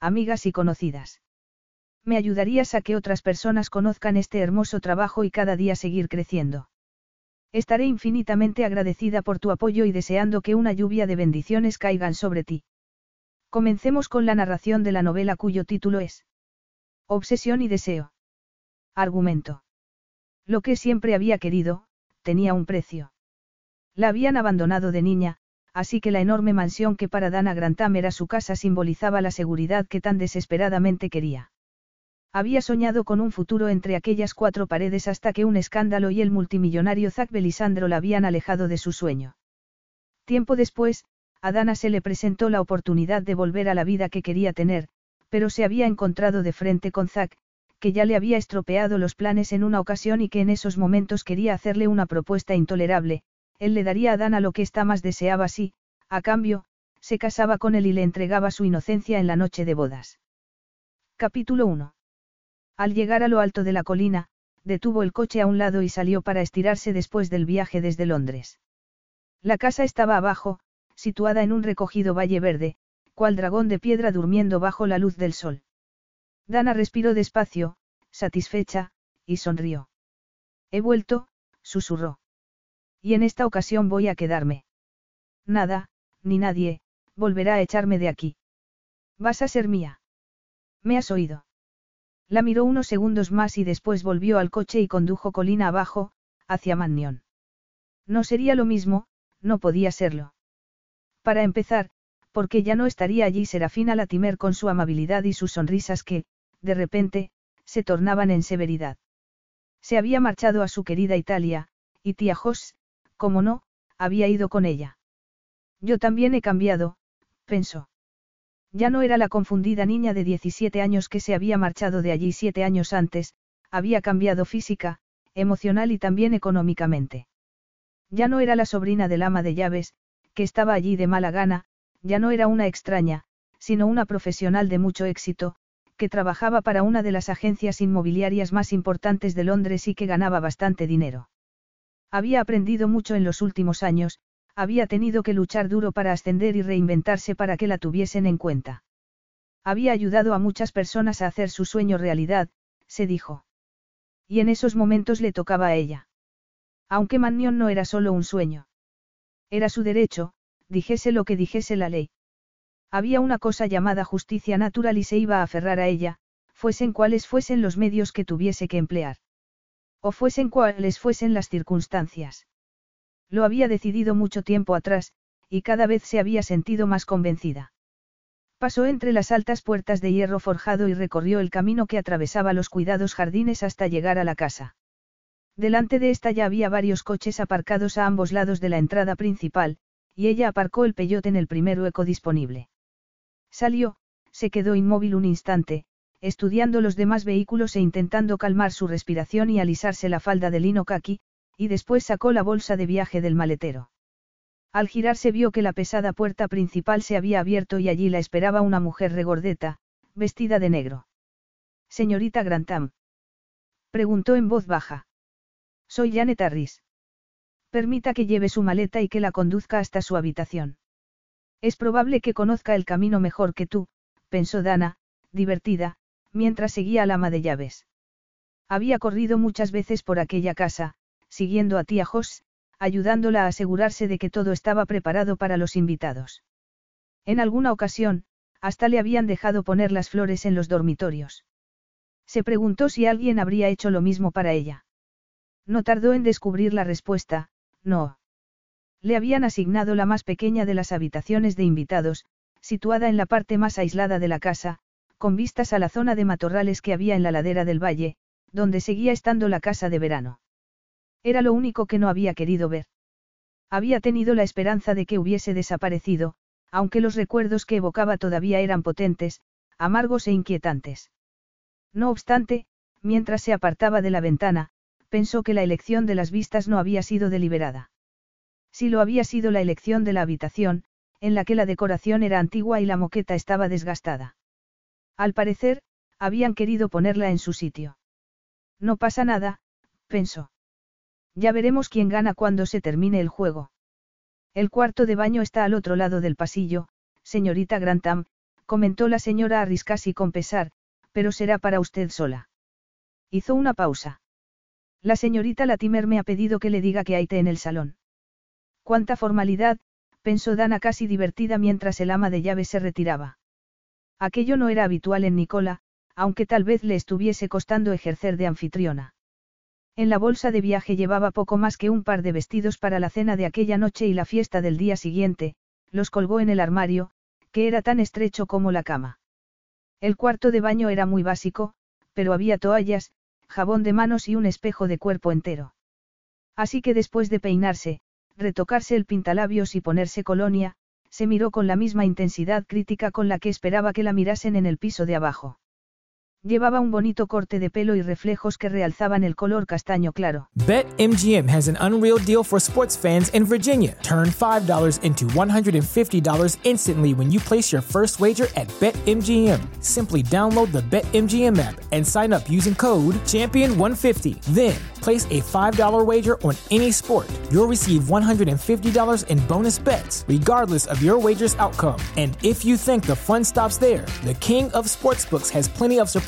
amigas y conocidas. Me ayudarías a que otras personas conozcan este hermoso trabajo y cada día seguir creciendo. Estaré infinitamente agradecida por tu apoyo y deseando que una lluvia de bendiciones caigan sobre ti. Comencemos con la narración de la novela cuyo título es Obsesión y deseo. Argumento. Lo que siempre había querido, tenía un precio. La habían abandonado de niña, así que la enorme mansión que para Dana Grantham era su casa simbolizaba la seguridad que tan desesperadamente quería. Había soñado con un futuro entre aquellas cuatro paredes hasta que un escándalo y el multimillonario Zach Belisandro la habían alejado de su sueño. Tiempo después, a Dana se le presentó la oportunidad de volver a la vida que quería tener, pero se había encontrado de frente con Zack, que ya le había estropeado los planes en una ocasión y que en esos momentos quería hacerle una propuesta intolerable, él le daría a Dana lo que ésta más deseaba si, a cambio, se casaba con él y le entregaba su inocencia en la noche de bodas. Capítulo 1. Al llegar a lo alto de la colina, detuvo el coche a un lado y salió para estirarse después del viaje desde Londres. La casa estaba abajo, situada en un recogido valle verde, cual dragón de piedra durmiendo bajo la luz del sol. Dana respiró despacio, satisfecha, y sonrió. He vuelto, susurró. Y en esta ocasión voy a quedarme. Nada, ni nadie, volverá a echarme de aquí. Vas a ser mía. ¿Me has oído? La miró unos segundos más y después volvió al coche y condujo colina abajo, hacia Mannion. No sería lo mismo, no podía serlo. Para empezar, porque ya no estaría allí Serafina Latimer con su amabilidad y sus sonrisas que, de repente, se tornaban en severidad. Se había marchado a su querida Italia, y tía Jos, como no, había ido con ella. Yo también he cambiado, pensó. Ya no era la confundida niña de 17 años que se había marchado de allí siete años antes, había cambiado física, emocional y también económicamente. Ya no era la sobrina del ama de llaves, que estaba allí de mala gana, ya no era una extraña, sino una profesional de mucho éxito, que trabajaba para una de las agencias inmobiliarias más importantes de Londres y que ganaba bastante dinero. Había aprendido mucho en los últimos años, había tenido que luchar duro para ascender y reinventarse para que la tuviesen en cuenta. Había ayudado a muchas personas a hacer su sueño realidad, se dijo. Y en esos momentos le tocaba a ella. Aunque Mannion no era solo un sueño. Era su derecho, dijese lo que dijese la ley. Había una cosa llamada justicia natural y se iba a aferrar a ella, fuesen cuales fuesen los medios que tuviese que emplear. O fuesen cuales fuesen las circunstancias. Lo había decidido mucho tiempo atrás, y cada vez se había sentido más convencida. Pasó entre las altas puertas de hierro forjado y recorrió el camino que atravesaba los cuidados jardines hasta llegar a la casa. Delante de esta ya había varios coches aparcados a ambos lados de la entrada principal, y ella aparcó el peyote en el primer hueco disponible. Salió, se quedó inmóvil un instante, estudiando los demás vehículos e intentando calmar su respiración y alisarse la falda de lino kaki, y después sacó la bolsa de viaje del maletero. Al girarse vio que la pesada puerta principal se había abierto y allí la esperaba una mujer regordeta, vestida de negro. Señorita Grantham. Preguntó en voz baja. Soy Janet Harris. Permita que lleve su maleta y que la conduzca hasta su habitación. Es probable que conozca el camino mejor que tú, pensó Dana, divertida, mientras seguía al ama de llaves. Había corrido muchas veces por aquella casa, siguiendo a tía Jos, ayudándola a asegurarse de que todo estaba preparado para los invitados. En alguna ocasión, hasta le habían dejado poner las flores en los dormitorios. Se preguntó si alguien habría hecho lo mismo para ella. No tardó en descubrir la respuesta, no. Le habían asignado la más pequeña de las habitaciones de invitados, situada en la parte más aislada de la casa, con vistas a la zona de matorrales que había en la ladera del valle, donde seguía estando la casa de verano. Era lo único que no había querido ver. Había tenido la esperanza de que hubiese desaparecido, aunque los recuerdos que evocaba todavía eran potentes, amargos e inquietantes. No obstante, mientras se apartaba de la ventana, pensó que la elección de las vistas no había sido deliberada. Si lo había sido la elección de la habitación, en la que la decoración era antigua y la moqueta estaba desgastada. Al parecer, habían querido ponerla en su sitio. No pasa nada, pensó. Ya veremos quién gana cuando se termine el juego. El cuarto de baño está al otro lado del pasillo, señorita Grantham, comentó la señora Arriscasi con pesar, pero será para usted sola. Hizo una pausa. La señorita Latimer me ha pedido que le diga que hay té en el salón. Cuánta formalidad, pensó Dana casi divertida mientras el ama de llaves se retiraba. Aquello no era habitual en Nicola, aunque tal vez le estuviese costando ejercer de anfitriona. En la bolsa de viaje llevaba poco más que un par de vestidos para la cena de aquella noche y la fiesta del día siguiente, los colgó en el armario, que era tan estrecho como la cama. El cuarto de baño era muy básico, pero había toallas, jabón de manos y un espejo de cuerpo entero. Así que después de peinarse, retocarse el pintalabios y ponerse colonia, se miró con la misma intensidad crítica con la que esperaba que la mirasen en el piso de abajo. Llevaba un bonito corte de pelo y reflejos que realzaban el color castaño claro. BetMGM has an unreal deal for sports fans in Virginia. Turn $5 into $150 instantly when you place your first wager at BetMGM. Simply download the BetMGM app and sign up using code Champion150. Then, place a $5 wager on any sport. You'll receive $150 in bonus bets, regardless of your wager's outcome. And if you think the fun stops there, the King of Sportsbooks has plenty of surprises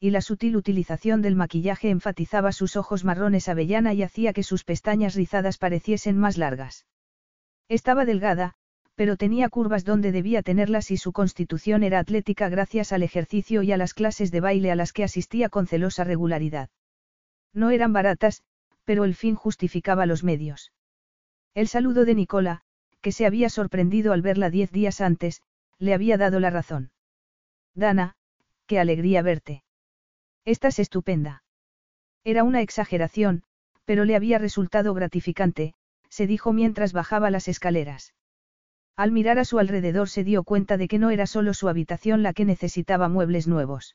y la sutil utilización del maquillaje enfatizaba sus ojos marrones avellana y hacía que sus pestañas rizadas pareciesen más largas. Estaba delgada, pero tenía curvas donde debía tenerlas y su constitución era atlética gracias al ejercicio y a las clases de baile a las que asistía con celosa regularidad. No eran baratas, pero el fin justificaba los medios. El saludo de Nicola, que se había sorprendido al verla diez días antes, le había dado la razón. Dana, qué alegría verte. Estás estupenda. Era una exageración, pero le había resultado gratificante, se dijo mientras bajaba las escaleras. Al mirar a su alrededor se dio cuenta de que no era solo su habitación la que necesitaba muebles nuevos.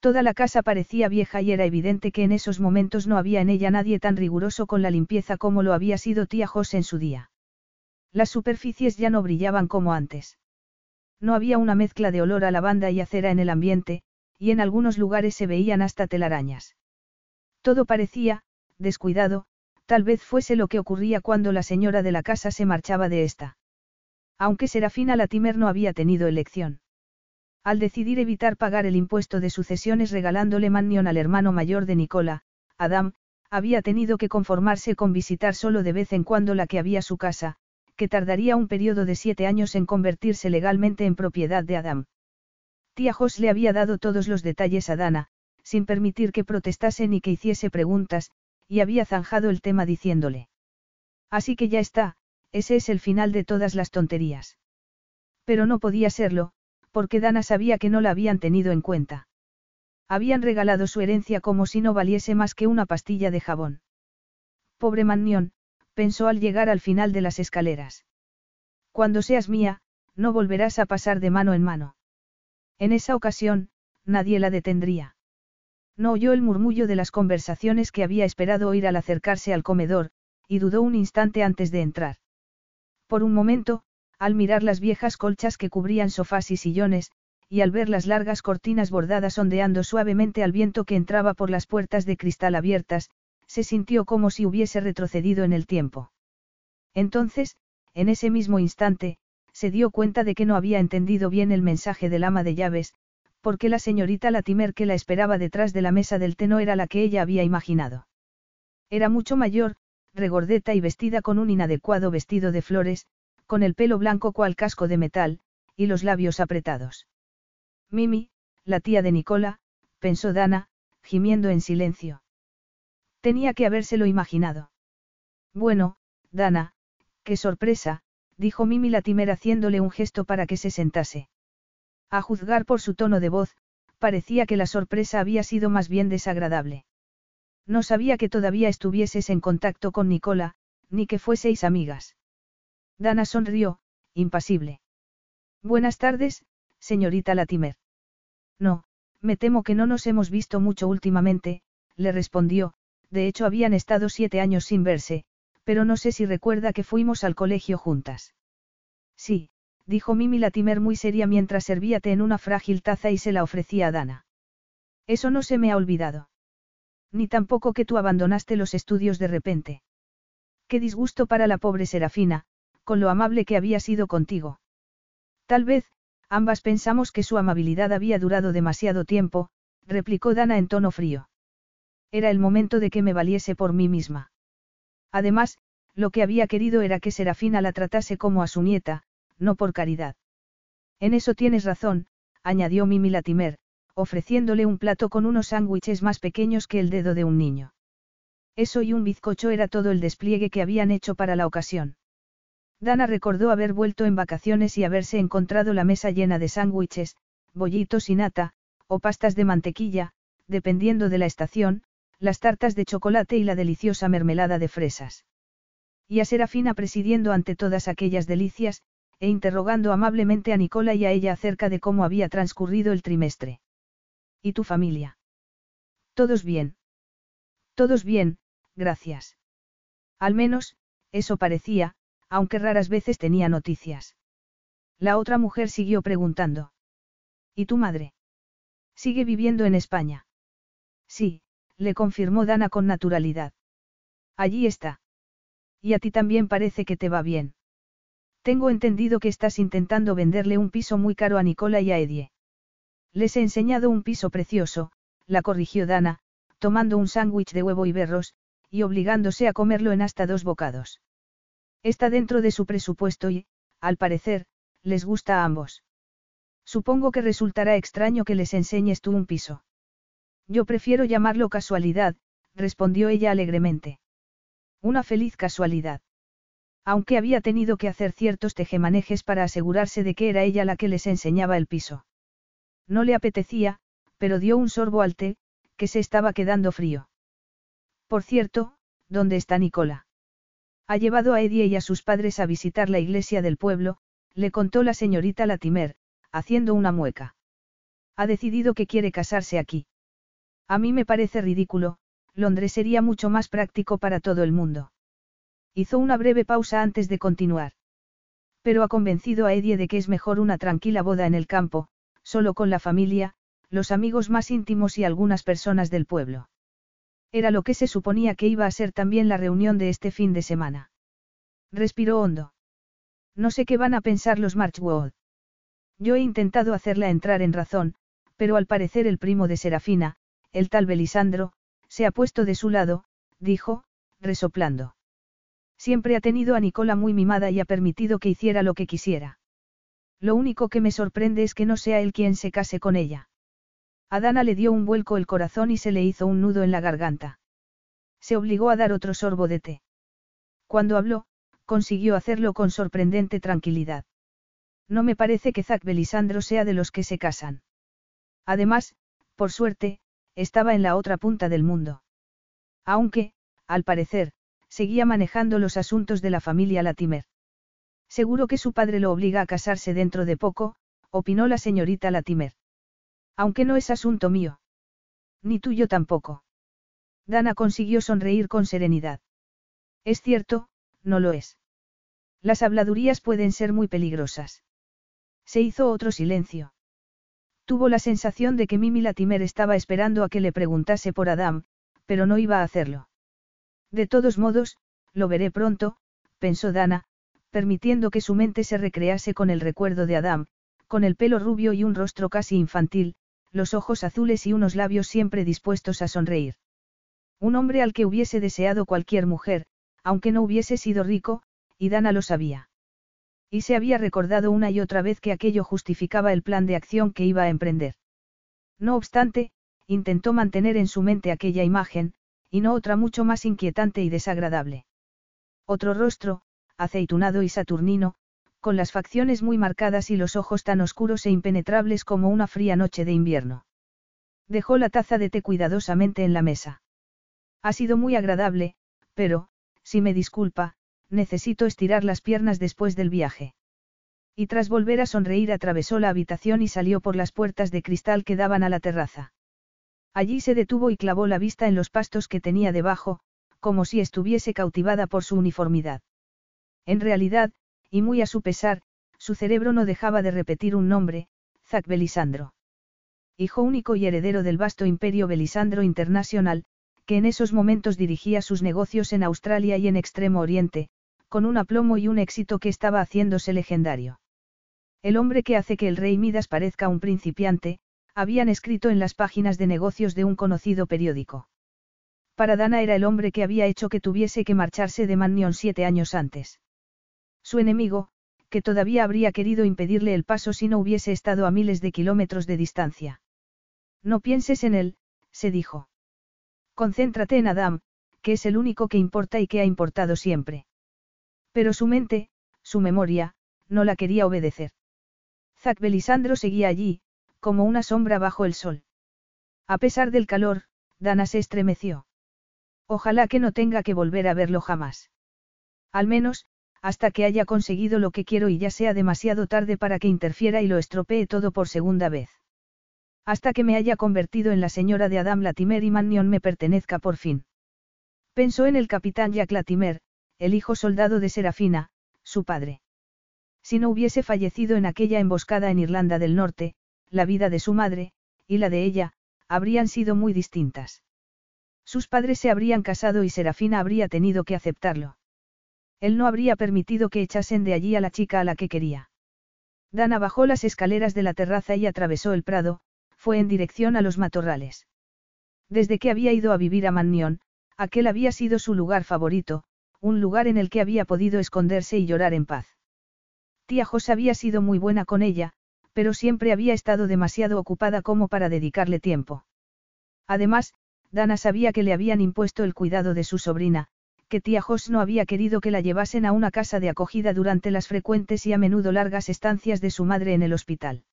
Toda la casa parecía vieja y era evidente que en esos momentos no había en ella nadie tan riguroso con la limpieza como lo había sido tía José en su día. Las superficies ya no brillaban como antes. No había una mezcla de olor a lavanda y acera en el ambiente, y en algunos lugares se veían hasta telarañas. Todo parecía, descuidado, tal vez fuese lo que ocurría cuando la señora de la casa se marchaba de esta. Aunque Serafina Latimer no había tenido elección. Al decidir evitar pagar el impuesto de sucesiones regalándole Mannion al hermano mayor de Nicola, Adam, había tenido que conformarse con visitar solo de vez en cuando la que había su casa, que tardaría un periodo de siete años en convertirse legalmente en propiedad de Adam. Tía Jos le había dado todos los detalles a Dana, sin permitir que protestase ni que hiciese preguntas, y había zanjado el tema diciéndole. Así que ya está, ese es el final de todas las tonterías. Pero no podía serlo, porque Dana sabía que no la habían tenido en cuenta. Habían regalado su herencia como si no valiese más que una pastilla de jabón. Pobre Mannion, pensó al llegar al final de las escaleras. Cuando seas mía, no volverás a pasar de mano en mano. En esa ocasión, nadie la detendría. No oyó el murmullo de las conversaciones que había esperado oír al acercarse al comedor, y dudó un instante antes de entrar. Por un momento, al mirar las viejas colchas que cubrían sofás y sillones, y al ver las largas cortinas bordadas ondeando suavemente al viento que entraba por las puertas de cristal abiertas, se sintió como si hubiese retrocedido en el tiempo. Entonces, en ese mismo instante, se dio cuenta de que no había entendido bien el mensaje del ama de llaves, porque la señorita Latimer que la esperaba detrás de la mesa del té no era la que ella había imaginado. Era mucho mayor, regordeta y vestida con un inadecuado vestido de flores, con el pelo blanco cual casco de metal, y los labios apretados. Mimi, la tía de Nicola, pensó Dana, gimiendo en silencio. Tenía que habérselo imaginado. Bueno, Dana, qué sorpresa, dijo Mimi Latimer haciéndole un gesto para que se sentase. A juzgar por su tono de voz, parecía que la sorpresa había sido más bien desagradable. No sabía que todavía estuvieses en contacto con Nicola, ni que fueseis amigas. Dana sonrió, impasible. Buenas tardes, señorita Latimer. No, me temo que no nos hemos visto mucho últimamente, le respondió, de hecho habían estado siete años sin verse, pero no sé si recuerda que fuimos al colegio juntas. Sí, dijo Mimi Latimer muy seria mientras servía té en una frágil taza y se la ofrecía a Dana. Eso no se me ha olvidado. Ni tampoco que tú abandonaste los estudios de repente. Qué disgusto para la pobre Serafina, con lo amable que había sido contigo. Tal vez, ambas pensamos que su amabilidad había durado demasiado tiempo, replicó Dana en tono frío. Era el momento de que me valiese por mí misma. Además, lo que había querido era que Serafina la tratase como a su nieta, no por caridad. En eso tienes razón, añadió Mimi Latimer, ofreciéndole un plato con unos sándwiches más pequeños que el dedo de un niño. Eso y un bizcocho era todo el despliegue que habían hecho para la ocasión. Dana recordó haber vuelto en vacaciones y haberse encontrado la mesa llena de sándwiches, bollitos y nata, o pastas de mantequilla, dependiendo de la estación, las tartas de chocolate y la deliciosa mermelada de fresas. Y a Serafina presidiendo ante todas aquellas delicias, e interrogando amablemente a Nicola y a ella acerca de cómo había transcurrido el trimestre. ¿Y tu familia? Todos bien. Todos bien, gracias. Al menos, eso parecía, aunque raras veces tenía noticias. La otra mujer siguió preguntando. ¿Y tu madre? ¿Sigue viviendo en España? Sí, le confirmó Dana con naturalidad. Allí está. Y a ti también parece que te va bien. Tengo entendido que estás intentando venderle un piso muy caro a Nicola y a Edie. Les he enseñado un piso precioso, la corrigió Dana, tomando un sándwich de huevo y berros, y obligándose a comerlo en hasta dos bocados. Está dentro de su presupuesto y, al parecer, les gusta a ambos. Supongo que resultará extraño que les enseñes tú un piso. Yo prefiero llamarlo casualidad, respondió ella alegremente. Una feliz casualidad. Aunque había tenido que hacer ciertos tejemanejes para asegurarse de que era ella la que les enseñaba el piso. No le apetecía, pero dio un sorbo al té, que se estaba quedando frío. Por cierto, ¿dónde está Nicola? Ha llevado a Eddie y a sus padres a visitar la iglesia del pueblo, le contó la señorita Latimer, haciendo una mueca. Ha decidido que quiere casarse aquí. A mí me parece ridículo, Londres sería mucho más práctico para todo el mundo. Hizo una breve pausa antes de continuar. Pero ha convencido a Eddie de que es mejor una tranquila boda en el campo, solo con la familia, los amigos más íntimos y algunas personas del pueblo. Era lo que se suponía que iba a ser también la reunión de este fin de semana. Respiró hondo. No sé qué van a pensar los Marchwood. Yo he intentado hacerla entrar en razón, pero al parecer el primo de Serafina, el tal Belisandro, se ha puesto de su lado, dijo, resoplando. Siempre ha tenido a Nicola muy mimada y ha permitido que hiciera lo que quisiera. Lo único que me sorprende es que no sea él quien se case con ella. A Dana le dio un vuelco el corazón y se le hizo un nudo en la garganta. Se obligó a dar otro sorbo de té. Cuando habló, consiguió hacerlo con sorprendente tranquilidad. No me parece que Zack Belisandro sea de los que se casan. Además, por suerte, estaba en la otra punta del mundo. Aunque, al parecer, seguía manejando los asuntos de la familia Latimer. Seguro que su padre lo obliga a casarse dentro de poco, opinó la señorita Latimer. Aunque no es asunto mío. Ni tuyo tampoco. Dana consiguió sonreír con serenidad. Es cierto, no lo es. Las habladurías pueden ser muy peligrosas. Se hizo otro silencio. Tuvo la sensación de que Mimi Latimer estaba esperando a que le preguntase por Adam, pero no iba a hacerlo. De todos modos, lo veré pronto, pensó Dana, permitiendo que su mente se recrease con el recuerdo de Adam, con el pelo rubio y un rostro casi infantil, los ojos azules y unos labios siempre dispuestos a sonreír. Un hombre al que hubiese deseado cualquier mujer, aunque no hubiese sido rico, y Dana lo sabía. Y se había recordado una y otra vez que aquello justificaba el plan de acción que iba a emprender. No obstante, intentó mantener en su mente aquella imagen, y no otra mucho más inquietante y desagradable. Otro rostro, aceitunado y saturnino, con las facciones muy marcadas y los ojos tan oscuros e impenetrables como una fría noche de invierno. Dejó la taza de té cuidadosamente en la mesa. Ha sido muy agradable, pero, si me disculpa, necesito estirar las piernas después del viaje. Y tras volver a sonreír atravesó la habitación y salió por las puertas de cristal que daban a la terraza. Allí se detuvo y clavó la vista en los pastos que tenía debajo, como si estuviese cautivada por su uniformidad. En realidad, y muy a su pesar, su cerebro no dejaba de repetir un nombre, Zac Belisandro. Hijo único y heredero del vasto imperio Belisandro Internacional, que en esos momentos dirigía sus negocios en Australia y en Extremo Oriente, con un aplomo y un éxito que estaba haciéndose legendario. El hombre que hace que el rey Midas parezca un principiante, habían escrito en las páginas de negocios de un conocido periódico. Para Dana era el hombre que había hecho que tuviese que marcharse de Mannion siete años antes. Su enemigo, que todavía habría querido impedirle el paso si no hubiese estado a miles de kilómetros de distancia. No pienses en él, se dijo. Concéntrate en Adam, que es el único que importa y que ha importado siempre. Pero su mente, su memoria, no la quería obedecer. Zac Belisandro seguía allí, como una sombra bajo el sol. A pesar del calor, Dana se estremeció. Ojalá que no tenga que volver a verlo jamás. Al menos, hasta que haya conseguido lo que quiero y ya sea demasiado tarde para que interfiera y lo estropee todo por segunda vez. Hasta que me haya convertido en la señora de Adam Latimer y Mannion me pertenezca por fin. Pensó en el capitán Jack Latimer, el hijo soldado de Serafina, su padre. Si no hubiese fallecido en aquella emboscada en Irlanda del Norte, la vida de su madre, y la de ella, habrían sido muy distintas. Sus padres se habrían casado y Serafina habría tenido que aceptarlo. Él no habría permitido que echasen de allí a la chica a la que quería. Dana bajó las escaleras de la terraza y atravesó el prado, fue en dirección a los matorrales. Desde que había ido a vivir a Mannion, aquel había sido su lugar favorito, un lugar en el que había podido esconderse y llorar en paz. Tía Jos había sido muy buena con ella, pero siempre había estado demasiado ocupada como para dedicarle tiempo. Además, Dana sabía que le habían impuesto el cuidado de su sobrina, que tía Jos no había querido que la llevasen a una casa de acogida durante las frecuentes y a menudo largas estancias de su madre en el hospital.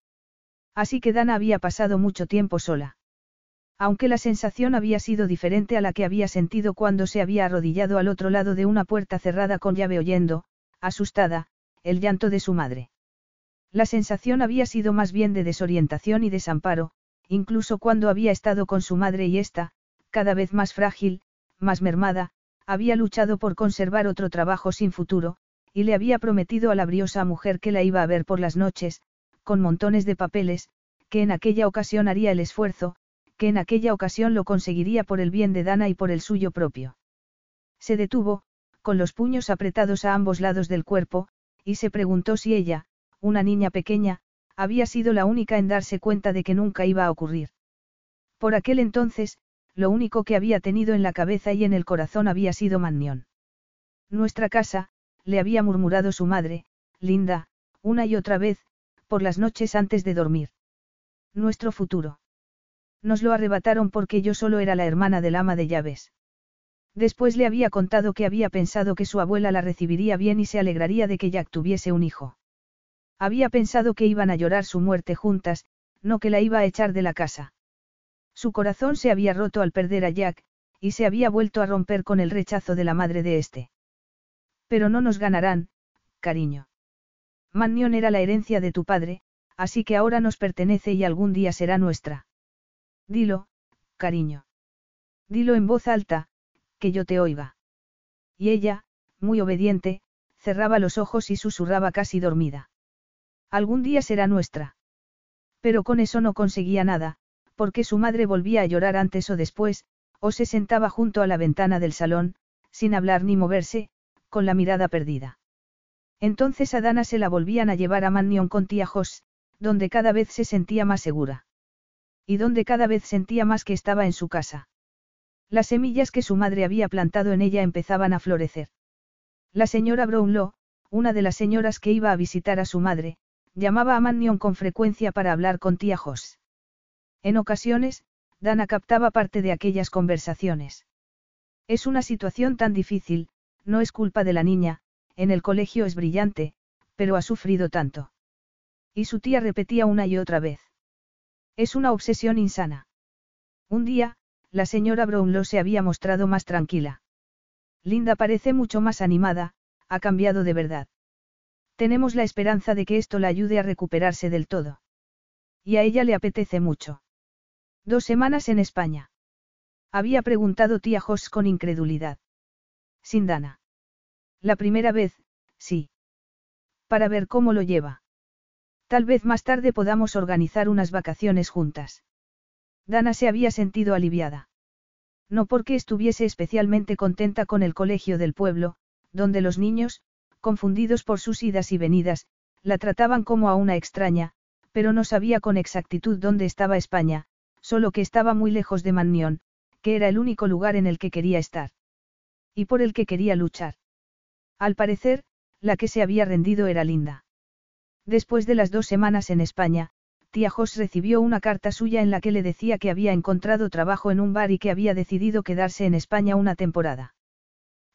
Así que Dana había pasado mucho tiempo sola. Aunque la sensación había sido diferente a la que había sentido cuando se había arrodillado al otro lado de una puerta cerrada con llave oyendo, asustada, el llanto de su madre. La sensación había sido más bien de desorientación y desamparo, incluso cuando había estado con su madre y ésta, cada vez más frágil, más mermada, había luchado por conservar otro trabajo sin futuro, y le había prometido a la briosa mujer que la iba a ver por las noches, con montones de papeles, que en aquella ocasión haría el esfuerzo, que en aquella ocasión lo conseguiría por el bien de Dana y por el suyo propio. Se detuvo, con los puños apretados a ambos lados del cuerpo, y se preguntó si ella, una niña pequeña, había sido la única en darse cuenta de que nunca iba a ocurrir. Por aquel entonces, lo único que había tenido en la cabeza y en el corazón había sido Mannión. Nuestra casa, le había murmurado su madre, Linda, una y otra vez, por las noches antes de dormir. Nuestro futuro. Nos lo arrebataron porque yo solo era la hermana del ama de llaves. Después le había contado que había pensado que su abuela la recibiría bien y se alegraría de que Jack tuviese un hijo. Había pensado que iban a llorar su muerte juntas, no que la iba a echar de la casa. Su corazón se había roto al perder a Jack, y se había vuelto a romper con el rechazo de la madre de este. Pero no nos ganarán, cariño. Mannion era la herencia de tu padre, así que ahora nos pertenece y algún día será nuestra. Dilo, cariño. Dilo en voz alta, que yo te oiga. Y ella, muy obediente, cerraba los ojos y susurraba casi dormida. Algún día será nuestra. Pero con eso no conseguía nada, porque su madre volvía a llorar antes o después, o se sentaba junto a la ventana del salón, sin hablar ni moverse, con la mirada perdida. Entonces a Dana se la volvían a llevar a Mannion con tía Jos, donde cada vez se sentía más segura. Y donde cada vez sentía más que estaba en su casa. Las semillas que su madre había plantado en ella empezaban a florecer. La señora Brownlow, una de las señoras que iba a visitar a su madre, llamaba a Mannion con frecuencia para hablar con tía Jos. En ocasiones, Dana captaba parte de aquellas conversaciones. Es una situación tan difícil, no es culpa de la niña, en el colegio es brillante, pero ha sufrido tanto. Y su tía repetía una y otra vez. Es una obsesión insana. Un día, la señora Brownlow se había mostrado más tranquila. Linda parece mucho más animada, ha cambiado de verdad. Tenemos la esperanza de que esto la ayude a recuperarse del todo. Y a ella le apetece mucho. Dos semanas en España. Había preguntado tía Jos con incredulidad. Sin Dana. La primera vez, sí. Para ver cómo lo lleva. Tal vez más tarde podamos organizar unas vacaciones juntas. Dana se había sentido aliviada. No porque estuviese especialmente contenta con el colegio del pueblo, donde los niños, confundidos por sus idas y venidas, la trataban como a una extraña, pero no sabía con exactitud dónde estaba España, solo que estaba muy lejos de Mannion, que era el único lugar en el que quería estar. Y por el que quería luchar. Al parecer, la que se había rendido era Linda. Después de las dos semanas en España, tía Jos recibió una carta suya en la que le decía que había encontrado trabajo en un bar y que había decidido quedarse en España una temporada.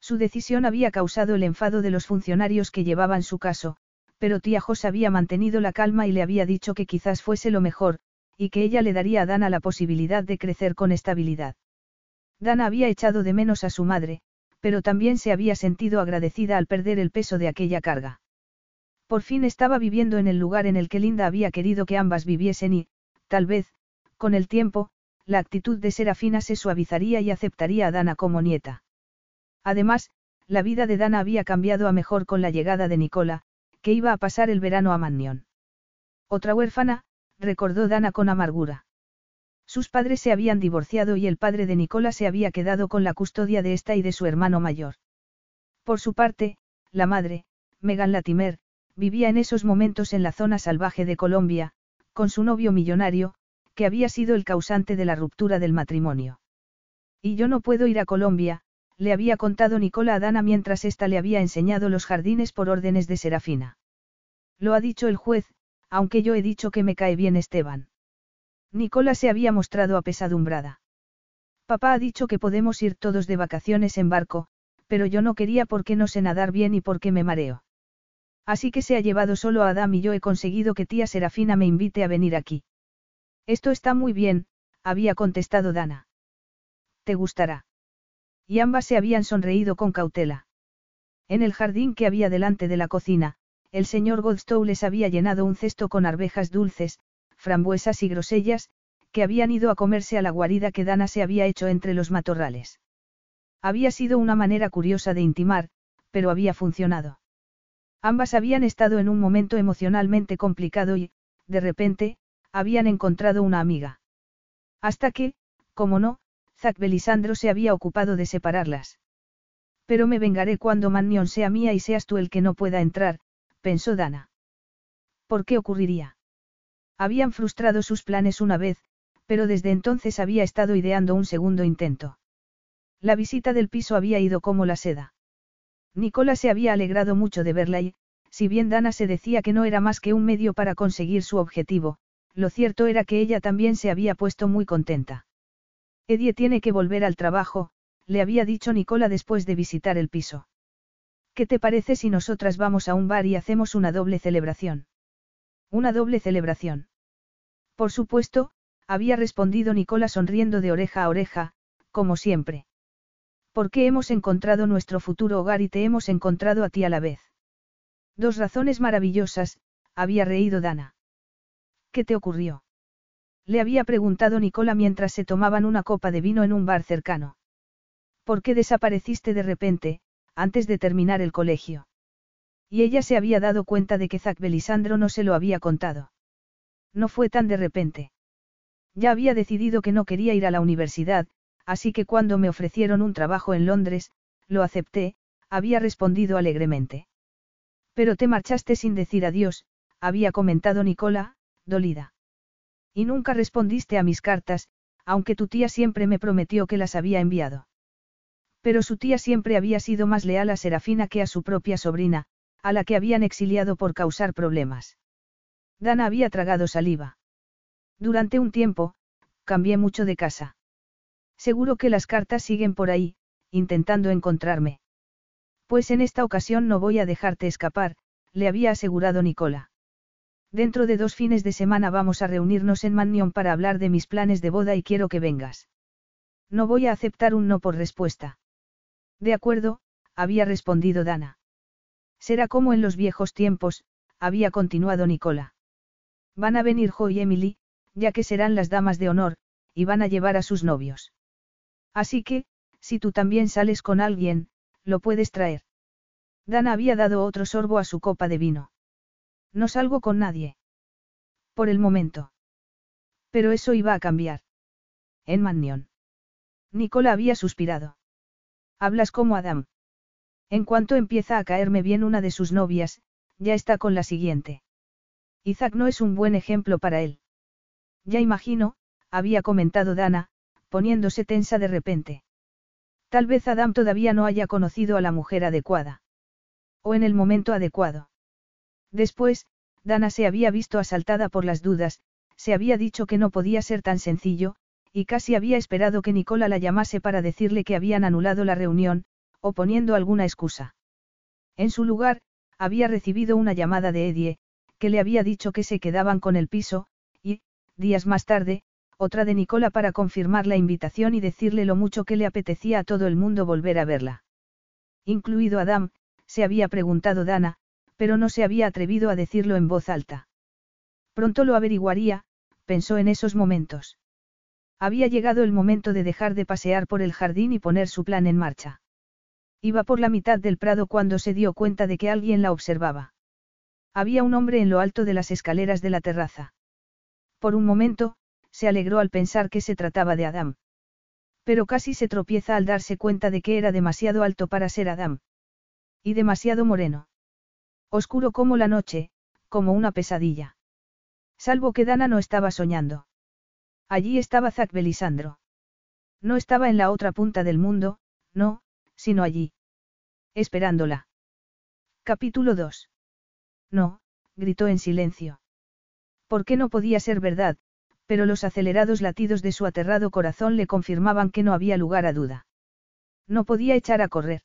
Su decisión había causado el enfado de los funcionarios que llevaban su caso, pero tía Jos había mantenido la calma y le había dicho que quizás fuese lo mejor, y que ella le daría a Dana la posibilidad de crecer con estabilidad. Dana había echado de menos a su madre, pero también se había sentido agradecida al perder el peso de aquella carga. Por fin estaba viviendo en el lugar en el que Linda había querido que ambas viviesen y, tal vez, con el tiempo, la actitud de Serafina se suavizaría y aceptaría a Dana como nieta. Además, la vida de Dana había cambiado a mejor con la llegada de Nicola, que iba a pasar el verano a Mannion. Otra huérfana, recordó Dana con amargura. Sus padres se habían divorciado y el padre de Nicola se había quedado con la custodia de esta y de su hermano mayor. Por su parte, la madre, Megan Latimer, vivía en esos momentos en la zona salvaje de Colombia, con su novio millonario, que había sido el causante de la ruptura del matrimonio. Y yo no puedo ir a Colombia, le había contado Nicola a Dana mientras ésta le había enseñado los jardines por órdenes de Serafina. Lo ha dicho el juez, aunque yo he dicho que me cae bien Esteban. Nicola se había mostrado apesadumbrada. Papá ha dicho que podemos ir todos de vacaciones en barco, pero yo no quería porque no sé nadar bien y porque me mareo. Así que se ha llevado solo a Adam y yo he conseguido que tía Serafina me invite a venir aquí. Esto está muy bien, había contestado Dana. ¿Te gustará? Y ambas se habían sonreído con cautela. En el jardín que había delante de la cocina, el señor Godstow les había llenado un cesto con arvejas dulces, frambuesas y grosellas, que habían ido a comerse a la guarida que Dana se había hecho entre los matorrales. Había sido una manera curiosa de intimar, pero había funcionado. Ambas habían estado en un momento emocionalmente complicado y, de repente, habían encontrado una amiga. Hasta que, como no, Zack Belisandro se había ocupado de separarlas. Pero me vengaré cuando Mannion sea mía y seas tú el que no pueda entrar, pensó Dana. ¿Por qué ocurriría? Habían frustrado sus planes una vez, pero desde entonces había estado ideando un segundo intento. La visita del piso había ido como la seda. Nicola se había alegrado mucho de verla y, si bien Dana se decía que no era más que un medio para conseguir su objetivo, lo cierto era que ella también se había puesto muy contenta. Edie tiene que volver al trabajo, le había dicho Nicola después de visitar el piso. ¿Qué te parece si nosotras vamos a un bar y hacemos una doble celebración? Una doble celebración. Por supuesto, había respondido Nicola sonriendo de oreja a oreja, como siempre. Porque hemos encontrado nuestro futuro hogar y te hemos encontrado a ti a la vez. Dos razones maravillosas, había reído Dana. ¿Qué te ocurrió? Le había preguntado Nicola mientras se tomaban una copa de vino en un bar cercano. ¿Por qué desapareciste de repente, antes de terminar el colegio? Y ella se había dado cuenta de que Zac Belisandro no se lo había contado. No fue tan de repente. Ya había decidido que no quería ir a la universidad, así que cuando me ofrecieron un trabajo en Londres, lo acepté, había respondido alegremente. Pero te marchaste sin decir adiós, había comentado Nicola, dolida. Y nunca respondiste a mis cartas, aunque tu tía siempre me prometió que las había enviado. Pero su tía siempre había sido más leal a Serafina que a su propia sobrina, a la que habían exiliado por causar problemas. Dana había tragado saliva. Durante un tiempo, cambié mucho de casa. Seguro que las cartas siguen por ahí, intentando encontrarme. Pues en esta ocasión no voy a dejarte escapar, le había asegurado Nicola. Dentro de dos fines de semana vamos a reunirnos en Mannion para hablar de mis planes de boda y quiero que vengas. No voy a aceptar un no por respuesta. De acuerdo, había respondido Dana. Será como en los viejos tiempos, había continuado Nicola. Van a venir Jo y Emily, ya que serán las damas de honor, y van a llevar a sus novios. Así que, si tú también sales con alguien, lo puedes traer. Dana había dado otro sorbo a su copa de vino. No salgo con nadie. Por el momento. Pero eso iba a cambiar. En Mannion. Nicola había suspirado. Hablas como Adam. En cuanto empieza a caerme bien una de sus novias, ya está con la siguiente. Isaac no es un buen ejemplo para él. Ya imagino, había comentado Dana, poniéndose tensa de repente. Tal vez Adam todavía no haya conocido a la mujer adecuada. O en el momento adecuado. Después, Dana se había visto asaltada por las dudas, se había dicho que no podía ser tan sencillo, y casi había esperado que Nicola la llamase para decirle que habían anulado la reunión, o poniendo alguna excusa. En su lugar, había recibido una llamada de Edie, que le había dicho que se quedaban con el piso, y, días más tarde, otra de Nicola para confirmar la invitación y decirle lo mucho que le apetecía a todo el mundo volver a verla. Incluido Adam, se había preguntado Dana, pero no se había atrevido a decirlo en voz alta. Pronto lo averiguaría, pensó en esos momentos. Había llegado el momento de dejar de pasear por el jardín y poner su plan en marcha. Iba por la mitad del prado cuando se dio cuenta de que alguien la observaba. Había un hombre en lo alto de las escaleras de la terraza. Por un momento, se alegró al pensar que se trataba de Adam. Pero casi se tropieza al darse cuenta de que era demasiado alto para ser Adam. Y demasiado moreno. Oscuro como la noche, como una pesadilla. Salvo que Dana no estaba soñando. Allí estaba Zac Belisandro. No estaba en la otra punta del mundo, no, sino allí. Esperándola. Capítulo 2. No, gritó en silencio. ¿Por qué no podía ser verdad, pero los acelerados latidos de su aterrado corazón le confirmaban que no había lugar a duda. No podía echar a correr.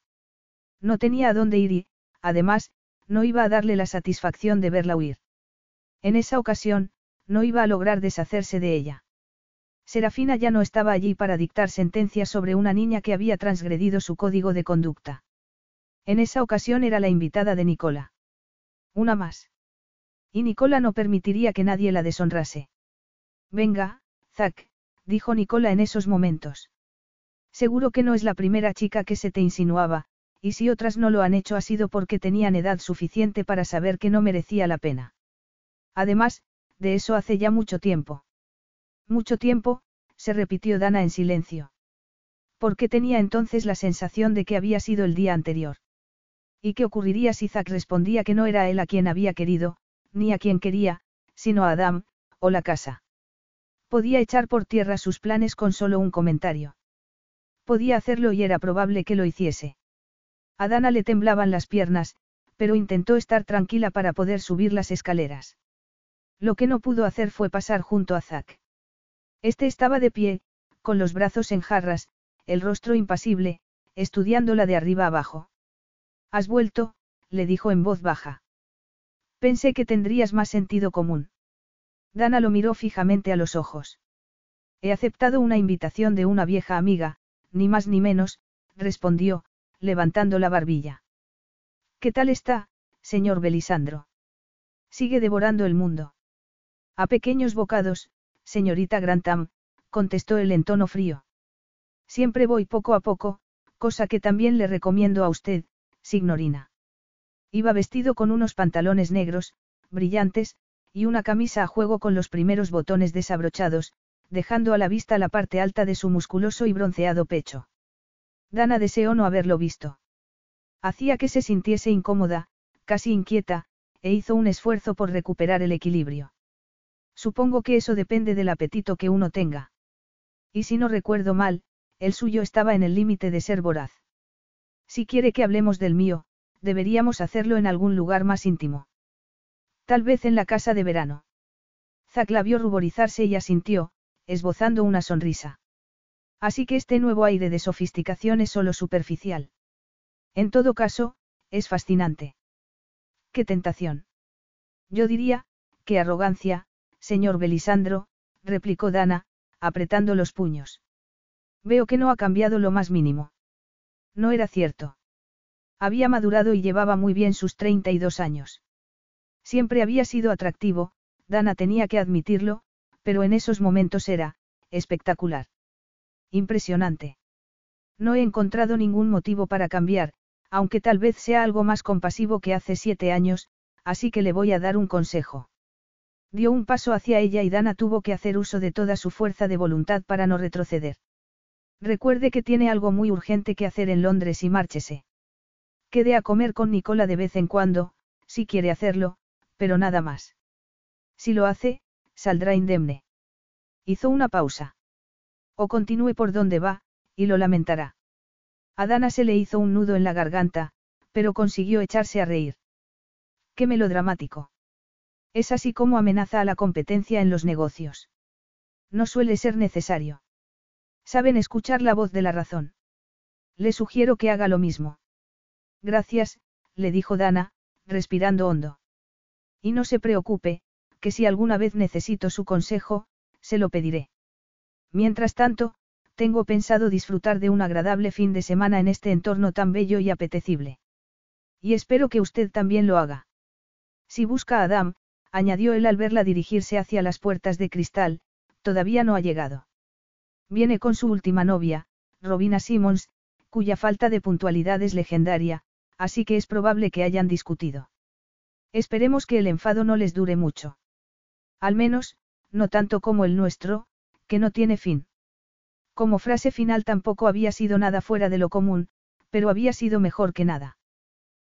No tenía a dónde ir y, además, no iba a darle la satisfacción de verla huir. En esa ocasión, no iba a lograr deshacerse de ella. Serafina ya no estaba allí para dictar sentencias sobre una niña que había transgredido su código de conducta. En esa ocasión era la invitada de Nicola. Una más. Y Nicola no permitiría que nadie la deshonrase. Venga, Zack, dijo Nicola en esos momentos. Seguro que no es la primera chica que se te insinuaba, y si otras no lo han hecho ha sido porque tenían edad suficiente para saber que no merecía la pena. Además, de eso hace ya mucho tiempo. Mucho tiempo, se repitió Dana en silencio. Porque tenía entonces la sensación de que había sido el día anterior. ¿Y qué ocurriría si Zack respondía que no era él a quien había querido, ni a quien quería, sino a Adam, o la casa? Podía echar por tierra sus planes con solo un comentario. Podía hacerlo y era probable que lo hiciese. A Dana le temblaban las piernas, pero intentó estar tranquila para poder subir las escaleras. Lo que no pudo hacer fue pasar junto a Zack. Este estaba de pie, con los brazos en jarras, el rostro impasible, estudiándola de arriba abajo. Has vuelto, le dijo en voz baja. Pensé que tendrías más sentido común. Dana lo miró fijamente a los ojos. He aceptado una invitación de una vieja amiga, ni más ni menos, respondió, levantando la barbilla. ¿Qué tal está, señor Belisandro. Sigue devorando el mundo. A pequeños bocados, señorita Grantham, contestó él en tono frío. Siempre voy poco a poco, cosa que también le recomiendo a usted, signorina. Iba vestido con unos pantalones negros, brillantes, y una camisa a juego con los primeros botones desabrochados, dejando a la vista la parte alta de su musculoso y bronceado pecho. Dana deseó no haberlo visto. Hacía que se sintiese incómoda, casi inquieta, e hizo un esfuerzo por recuperar el equilibrio. Supongo que eso depende del apetito que uno tenga. Y si no recuerdo mal, el suyo estaba en el límite de ser voraz. Si quiere que hablemos del mío, deberíamos hacerlo en algún lugar más íntimo. Tal vez en la casa de verano. Zack la vio ruborizarse y asintió, esbozando una sonrisa. Así que este nuevo aire de sofisticación es solo superficial. En todo caso, es fascinante. ¡Qué tentación! Yo diría, qué arrogancia, señor Belisandro, replicó Dana, apretando los puños. Veo que no ha cambiado lo más mínimo. No era cierto. Había madurado y llevaba muy bien sus 32 años. Siempre había sido atractivo, Dana tenía que admitirlo, pero en esos momentos era, espectacular. Impresionante. No he encontrado ningún motivo para cambiar, aunque tal vez sea algo más compasivo que hace siete años, así que le voy a dar un consejo. Dio un paso hacia ella y Dana tuvo que hacer uso de toda su fuerza de voluntad para no retroceder. Recuerde que tiene algo muy urgente que hacer en Londres y márchese. Quede a comer con Nicola de vez en cuando, si quiere hacerlo, pero nada más. Si lo hace, saldrá indemne. Hizo una pausa. O continúe por donde va, y lo lamentará. A Dana se le hizo un nudo en la garganta, pero consiguió echarse a reír. Qué melodramático. Es así como amenaza a la competencia en los negocios. No suele ser necesario. Saben escuchar la voz de la razón. Le sugiero que haga lo mismo. Gracias, le dijo Dana, respirando hondo. Y no se preocupe, que si alguna vez necesito su consejo, se lo pediré. Mientras tanto, tengo pensado disfrutar de un agradable fin de semana en este entorno tan bello y apetecible. Y espero que usted también lo haga. Si busca a Adam, añadió él al verla dirigirse hacia las puertas de cristal, todavía no ha llegado. Viene con su última novia, Robina Simmons, cuya falta de puntualidad es legendaria, así que es probable que hayan discutido. Esperemos que el enfado no les dure mucho. Al menos, no tanto como el nuestro, que no tiene fin. Como frase final tampoco había sido nada fuera de lo común, pero había sido mejor que nada.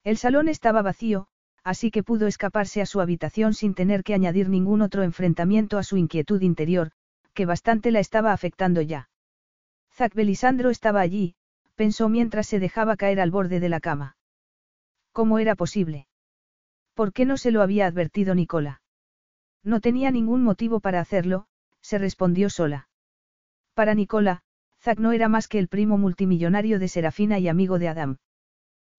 El salón estaba vacío, así que pudo escaparse a su habitación sin tener que añadir ningún otro enfrentamiento a su inquietud interior, que bastante la estaba afectando ya. Zack Belisandro estaba allí, pensó mientras se dejaba caer al borde de la cama. ¿Cómo era posible? ¿Por qué no se lo había advertido Nicola? No tenía ningún motivo para hacerlo, se respondió sola. Para Nicola, Zack no era más que el primo multimillonario de Serafina y amigo de Adam.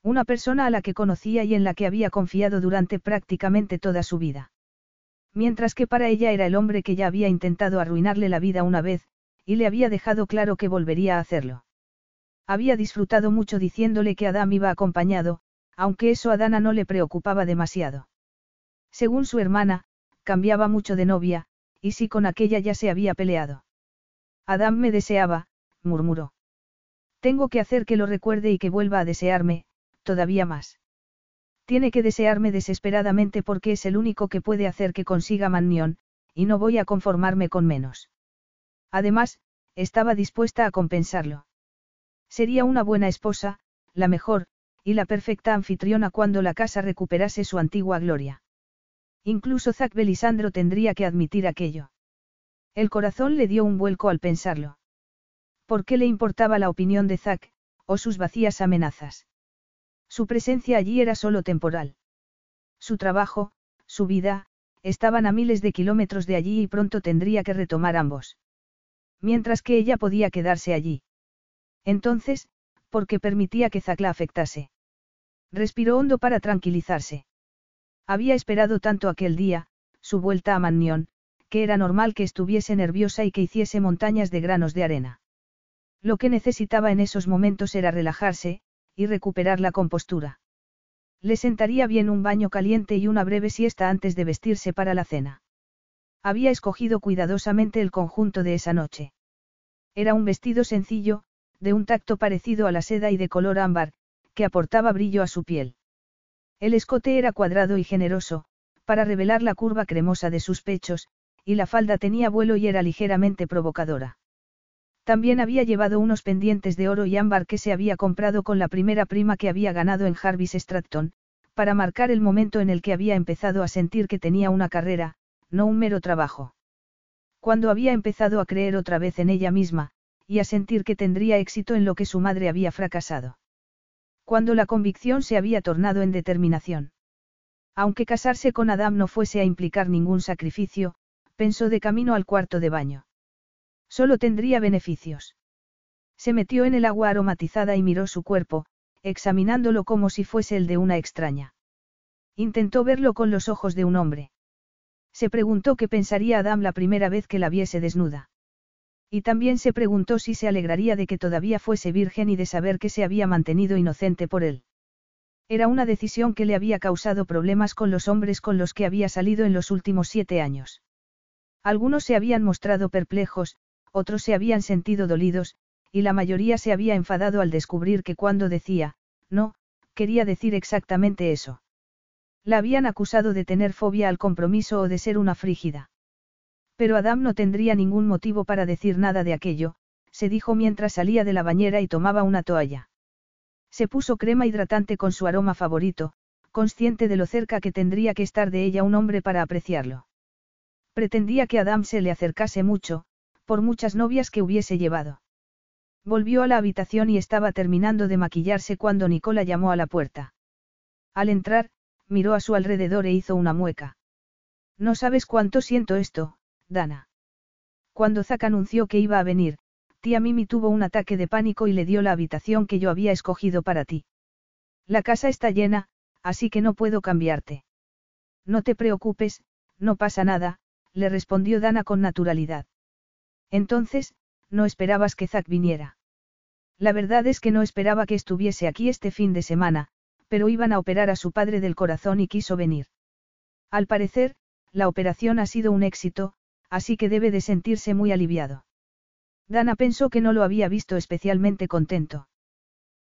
Una persona a la que conocía y en la que había confiado durante prácticamente toda su vida. Mientras que para ella era el hombre que ya había intentado arruinarle la vida una vez, y le había dejado claro que volvería a hacerlo. Había disfrutado mucho diciéndole que Adam iba acompañado, aunque eso a Dana no le preocupaba demasiado. Según su hermana, cambiaba mucho de novia, y si con aquella ya se había peleado. Adam me deseaba, murmuró. Tengo que hacer que lo recuerde y que vuelva a desearme, todavía más. Tiene que desearme desesperadamente porque es el único que puede hacer que consiga Mannion, y no voy a conformarme con menos. Además, estaba dispuesta a compensarlo. Sería una buena esposa, la mejor, y la perfecta anfitriona cuando la casa recuperase su antigua gloria. Incluso Zack Belisandro tendría que admitir aquello. El corazón le dio un vuelco al pensarlo. ¿Por qué le importaba la opinión de Zack, o sus vacías amenazas? Su presencia allí era solo temporal. Su trabajo, su vida, estaban a miles de kilómetros de allí y pronto tendría que retomar ambos. Mientras que ella podía quedarse allí. Entonces, ¿por qué permitía que Zack la afectase? Respiró hondo para tranquilizarse. Había esperado tanto aquel día, su vuelta a Mannion, que era normal que estuviese nerviosa y que hiciese montañas de granos de arena. Lo que necesitaba en esos momentos era relajarse, y recuperar la compostura. Le sentaría bien un baño caliente y una breve siesta antes de vestirse para la cena. Había escogido cuidadosamente el conjunto de esa noche. Era un vestido sencillo, de un tacto parecido a la seda y de color ámbar, que aportaba brillo a su piel. El escote era cuadrado y generoso, para revelar la curva cremosa de sus pechos, y la falda tenía vuelo y era ligeramente provocadora. También había llevado unos pendientes de oro y ámbar que se había comprado con la primera prima que había ganado en Jarvis Stratton, para marcar el momento en el que había empezado a sentir que tenía una carrera, no un mero trabajo. Cuando había empezado a creer otra vez en ella misma, y a sentir que tendría éxito en lo que su madre había fracasado. Cuando la convicción se había tornado en determinación. Aunque casarse con Adam no fuese a implicar ningún sacrificio, pensó de camino al cuarto de baño. Solo tendría beneficios. Se metió en el agua aromatizada y miró su cuerpo, examinándolo como si fuese el de una extraña. Intentó verlo con los ojos de un hombre. Se preguntó qué pensaría Adam la primera vez que la viese desnuda. Y también se preguntó si se alegraría de que todavía fuese virgen y de saber que se había mantenido inocente por él. Era una decisión que le había causado problemas con los hombres con los que había salido en los últimos siete años. Algunos se habían mostrado perplejos, otros se habían sentido dolidos, y la mayoría se había enfadado al descubrir que cuando decía, no, quería decir exactamente eso. La habían acusado de tener fobia al compromiso o de ser una frígida. Pero Adam no tendría ningún motivo para decir nada de aquello, se dijo mientras salía de la bañera y tomaba una toalla. Se puso crema hidratante con su aroma favorito, consciente de lo cerca que tendría que estar de ella un hombre para apreciarlo. Pretendía que Adam se le acercase mucho, por muchas novias que hubiese llevado. Volvió a la habitación y estaba terminando de maquillarse cuando Nicola llamó a la puerta. Al entrar, miró a su alrededor e hizo una mueca. No sabes cuánto siento esto, Dana. Cuando Zack anunció que iba a venir, tía Mimi tuvo un ataque de pánico y le dio la habitación que yo había escogido para ti. La casa está llena, así que no puedo cambiarte. No te preocupes, no pasa nada, le respondió Dana con naturalidad. Entonces, no esperabas que Zack viniera. La verdad es que no esperaba que estuviese aquí este fin de semana, pero iban a operar a su padre del corazón y quiso venir. Al parecer, la operación ha sido un éxito, así que debe de sentirse muy aliviado. Dana pensó que no lo había visto especialmente contento.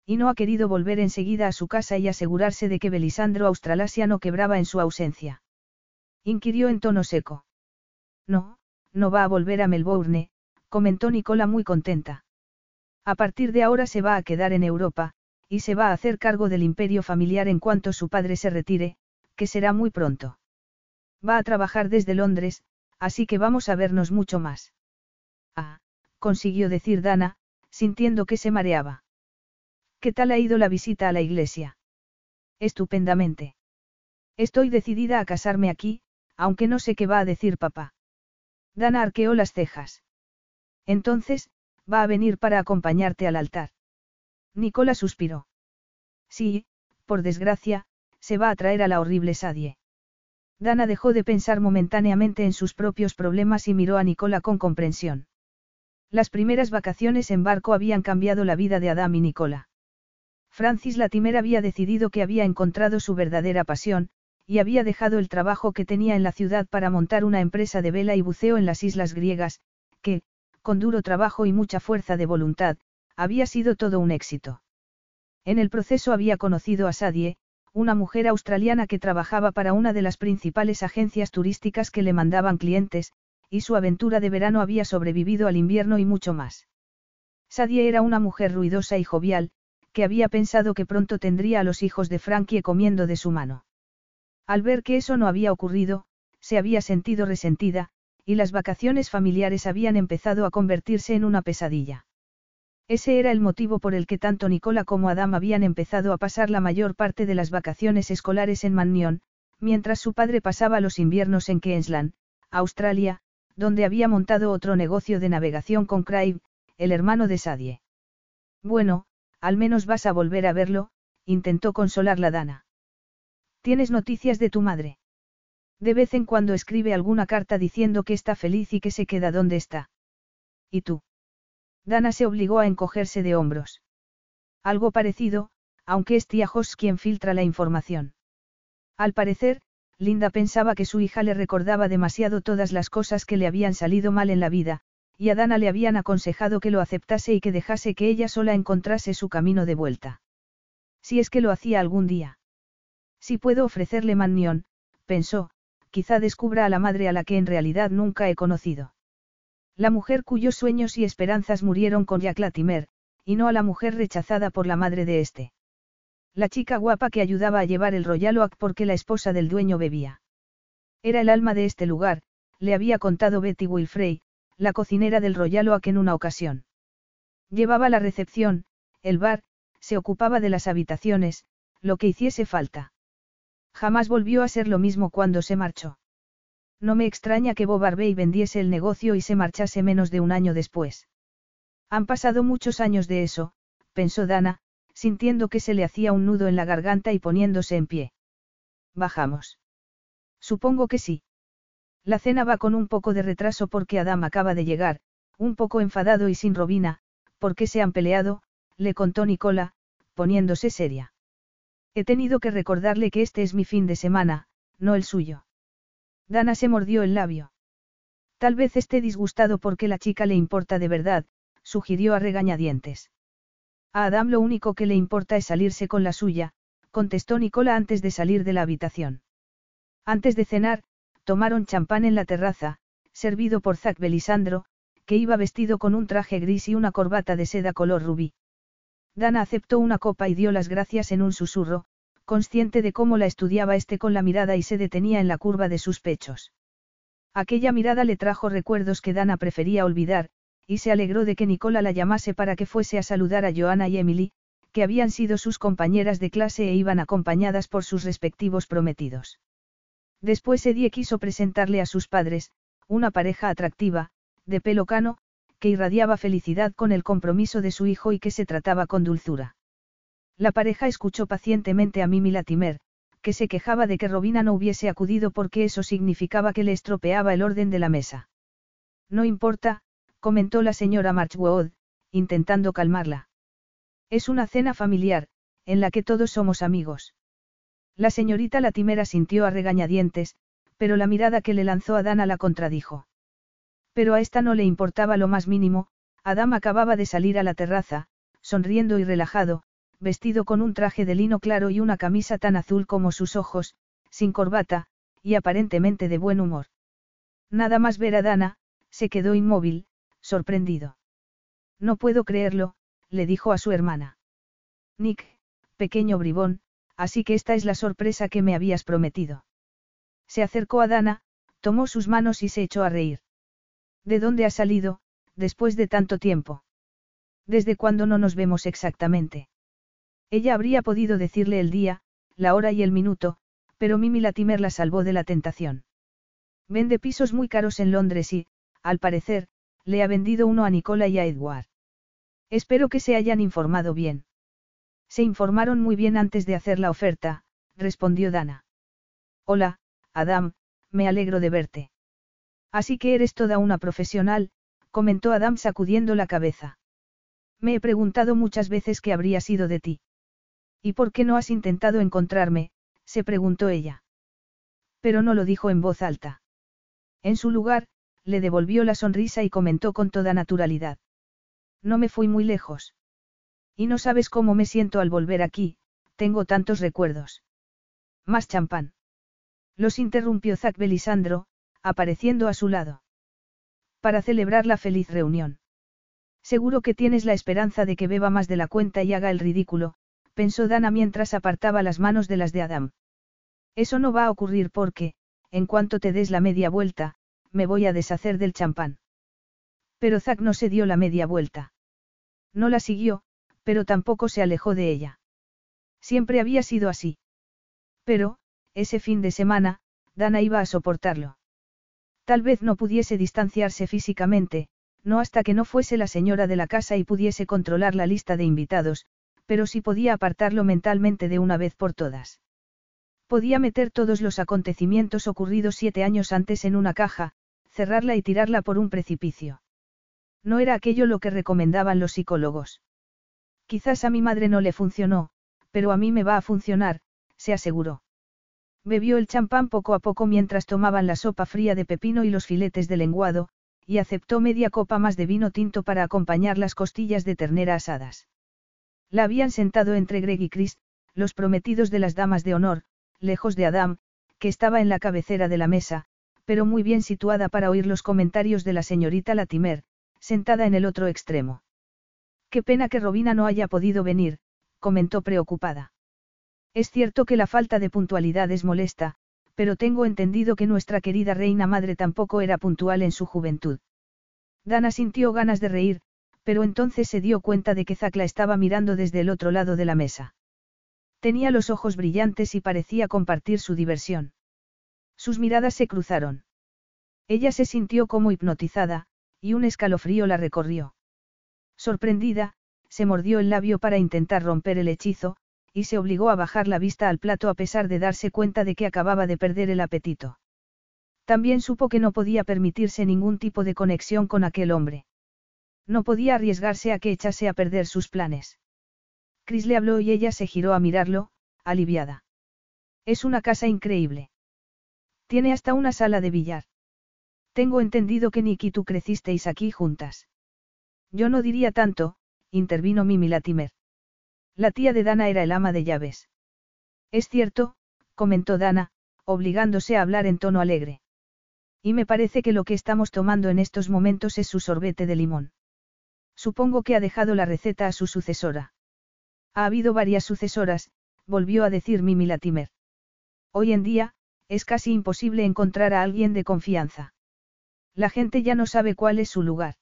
Y no ha querido volver enseguida a su casa y asegurarse de que Belisandro Australasia no quebraba en su ausencia. Inquirió en tono seco. No, no va a volver a Melbourne, comentó Nicola muy contenta. A partir de ahora se va a quedar en Europa, y se va a hacer cargo del imperio familiar en cuanto su padre se retire, que será muy pronto. Va a trabajar desde Londres, así que vamos a vernos mucho más. Ah, consiguió decir Dana, sintiendo que se mareaba. ¿Qué tal ha ido la visita a la iglesia? Estupendamente. Estoy decidida a casarme aquí, aunque no sé qué va a decir papá. Dana arqueó las cejas. Entonces, va a venir para acompañarte al altar. Nicola suspiró. Sí, por desgracia, se va a traer a la horrible Sadie. Dana dejó de pensar momentáneamente en sus propios problemas y miró a Nicola con comprensión. Las primeras vacaciones en barco habían cambiado la vida de Adam y Nicola. Francis Latimer había decidido que había encontrado su verdadera pasión, y había dejado el trabajo que tenía en la ciudad para montar una empresa de vela y buceo en las islas griegas, que, con duro trabajo y mucha fuerza de voluntad, había sido todo un éxito. En el proceso había conocido a Sadie, una mujer australiana que trabajaba para una de las principales agencias turísticas que le mandaban clientes, y su aventura de verano había sobrevivido al invierno y mucho más. Sadie era una mujer ruidosa y jovial, que había pensado que pronto tendría a los hijos de Frankie comiendo de su mano. Al ver que eso no había ocurrido, se había sentido resentida, y las vacaciones familiares habían empezado a convertirse en una pesadilla. Ese era el motivo por el que tanto Nicola como Adam habían empezado a pasar la mayor parte de las vacaciones escolares en Mannion, mientras su padre pasaba los inviernos en Queensland, Australia, donde había montado otro negocio de navegación con Craig, el hermano de Sadie. Bueno, al menos vas a volver a verlo, intentó consolar la Dana. ¿Tienes noticias de tu madre? De vez en cuando escribe alguna carta diciendo que está feliz y que se queda donde está. ¿Y tú? Dana se obligó a encogerse de hombros. Algo parecido, aunque es tía Jos quien filtra la información. Al parecer, Linda pensaba que su hija le recordaba demasiado todas las cosas que le habían salido mal en la vida, y a Dana le habían aconsejado que lo aceptase y que dejase que ella sola encontrase su camino de vuelta. Si es que lo hacía algún día. Si puedo ofrecerle Mannion, pensó, quizá descubra a la madre a la que en realidad nunca he conocido. La mujer cuyos sueños y esperanzas murieron con Jack Latimer, y no a la mujer rechazada por la madre de este. La chica guapa que ayudaba a llevar el Royal Oak porque la esposa del dueño bebía. Era el alma de este lugar, le había contado Betty Wilfrey, la cocinera del Royal Oak en una ocasión. Llevaba la recepción, el bar, se ocupaba de las habitaciones, lo que hiciese falta. Jamás volvió a ser lo mismo cuando se marchó. No me extraña que Bob Arbey vendiese el negocio y se marchase menos de un año después. Han pasado muchos años de eso, pensó Dana, sintiendo que se le hacía un nudo en la garganta y poniéndose en pie. Bajamos. Supongo que sí. La cena va con un poco de retraso porque Adam acaba de llegar, un poco enfadado y sin Robina, porque se han peleado, le contó Nicola, poniéndose seria. He tenido que recordarle que este es mi fin de semana, no el suyo. Dana se mordió el labio. Tal vez esté disgustado porque la chica le importa de verdad, sugirió a regañadientes. A Adam lo único que le importa es salirse con la suya, contestó Nicola antes de salir de la habitación. Antes de cenar, Tomaron champán en la terraza, servido por Zac Belisandro, que iba vestido con un traje gris y una corbata de seda color rubí. Dana aceptó una copa y dio las gracias en un susurro, consciente de cómo la estudiaba este con la mirada y se detenía en la curva de sus pechos. Aquella mirada le trajo recuerdos que Dana prefería olvidar, y se alegró de que Nicola la llamase para que fuese a saludar a Joanna y Emily, que habían sido sus compañeras de clase e iban acompañadas por sus respectivos prometidos. Después Edie quiso presentarle a sus padres, una pareja atractiva, de pelo cano, que irradiaba felicidad con el compromiso de su hijo y que se trataba con dulzura. La pareja escuchó pacientemente a Mimi Latimer, que se quejaba de que Robina no hubiese acudido porque eso significaba que le estropeaba el orden de la mesa. No importa, comentó la señora Marchwood, intentando calmarla. Es una cena familiar, en la que todos somos amigos. La señorita Latimera sintió a regañadientes, pero la mirada que le lanzó a Dana la contradijo. Pero a esta no le importaba lo más mínimo, Adam acababa de salir a la terraza, sonriendo y relajado, vestido con un traje de lino claro y una camisa tan azul como sus ojos, sin corbata, y aparentemente de buen humor. Nada más ver a Dana, se quedó inmóvil, sorprendido. No puedo creerlo, le dijo a su hermana. Nick, pequeño bribón, así que esta es la sorpresa que me habías prometido. Se acercó a Dana, tomó sus manos y se echó a reír. ¿De dónde ha salido, después de tanto tiempo? ¿Desde cuándo no nos vemos exactamente? Ella habría podido decirle el día, la hora y el minuto, pero Mimi Latimer la salvó de la tentación. Vende pisos muy caros en Londres y, al parecer, le ha vendido uno a Nicola y a Edward. Espero que se hayan informado bien. Se informaron muy bien antes de hacer la oferta, respondió Dana. Hola, Adam, me alegro de verte. Así que eres toda una profesional, comentó Adam sacudiendo la cabeza. Me he preguntado muchas veces qué habría sido de ti. ¿Y por qué no has intentado encontrarme? se preguntó ella. Pero no lo dijo en voz alta. En su lugar, le devolvió la sonrisa y comentó con toda naturalidad. No me fui muy lejos. Y no sabes cómo me siento al volver aquí, tengo tantos recuerdos. Más champán. Los interrumpió Zac Belisandro, apareciendo a su lado. Para celebrar la feliz reunión. Seguro que tienes la esperanza de que beba más de la cuenta y haga el ridículo, pensó Dana mientras apartaba las manos de las de Adam. Eso no va a ocurrir porque, en cuanto te des la media vuelta, me voy a deshacer del champán. Pero Zack no se dio la media vuelta. No la siguió, pero tampoco se alejó de ella. Siempre había sido así. Pero, ese fin de semana, Dana iba a soportarlo. Tal vez no pudiese distanciarse físicamente, no hasta que no fuese la señora de la casa y pudiese controlar la lista de invitados, pero sí podía apartarlo mentalmente de una vez por todas. Podía meter todos los acontecimientos ocurridos siete años antes en una caja, cerrarla y tirarla por un precipicio. No era aquello lo que recomendaban los psicólogos. Quizás a mi madre no le funcionó, pero a mí me va a funcionar, se aseguró. Bebió el champán poco a poco mientras tomaban la sopa fría de pepino y los filetes de lenguado, y aceptó media copa más de vino tinto para acompañar las costillas de ternera asadas. La habían sentado entre Greg y Chris, los prometidos de las damas de honor, lejos de Adam, que estaba en la cabecera de la mesa, pero muy bien situada para oír los comentarios de la señorita Latimer, sentada en el otro extremo. Qué pena que Robina no haya podido venir, comentó preocupada. Es cierto que la falta de puntualidad es molesta, pero tengo entendido que nuestra querida reina madre tampoco era puntual en su juventud. Dana sintió ganas de reír, pero entonces se dio cuenta de que Zack la estaba mirando desde el otro lado de la mesa. Tenía los ojos brillantes y parecía compartir su diversión. Sus miradas se cruzaron. Ella se sintió como hipnotizada, y un escalofrío la recorrió. Sorprendida, se mordió el labio para intentar romper el hechizo, y se obligó a bajar la vista al plato a pesar de darse cuenta de que acababa de perder el apetito. También supo que no podía permitirse ningún tipo de conexión con aquel hombre. No podía arriesgarse a que echase a perder sus planes. Chris le habló y ella se giró a mirarlo, aliviada. Es una casa increíble. Tiene hasta una sala de billar. Tengo entendido que Nick y tú crecisteis aquí juntas. Yo no diría tanto, intervino Mimi Latimer. La tía de Dana era el ama de llaves. Es cierto, comentó Dana, obligándose a hablar en tono alegre. Y me parece que lo que estamos tomando en estos momentos es su sorbete de limón. Supongo que ha dejado la receta a su sucesora. Ha habido varias sucesoras, volvió a decir Mimi Latimer. Hoy en día, es casi imposible encontrar a alguien de confianza. La gente ya no sabe cuál es su lugar.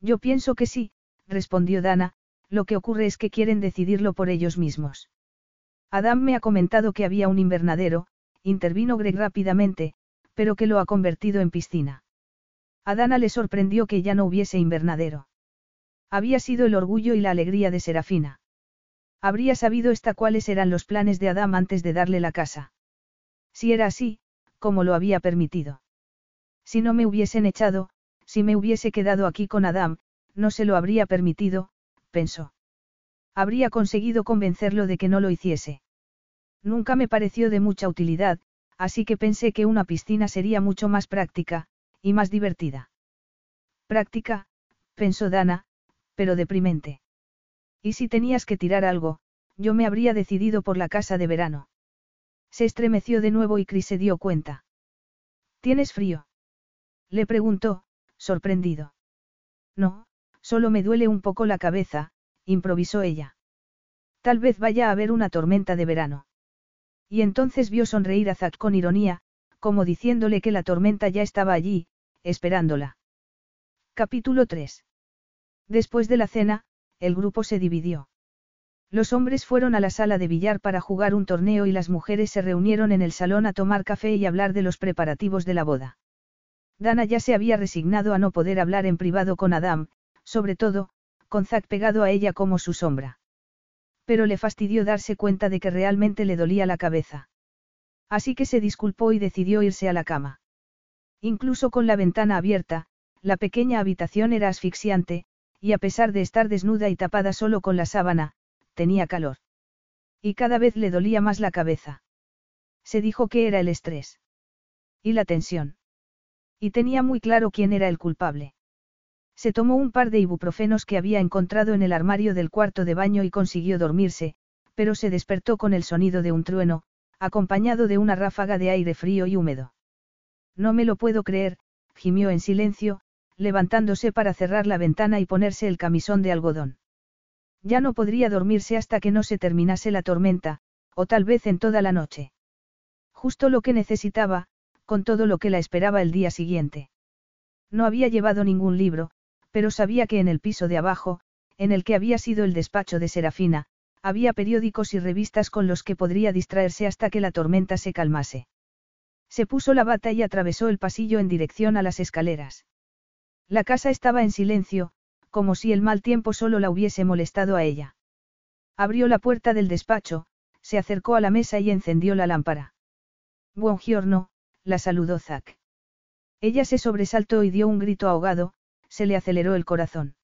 Yo pienso que sí, respondió Dana, lo que ocurre es que quieren decidirlo por ellos mismos. Adam me ha comentado que había un invernadero, intervino Greg rápidamente, pero que lo ha convertido en piscina. A Dana le sorprendió que ya no hubiese invernadero. Había sido el orgullo y la alegría de Serafina. Habría sabido esta cuáles eran los planes de Adam antes de darle la casa. Si era así, como lo había permitido. Si no me hubiesen echado, si me hubiese quedado aquí con Adam, no se lo habría permitido, pensó. Habría conseguido convencerlo de que no lo hiciese. Nunca me pareció de mucha utilidad, así que pensé que una piscina sería mucho más práctica, y más divertida. Práctica, pensó Dana, pero deprimente. Y si tenías que tirar algo, yo me habría decidido por la casa de verano. Se estremeció de nuevo y Chris se dio cuenta. ¿Tienes frío? Le preguntó, sorprendido. No, Solo me duele un poco la cabeza, improvisó ella. Tal vez vaya a haber una tormenta de verano. Y entonces vio sonreír a Zack con ironía, como diciéndole que la tormenta ya estaba allí, esperándola. Capítulo 3. Después de la cena, el grupo se dividió. Los hombres fueron a la sala de billar para jugar un torneo y las mujeres se reunieron en el salón a tomar café y hablar de los preparativos de la boda. Dana ya se había resignado a no poder hablar en privado con Adam, sobre todo, con Zack pegado a ella como su sombra. Pero le fastidió darse cuenta de que realmente le dolía la cabeza. Así que se disculpó y decidió irse a la cama. Incluso con la ventana abierta, la pequeña habitación era asfixiante, y a pesar de estar desnuda y tapada solo con la sábana, tenía calor. Y cada vez le dolía más la cabeza. Se dijo que era el estrés. Y la tensión. Y tenía muy claro quién era el culpable. Se tomó un par de ibuprofenos que había encontrado en el armario del cuarto de baño y consiguió dormirse, pero se despertó con el sonido de un trueno, acompañado de una ráfaga de aire frío y húmedo. No me lo puedo creer, gimió en silencio, levantándose para cerrar la ventana y ponerse el camisón de algodón. Ya no podría dormirse hasta que no se terminase la tormenta, o tal vez en toda la noche. Justo lo que necesitaba, con todo lo que la esperaba el día siguiente. No había llevado ningún libro, pero sabía que en el piso de abajo, en el que había sido el despacho de Serafina, había periódicos y revistas con los que podría distraerse hasta que la tormenta se calmase. Se puso la bata y atravesó el pasillo en dirección a las escaleras. La casa estaba en silencio, como si el mal tiempo solo la hubiese molestado a ella. Abrió la puerta del despacho, se acercó a la mesa y encendió la lámpara. Buongiorno, la saludó Zack. Ella se sobresaltó y dio un grito ahogado, se le aceleró el corazón.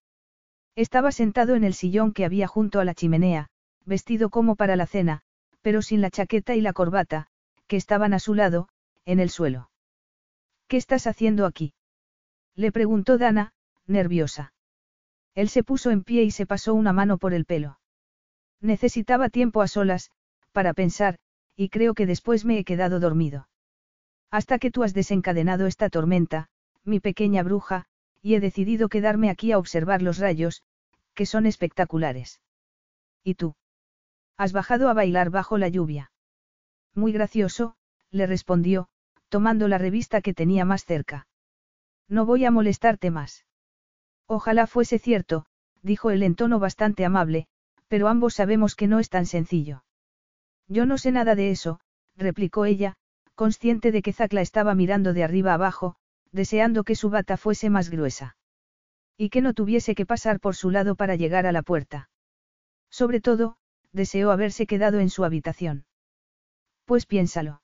Estaba sentado en el sillón que había junto a la chimenea, vestido como para la cena, pero sin la chaqueta y la corbata, que estaban a su lado, en el suelo. ¿Qué estás haciendo aquí? Le preguntó Dana, nerviosa. Él se puso en pie y se pasó una mano por el pelo. Necesitaba tiempo a solas, para pensar, y creo que después me he quedado dormido. Hasta que tú has desencadenado esta tormenta, mi pequeña bruja, y he decidido quedarme aquí a observar los rayos, que son espectaculares. ¿Y tú? Has bajado a bailar bajo la lluvia. Muy gracioso, le respondió, tomando la revista que tenía más cerca. No voy a molestarte más. Ojalá fuese cierto, dijo él en tono bastante amable, pero ambos sabemos que no es tan sencillo. Yo no sé nada de eso, replicó ella, consciente de que Zack la estaba mirando de arriba abajo, deseando que su bata fuese más gruesa. Y que no tuviese que pasar por su lado para llegar a la puerta. Sobre todo, deseó haberse quedado en su habitación. Pues piénsalo.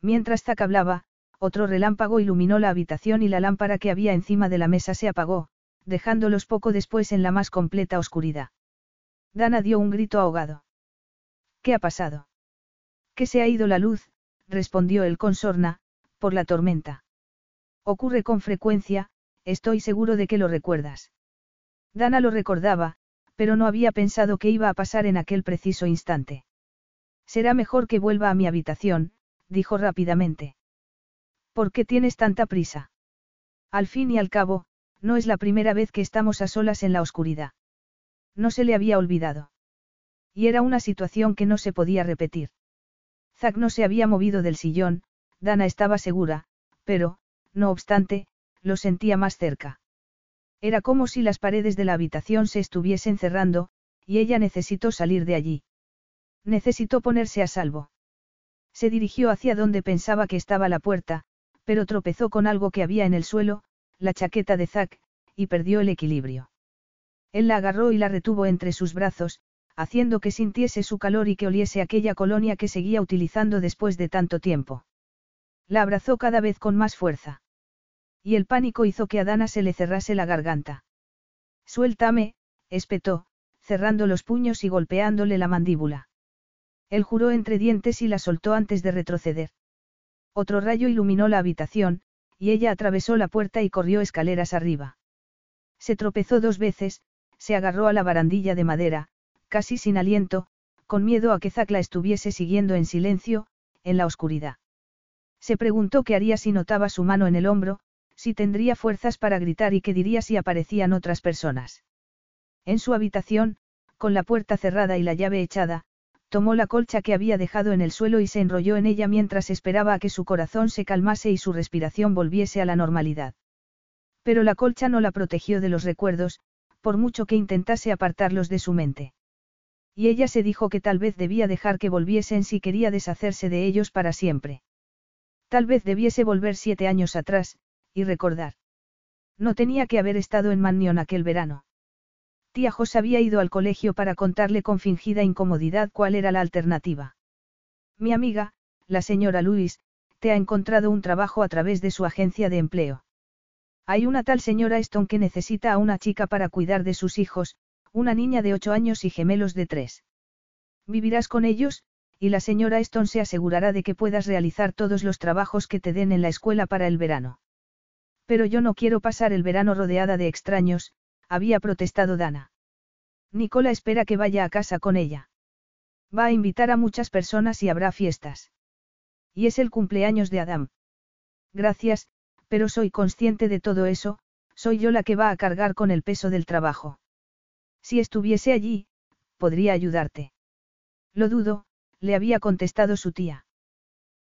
Mientras Zack hablaba, otro relámpago iluminó la habitación y la lámpara que había encima de la mesa se apagó, dejándolos poco después en la más completa oscuridad. Dana dio un grito ahogado. ¿Qué ha pasado? Que se ha ido la luz, respondió el consorna, por la tormenta. Ocurre con frecuencia, estoy seguro de que lo recuerdas. Dana lo recordaba, pero no había pensado que iba a pasar en aquel preciso instante. Será mejor que vuelva a mi habitación, dijo rápidamente. ¿Por qué tienes tanta prisa? Al fin y al cabo, no es la primera vez que estamos a solas en la oscuridad. No se le había olvidado. Y era una situación que no se podía repetir. Zack no se había movido del sillón, Dana estaba segura, pero, no obstante, lo sentía más cerca. Era como si las paredes de la habitación se estuviesen cerrando, y ella necesitó salir de allí. Necesitó ponerse a salvo. Se dirigió hacia donde pensaba que estaba la puerta, pero tropezó con algo que había en el suelo, la chaqueta de Zack, y perdió el equilibrio. Él la agarró y la retuvo entre sus brazos, haciendo que sintiese su calor y que oliese aquella colonia que seguía utilizando después de tanto tiempo. La abrazó cada vez con más fuerza. Y el pánico hizo que a Dana se le cerrase la garganta. Suéltame, espetó, cerrando los puños y golpeándole la mandíbula. Él juró entre dientes y la soltó antes de retroceder. Otro rayo iluminó la habitación, y ella atravesó la puerta y corrió escaleras arriba. Se tropezó dos veces, se agarró a la barandilla de madera, casi sin aliento, con miedo a que Zack la estuviese siguiendo en silencio, en la oscuridad. Se preguntó qué haría si notaba su mano en el hombro, si tendría fuerzas para gritar y qué diría si aparecían otras personas. En su habitación, con la puerta cerrada y la llave echada, tomó la colcha que había dejado en el suelo y se enrolló en ella mientras esperaba a que su corazón se calmase y su respiración volviese a la normalidad. Pero la colcha no la protegió de los recuerdos, por mucho que intentase apartarlos de su mente. Y ella se dijo que tal vez debía dejar que volviesen si quería deshacerse de ellos para siempre. Tal vez debiese volver siete años atrás, y recordar. No tenía que haber estado en Mannion aquel verano. Tía Jos había ido al colegio para contarle con fingida incomodidad cuál era la alternativa. Mi amiga, la señora Luis, te ha encontrado un trabajo a través de su agencia de empleo. Hay una tal señora Stone que necesita a una chica para cuidar de sus hijos, una niña de ocho años y gemelos de tres. Vivirás con ellos, y la señora Stone se asegurará de que puedas realizar todos los trabajos que te den en la escuela para el verano. Pero yo no quiero pasar el verano rodeada de extraños, había protestado Dana. Nicola espera que vaya a casa con ella. Va a invitar a muchas personas y habrá fiestas. Y es el cumpleaños de Adam. Gracias, pero soy consciente de todo eso, soy yo la que va a cargar con el peso del trabajo. Si estuviese allí, podría ayudarte. Lo dudo, le había contestado su tía.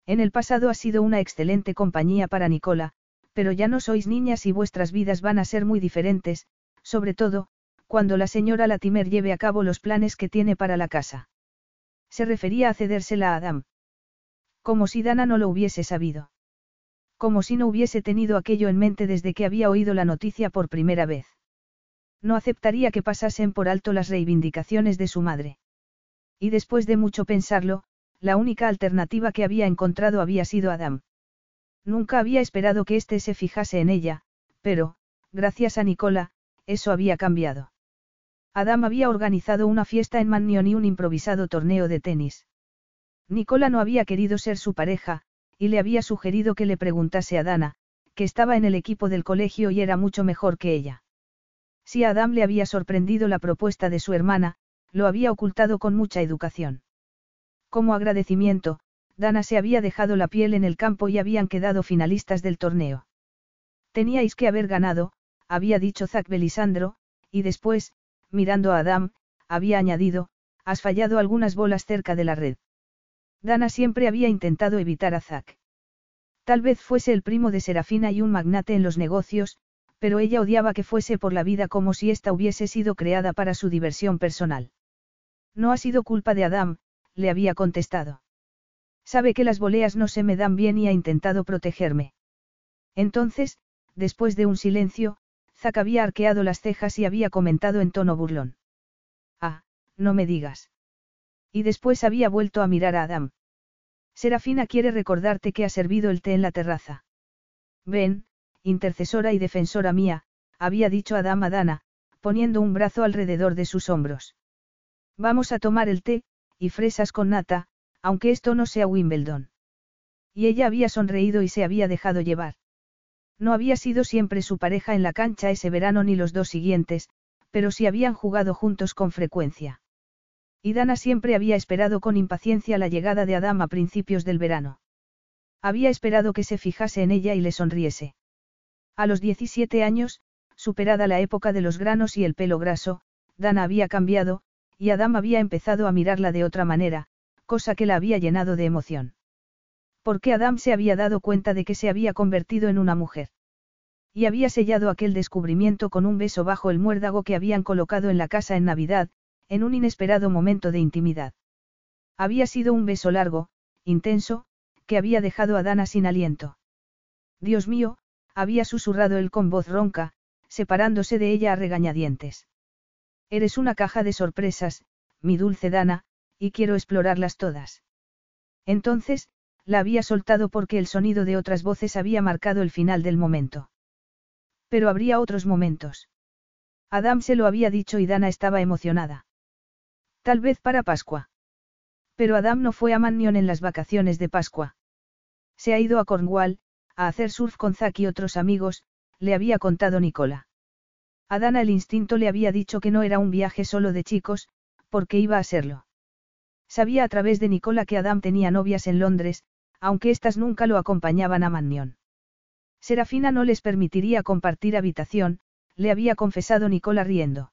En el pasado ha sido una excelente compañía para Nicola, pero ya no sois niñas y vuestras vidas van a ser muy diferentes, sobre todo, cuando la señora Latimer lleve a cabo los planes que tiene para la casa. Se refería a cedérsela a Adam. Como si Dana no lo hubiese sabido. Como si no hubiese tenido aquello en mente desde que había oído la noticia por primera vez. No aceptaría que pasasen por alto las reivindicaciones de su madre. Y después de mucho pensarlo, la única alternativa que había encontrado había sido Adam. Nunca había esperado que éste se fijase en ella, pero, gracias a Nicola, eso había cambiado. Adam había organizado una fiesta en Mannion y un improvisado torneo de tenis. Nicola no había querido ser su pareja, y le había sugerido que le preguntase a Dana, que estaba en el equipo del colegio y era mucho mejor que ella. Si a Adam le había sorprendido la propuesta de su hermana, lo había ocultado con mucha educación. Como agradecimiento, Dana se había dejado la piel en el campo y habían quedado finalistas del torneo. Teníais que haber ganado, había dicho Zack Belisandro, y después, mirando a Adam, había añadido, has fallado algunas bolas cerca de la red. Dana siempre había intentado evitar a Zack. Tal vez fuese el primo de Serafina y un magnate en los negocios, pero ella odiaba que fuese por la vida como si ésta hubiese sido creada para su diversión personal. No ha sido culpa de Adam, le había contestado. Sabe que las boleas no se me dan bien y ha intentado protegerme. Entonces, después de un silencio, Zack había arqueado las cejas y había comentado en tono burlón. Ah, no me digas. Y después había vuelto a mirar a Adam. Serafina quiere recordarte que ha servido el té en la terraza. Ven, intercesora y defensora mía, había dicho Adam a Dana, poniendo un brazo alrededor de sus hombros. Vamos a tomar el té, y fresas con nata, aunque esto no sea Wimbledon. Y ella había sonreído y se había dejado llevar. No había sido siempre su pareja en la cancha ese verano ni los dos siguientes, pero sí habían jugado juntos con frecuencia. Y Dana siempre había esperado con impaciencia la llegada de Adam a principios del verano. Había esperado que se fijase en ella y le sonriese. A los 17 años, superada la época de los granos y el pelo graso, Dana había cambiado, y Adam había empezado a mirarla de otra manera, cosa que la había llenado de emoción. Porque Adam se había dado cuenta de que se había convertido en una mujer. Y había sellado aquel descubrimiento con un beso bajo el muérdago que habían colocado en la casa en Navidad, en un inesperado momento de intimidad. Había sido un beso largo, intenso, que había dejado a Dana sin aliento. Dios mío, había susurrado él con voz ronca, separándose de ella a regañadientes. Eres una caja de sorpresas, mi dulce Dana, y quiero explorarlas todas. Entonces, la había soltado porque el sonido de otras voces había marcado el final del momento. Pero habría otros momentos. Adam se lo había dicho y Dana estaba emocionada. Tal vez para Pascua. Pero Adam no fue a Mannion en las vacaciones de Pascua. Se ha ido a Cornwall, a hacer surf con Zack y otros amigos, le había contado Nicola. A Dana el instinto le había dicho que no era un viaje solo de chicos, porque iba a serlo. Sabía a través de Nicola que Adam tenía novias en Londres, aunque éstas nunca lo acompañaban a Mannion. Serafina no les permitiría compartir habitación, le había confesado Nicola riendo.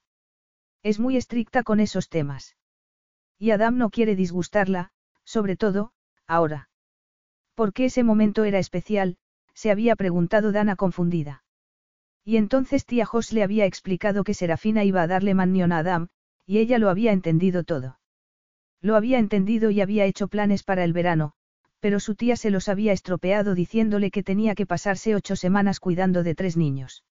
Es muy estricta con esos temas. Y Adam no quiere disgustarla, sobre todo, ahora. ¿Por qué ese momento era especial? se había preguntado Dana confundida. Y entonces tía Jos le había explicado que Serafina iba a darle mannión a Adam, y ella lo había entendido todo. Lo había entendido y había hecho planes para el verano, pero su tía se los había estropeado diciéndole que tenía que pasarse ocho semanas cuidando de tres niños.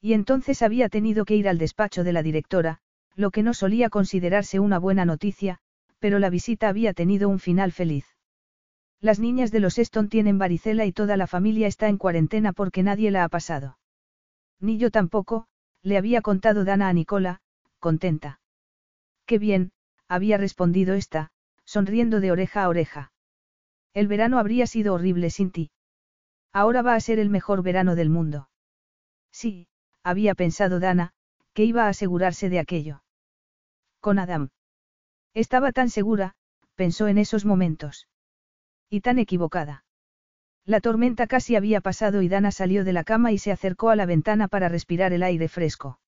Y entonces había tenido que ir al despacho de la directora, lo que no solía considerarse una buena noticia, pero la visita había tenido un final feliz. Las niñas de los Eston tienen varicela y toda la familia está en cuarentena porque nadie la ha pasado. Ni yo tampoco, le había contado Dana a Nicola, contenta. Qué bien, había respondido esta, sonriendo de oreja a oreja. El verano habría sido horrible sin ti. Ahora va a ser el mejor verano del mundo. Sí, había pensado Dana, que iba a asegurarse de aquello. Con Adam. Estaba tan segura, pensó en esos momentos. Y tan equivocada. La tormenta casi había pasado y Dana salió de la cama y se acercó a la ventana para respirar el aire fresco.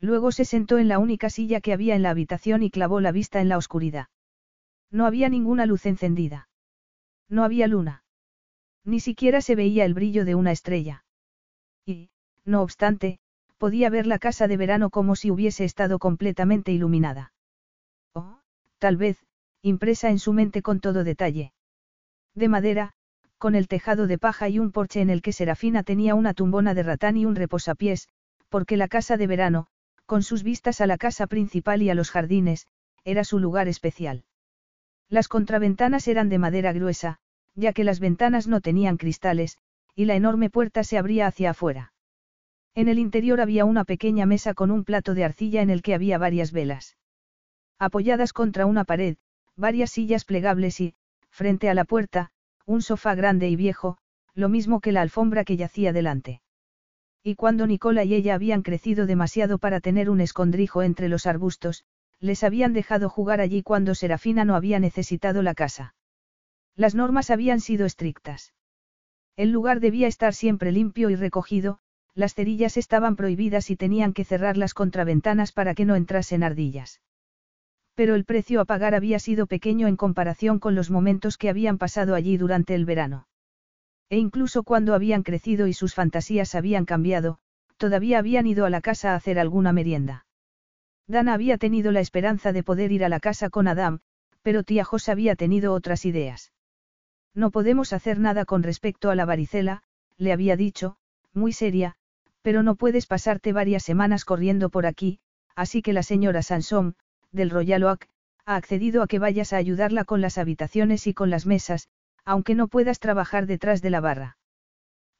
Luego se sentó en la única silla que había en la habitación y clavó la vista en la oscuridad. No había ninguna luz encendida. No había luna. Ni siquiera se veía el brillo de una estrella. Y, no obstante, podía ver la casa de verano como si hubiese estado completamente iluminada. O, tal vez, impresa en su mente con todo detalle. De madera, con el tejado de paja y un porche en el que Serafina tenía una tumbona de ratán y un reposapiés, porque la casa de verano, con sus vistas a la casa principal y a los jardines, era su lugar especial. Las contraventanas eran de madera gruesa, ya que las ventanas no tenían cristales, y la enorme puerta se abría hacia afuera. En el interior había una pequeña mesa con un plato de arcilla en el que había varias velas. Apoyadas contra una pared, varias sillas plegables y, frente a la puerta, un sofá grande y viejo, lo mismo que la alfombra que yacía delante. Y cuando Nicola y ella habían crecido demasiado para tener un escondrijo entre los arbustos, les habían dejado jugar allí cuando Serafina no había necesitado la casa. Las normas habían sido estrictas. El lugar debía estar siempre limpio y recogido, las cerillas estaban prohibidas y tenían que cerrar las contraventanas para que no entrasen ardillas. Pero el precio a pagar había sido pequeño en comparación con los momentos que habían pasado allí durante el verano. E incluso cuando habían crecido y sus fantasías habían cambiado, todavía habían ido a la casa a hacer alguna merienda. Dana había tenido la esperanza de poder ir a la casa con Adam, pero tía Jos había tenido otras ideas. No podemos hacer nada con respecto a la varicela, le había dicho, muy seria, pero no puedes pasarte varias semanas corriendo por aquí, así que la señora Sansom, del Royal Oak, ha accedido a que vayas a ayudarla con las habitaciones y con las mesas, aunque no puedas trabajar detrás de la barra.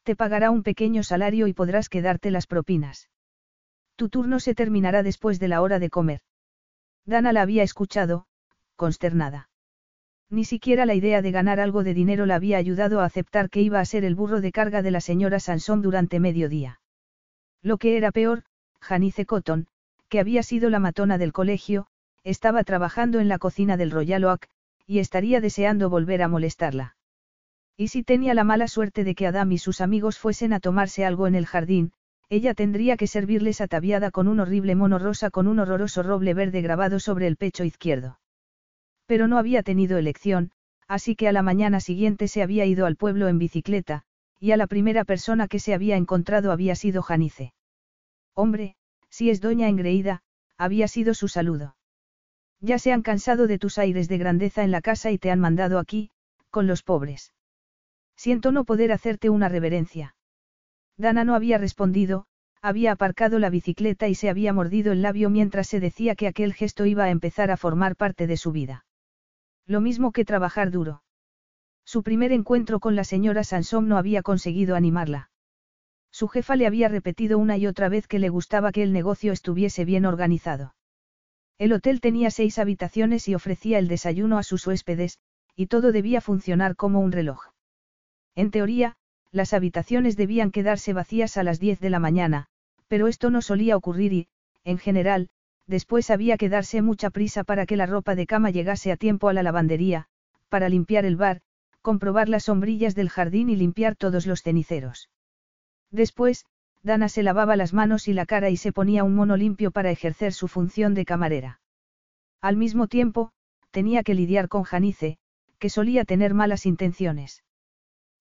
Te pagará un pequeño salario y podrás quedarte las propinas. Tu turno se terminará después de la hora de comer. Dana la había escuchado, consternada. Ni siquiera la idea de ganar algo de dinero la había ayudado a aceptar que iba a ser el burro de carga de la señora Sansón durante medio día. Lo que era peor, Janice Cotton, que había sido la matona del colegio, estaba trabajando en la cocina del Royal Oak, y estaría deseando volver a molestarla. Y si tenía la mala suerte de que Adam y sus amigos fuesen a tomarse algo en el jardín, ella tendría que servirles ataviada con un horrible mono rosa con un horroroso roble verde grabado sobre el pecho izquierdo. Pero no había tenido elección, así que a la mañana siguiente se había ido al pueblo en bicicleta, y a la primera persona que se había encontrado había sido Janice. Hombre, si es doña engreída, había sido su saludo. Ya se han cansado de tus aires de grandeza en la casa y te han mandado aquí, con los pobres. Siento no poder hacerte una reverencia. Dana no había respondido, había aparcado la bicicleta y se había mordido el labio mientras se decía que aquel gesto iba a empezar a formar parte de su vida. Lo mismo que trabajar duro. Su primer encuentro con la señora Sansom no había conseguido animarla. Su jefa le había repetido una y otra vez que le gustaba que el negocio estuviese bien organizado. El hotel tenía seis habitaciones y ofrecía el desayuno a sus huéspedes, y todo debía funcionar como un reloj. En teoría, las habitaciones debían quedarse vacías a las 10 de la mañana, pero esto no solía ocurrir y, en general, después había que darse mucha prisa para que la ropa de cama llegase a tiempo a la lavandería, para limpiar el bar, comprobar las sombrillas del jardín y limpiar todos los ceniceros. Después, Dana se lavaba las manos y la cara y se ponía un mono limpio para ejercer su función de camarera. Al mismo tiempo, tenía que lidiar con Janice, que solía tener malas intenciones.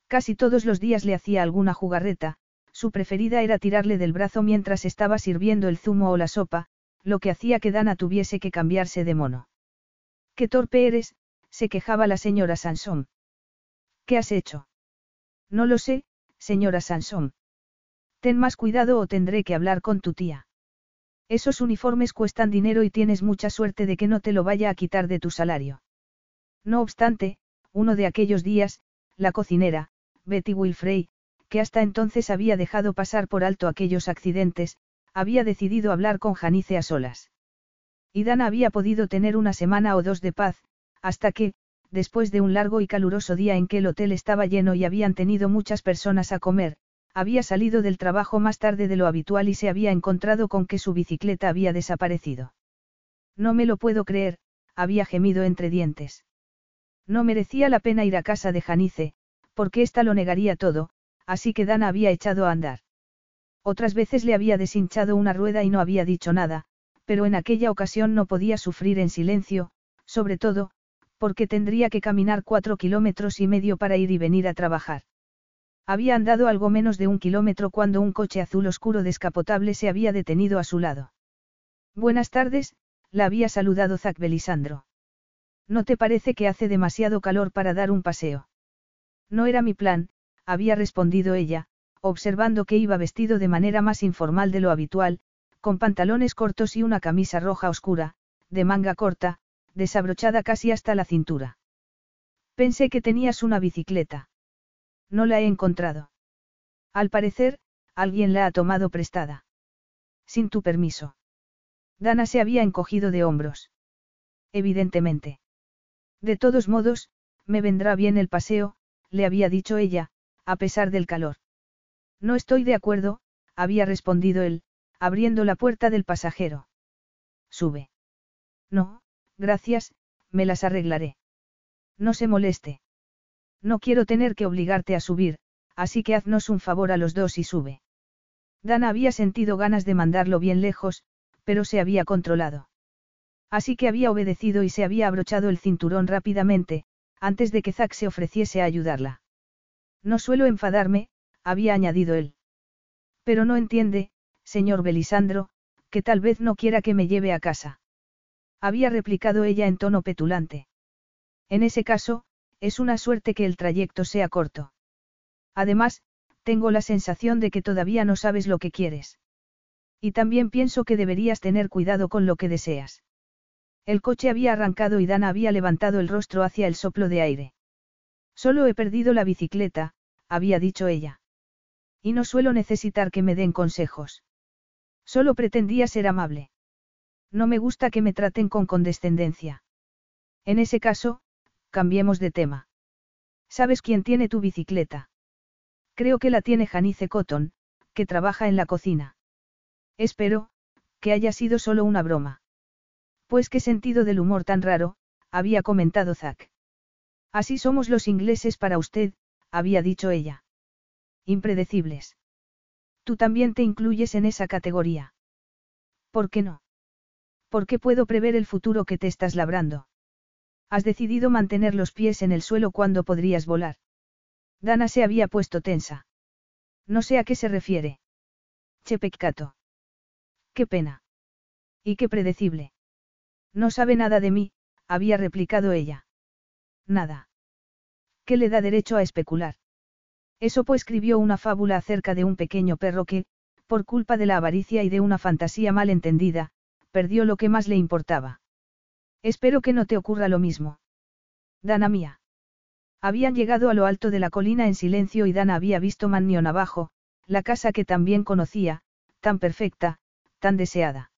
Casi todos los días le hacía alguna jugarreta, su preferida era tirarle del brazo mientras estaba sirviendo el zumo o la sopa, lo que hacía que Dana tuviese que cambiarse de mono. ¡Qué torpe eres! se quejaba la señora Sansón. ¿Qué has hecho? No lo sé, señora Sansón. Ten más cuidado o tendré que hablar con tu tía. Esos uniformes cuestan dinero y tienes mucha suerte de que no te lo vaya a quitar de tu salario. No obstante, uno de aquellos días, la cocinera, Betty Wilfrey, que hasta entonces había dejado pasar por alto aquellos accidentes, había decidido hablar con Janice a solas. Y Dana había podido tener una semana o dos de paz, hasta que, después de un largo y caluroso día en que el hotel estaba lleno y habían tenido muchas personas a comer, había salido del trabajo más tarde de lo habitual y se había encontrado con que su bicicleta había desaparecido. No me lo puedo creer, había gemido entre dientes. No merecía la pena ir a casa de Janice, porque ésta lo negaría todo, así que Dana había echado a andar. Otras veces le había deshinchado una rueda y no había dicho nada, pero en aquella ocasión no podía sufrir en silencio, sobre todo, porque tendría que caminar cuatro kilómetros y medio para ir y venir a trabajar. Había andado algo menos de un kilómetro cuando un coche azul oscuro descapotable se había detenido a su lado. Buenas tardes, la había saludado Zac Belisandro. ¿No te parece que hace demasiado calor para dar un paseo? No era mi plan, había respondido ella, observando que iba vestido de manera más informal de lo habitual, con pantalones cortos y una camisa roja oscura, de manga corta, desabrochada casi hasta la cintura. Pensé que tenías una bicicleta. No la he encontrado. Al parecer, alguien la ha tomado prestada. Sin tu permiso. Dana se había encogido de hombros. Evidentemente. De todos modos, me vendrá bien el paseo, le había dicho ella, a pesar del calor. No estoy de acuerdo, había respondido él, abriendo la puerta del pasajero. Sube. No, gracias, me las arreglaré. No se moleste. No quiero tener que obligarte a subir, así que haznos un favor a los dos y sube. Dana había sentido ganas de mandarlo bien lejos, pero se había controlado. Así que había obedecido y se había abrochado el cinturón rápidamente, antes de que Zack se ofreciese a ayudarla. No suelo enfadarme, había añadido él. Pero no entiende, señor Belisandro, que tal vez no quiera que me lleve a casa. Había replicado ella en tono petulante. En ese caso, es una suerte que el trayecto sea corto. Además, tengo la sensación de que todavía no sabes lo que quieres. Y también pienso que deberías tener cuidado con lo que deseas. El coche había arrancado y Dana había levantado el rostro hacia el soplo de aire. Solo he perdido la bicicleta, había dicho ella. Y no suelo necesitar que me den consejos. Solo pretendía ser amable. No me gusta que me traten con condescendencia. En ese caso, cambiemos de tema. ¿Sabes quién tiene tu bicicleta? Creo que la tiene Janice Cotton, que trabaja en la cocina. Espero, que haya sido solo una broma. Pues qué sentido del humor tan raro, había comentado Zack. Así somos los ingleses para usted, había dicho ella. Impredecibles. Tú también te incluyes en esa categoría. ¿Por qué no? ¿Por qué puedo prever el futuro que te estás labrando? Has decidido mantener los pies en el suelo cuando podrías volar. Dana se había puesto tensa. No sé a qué se refiere. Che peccato. Qué pena. Y qué predecible. No sabe nada de mí, había replicado ella. Nada. ¿Qué le da derecho a especular? Esopo escribió una fábula acerca de un pequeño perro que, por culpa de la avaricia y de una fantasía mal entendida, perdió lo que más le importaba. Espero que no te ocurra lo mismo. Dana mía. Habían llegado a lo alto de la colina en silencio y Dana había visto Mannion abajo, la casa que también conocía, tan perfecta, tan deseada.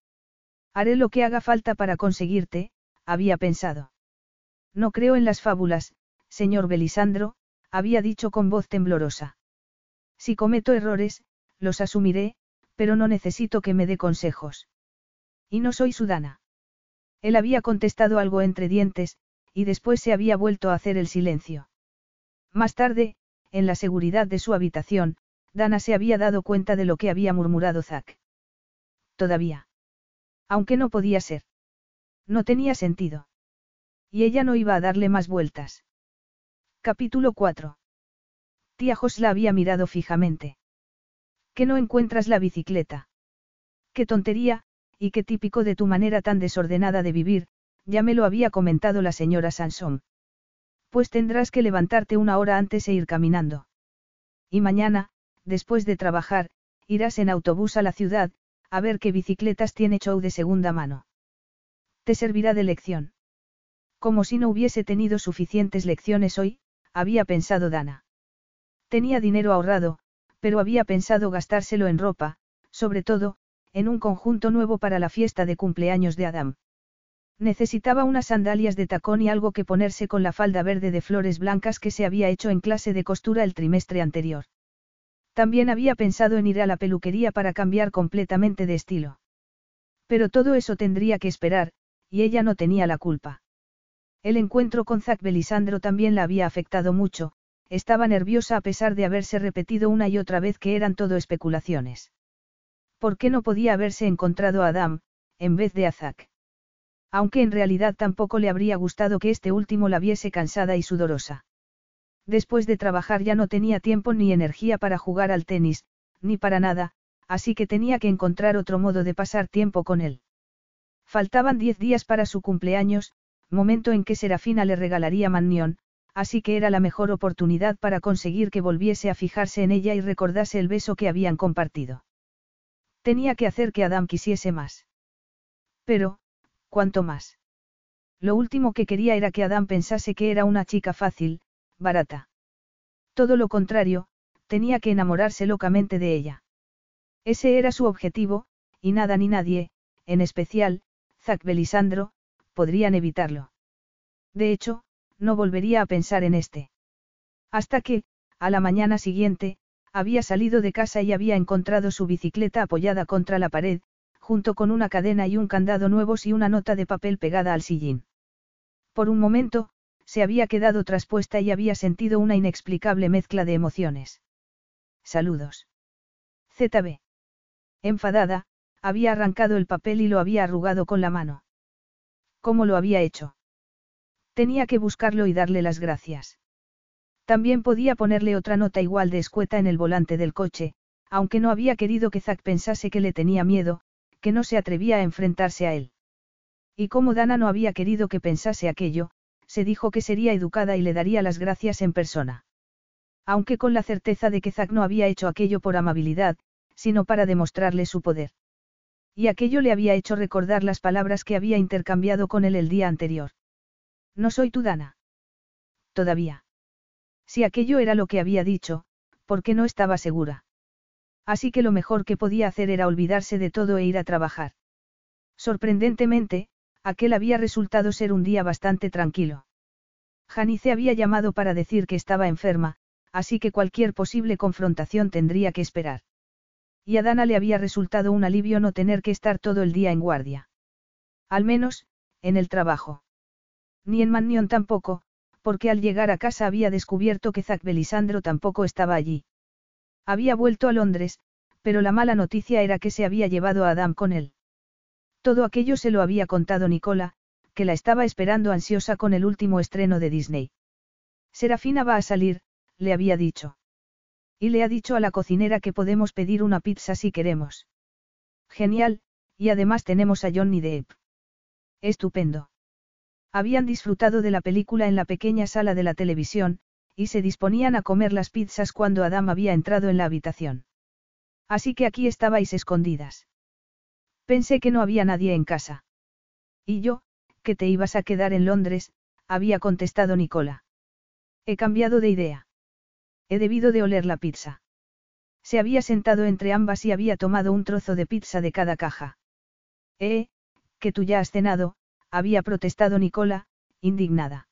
Haré lo que haga falta para conseguirte, había pensado. No creo en las fábulas, señor Belisandro, había dicho con voz temblorosa. Si cometo errores, los asumiré, pero no necesito que me dé consejos. Y no soy sudana. Él había contestado algo entre dientes, y después se había vuelto a hacer el silencio. Más tarde, en la seguridad de su habitación, Dana se había dado cuenta de lo que había murmurado Zack. Todavía. Aunque no podía ser. No tenía sentido. Y ella no iba a darle más vueltas. Capítulo 4. Tía Jos la había mirado fijamente. ¿Que no encuentras la bicicleta? Qué tontería, y qué típico de tu manera tan desordenada de vivir, ya me lo había comentado la señora Sansom. Pues tendrás que levantarte una hora antes e ir caminando. Y mañana, después de trabajar, irás en autobús a la ciudad, a ver qué bicicletas tiene show de segunda mano. Te servirá de lección. Como si no hubiese tenido suficientes lecciones hoy, había pensado Dana. Tenía dinero ahorrado, pero había pensado gastárselo en ropa, sobre todo, en un conjunto nuevo para la fiesta de cumpleaños de Adam. Necesitaba unas sandalias de tacón y algo que ponerse con la falda verde de flores blancas que se había hecho en clase de costura el trimestre anterior. También había pensado en ir a la peluquería para cambiar completamente de estilo. Pero todo eso tendría que esperar, y ella no tenía la culpa. El encuentro con Zack Belisandro también la había afectado mucho, estaba nerviosa a pesar de haberse repetido una y otra vez que eran todo especulaciones. ¿Por qué no podía haberse encontrado a Adam, en vez de a Zack? Aunque en realidad tampoco le habría gustado que este último la viese cansada y sudorosa. Después de trabajar ya no tenía tiempo ni energía para jugar al tenis, ni para nada, así que tenía que encontrar otro modo de pasar tiempo con él. Faltaban diez días para su cumpleaños, momento en que Serafina le regalaría Mannión, así que era la mejor oportunidad para conseguir que volviese a fijarse en ella y recordase el beso que habían compartido. Tenía que hacer que Adam quisiese más. Pero, ¿cuánto más? Lo último que quería era que Adam pensase que era una chica fácil, barata. Todo lo contrario, tenía que enamorarse locamente de ella. Ese era su objetivo, y nada ni nadie, en especial, Zack Belisandro, podrían evitarlo. De hecho, no volvería a pensar en este. Hasta que, a la mañana siguiente, había salido de casa y había encontrado su bicicleta apoyada contra la pared, junto con una cadena y un candado nuevos y una nota de papel pegada al sillín. Por un momento, se había quedado traspuesta y había sentido una inexplicable mezcla de emociones. Saludos. ZB. Enfadada, había arrancado el papel y lo había arrugado con la mano. ¿Cómo lo había hecho? Tenía que buscarlo y darle las gracias. También podía ponerle otra nota igual de escueta en el volante del coche, aunque no había querido que Zack pensase que le tenía miedo, que no se atrevía a enfrentarse a él. Y como Dana no había querido que pensase aquello, se dijo que sería educada y le daría las gracias en persona. Aunque con la certeza de que Zack no había hecho aquello por amabilidad, sino para demostrarle su poder. Y aquello le había hecho recordar las palabras que había intercambiado con él el día anterior. No soy tu Dana. Todavía. Si aquello era lo que había dicho, ¿por qué no estaba segura? Así que lo mejor que podía hacer era olvidarse de todo e ir a trabajar. Sorprendentemente, aquel había resultado ser un día bastante tranquilo. Janice había llamado para decir que estaba enferma, así que cualquier posible confrontación tendría que esperar. Y a Dana le había resultado un alivio no tener que estar todo el día en guardia. Al menos, en el trabajo. Ni en Mannion tampoco, porque al llegar a casa había descubierto que Zack Belisandro tampoco estaba allí. Había vuelto a Londres, pero la mala noticia era que se había llevado a Adam con él. Todo aquello se lo había contado Nicola, que la estaba esperando ansiosa con el último estreno de Disney. Serafina va a salir, le había dicho. Y le ha dicho a la cocinera que podemos pedir una pizza si queremos. Genial, y además tenemos a Johnny Depp. Estupendo. Habían disfrutado de la película en la pequeña sala de la televisión, y se disponían a comer las pizzas cuando Adam había entrado en la habitación. Así que aquí estabais escondidas. Pensé que no había nadie en casa. Y yo, que te ibas a quedar en Londres, había contestado Nicola. He cambiado de idea. He debido de oler la pizza. Se había sentado entre ambas y había tomado un trozo de pizza de cada caja. Eh, que tú ya has cenado, había protestado Nicola, indignada.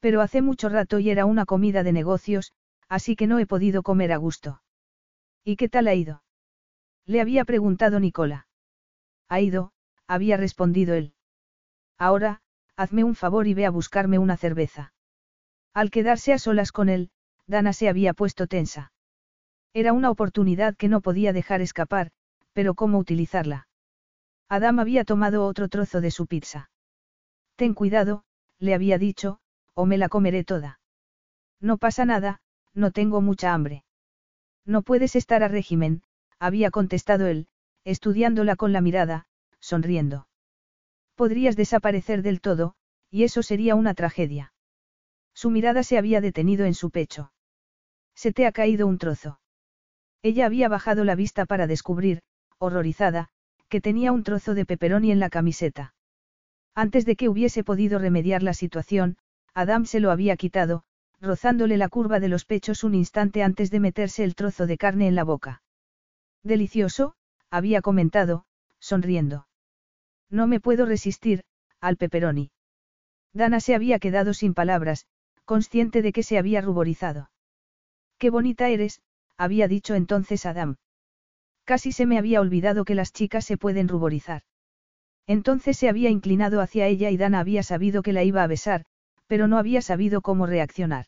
Pero hace mucho rato y era una comida de negocios, así que no he podido comer a gusto. ¿Y qué tal ha ido? Le había preguntado Nicola. Ha ido, había respondido él. Ahora, hazme un favor y ve a buscarme una cerveza. Al quedarse a solas con él, Dana se había puesto tensa. Era una oportunidad que no podía dejar escapar, pero ¿cómo utilizarla? Adam había tomado otro trozo de su pizza. Ten cuidado, le había dicho, o me la comeré toda. No pasa nada, no tengo mucha hambre. No puedes estar a régimen, había contestado él, estudiándola con la mirada, sonriendo. Podrías desaparecer del todo, y eso sería una tragedia. Su mirada se había detenido en su pecho. Se te ha caído un trozo. Ella había bajado la vista para descubrir, horrorizada, que tenía un trozo de pepperoni en la camiseta. Antes de que hubiese podido remediar la situación, Adam se lo había quitado, rozándole la curva de los pechos un instante antes de meterse el trozo de carne en la boca. Delicioso, había comentado, sonriendo. No me puedo resistir, al pepperoni. Dana se había quedado sin palabras, consciente de que se había ruborizado. Qué bonita eres, había dicho entonces Adam. Casi se me había olvidado que las chicas se pueden ruborizar. Entonces se había inclinado hacia ella y Dana había sabido que la iba a besar, pero no había sabido cómo reaccionar.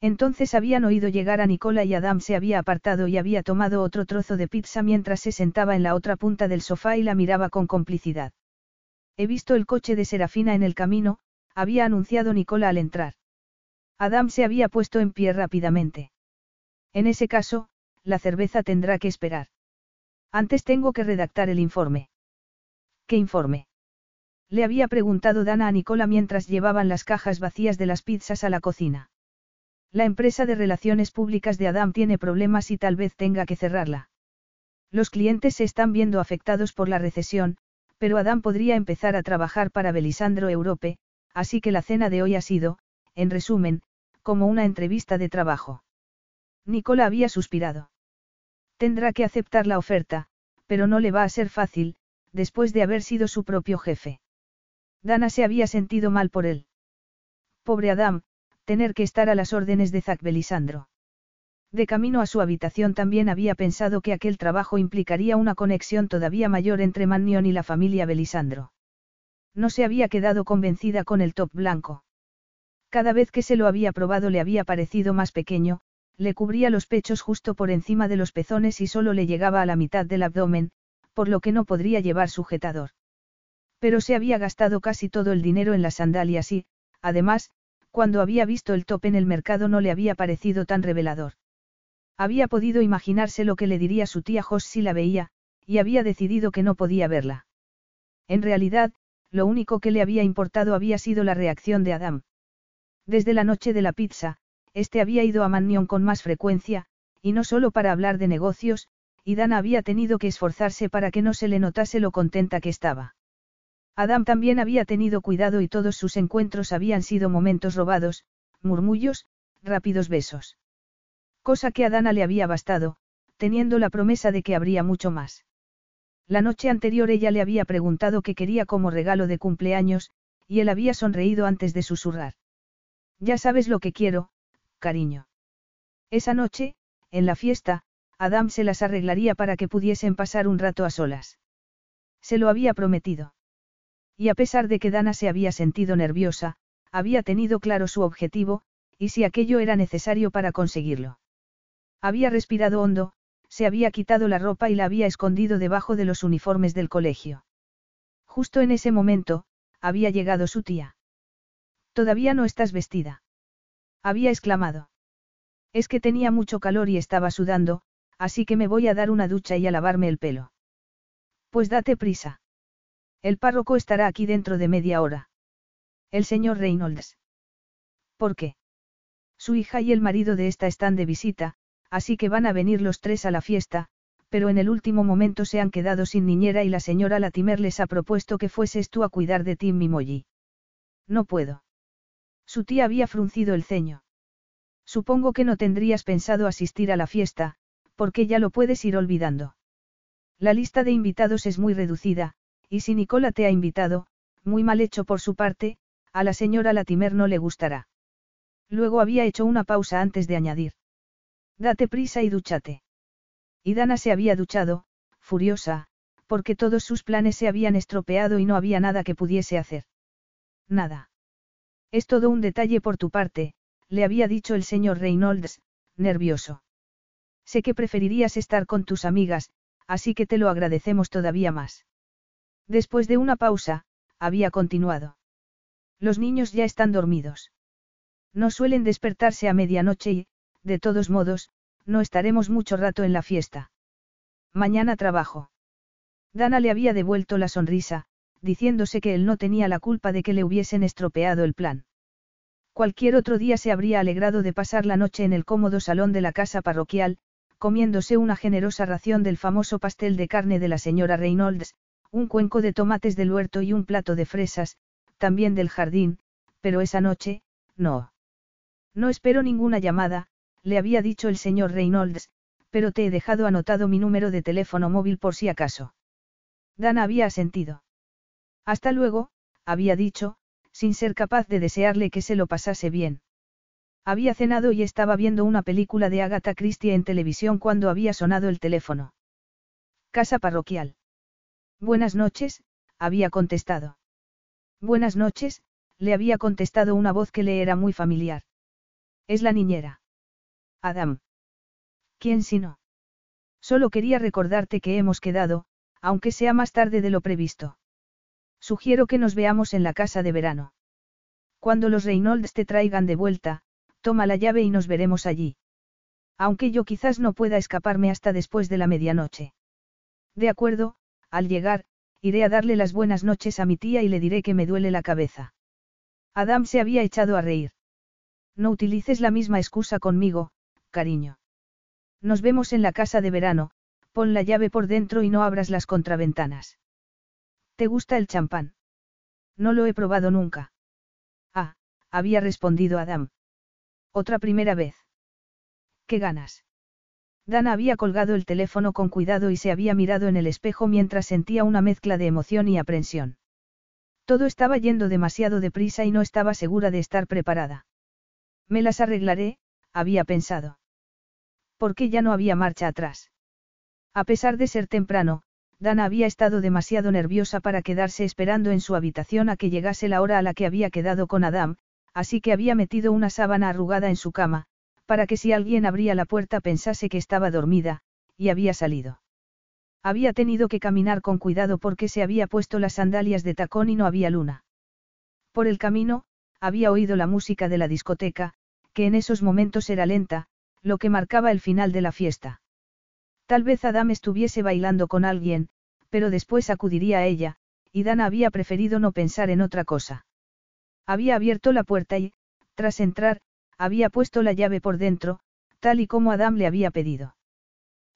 Entonces habían oído llegar a Nicola y Adam se había apartado y había tomado otro trozo de pizza mientras se sentaba en la otra punta del sofá y la miraba con complicidad. He visto el coche de Serafina en el camino, había anunciado Nicola al entrar. Adam se había puesto en pie rápidamente. En ese caso, la cerveza tendrá que esperar. Antes tengo que redactar el informe. ¿Qué informe? Le había preguntado Dana a Nicola mientras llevaban las cajas vacías de las pizzas a la cocina. La empresa de relaciones públicas de Adam tiene problemas y tal vez tenga que cerrarla. Los clientes se están viendo afectados por la recesión, pero Adam podría empezar a trabajar para Belisandro Europe, así que la cena de hoy ha sido, en resumen, como una entrevista de trabajo. Nicola había suspirado. Tendrá que aceptar la oferta, pero no le va a ser fácil, después de haber sido su propio jefe. Dana se había sentido mal por él. Pobre Adam, tener que estar a las órdenes de Zack Belisandro. De camino a su habitación también había pensado que aquel trabajo implicaría una conexión todavía mayor entre Mannion y la familia Belisandro. No se había quedado convencida con el top blanco. Cada vez que se lo había probado le había parecido más pequeño, le cubría los pechos justo por encima de los pezones y solo le llegaba a la mitad del abdomen, por lo que no podría llevar sujetador. Pero se había gastado casi todo el dinero en las sandalias y, además, cuando había visto el top en el mercado no le había parecido tan revelador. Había podido imaginarse lo que le diría su tía Jos si la veía, y había decidido que no podía verla. En realidad, lo único que le había importado había sido la reacción de Adam. Desde la noche de la pizza, este había ido a Mannion con más frecuencia, y no solo para hablar de negocios, y Dana había tenido que esforzarse para que no se le notase lo contenta que estaba. Adam también había tenido cuidado y todos sus encuentros habían sido momentos robados, murmullos, rápidos besos cosa que a Dana le había bastado, teniendo la promesa de que habría mucho más. La noche anterior ella le había preguntado qué quería como regalo de cumpleaños, y él había sonreído antes de susurrar. Ya sabes lo que quiero, cariño. Esa noche, en la fiesta, Adam se las arreglaría para que pudiesen pasar un rato a solas. Se lo había prometido. Y a pesar de que Dana se había sentido nerviosa, había tenido claro su objetivo, y si aquello era necesario para conseguirlo. Había respirado hondo, se había quitado la ropa y la había escondido debajo de los uniformes del colegio. Justo en ese momento, había llegado su tía. Todavía no estás vestida. Había exclamado. Es que tenía mucho calor y estaba sudando, así que me voy a dar una ducha y a lavarme el pelo. Pues date prisa. El párroco estará aquí dentro de media hora. El señor Reynolds. ¿Por qué? Su hija y el marido de esta están de visita, así que van a venir los tres a la fiesta, pero en el último momento se han quedado sin niñera y la señora Latimer les ha propuesto que fueses tú a cuidar de Tim Mimoyi. No puedo. Su tía había fruncido el ceño. Supongo que no tendrías pensado asistir a la fiesta, porque ya lo puedes ir olvidando. La lista de invitados es muy reducida, y si Nicola te ha invitado, muy mal hecho por su parte, a la señora Latimer no le gustará. Luego había hecho una pausa antes de añadir. Date prisa y dúchate. Y Dana se había duchado, furiosa, porque todos sus planes se habían estropeado y no había nada que pudiese hacer. Nada. Es todo un detalle por tu parte, le había dicho el señor Reynolds, nervioso. Sé que preferirías estar con tus amigas, así que te lo agradecemos todavía más. Después de una pausa, había continuado. Los niños ya están dormidos. No suelen despertarse a medianoche y, de todos modos, no estaremos mucho rato en la fiesta. Mañana trabajo. Dana le había devuelto la sonrisa, diciéndose que él no tenía la culpa de que le hubiesen estropeado el plan. Cualquier otro día se habría alegrado de pasar la noche en el cómodo salón de la casa parroquial, comiéndose una generosa ración del famoso pastel de carne de la señora Reynolds, un cuenco de tomates del huerto y un plato de fresas, también del jardín, pero esa noche, no. No espero ninguna llamada, le había dicho el señor Reynolds, pero te he dejado anotado mi número de teléfono móvil por si acaso. Dana había asentido. Hasta luego, había dicho, sin ser capaz de desearle que se lo pasase bien. Había cenado y estaba viendo una película de Agatha Christie en televisión cuando había sonado el teléfono. Casa parroquial. Buenas noches, había contestado. Buenas noches, le había contestado una voz que le era muy familiar. Es la niñera. Adam. ¿Quién si no? Solo quería recordarte que hemos quedado, aunque sea más tarde de lo previsto. Sugiero que nos veamos en la casa de verano. Cuando los Reynolds te traigan de vuelta, toma la llave y nos veremos allí. Aunque yo quizás no pueda escaparme hasta después de la medianoche. De acuerdo, al llegar, iré a darle las buenas noches a mi tía y le diré que me duele la cabeza. Adam se había echado a reír. No utilices la misma excusa conmigo, cariño. Nos vemos en la casa de verano, pon la llave por dentro y no abras las contraventanas. ¿Te gusta el champán? No lo he probado nunca. Ah, había respondido Adam. Otra primera vez. ¿Qué ganas? Dana había colgado el teléfono con cuidado y se había mirado en el espejo mientras sentía una mezcla de emoción y aprensión. Todo estaba yendo demasiado deprisa y no estaba segura de estar preparada. Me las arreglaré, había pensado. ¿Por qué ya no había marcha atrás? A pesar de ser temprano, Dana había estado demasiado nerviosa para quedarse esperando en su habitación a que llegase la hora a la que había quedado con Adam, así que había metido una sábana arrugada en su cama, para que si alguien abría la puerta pensase que estaba dormida, y había salido. Había tenido que caminar con cuidado porque se había puesto las sandalias de tacón y no había luna. Por el camino, había oído la música de la discoteca, que en esos momentos era lenta, lo que marcaba el final de la fiesta. Tal vez Adam estuviese bailando con alguien, pero después acudiría a ella, y Dana había preferido no pensar en otra cosa. Había abierto la puerta y, tras entrar, había puesto la llave por dentro, tal y como Adam le había pedido.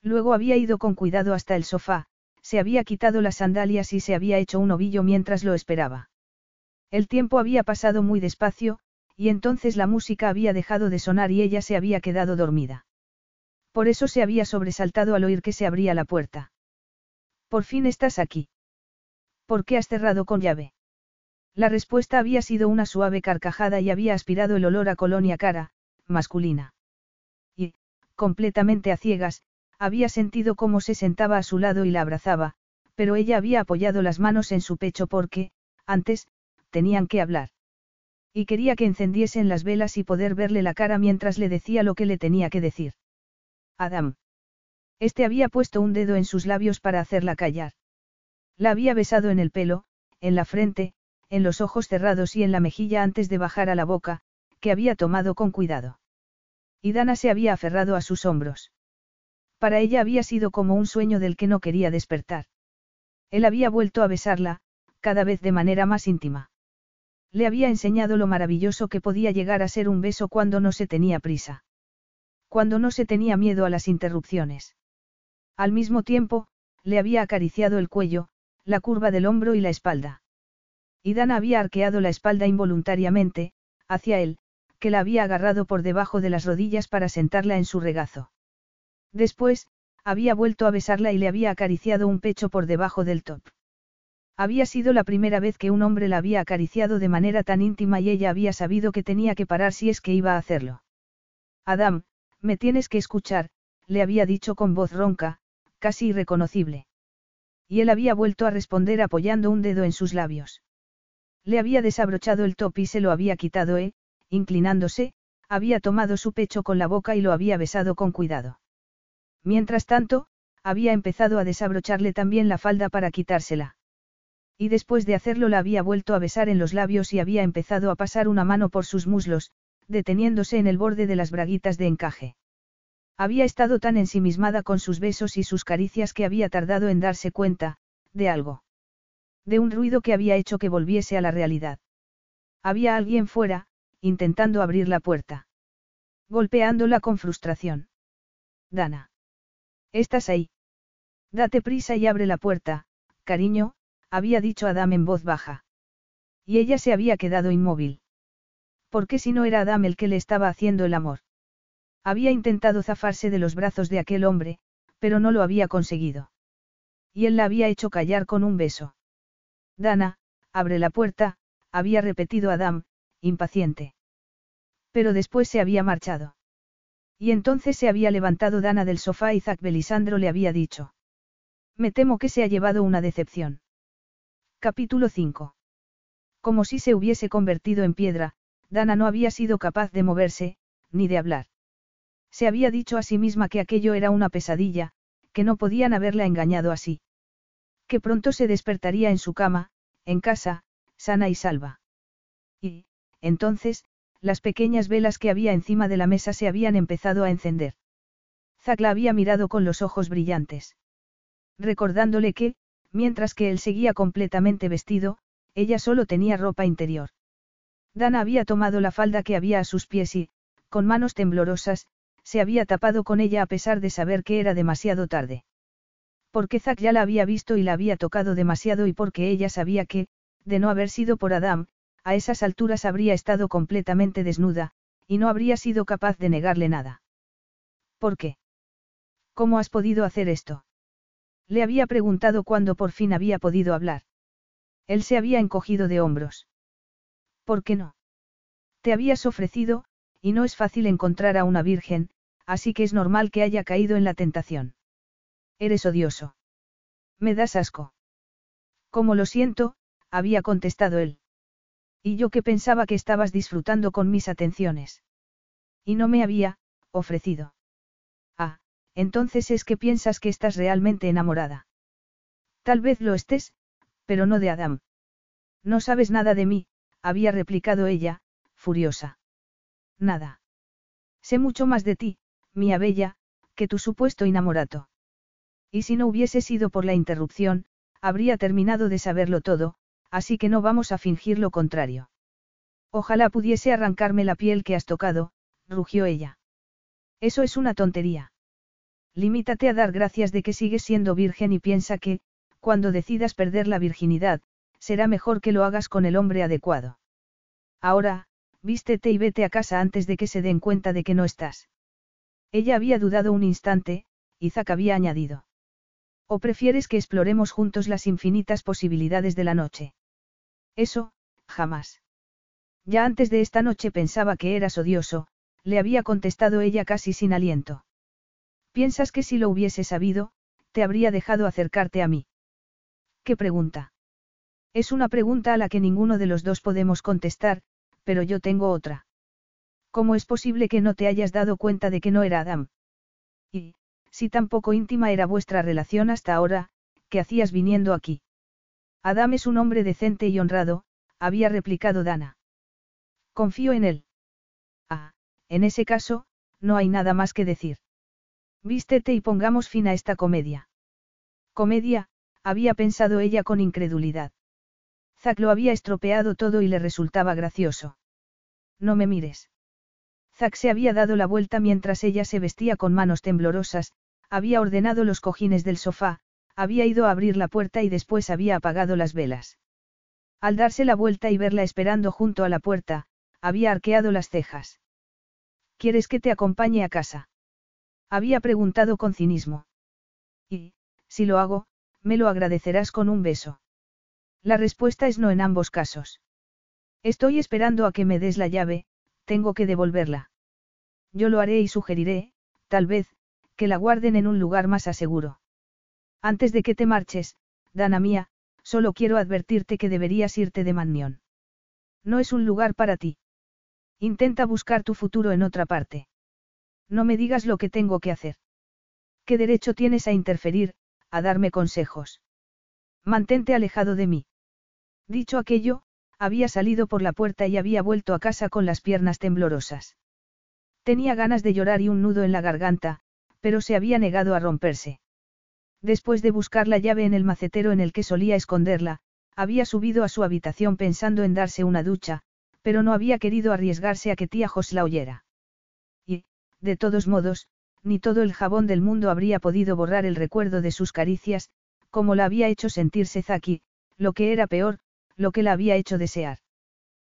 Luego había ido con cuidado hasta el sofá, se había quitado las sandalias y se había hecho un ovillo mientras lo esperaba. El tiempo había pasado muy despacio, y entonces la música había dejado de sonar y ella se había quedado dormida. Por eso se había sobresaltado al oír que se abría la puerta. Por fin estás aquí. ¿Por qué has cerrado con llave? La respuesta había sido una suave carcajada y había aspirado el olor a colonia cara, masculina. Y, completamente a ciegas, había sentido cómo se sentaba a su lado y la abrazaba, pero ella había apoyado las manos en su pecho porque, antes, tenían que hablar. Y quería que encendiesen las velas y poder verle la cara mientras le decía lo que le tenía que decir. Adam. Este había puesto un dedo en sus labios para hacerla callar. La había besado en el pelo, en la frente, en los ojos cerrados y en la mejilla antes de bajar a la boca, que había tomado con cuidado. Y Dana se había aferrado a sus hombros. Para ella había sido como un sueño del que no quería despertar. Él había vuelto a besarla, cada vez de manera más íntima. Le había enseñado lo maravilloso que podía llegar a ser un beso cuando no se tenía prisa. Cuando no se tenía miedo a las interrupciones. Al mismo tiempo, le había acariciado el cuello, la curva del hombro y la espalda. Y Dana había arqueado la espalda involuntariamente, hacia él, que la había agarrado por debajo de las rodillas para sentarla en su regazo. Después, había vuelto a besarla y le había acariciado un pecho por debajo del top. Había sido la primera vez que un hombre la había acariciado de manera tan íntima y ella había sabido que tenía que parar si es que iba a hacerlo. Adam, me tienes que escuchar, le había dicho con voz ronca, casi irreconocible. Y él había vuelto a responder apoyando un dedo en sus labios. Le había desabrochado el top y se lo había quitado e, inclinándose, había tomado su pecho con la boca y lo había besado con cuidado. Mientras tanto, había empezado a desabrocharle también la falda para quitársela. Y después de hacerlo la había vuelto a besar en los labios y había empezado a pasar una mano por sus muslos, deteniéndose en el borde de las braguitas de encaje. Había estado tan ensimismada con sus besos y sus caricias que había tardado en darse cuenta, de algo. De un ruido que había hecho que volviese a la realidad. Había alguien fuera, intentando abrir la puerta. Golpeándola con frustración. Dana. Estás ahí. Date prisa y abre la puerta, cariño, había dicho Adam en voz baja. Y ella se había quedado inmóvil. ¿Por qué si no era Adam el que le estaba haciendo el amor? Había intentado zafarse de los brazos de aquel hombre, pero no lo había conseguido. Y él la había hecho callar con un beso. Dana, abre la puerta, había repetido Adam, impaciente. Pero después se había marchado. Y entonces se había levantado Dana del sofá y Zack Belisandro le había dicho. Me temo que se ha llevado una decepción. Capítulo 5. Como si se hubiese convertido en piedra, Dana no había sido capaz de moverse, ni de hablar. Se había dicho a sí misma que aquello era una pesadilla, que no podían haberla engañado así. Que pronto se despertaría en su cama, en casa, sana y salva. Y, entonces, las pequeñas velas que había encima de la mesa se habían empezado a encender. Zack la había mirado con los ojos brillantes. Recordándole que, mientras que él seguía completamente vestido, ella solo tenía ropa interior. Dana había tomado la falda que había a sus pies y, con manos temblorosas, se había tapado con ella a pesar de saber que era demasiado tarde. Porque Zack ya la había visto y la había tocado demasiado y porque ella sabía que, de no haber sido por Adam, a esas alturas habría estado completamente desnuda, y no habría sido capaz de negarle nada. ¿Por qué? ¿Cómo has podido hacer esto? Le había preguntado cuándo por fin había podido hablar. Él se había encogido de hombros. ¿Por qué no? Te habías ofrecido, y no es fácil encontrar a una virgen, así que es normal que haya caído en la tentación. Eres odioso. Me das asco. Como lo siento, había contestado él. Y yo que pensaba que estabas disfrutando con mis atenciones. Y no me había, ofrecido. Ah, entonces es que piensas que estás realmente enamorada. Tal vez lo estés, pero no de Adam. No sabes nada de mí, había replicado ella, furiosa. Nada. Sé mucho más de ti, mía bella, que tu supuesto inamorato. Y si no hubiese sido por la interrupción, habría terminado de saberlo todo, así que no vamos a fingir lo contrario. Ojalá pudiese arrancarme la piel que has tocado, rugió ella. Eso es una tontería. Limítate a dar gracias de que sigues siendo virgen y piensa que, cuando decidas perder la virginidad, será mejor que lo hagas con el hombre adecuado. Ahora, vístete y vete a casa antes de que se den cuenta de que no estás. Ella había dudado un instante, y Zack había añadido. ¿O prefieres que exploremos juntos las infinitas posibilidades de la noche? Eso, jamás. Ya antes de esta noche pensaba que eras odioso, le había contestado ella casi sin aliento. ¿Piensas que si lo hubiese sabido, te habría dejado acercarte a mí? ¿Qué pregunta? Es una pregunta a la que ninguno de los dos podemos contestar, pero yo tengo otra. ¿Cómo es posible que no te hayas dado cuenta de que no era Adam? Y, si tan poco íntima era vuestra relación hasta ahora, ¿qué hacías viniendo aquí? Adam es un hombre decente y honrado, había replicado Dana. Confío en él. Ah, en ese caso, no hay nada más que decir. Vístete y pongamos fin a esta comedia. Comedia, había pensado ella con incredulidad. Zack lo había estropeado todo y le resultaba gracioso. No me mires. Zack se había dado la vuelta mientras ella se vestía con manos temblorosas, había ordenado los cojines del sofá, había ido a abrir la puerta y después había apagado las velas. Al darse la vuelta y verla esperando junto a la puerta, había arqueado las cejas. ¿Quieres que te acompañe a casa? Había preguntado con cinismo. Y, si lo hago, me lo agradecerás con un beso. La respuesta es no en ambos casos. Estoy esperando a que me des la llave, tengo que devolverla. Yo lo haré y sugeriré, tal vez, que la guarden en un lugar más aseguro. Antes de que te marches, Dana mía, solo quiero advertirte que deberías irte de Mannion. No es un lugar para ti. Intenta buscar tu futuro en otra parte. No me digas lo que tengo que hacer. ¿Qué derecho tienes a interferir, a darme consejos? Mantente alejado de mí. Dicho aquello, había salido por la puerta y había vuelto a casa con las piernas temblorosas. Tenía ganas de llorar y un nudo en la garganta, pero se había negado a romperse. Después de buscar la llave en el macetero en el que solía esconderla, había subido a su habitación pensando en darse una ducha, pero no había querido arriesgarse a que tía Jos la oyera. Y, de todos modos, ni todo el jabón del mundo habría podido borrar el recuerdo de sus caricias, como la había hecho sentirse Zaki, lo que era peor, lo que la había hecho desear.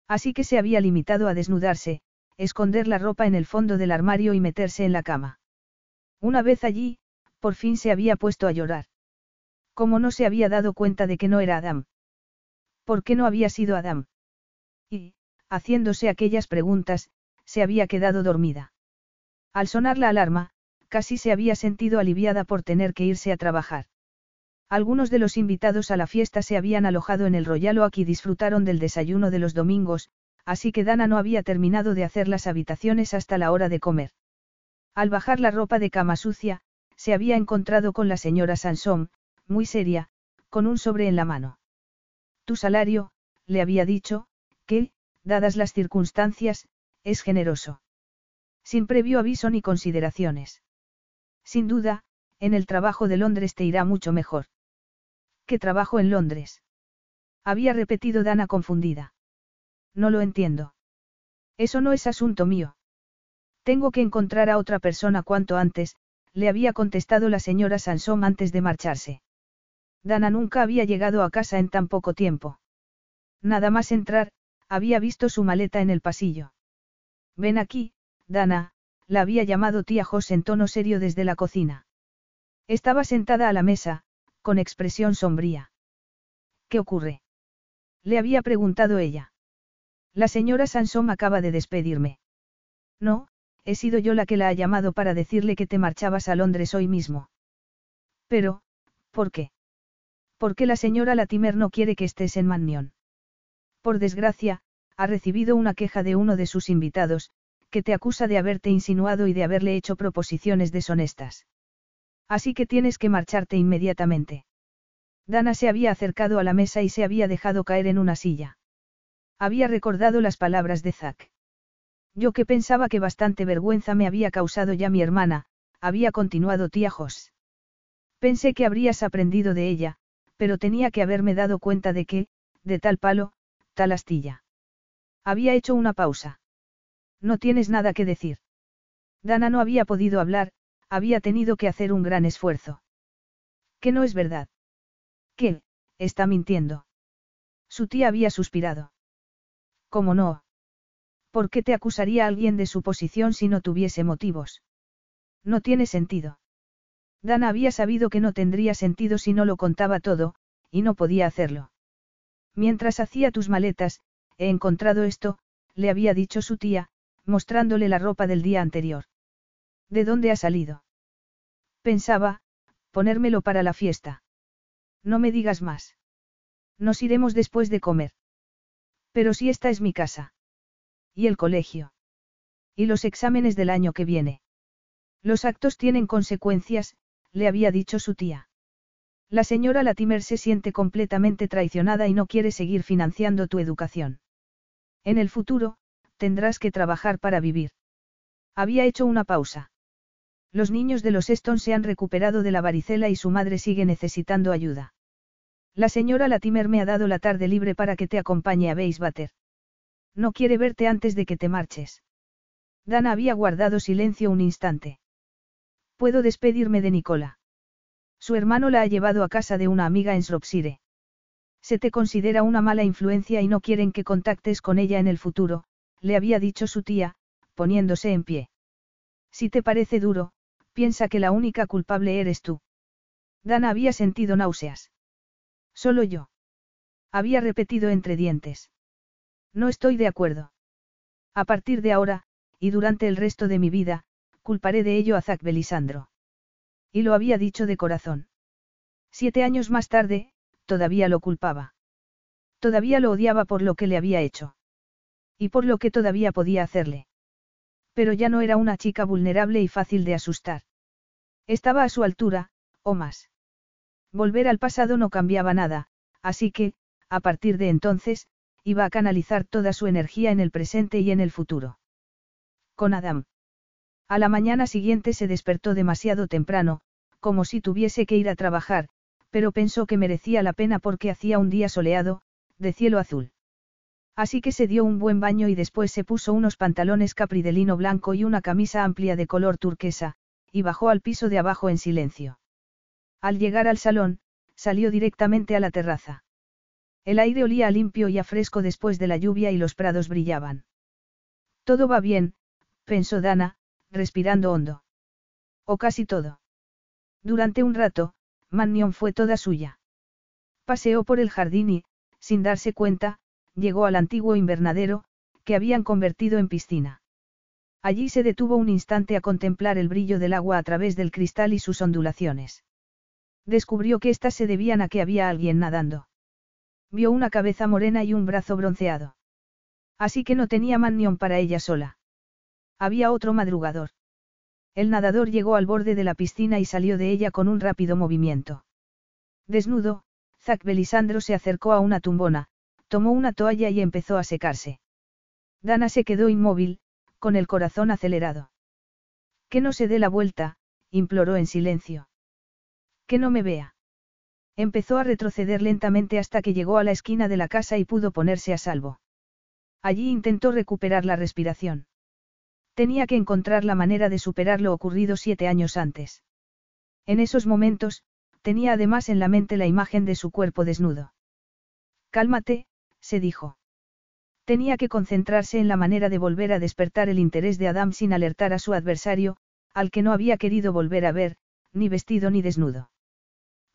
Así que se había limitado a desnudarse, esconder la ropa en el fondo del armario y meterse en la cama. Una vez allí, por fin se había puesto a llorar. ¿Cómo no se había dado cuenta de que no era Adam? ¿Por qué no había sido Adam? Y, haciéndose aquellas preguntas, se había quedado dormida. Al sonar la alarma, casi se había sentido aliviada por tener que irse a trabajar. Algunos de los invitados a la fiesta se habían alojado en el Royal Oak y disfrutaron del desayuno de los domingos, así que Dana no había terminado de hacer las habitaciones hasta la hora de comer. Al bajar la ropa de cama sucia, se había encontrado con la señora Sansom, muy seria, con un sobre en la mano. Tu salario, le había dicho, que, dadas las circunstancias, es generoso. Sin previo aviso ni consideraciones. Sin duda, en el trabajo de Londres te irá mucho mejor. ¿Qué trabajo en Londres? Había repetido Dana confundida. No lo entiendo. Eso no es asunto mío. Tengo que encontrar a otra persona cuanto antes, le había contestado la señora Sansom antes de marcharse. Dana nunca había llegado a casa en tan poco tiempo. Nada más entrar, había visto su maleta en el pasillo. Ven aquí, Dana, la había llamado tía Jos en tono serio desde la cocina. Estaba sentada a la mesa, con expresión sombría. ¿Qué ocurre? Le había preguntado ella. La señora Sansom acaba de despedirme. No, he sido yo la que la ha llamado para decirle que te marchabas a Londres hoy mismo. Pero, ¿por qué? Porque la señora Latimer no quiere que estés en Mannion. Por desgracia, ha recibido una queja de uno de sus invitados, que te acusa de haberte insinuado y de haberle hecho proposiciones deshonestas. Así que tienes que marcharte inmediatamente. Dana se había acercado a la mesa y se había dejado caer en una silla. Había recordado las palabras de Zack. Yo que pensaba que bastante vergüenza me había causado ya mi hermana, había continuado tía Jos. Pensé que habrías aprendido de ella, pero tenía que haberme dado cuenta de que, de tal palo, tal astilla. Había hecho una pausa. No tienes nada que decir. Dana no había podido hablar, había tenido que hacer un gran esfuerzo. Que no es verdad. ¿Qué? Está mintiendo. Su tía había suspirado. ¿Cómo no? ¿Por qué te acusaría alguien de su posición si no tuviese motivos? No tiene sentido. Dana había sabido que no tendría sentido si no lo contaba todo, y no podía hacerlo. Mientras hacía tus maletas, he encontrado esto, le había dicho su tía, mostrándole la ropa del día anterior. ¿De dónde ha salido? Pensaba, ponérmelo para la fiesta. No me digas más. Nos iremos después de comer. Pero si esta es mi casa. Y el colegio. Y los exámenes del año que viene. Los actos tienen consecuencias, le había dicho su tía. La señora Latimer se siente completamente traicionada y no quiere seguir financiando tu educación. En el futuro, tendrás que trabajar para vivir. Había hecho una pausa. Los niños de los Eston se han recuperado de la varicela y su madre sigue necesitando ayuda. La señora Latimer me ha dado la tarde libre para que te acompañe a Bater. No quiere verte antes de que te marches. Dana había guardado silencio un instante. Puedo despedirme de Nicola. Su hermano la ha llevado a casa de una amiga en Shropshire. Se te considera una mala influencia y no quieren que contactes con ella en el futuro, le había dicho su tía, poniéndose en pie. Si te parece duro, piensa que la única culpable eres tú. Dana había sentido náuseas. Solo yo. Había repetido entre dientes. No estoy de acuerdo. A partir de ahora, y durante el resto de mi vida, culparé de ello a Zack Belisandro. Y lo había dicho de corazón. Siete años más tarde, todavía lo culpaba. Todavía lo odiaba por lo que le había hecho. Y por lo que todavía podía hacerle. Pero ya no era una chica vulnerable y fácil de asustar. Estaba a su altura, o más. Volver al pasado no cambiaba nada, así que, a partir de entonces, iba a canalizar toda su energía en el presente y en el futuro. Con Adam. A la mañana siguiente se despertó demasiado temprano, como si tuviese que ir a trabajar, pero pensó que merecía la pena porque hacía un día soleado, de cielo azul. Así que se dio un buen baño y después se puso unos pantalones capri de lino blanco y una camisa amplia de color turquesa, y bajó al piso de abajo en silencio. Al llegar al salón, salió directamente a la terraza. El aire olía limpio y a fresco después de la lluvia y los prados brillaban. Todo va bien, pensó Dana, respirando hondo. O casi todo. Durante un rato, Mannion fue toda suya. Paseó por el jardín y, sin darse cuenta, llegó al antiguo invernadero, que habían convertido en piscina. Allí se detuvo un instante a contemplar el brillo del agua a través del cristal y sus ondulaciones. Descubrió que éstas se debían a que había alguien nadando. Vio una cabeza morena y un brazo bronceado. Así que no tenía manión para ella sola. Había otro madrugador. El nadador llegó al borde de la piscina y salió de ella con un rápido movimiento. Desnudo, Zack Belisandro se acercó a una tumbona, tomó una toalla y empezó a secarse. Dana se quedó inmóvil, con el corazón acelerado. Que no se dé la vuelta, imploró en silencio. Que no me vea. Empezó a retroceder lentamente hasta que llegó a la esquina de la casa y pudo ponerse a salvo. Allí intentó recuperar la respiración. Tenía que encontrar la manera de superar lo ocurrido siete años antes. En esos momentos, tenía además en la mente la imagen de su cuerpo desnudo. Cálmate, se dijo. Tenía que concentrarse en la manera de volver a despertar el interés de Adam sin alertar a su adversario, al que no había querido volver a ver, ni vestido ni desnudo.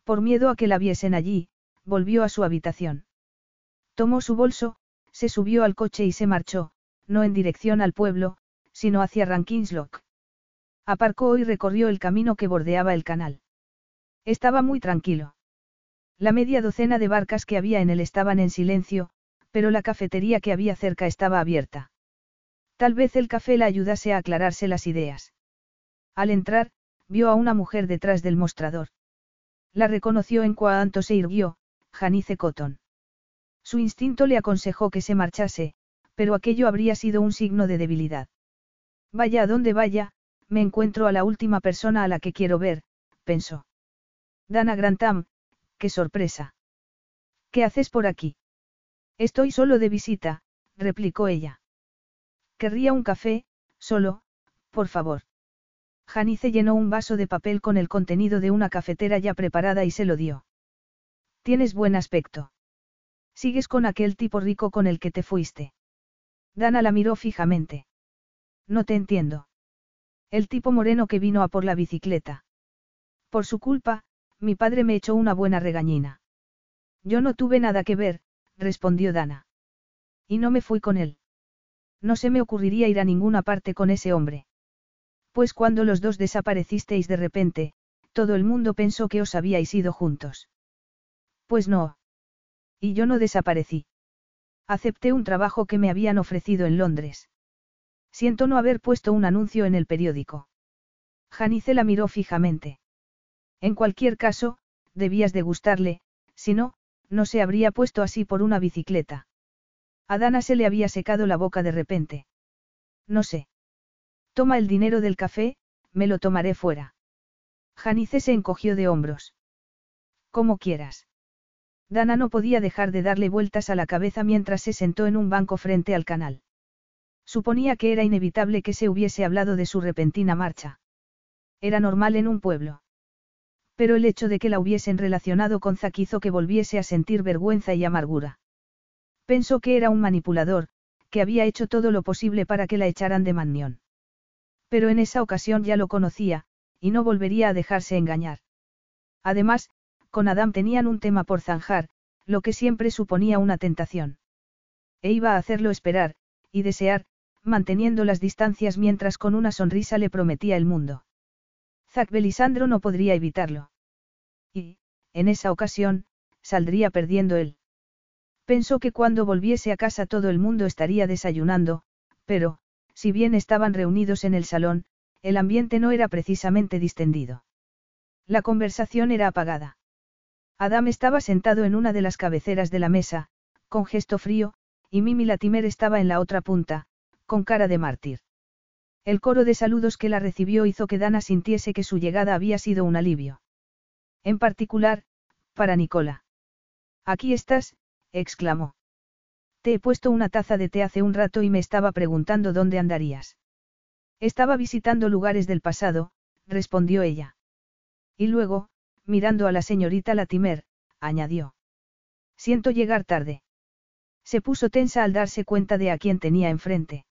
Por miedo a que la viesen allí, volvió a su habitación. Tomó su bolso, se subió al coche y se marchó, no en dirección al pueblo, sino hacia Rankinslock. Aparcó y recorrió el camino que bordeaba el canal. Estaba muy tranquilo. La media docena de barcas que había en él estaban en silencio, pero la cafetería que había cerca estaba abierta. Tal vez el café la ayudase a aclararse las ideas. Al entrar, vio a una mujer detrás del mostrador. La reconoció en cuanto se irguió, Janice Cotton. Su instinto le aconsejó que se marchase, pero aquello habría sido un signo de debilidad. Vaya a donde vaya, me encuentro a la última persona a la que quiero ver, pensó. Dana Grantham, qué sorpresa. ¿Qué haces por aquí? Estoy solo de visita, replicó ella. Querría un café, solo, por favor. Janice llenó un vaso de papel con el contenido de una cafetera ya preparada y se lo dio. Tienes buen aspecto. Sigues con aquel tipo rico con el que te fuiste. Dana la miró fijamente. No te entiendo. El tipo moreno que vino a por la bicicleta. Por su culpa, mi padre me echó una buena regañina. Yo no tuve nada que ver, respondió Dana. Y no me fui con él. No se me ocurriría ir a ninguna parte con ese hombre. Pues cuando los dos desaparecisteis de repente, todo el mundo pensó que os habíais ido juntos. Pues no. Y yo no desaparecí. Acepté un trabajo que me habían ofrecido en Londres. Siento no haber puesto un anuncio en el periódico. Janice la miró fijamente. En cualquier caso, debías de gustarle, si no, no se habría puesto así por una bicicleta. A Dana se le había secado la boca de repente. No sé. Toma el dinero del café, me lo tomaré fuera. Janice se encogió de hombros. Como quieras. Dana no podía dejar de darle vueltas a la cabeza mientras se sentó en un banco frente al canal. Suponía que era inevitable que se hubiese hablado de su repentina marcha. Era normal en un pueblo. Pero el hecho de que la hubiesen relacionado con Zack hizo que volviese a sentir vergüenza y amargura. Pensó que era un manipulador, que había hecho todo lo posible para que la echaran de Mannion. Pero en esa ocasión ya lo conocía, y no volvería a dejarse engañar. Además, con Adam tenían un tema por zanjar, lo que siempre suponía una tentación. E iba a hacerlo esperar, y desear, manteniendo las distancias mientras con una sonrisa le prometía el mundo. Zack Belisandro no podría evitarlo. Y, en esa ocasión, saldría perdiendo él. Pensó que cuando volviese a casa todo el mundo estaría desayunando, pero, si bien estaban reunidos en el salón, el ambiente no era precisamente distendido. La conversación era apagada. Adam estaba sentado en una de las cabeceras de la mesa, con gesto frío, y Mimi Latimer estaba en la otra punta, con cara de mártir. El coro de saludos que la recibió hizo que Dana sintiese que su llegada había sido un alivio. En particular, para Nicola. Aquí estás, exclamó. Te he puesto una taza de té hace un rato y me estaba preguntando dónde andarías. Estaba visitando lugares del pasado, respondió ella. Y luego, mirando a la señorita Latimer, añadió. Siento llegar tarde. Se puso tensa al darse cuenta de a quién tenía enfrente.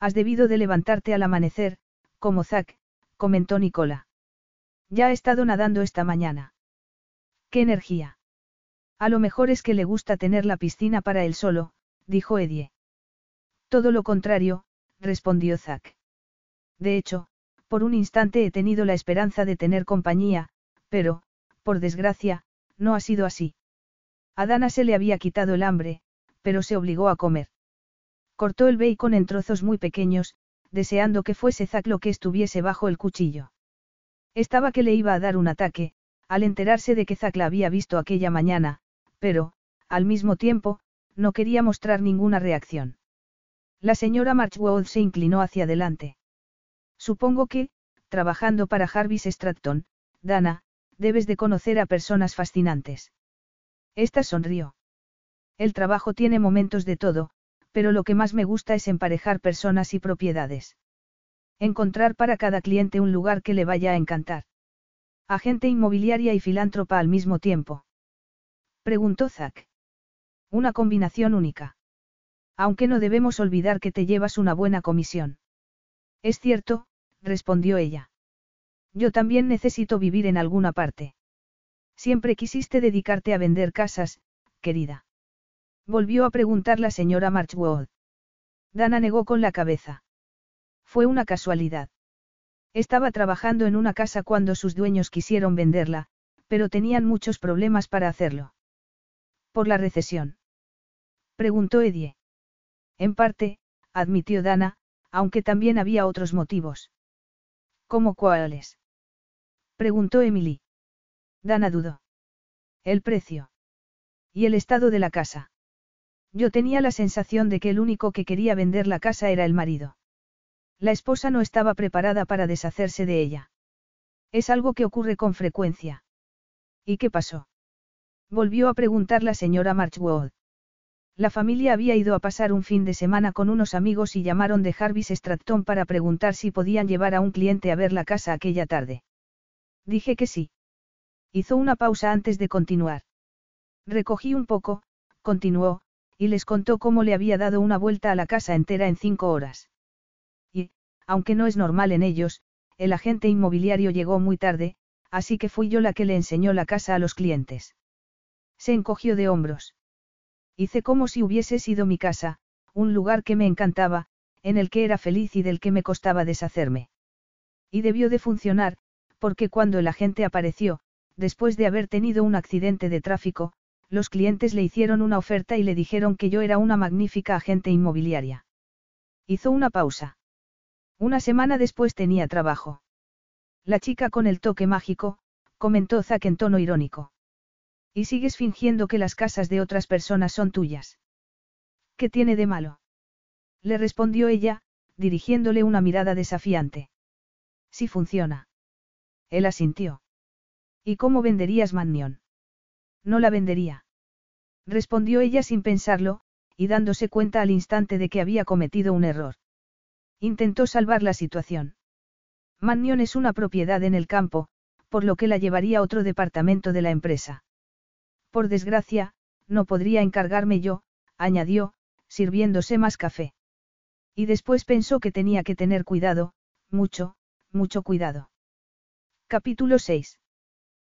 Has debido de levantarte al amanecer, como Zack, comentó Nicola. Ya ha estado nadando esta mañana. ¡Qué energía! A lo mejor es que le gusta tener la piscina para él solo, dijo Edie. Todo lo contrario, respondió Zack. De hecho, por un instante he tenido la esperanza de tener compañía, pero, por desgracia, no ha sido así. A se le había quitado el hambre, pero se obligó a comer. Cortó el bacon en trozos muy pequeños, deseando que fuese Zack lo que estuviese bajo el cuchillo. Estaba que le iba a dar un ataque, al enterarse de que Zack la había visto aquella mañana, pero, al mismo tiempo, no quería mostrar ninguna reacción. La señora Marchwood se inclinó hacia adelante. Supongo que, trabajando para Jarvis Stratton, Dana, debes de conocer a personas fascinantes. Esta sonrió. El trabajo tiene momentos de todo, pero lo que más me gusta es emparejar personas y propiedades. Encontrar para cada cliente un lugar que le vaya a encantar. Agente inmobiliaria y filántropa al mismo tiempo. Preguntó Zack. Una combinación única. Aunque no debemos olvidar que te llevas una buena comisión. Es cierto, respondió ella. Yo también necesito vivir en alguna parte. Siempre quisiste dedicarte a vender casas, querida. Volvió a preguntar la señora Marchwood. Dana negó con la cabeza. Fue una casualidad. Estaba trabajando en una casa cuando sus dueños quisieron venderla, pero tenían muchos problemas para hacerlo. ¿Por la recesión? Preguntó Edie. En parte, admitió Dana, aunque también había otros motivos. ¿Cómo cuáles? Preguntó Emily. Dana dudó. El precio. Y el estado de la casa. Yo tenía la sensación de que el único que quería vender la casa era el marido. La esposa no estaba preparada para deshacerse de ella. Es algo que ocurre con frecuencia. ¿Y qué pasó? Volvió a preguntar la señora Marchwood. La familia había ido a pasar un fin de semana con unos amigos y llamaron de Jarvis Stratton para preguntar si podían llevar a un cliente a ver la casa aquella tarde. Dije que sí. Hizo una pausa antes de continuar. Recogí un poco, continuó, y les contó cómo le había dado una vuelta a la casa entera en cinco horas. Y, aunque no es normal en ellos, el agente inmobiliario llegó muy tarde, así que fui yo la que le enseñó la casa a los clientes. Se encogió de hombros. Hice como si hubiese sido mi casa, un lugar que me encantaba, en el que era feliz y del que me costaba deshacerme. Y debió de funcionar, porque cuando el agente apareció, después de haber tenido un accidente de tráfico, los clientes le hicieron una oferta y le dijeron que yo era una magnífica agente inmobiliaria. Hizo una pausa. Una semana después tenía trabajo. La chica con el toque mágico, comentó Zack en tono irónico. Y sigues fingiendo que las casas de otras personas son tuyas. ¿Qué tiene de malo? Le respondió ella, dirigiéndole una mirada desafiante. Si funciona. Él asintió. ¿Y cómo venderías Mannion? No la vendería. Respondió ella sin pensarlo, y dándose cuenta al instante de que había cometido un error. Intentó salvar la situación. Mannion es una propiedad en el campo, por lo que la llevaría a otro departamento de la empresa. Por desgracia, no podría encargarme yo, añadió, sirviéndose más café. Y después pensó que tenía que tener cuidado, mucho, mucho cuidado. Capítulo 6.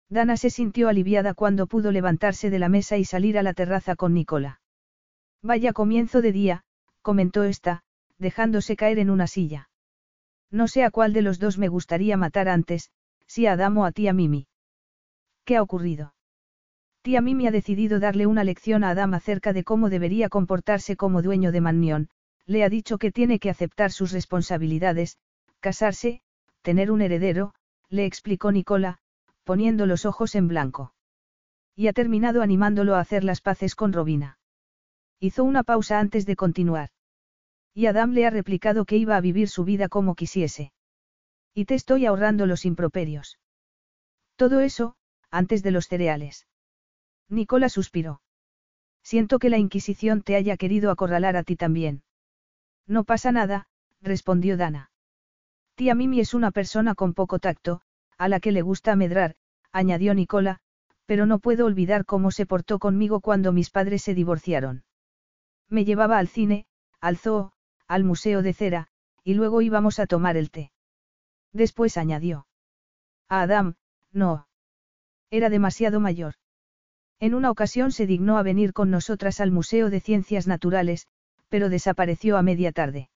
Dana se sintió aliviada cuando pudo levantarse de la mesa y salir a la terraza con Nicola. Vaya comienzo de día, comentó esta, dejándose caer en una silla. No sé a cuál de los dos me gustaría matar antes, si a Adam o a tía Mimi. ¿Qué ha ocurrido? Tía Mimi ha decidido darle una lección a Adam acerca de cómo debería comportarse como dueño de Mannion, le ha dicho que tiene que aceptar sus responsabilidades, casarse, tener un heredero, le explicó Nicola, poniendo los ojos en blanco. Y ha terminado animándolo a hacer las paces con Robina. Hizo una pausa antes de continuar. Y Adam le ha replicado que iba a vivir su vida como quisiese. Y te estoy ahorrando los improperios. Todo eso, antes de los cereales. Nicola suspiró. Siento que la Inquisición te haya querido acorralar a ti también. No pasa nada, respondió Dana. Tía Mimi es una persona con poco tacto, a la que le gusta medrar, añadió Nicola, pero no puedo olvidar cómo se portó conmigo cuando mis padres se divorciaron. Me llevaba al cine, al zoo, al museo de cera, y luego íbamos a tomar el té. Después añadió. A Adam, no. Era demasiado mayor. En una ocasión se dignó a venir con nosotras al Museo de Ciencias Naturales, pero desapareció a media tarde.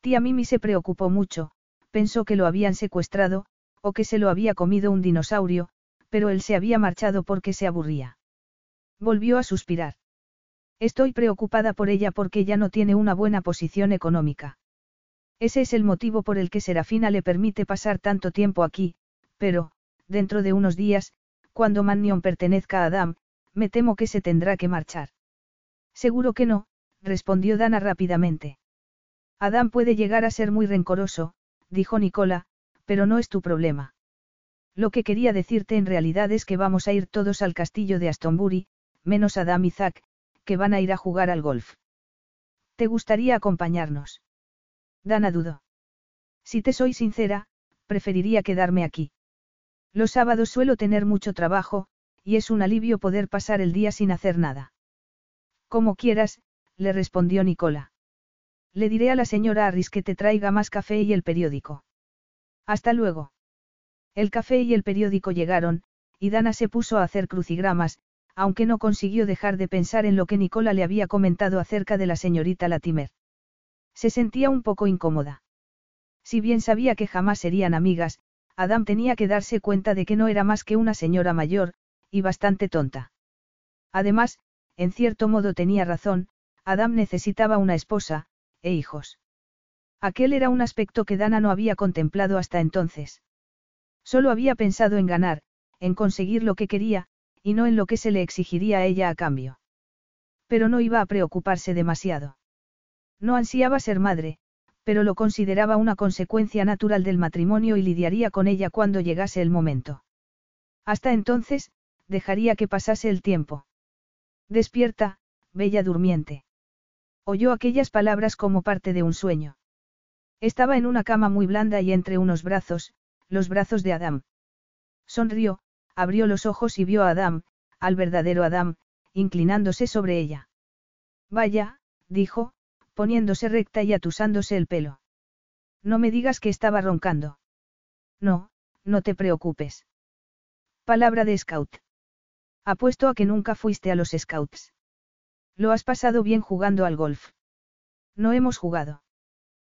Tía Mimi se preocupó mucho, pensó que lo habían secuestrado, o que se lo había comido un dinosaurio, pero él se había marchado porque se aburría. Volvió a suspirar. Estoy preocupada por ella porque ya no tiene una buena posición económica. Ese es el motivo por el que Serafina le permite pasar tanto tiempo aquí, pero, dentro de unos días, cuando Mannion pertenezca a Adam, me temo que se tendrá que marchar. Seguro que no, respondió Dana rápidamente. Adam puede llegar a ser muy rencoroso, dijo Nicola, pero no es tu problema. Lo que quería decirte en realidad es que vamos a ir todos al castillo de Astonbury, menos Adam y Zack, que van a ir a jugar al golf. ¿Te gustaría acompañarnos? Dana dudó. Si te soy sincera, preferiría quedarme aquí. Los sábados suelo tener mucho trabajo, y es un alivio poder pasar el día sin hacer nada. Como quieras, le respondió Nicola. Le diré a la señora Harris que te traiga más café y el periódico. Hasta luego. El café y el periódico llegaron, y Dana se puso a hacer crucigramas, aunque no consiguió dejar de pensar en lo que Nicola le había comentado acerca de la señorita Latimer. Se sentía un poco incómoda. Si bien sabía que jamás serían amigas, Adam tenía que darse cuenta de que no era más que una señora mayor, y bastante tonta. Además, en cierto modo tenía razón, Adam necesitaba una esposa, e hijos. Aquel era un aspecto que Dana no había contemplado hasta entonces. Solo había pensado en ganar, en conseguir lo que quería, y no en lo que se le exigiría a ella a cambio. Pero no iba a preocuparse demasiado. No ansiaba ser madre, pero lo consideraba una consecuencia natural del matrimonio y lidiaría con ella cuando llegase el momento. Hasta entonces, dejaría que pasase el tiempo. Despierta, bella durmiente. Oyó aquellas palabras como parte de un sueño. Estaba en una cama muy blanda y entre unos brazos, los brazos de Adam. Sonrió, abrió los ojos y vio a Adam, al verdadero Adam, inclinándose sobre ella. Vaya, dijo, poniéndose recta y atusándose el pelo. No me digas que estaba roncando. No, no te preocupes. Palabra de scout. Apuesto a que nunca fuiste a los scouts. Lo has pasado bien jugando al golf. No hemos jugado.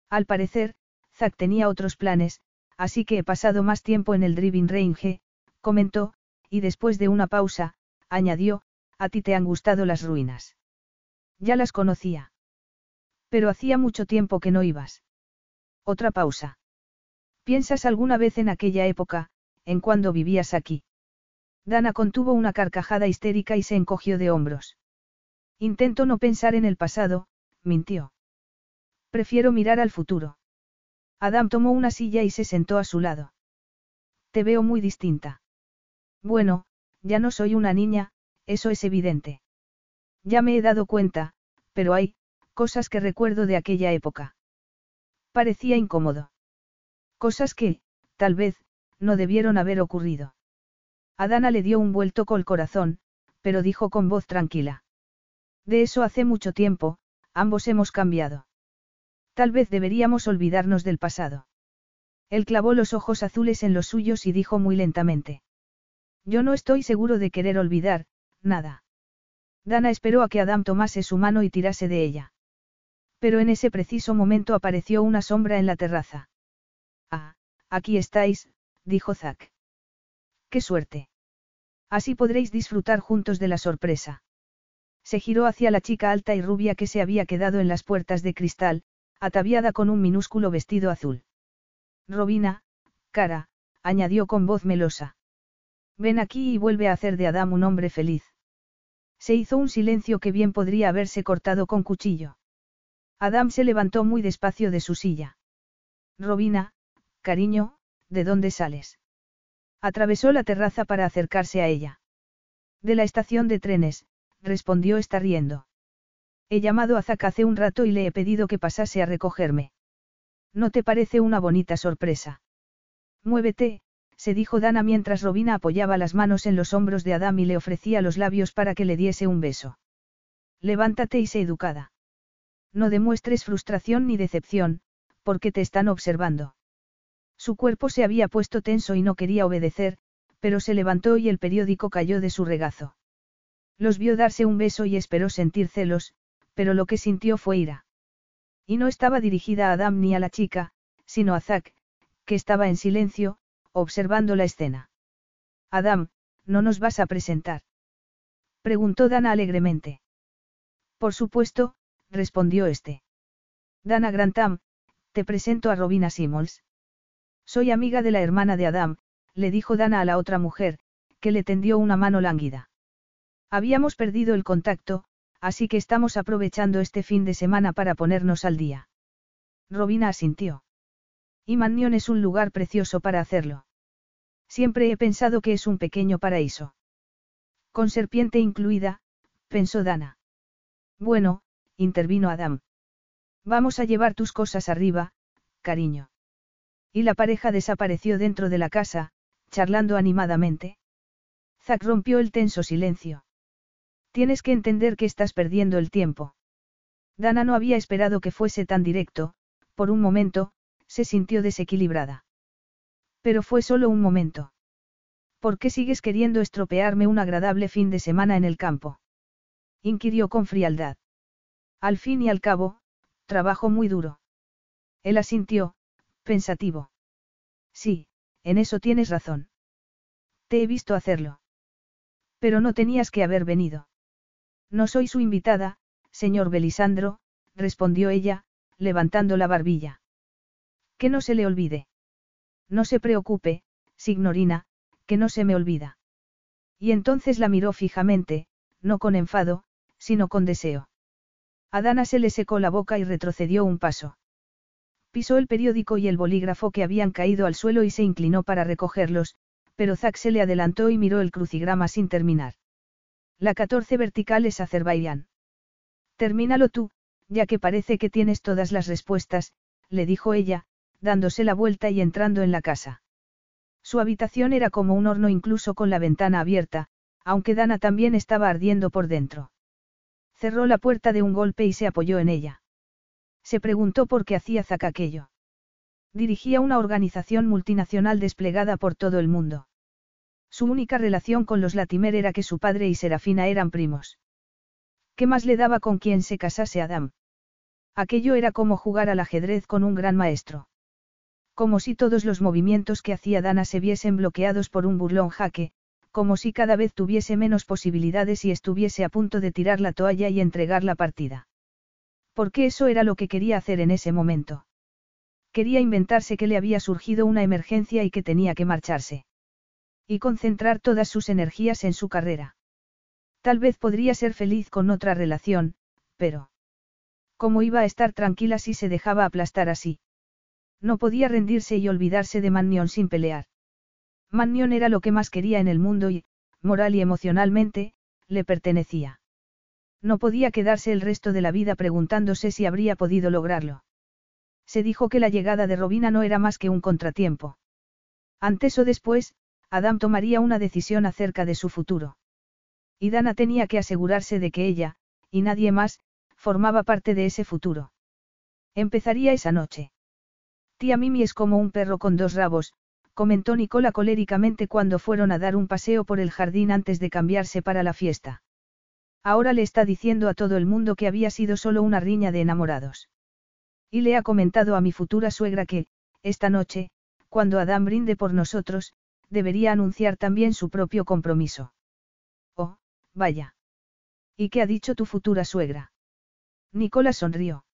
Al parecer, Zack tenía otros planes, así que he pasado más tiempo en el driving range, comentó, y después de una pausa, añadió, a ti te han gustado las ruinas. Ya las conocía. Pero hacía mucho tiempo que no ibas. Otra pausa. ¿Piensas alguna vez en aquella época, en cuando vivías aquí? Dana contuvo una carcajada histérica y se encogió de hombros. Intento no pensar en el pasado, mintió. Prefiero mirar al futuro. Adam tomó una silla y se sentó a su lado. Te veo muy distinta. Bueno, ya no soy una niña, eso es evidente. Ya me he dado cuenta, pero hay, cosas que recuerdo de aquella época. Parecía incómodo. Cosas que, tal vez, no debieron haber ocurrido. Adana le dio un vuelto col corazón, pero dijo con voz tranquila. De eso hace mucho tiempo, ambos hemos cambiado. Tal vez deberíamos olvidarnos del pasado. Él clavó los ojos azules en los suyos y dijo muy lentamente. Yo no estoy seguro de querer olvidar, nada. Dana esperó a que Adam tomase su mano y tirase de ella. Pero en ese preciso momento apareció una sombra en la terraza. Ah, aquí estáis, dijo Zack. ¡Qué suerte! Así podréis disfrutar juntos de la sorpresa. Se giró hacia la chica alta y rubia que se había quedado en las puertas de cristal, ataviada con un minúsculo vestido azul. Robina, cara, añadió con voz melosa. Ven aquí y vuelve a hacer de Adam un hombre feliz. Se hizo un silencio que bien podría haberse cortado con cuchillo. Adam se levantó muy despacio de su silla. Robina, cariño, ¿de dónde sales? Atravesó la terraza para acercarse a ella. De la estación de trenes, respondió esta riendo. He llamado a Zack hace un rato y le he pedido que pasase a recogerme. ¿No te parece una bonita sorpresa? Muévete, se dijo Dana mientras Robina apoyaba las manos en los hombros de Adam y le ofrecía los labios para que le diese un beso. Levántate y sé educada. No demuestres frustración ni decepción, porque te están observando. Su cuerpo se había puesto tenso y no quería obedecer, pero se levantó y el periódico cayó de su regazo. Los vio darse un beso y esperó sentir celos, pero lo que sintió fue ira. Y no estaba dirigida a Adam ni a la chica, sino a Zack, que estaba en silencio, observando la escena. Adam, ¿no nos vas a presentar? Preguntó Dana alegremente. Por supuesto, respondió este. Dana Grantham, te presento a Robina Simmons. Soy amiga de la hermana de Adam, le dijo Dana a la otra mujer, que le tendió una mano lánguida. Habíamos perdido el contacto, así que estamos aprovechando este fin de semana para ponernos al día. Robina asintió. Y Mannion es un lugar precioso para hacerlo. Siempre he pensado que es un pequeño paraíso. Con serpiente incluida, pensó Dana. Bueno, intervino Adam. Vamos a llevar tus cosas arriba, cariño. Y la pareja desapareció dentro de la casa, charlando animadamente. Zack rompió el tenso silencio. Tienes que entender que estás perdiendo el tiempo. Dana no había esperado que fuese tan directo, por un momento, se sintió desequilibrada. Pero fue solo un momento. ¿Por qué sigues queriendo estropearme un agradable fin de semana en el campo? inquirió con frialdad. Al fin y al cabo, trabajo muy duro. Él asintió, pensativo. Sí, en eso tienes razón. Te he visto hacerlo. Pero no tenías que haber venido. No soy su invitada, señor Belisandro, respondió ella, levantando la barbilla. Que no se le olvide. No se preocupe, signorina, que no se me olvida. Y entonces la miró fijamente, no con enfado, sino con deseo. A Dana se le secó la boca y retrocedió un paso. Pisó el periódico y el bolígrafo que habían caído al suelo y se inclinó para recogerlos, pero Zack se le adelantó y miró el crucigrama sin terminar. La 14 vertical es Azerbaiyán. Termínalo tú, ya que parece que tienes todas las respuestas, le dijo ella, dándose la vuelta y entrando en la casa. Su habitación era como un horno incluso con la ventana abierta, aunque Dana también estaba ardiendo por dentro. Cerró la puerta de un golpe y se apoyó en ella. Se preguntó por qué hacía Zack aquello. Dirigía una organización multinacional desplegada por todo el mundo. Su única relación con los Latimer era que su padre y Serafina eran primos. ¿Qué más le daba con quien se casase Adam? Aquello era como jugar al ajedrez con un gran maestro. Como si todos los movimientos que hacía Dana se viesen bloqueados por un burlón jaque, como si cada vez tuviese menos posibilidades y estuviese a punto de tirar la toalla y entregar la partida. Porque eso era lo que quería hacer en ese momento. Quería inventarse que le había surgido una emergencia y que tenía que marcharse. Y concentrar todas sus energías en su carrera. Tal vez podría ser feliz con otra relación, pero... ¿Cómo iba a estar tranquila si se dejaba aplastar así? No podía rendirse y olvidarse de Mannion sin pelear. Mannion era lo que más quería en el mundo y, moral y emocionalmente, le pertenecía. No podía quedarse el resto de la vida preguntándose si habría podido lograrlo. Se dijo que la llegada de Robina no era más que un contratiempo. Antes o después, Adam tomaría una decisión acerca de su futuro. Y Dana tenía que asegurarse de que ella, y nadie más, formaba parte de ese futuro. Empezaría esa noche. Tía Mimi es como un perro con dos rabos, comentó Nicola coléricamente cuando fueron a dar un paseo por el jardín antes de cambiarse para la fiesta. Ahora le está diciendo a todo el mundo que había sido solo una riña de enamorados. Y le ha comentado a mi futura suegra que, esta noche, cuando Adam brinde por nosotros, debería anunciar también su propio compromiso. Oh, vaya. ¿Y qué ha dicho tu futura suegra? Nicola sonrió.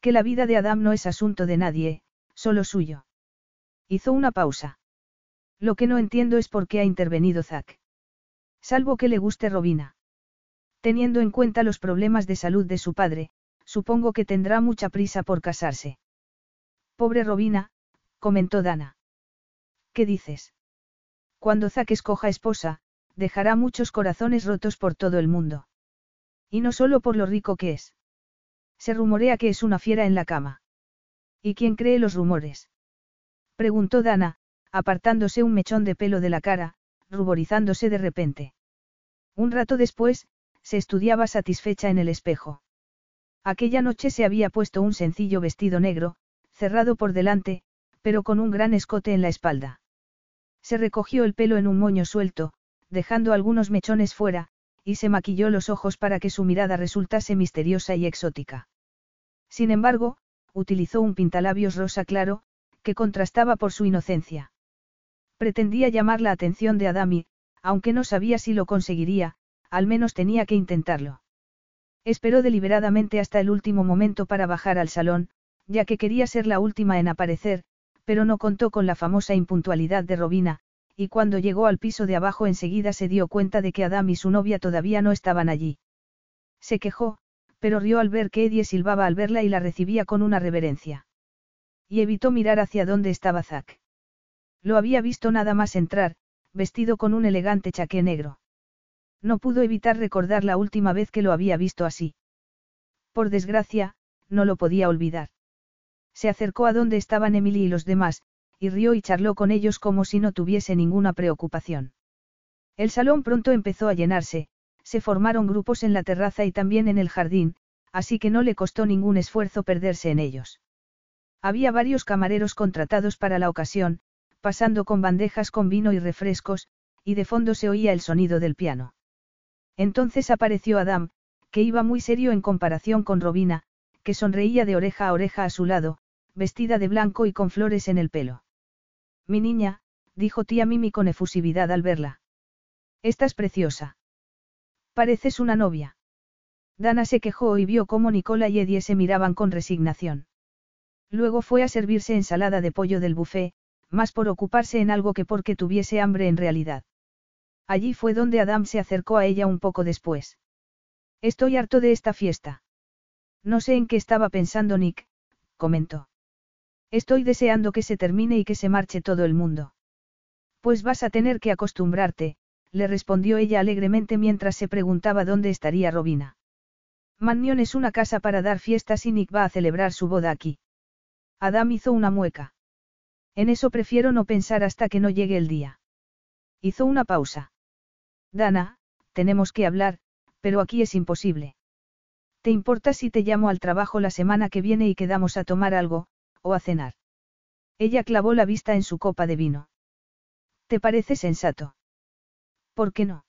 Que la vida de Adam no es asunto de nadie, solo suyo. Hizo una pausa. Lo que no entiendo es por qué ha intervenido Zack. Salvo que le guste Robina. Teniendo en cuenta los problemas de salud de su padre, supongo que tendrá mucha prisa por casarse. Pobre Robina, comentó Dana. ¿Qué dices? Cuando Zack escoja esposa, dejará muchos corazones rotos por todo el mundo. Y no solo por lo rico que es. Se rumorea que es una fiera en la cama. ¿Y quién cree los rumores? Preguntó Dana, apartándose un mechón de pelo de la cara, ruborizándose de repente. Un rato después, se estudiaba satisfecha en el espejo. Aquella noche se había puesto un sencillo vestido negro, cerrado por delante, pero con un gran escote en la espalda. Se recogió el pelo en un moño suelto, dejando algunos mechones fuera, y se maquilló los ojos para que su mirada resultase misteriosa y exótica. Sin embargo, utilizó un pintalabios rosa claro, que contrastaba por su inocencia. Pretendía llamar la atención de Adami, aunque no sabía si lo conseguiría, al menos tenía que intentarlo. Esperó deliberadamente hasta el último momento para bajar al salón, ya que quería ser la última en aparecer, pero no contó con la famosa impuntualidad de Robina, y cuando llegó al piso de abajo enseguida se dio cuenta de que Adam y su novia todavía no estaban allí. Se quejó, pero rió al ver que Eddie silbaba al verla y la recibía con una reverencia. Y evitó mirar hacia dónde estaba Zack. Lo había visto nada más entrar, vestido con un elegante chaqué negro. No pudo evitar recordar la última vez que lo había visto así. Por desgracia, no lo podía olvidar. Se acercó a donde estaban Emily y los demás, y rió y charló con ellos como si no tuviese ninguna preocupación. El salón pronto empezó a llenarse, se formaron grupos en la terraza y también en el jardín, así que no le costó ningún esfuerzo perderse en ellos. Había varios camareros contratados para la ocasión, pasando con bandejas con vino y refrescos, y de fondo se oía el sonido del piano. Entonces apareció Adam, que iba muy serio en comparación con Robina, que sonreía de oreja a oreja a su lado, vestida de blanco y con flores en el pelo. Mi niña, dijo tía Mimi con efusividad al verla. Estás preciosa. Pareces una novia. Dana se quejó y vio cómo Nicola y Eddie se miraban con resignación. Luego fue a servirse ensalada de pollo del buffet, más por ocuparse en algo que porque tuviese hambre en realidad. Allí fue donde Adam se acercó a ella un poco después. Estoy harto de esta fiesta. No sé en qué estaba pensando Nick, comentó. Estoy deseando que se termine y que se marche todo el mundo. Pues vas a tener que acostumbrarte, le respondió ella alegremente mientras se preguntaba dónde estaría Robina. Mannion es una casa para dar fiestas y Nick va a celebrar su boda aquí. Adam hizo una mueca. En eso prefiero no pensar hasta que no llegue el día. Hizo una pausa. Dana, tenemos que hablar, pero aquí es imposible. ¿Te importa si te llamo al trabajo la semana que viene y quedamos a tomar algo, o a cenar? Ella clavó la vista en su copa de vino. ¿Te parece sensato? ¿Por qué no?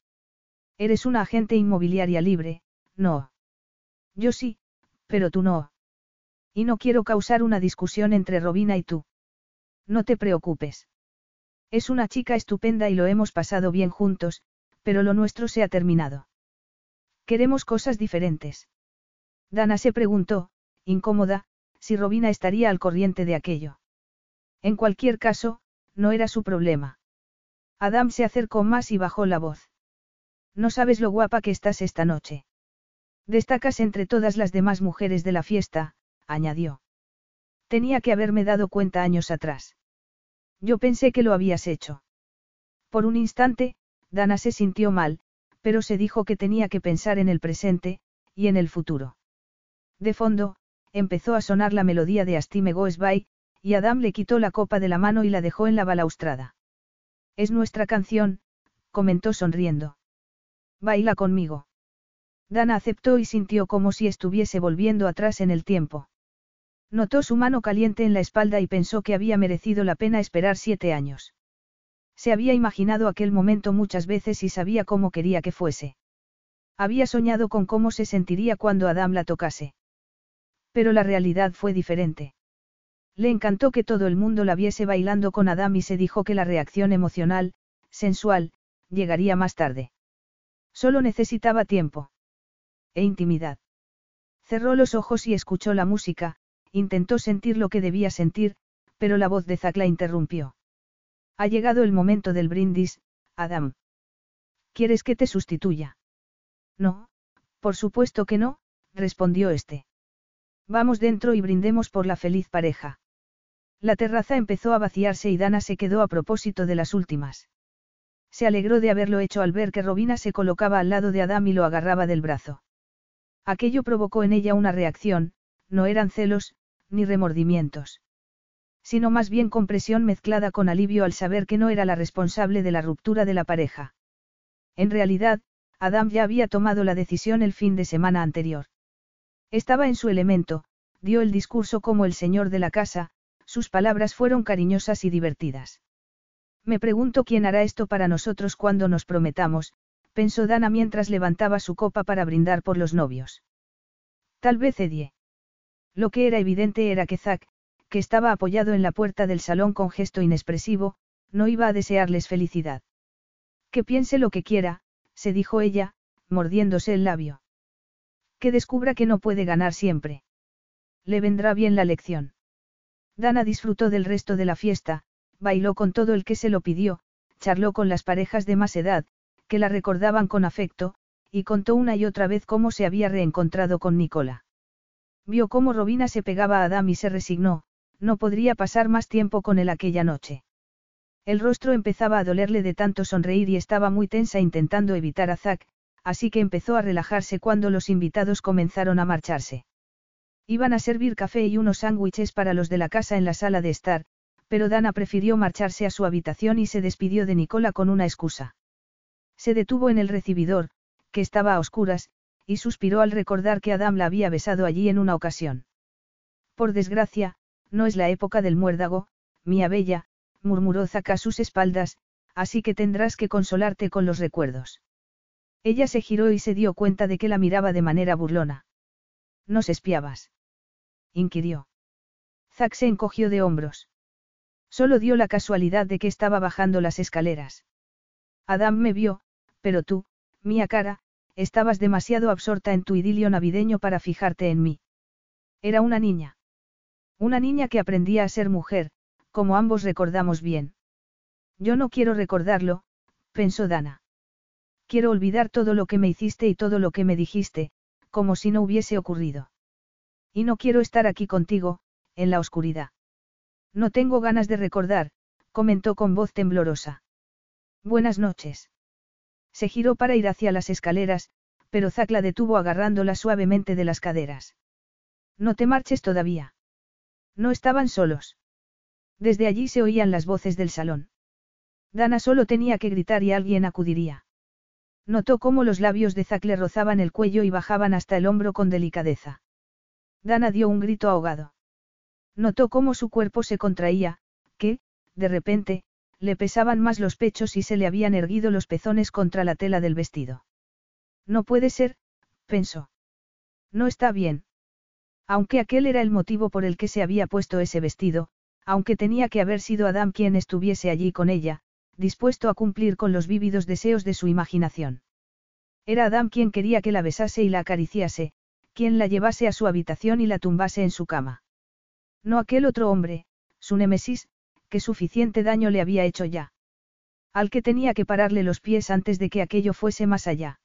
Eres una agente inmobiliaria libre, no. Yo sí, pero tú no. Y no quiero causar una discusión entre Robina y tú. No te preocupes. Es una chica estupenda y lo hemos pasado bien juntos, pero lo nuestro se ha terminado. Queremos cosas diferentes. Dana se preguntó, incómoda, si Robina estaría al corriente de aquello. En cualquier caso, no era su problema. Adam se acercó más y bajó la voz. No sabes lo guapa que estás esta noche. Destacas entre todas las demás mujeres de la fiesta, añadió. Tenía que haberme dado cuenta años atrás. Yo pensé que lo habías hecho. Por un instante, Dana se sintió mal, pero se dijo que tenía que pensar en el presente, y en el futuro. De fondo, empezó a sonar la melodía de Astime Goes By, y Adam le quitó la copa de la mano y la dejó en la balaustrada. Es nuestra canción, comentó sonriendo. Baila conmigo. Dana aceptó y sintió como si estuviese volviendo atrás en el tiempo. Notó su mano caliente en la espalda y pensó que había merecido la pena esperar siete años. Se había imaginado aquel momento muchas veces y sabía cómo quería que fuese. Había soñado con cómo se sentiría cuando Adam la tocase. Pero la realidad fue diferente. Le encantó que todo el mundo la viese bailando con Adam y se dijo que la reacción emocional, sensual, llegaría más tarde. Solo necesitaba tiempo. E intimidad. Cerró los ojos y escuchó la música, intentó sentir lo que debía sentir, pero la voz de Zack la interrumpió. Ha llegado el momento del brindis, Adam. ¿Quieres que te sustituya? No, por supuesto que no, respondió este. Vamos dentro y brindemos por la feliz pareja. La terraza empezó a vaciarse y Dana se quedó a propósito de las últimas. Se alegró de haberlo hecho al ver que Robina se colocaba al lado de Adam y lo agarraba del brazo. Aquello provocó en ella una reacción, no eran celos, ni remordimientos. Sino más bien compresión mezclada con alivio al saber que no era la responsable de la ruptura de la pareja. En realidad, Adam ya había tomado la decisión el fin de semana anterior. Estaba en su elemento, dio el discurso como el señor de la casa, sus palabras fueron cariñosas y divertidas. Me pregunto quién hará esto para nosotros cuando nos prometamos, pensó Dana mientras levantaba su copa para brindar por los novios. Tal vez Edie. Lo que era evidente era que Zack, que estaba apoyado en la puerta del salón con gesto inexpresivo, no iba a desearles felicidad. Que piense lo que quiera, se dijo ella, mordiéndose el labio. Que descubra que no puede ganar siempre. Le vendrá bien la lección. Dana disfrutó del resto de la fiesta, bailó con todo el que se lo pidió, charló con las parejas de más edad, que la recordaban con afecto, y contó una y otra vez cómo se había reencontrado con Nicola. Vio cómo Robina se pegaba a Adam y se resignó, no podría pasar más tiempo con él aquella noche. El rostro empezaba a dolerle de tanto sonreír y estaba muy tensa intentando evitar a Zack, así que empezó a relajarse cuando los invitados comenzaron a marcharse. Iban a servir café y unos sándwiches para los de la casa en la sala de estar, pero Dana prefirió marcharse a su habitación y se despidió de Nicola con una excusa. Se detuvo en el recibidor, que estaba a oscuras, y suspiró al recordar que Adam la había besado allí en una ocasión. Por desgracia, no es la época del muérdago, mía bella, murmuró Zack a sus espaldas, así que tendrás que consolarte con los recuerdos. Ella se giró y se dio cuenta de que la miraba de manera burlona. ¿Nos espiabas? inquirió. Zack se encogió de hombros. Solo dio la casualidad de que estaba bajando las escaleras. Adam me vio, pero tú, mía cara, estabas demasiado absorta en tu idilio navideño para fijarte en mí. Era una niña. Una niña que aprendía a ser mujer, como ambos recordamos bien. Yo no quiero recordarlo, pensó Dana. Quiero olvidar todo lo que me hiciste y todo lo que me dijiste, como si no hubiese ocurrido. Y no quiero estar aquí contigo, en la oscuridad. No tengo ganas de recordar, comentó con voz temblorosa. Buenas noches. Se giró para ir hacia las escaleras, pero Zack la detuvo agarrándola suavemente de las caderas. No te marches todavía. No estaban solos. Desde allí se oían las voces del salón. Dana solo tenía que gritar y alguien acudiría. Notó cómo los labios de Zack le rozaban el cuello y bajaban hasta el hombro con delicadeza. Dana dio un grito ahogado. Notó cómo su cuerpo se contraía, que, de repente, le pesaban más los pechos y se le habían erguido los pezones contra la tela del vestido. No puede ser, pensó. No está bien. Aunque aquel era el motivo por el que se había puesto ese vestido, aunque tenía que haber sido Adam quien estuviese allí con ella, dispuesto a cumplir con los vívidos deseos de su imaginación. Era Adam quien quería que la besase y la acariciase, quien la llevase a su habitación y la tumbase en su cama. No aquel otro hombre, su némesis, que suficiente daño le había hecho ya. Al que tenía que pararle los pies antes de que aquello fuese más allá.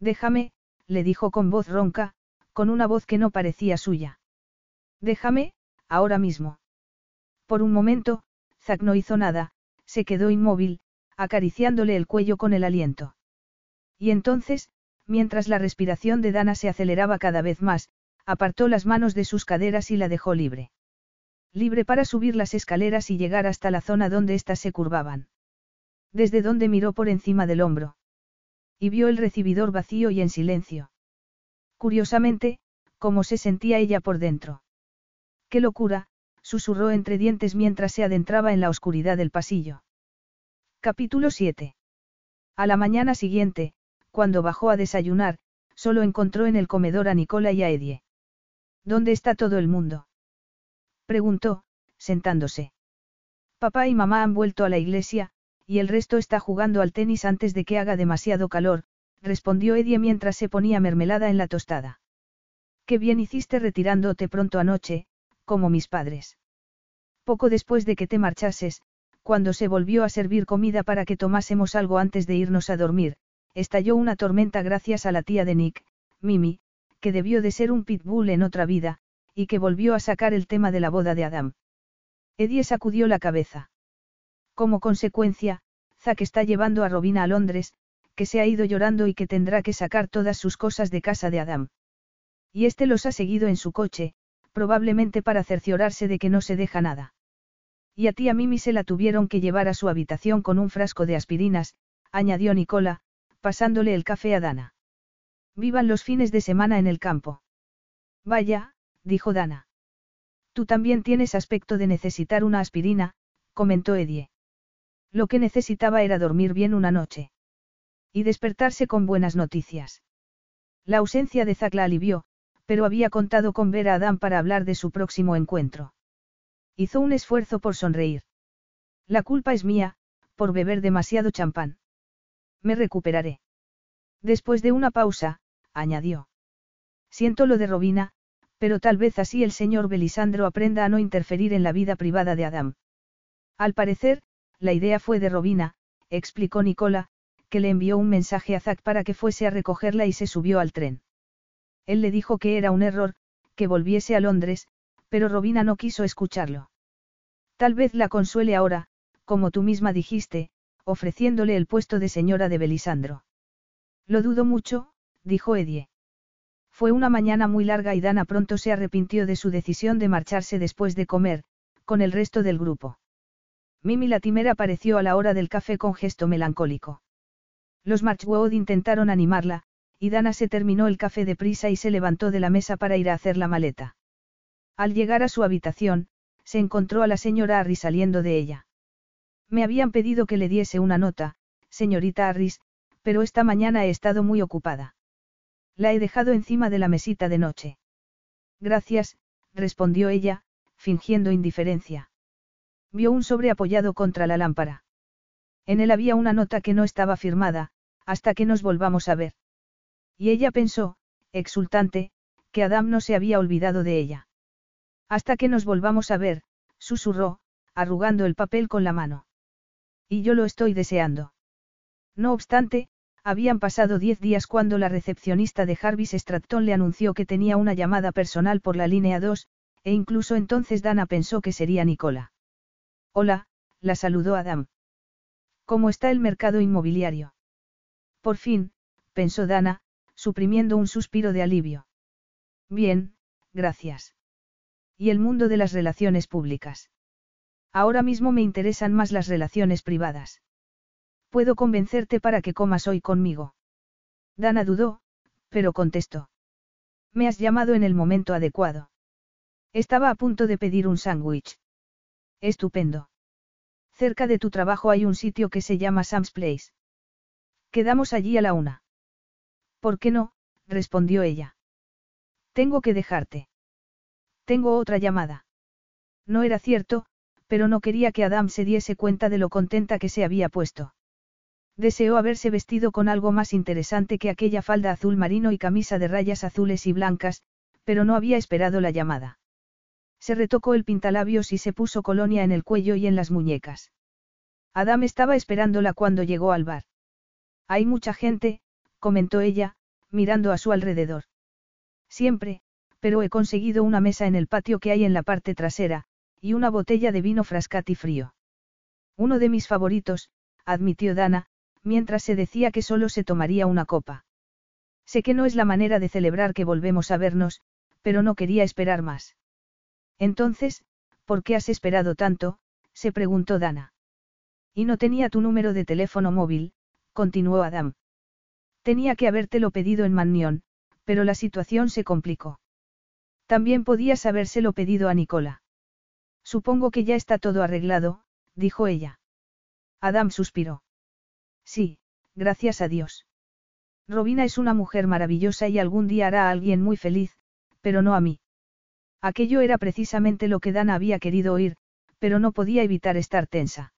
Déjame, le dijo con voz ronca, con una voz que no parecía suya. Déjame, ahora mismo. Por un momento, Zack no hizo nada, se quedó inmóvil, acariciándole el cuello con el aliento. Y entonces, mientras la respiración de Dana se aceleraba cada vez más, apartó las manos de sus caderas y la dejó libre. Libre para subir las escaleras y llegar hasta la zona donde éstas se curvaban. Desde donde miró por encima del hombro. Y vio el recibidor vacío y en silencio. Curiosamente, cómo se sentía ella por dentro. ¡Qué locura! susurró entre dientes mientras se adentraba en la oscuridad del pasillo. Capítulo 7. A la mañana siguiente, cuando bajó a desayunar, solo encontró en el comedor a Nicola y a Edie. ¿Dónde está todo el mundo? Preguntó, sentándose. Papá y mamá han vuelto a la iglesia, y el resto está jugando al tenis antes de que haga demasiado calor, respondió Edie mientras se ponía mermelada en la tostada. Qué bien hiciste retirándote pronto anoche, como mis padres. Poco después de que te marchases, cuando se volvió a servir comida para que tomásemos algo antes de irnos a dormir, estalló una tormenta gracias a la tía de Nick, Mimi, que debió de ser un pitbull en otra vida, y que volvió a sacar el tema de la boda de Adam. Eddie sacudió la cabeza. Como consecuencia, Zack está llevando a Robina a Londres, que se ha ido llorando y que tendrá que sacar todas sus cosas de casa de Adam. Y este los ha seguido en su coche, probablemente para cerciorarse de que no se deja nada. Y a tía Mimi se la tuvieron que llevar a su habitación con un frasco de aspirinas, añadió Nicola, pasándole el café a Dana. Vivan los fines de semana en el campo. Vaya, dijo Dana. Tú también tienes aspecto de necesitar una aspirina, comentó Edie. Lo que necesitaba era dormir bien una noche. Y despertarse con buenas noticias. La ausencia de Zack la alivió, pero había contado con ver a Adam para hablar de su próximo encuentro. Hizo un esfuerzo por sonreír. La culpa es mía, por beber demasiado champán. Me recuperaré. Después de una pausa, añadió. Siento lo de Robina, pero tal vez así el señor Belisandro aprenda a no interferir en la vida privada de Adam. Al parecer, la idea fue de Robina, explicó Nicola, que le envió un mensaje a Zack para que fuese a recogerla y se subió al tren. Él le dijo que era un error, que volviese a Londres, pero Robina no quiso escucharlo. Tal vez la consuele ahora, como tú misma dijiste, ofreciéndole el puesto de señora de Belisandro. Lo dudo mucho, dijo Edie. Fue una mañana muy larga y Dana pronto se arrepintió de su decisión de marcharse después de comer, con el resto del grupo. Mimi Latimer apareció a la hora del café con gesto melancólico. Los Marchwood intentaron animarla, y Dana se terminó el café deprisa y se levantó de la mesa para ir a hacer la maleta. Al llegar a su habitación, se encontró a la señora Harry saliendo de ella. Me habían pedido que le diese una nota, señorita Harris, pero esta mañana he estado muy ocupada. La he dejado encima de la mesita de noche. Gracias, respondió ella, fingiendo indiferencia. Vio un sobre apoyado contra la lámpara. En él había una nota que no estaba firmada, hasta que nos volvamos a ver. Y ella pensó, exultante, que Adam no se había olvidado de ella. Hasta que nos volvamos a ver, susurró, arrugando el papel con la mano. Y yo lo estoy deseando. No obstante, habían pasado diez días cuando la recepcionista de Jarvis Stratton le anunció que tenía una llamada personal por la línea 2, e incluso entonces Dana pensó que sería Nicola. Hola, la saludó Adam. ¿Cómo está el mercado inmobiliario? Por fin, pensó Dana, suprimiendo un suspiro de alivio. Bien, gracias. ¿Y el mundo de las relaciones públicas? Ahora mismo me interesan más las relaciones privadas. Puedo convencerte para que comas hoy conmigo. Dana dudó, pero contestó. Me has llamado en el momento adecuado. Estaba a punto de pedir un sándwich. Estupendo. Cerca de tu trabajo hay un sitio que se llama Sam's Place. Quedamos allí a la una. ¿Por qué no? respondió ella. Tengo que dejarte. Tengo otra llamada. No era cierto, pero no quería que Adam se diese cuenta de lo contenta que se había puesto. Deseó haberse vestido con algo más interesante que aquella falda azul marino y camisa de rayas azules y blancas, pero no había esperado la llamada. Se retocó el pintalabios y se puso colonia en el cuello y en las muñecas. Adam estaba esperándola cuando llegó al bar. Hay mucha gente, comentó ella, mirando a su alrededor. Siempre, pero he conseguido una mesa en el patio que hay en la parte trasera, y una botella de vino frascati frío. Uno de mis favoritos, admitió Dana, mientras se decía que solo se tomaría una copa. Sé que no es la manera de celebrar que volvemos a vernos, pero no quería esperar más. Entonces, ¿por qué has esperado tanto? se preguntó Dana. Y no tenía tu número de teléfono móvil, continuó Adam. Tenía que habértelo pedido en Mannion, pero la situación se complicó. También podías habérselo pedido a Nicola. Supongo que ya está todo arreglado, dijo ella. Adam suspiró. Sí, gracias a Dios. Robina es una mujer maravillosa y algún día hará a alguien muy feliz, pero no a mí. Aquello era precisamente lo que Dana había querido oír, pero no podía evitar estar tensa.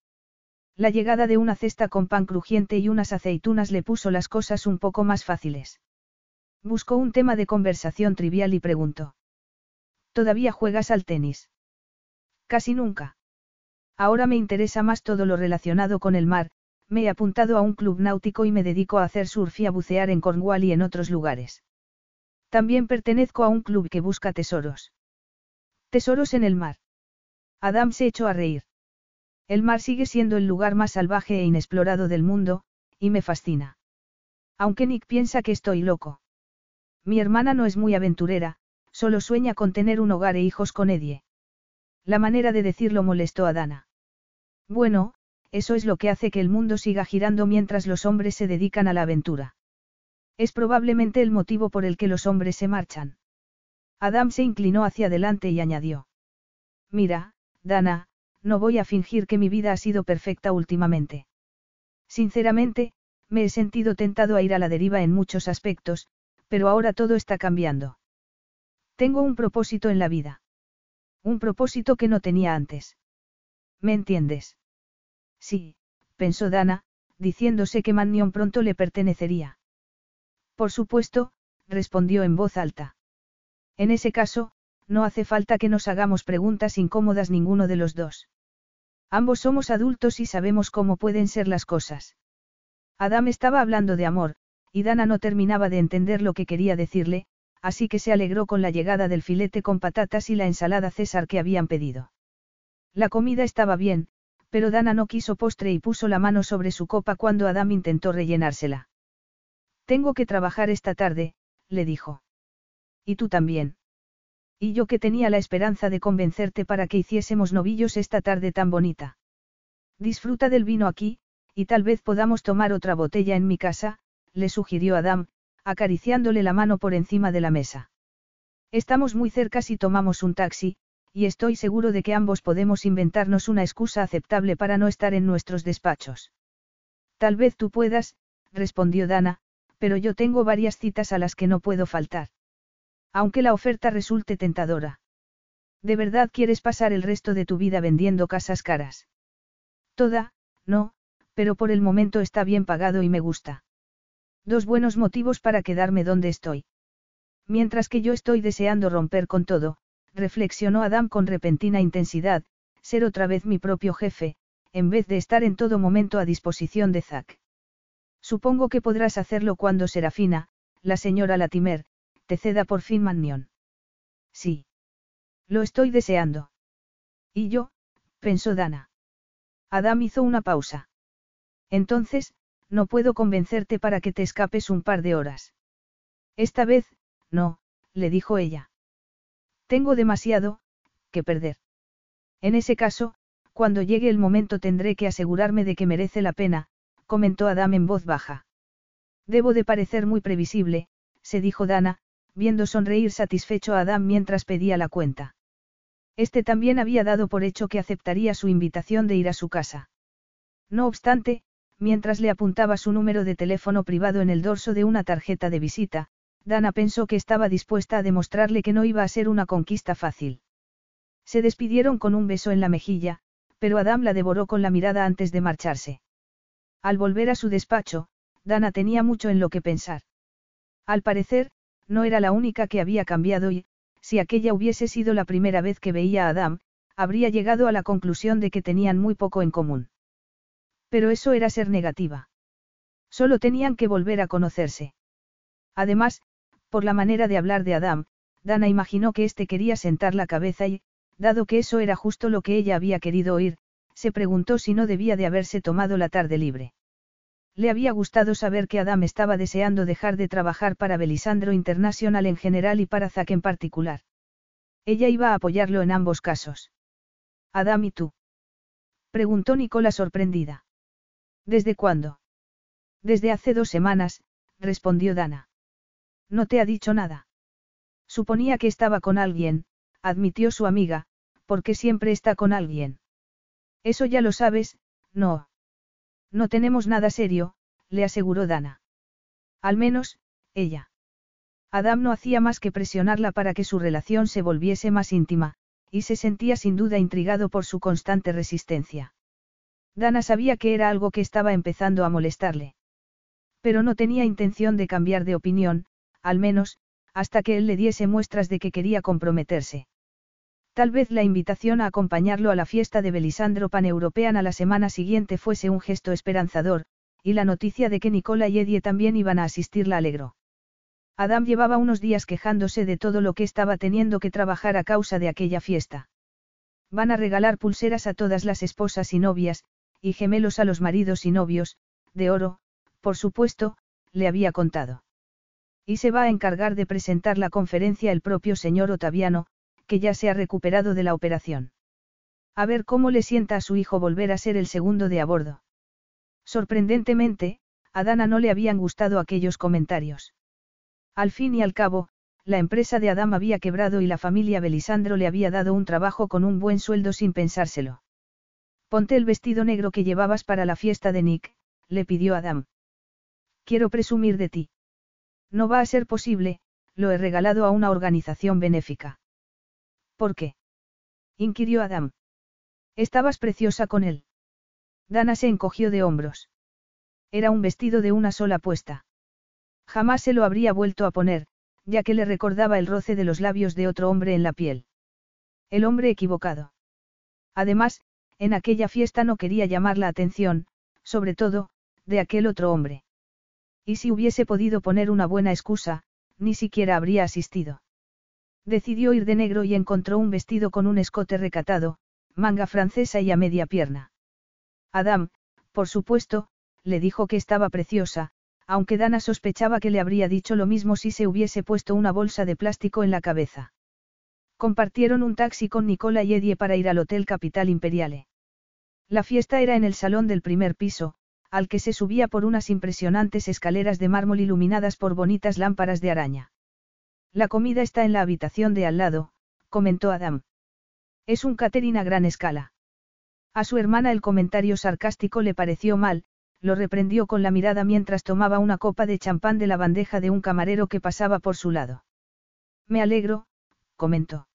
La llegada de una cesta con pan crujiente y unas aceitunas le puso las cosas un poco más fáciles. Buscó un tema de conversación trivial y preguntó. ¿Todavía juegas al tenis? Casi nunca. Ahora me interesa más todo lo relacionado con el mar, me he apuntado a un club náutico y me dedico a hacer surf y a bucear en Cornwall y en otros lugares. También pertenezco a un club que busca tesoros. Tesoros en el mar. Adam se echó a reír. El mar sigue siendo el lugar más salvaje e inexplorado del mundo, y me fascina. Aunque Nick piensa que estoy loco. Mi hermana no es muy aventurera, solo sueña con tener un hogar e hijos con Edie. La manera de decirlo molestó a Dana. Bueno, eso es lo que hace que el mundo siga girando mientras los hombres se dedican a la aventura. Es probablemente el motivo por el que los hombres se marchan. Adam se inclinó hacia adelante y añadió. Mira, Dana, no voy a fingir que mi vida ha sido perfecta últimamente. Sinceramente, me he sentido tentado a ir a la deriva en muchos aspectos, pero ahora todo está cambiando. Tengo un propósito en la vida. Un propósito que no tenía antes. ¿Me entiendes? Sí, pensó Dana, diciéndose que Mannion pronto le pertenecería. Por supuesto, respondió en voz alta. En ese caso, no hace falta que nos hagamos preguntas incómodas ninguno de los dos. Ambos somos adultos y sabemos cómo pueden ser las cosas. Adam estaba hablando de amor, y Dana no terminaba de entender lo que quería decirle, así que se alegró con la llegada del filete con patatas y la ensalada César que habían pedido. La comida estaba bien, pero Dana no quiso postre y puso la mano sobre su copa cuando Adam intentó rellenársela. Tengo que trabajar esta tarde, le dijo. Y tú también. Y yo que tenía la esperanza de convencerte para que hiciésemos novillos esta tarde tan bonita. Disfruta del vino aquí, y tal vez podamos tomar otra botella en mi casa, le sugirió Adam, acariciándole la mano por encima de la mesa. Estamos muy cerca si tomamos un taxi, y estoy seguro de que ambos podemos inventarnos una excusa aceptable para no estar en nuestros despachos. Tal vez tú puedas, respondió Dana, pero yo tengo varias citas a las que no puedo faltar. Aunque la oferta resulte tentadora. ¿De verdad quieres pasar el resto de tu vida vendiendo casas caras? Toda, no, pero por el momento está bien pagado y me gusta. Dos buenos motivos para quedarme donde estoy. Mientras que yo estoy deseando romper con todo, reflexionó Adam con repentina intensidad, ser otra vez mi propio jefe, en vez de estar en todo momento a disposición de Zack. Supongo que podrás hacerlo cuando Serafina, la señora Latimer, te ceda por fin Mannion. Sí. Lo estoy deseando. Y yo, pensó Dana. Adam hizo una pausa. Entonces, no puedo convencerte para que te escapes un par de horas. Esta vez, no, le dijo ella. Tengo demasiado, que perder. En ese caso, cuando llegue el momento tendré que asegurarme de que merece la pena, comentó Adam en voz baja. Debo de parecer muy previsible, se dijo Dana, viendo sonreír satisfecho a Adam mientras pedía la cuenta. Este también había dado por hecho que aceptaría su invitación de ir a su casa. No obstante, mientras le apuntaba su número de teléfono privado en el dorso de una tarjeta de visita, Dana pensó que estaba dispuesta a demostrarle que no iba a ser una conquista fácil. Se despidieron con un beso en la mejilla, pero Adam la devoró con la mirada antes de marcharse. Al volver a su despacho, Dana tenía mucho en lo que pensar. Al parecer, no era la única que había cambiado y, si aquella hubiese sido la primera vez que veía a Adam, habría llegado a la conclusión de que tenían muy poco en común. Pero eso era ser negativa. Solo tenían que volver a conocerse. Además, por la manera de hablar de Adam, Dana imaginó que éste quería sentar la cabeza y, dado que eso era justo lo que ella había querido oír, se preguntó si no debía de haberse tomado la tarde libre. Le había gustado saber que Adam estaba deseando dejar de trabajar para Belisandro International en general y para Zack en particular. Ella iba a apoyarlo en ambos casos. Adam y tú. Preguntó Nicola sorprendida. ¿Desde cuándo? Desde hace dos semanas, respondió Dana. No te ha dicho nada. Suponía que estaba con alguien, admitió su amiga, porque siempre está con alguien. Eso ya lo sabes, no. No tenemos nada serio, le aseguró Dana. Al menos, ella. Adam no hacía más que presionarla para que su relación se volviese más íntima, y se sentía sin duda intrigado por su constante resistencia. Dana sabía que era algo que estaba empezando a molestarle. Pero no tenía intención de cambiar de opinión, al menos, hasta que él le diese muestras de que quería comprometerse. Tal vez la invitación a acompañarlo a la fiesta de Belisandro Paneuropean a la semana siguiente fuese un gesto esperanzador, y la noticia de que Nicola y Eddie también iban a asistir la alegró. Adam llevaba unos días quejándose de todo lo que estaba teniendo que trabajar a causa de aquella fiesta. Van a regalar pulseras a todas las esposas y novias, y gemelos a los maridos y novios, de oro, por supuesto, le había contado. Y se va a encargar de presentar la conferencia el propio señor Otaviano, que ya se ha recuperado de la operación. A ver cómo le sienta a su hijo volver a ser el segundo de a bordo. Sorprendentemente, a Dana no le habían gustado aquellos comentarios. Al fin y al cabo, la empresa de Adam había quebrado y la familia Belisandro le había dado un trabajo con un buen sueldo sin pensárselo. Ponte el vestido negro que llevabas para la fiesta de Nick, le pidió Adam. Quiero presumir de ti. No va a ser posible, lo he regalado a una organización benéfica. ¿Por qué? inquirió Adam. Estabas preciosa con él. Dana se encogió de hombros. Era un vestido de una sola puesta. Jamás se lo habría vuelto a poner, ya que le recordaba el roce de los labios de otro hombre en la piel. El hombre equivocado. Además, en aquella fiesta no quería llamar la atención, sobre todo, de aquel otro hombre. Y si hubiese podido poner una buena excusa, ni siquiera habría asistido. Decidió ir de negro y encontró un vestido con un escote recatado, manga francesa y a media pierna. Adam, por supuesto, le dijo que estaba preciosa, aunque Dana sospechaba que le habría dicho lo mismo si se hubiese puesto una bolsa de plástico en la cabeza. Compartieron un taxi con Nicola y Eddie para ir al Hotel Capital Imperiale. La fiesta era en el salón del primer piso, al que se subía por unas impresionantes escaleras de mármol iluminadas por bonitas lámparas de araña. La comida está en la habitación de al lado, comentó Adam. Es un catering a gran escala. A su hermana el comentario sarcástico le pareció mal, lo reprendió con la mirada mientras tomaba una copa de champán de la bandeja de un camarero que pasaba por su lado. Me alegro, comentó.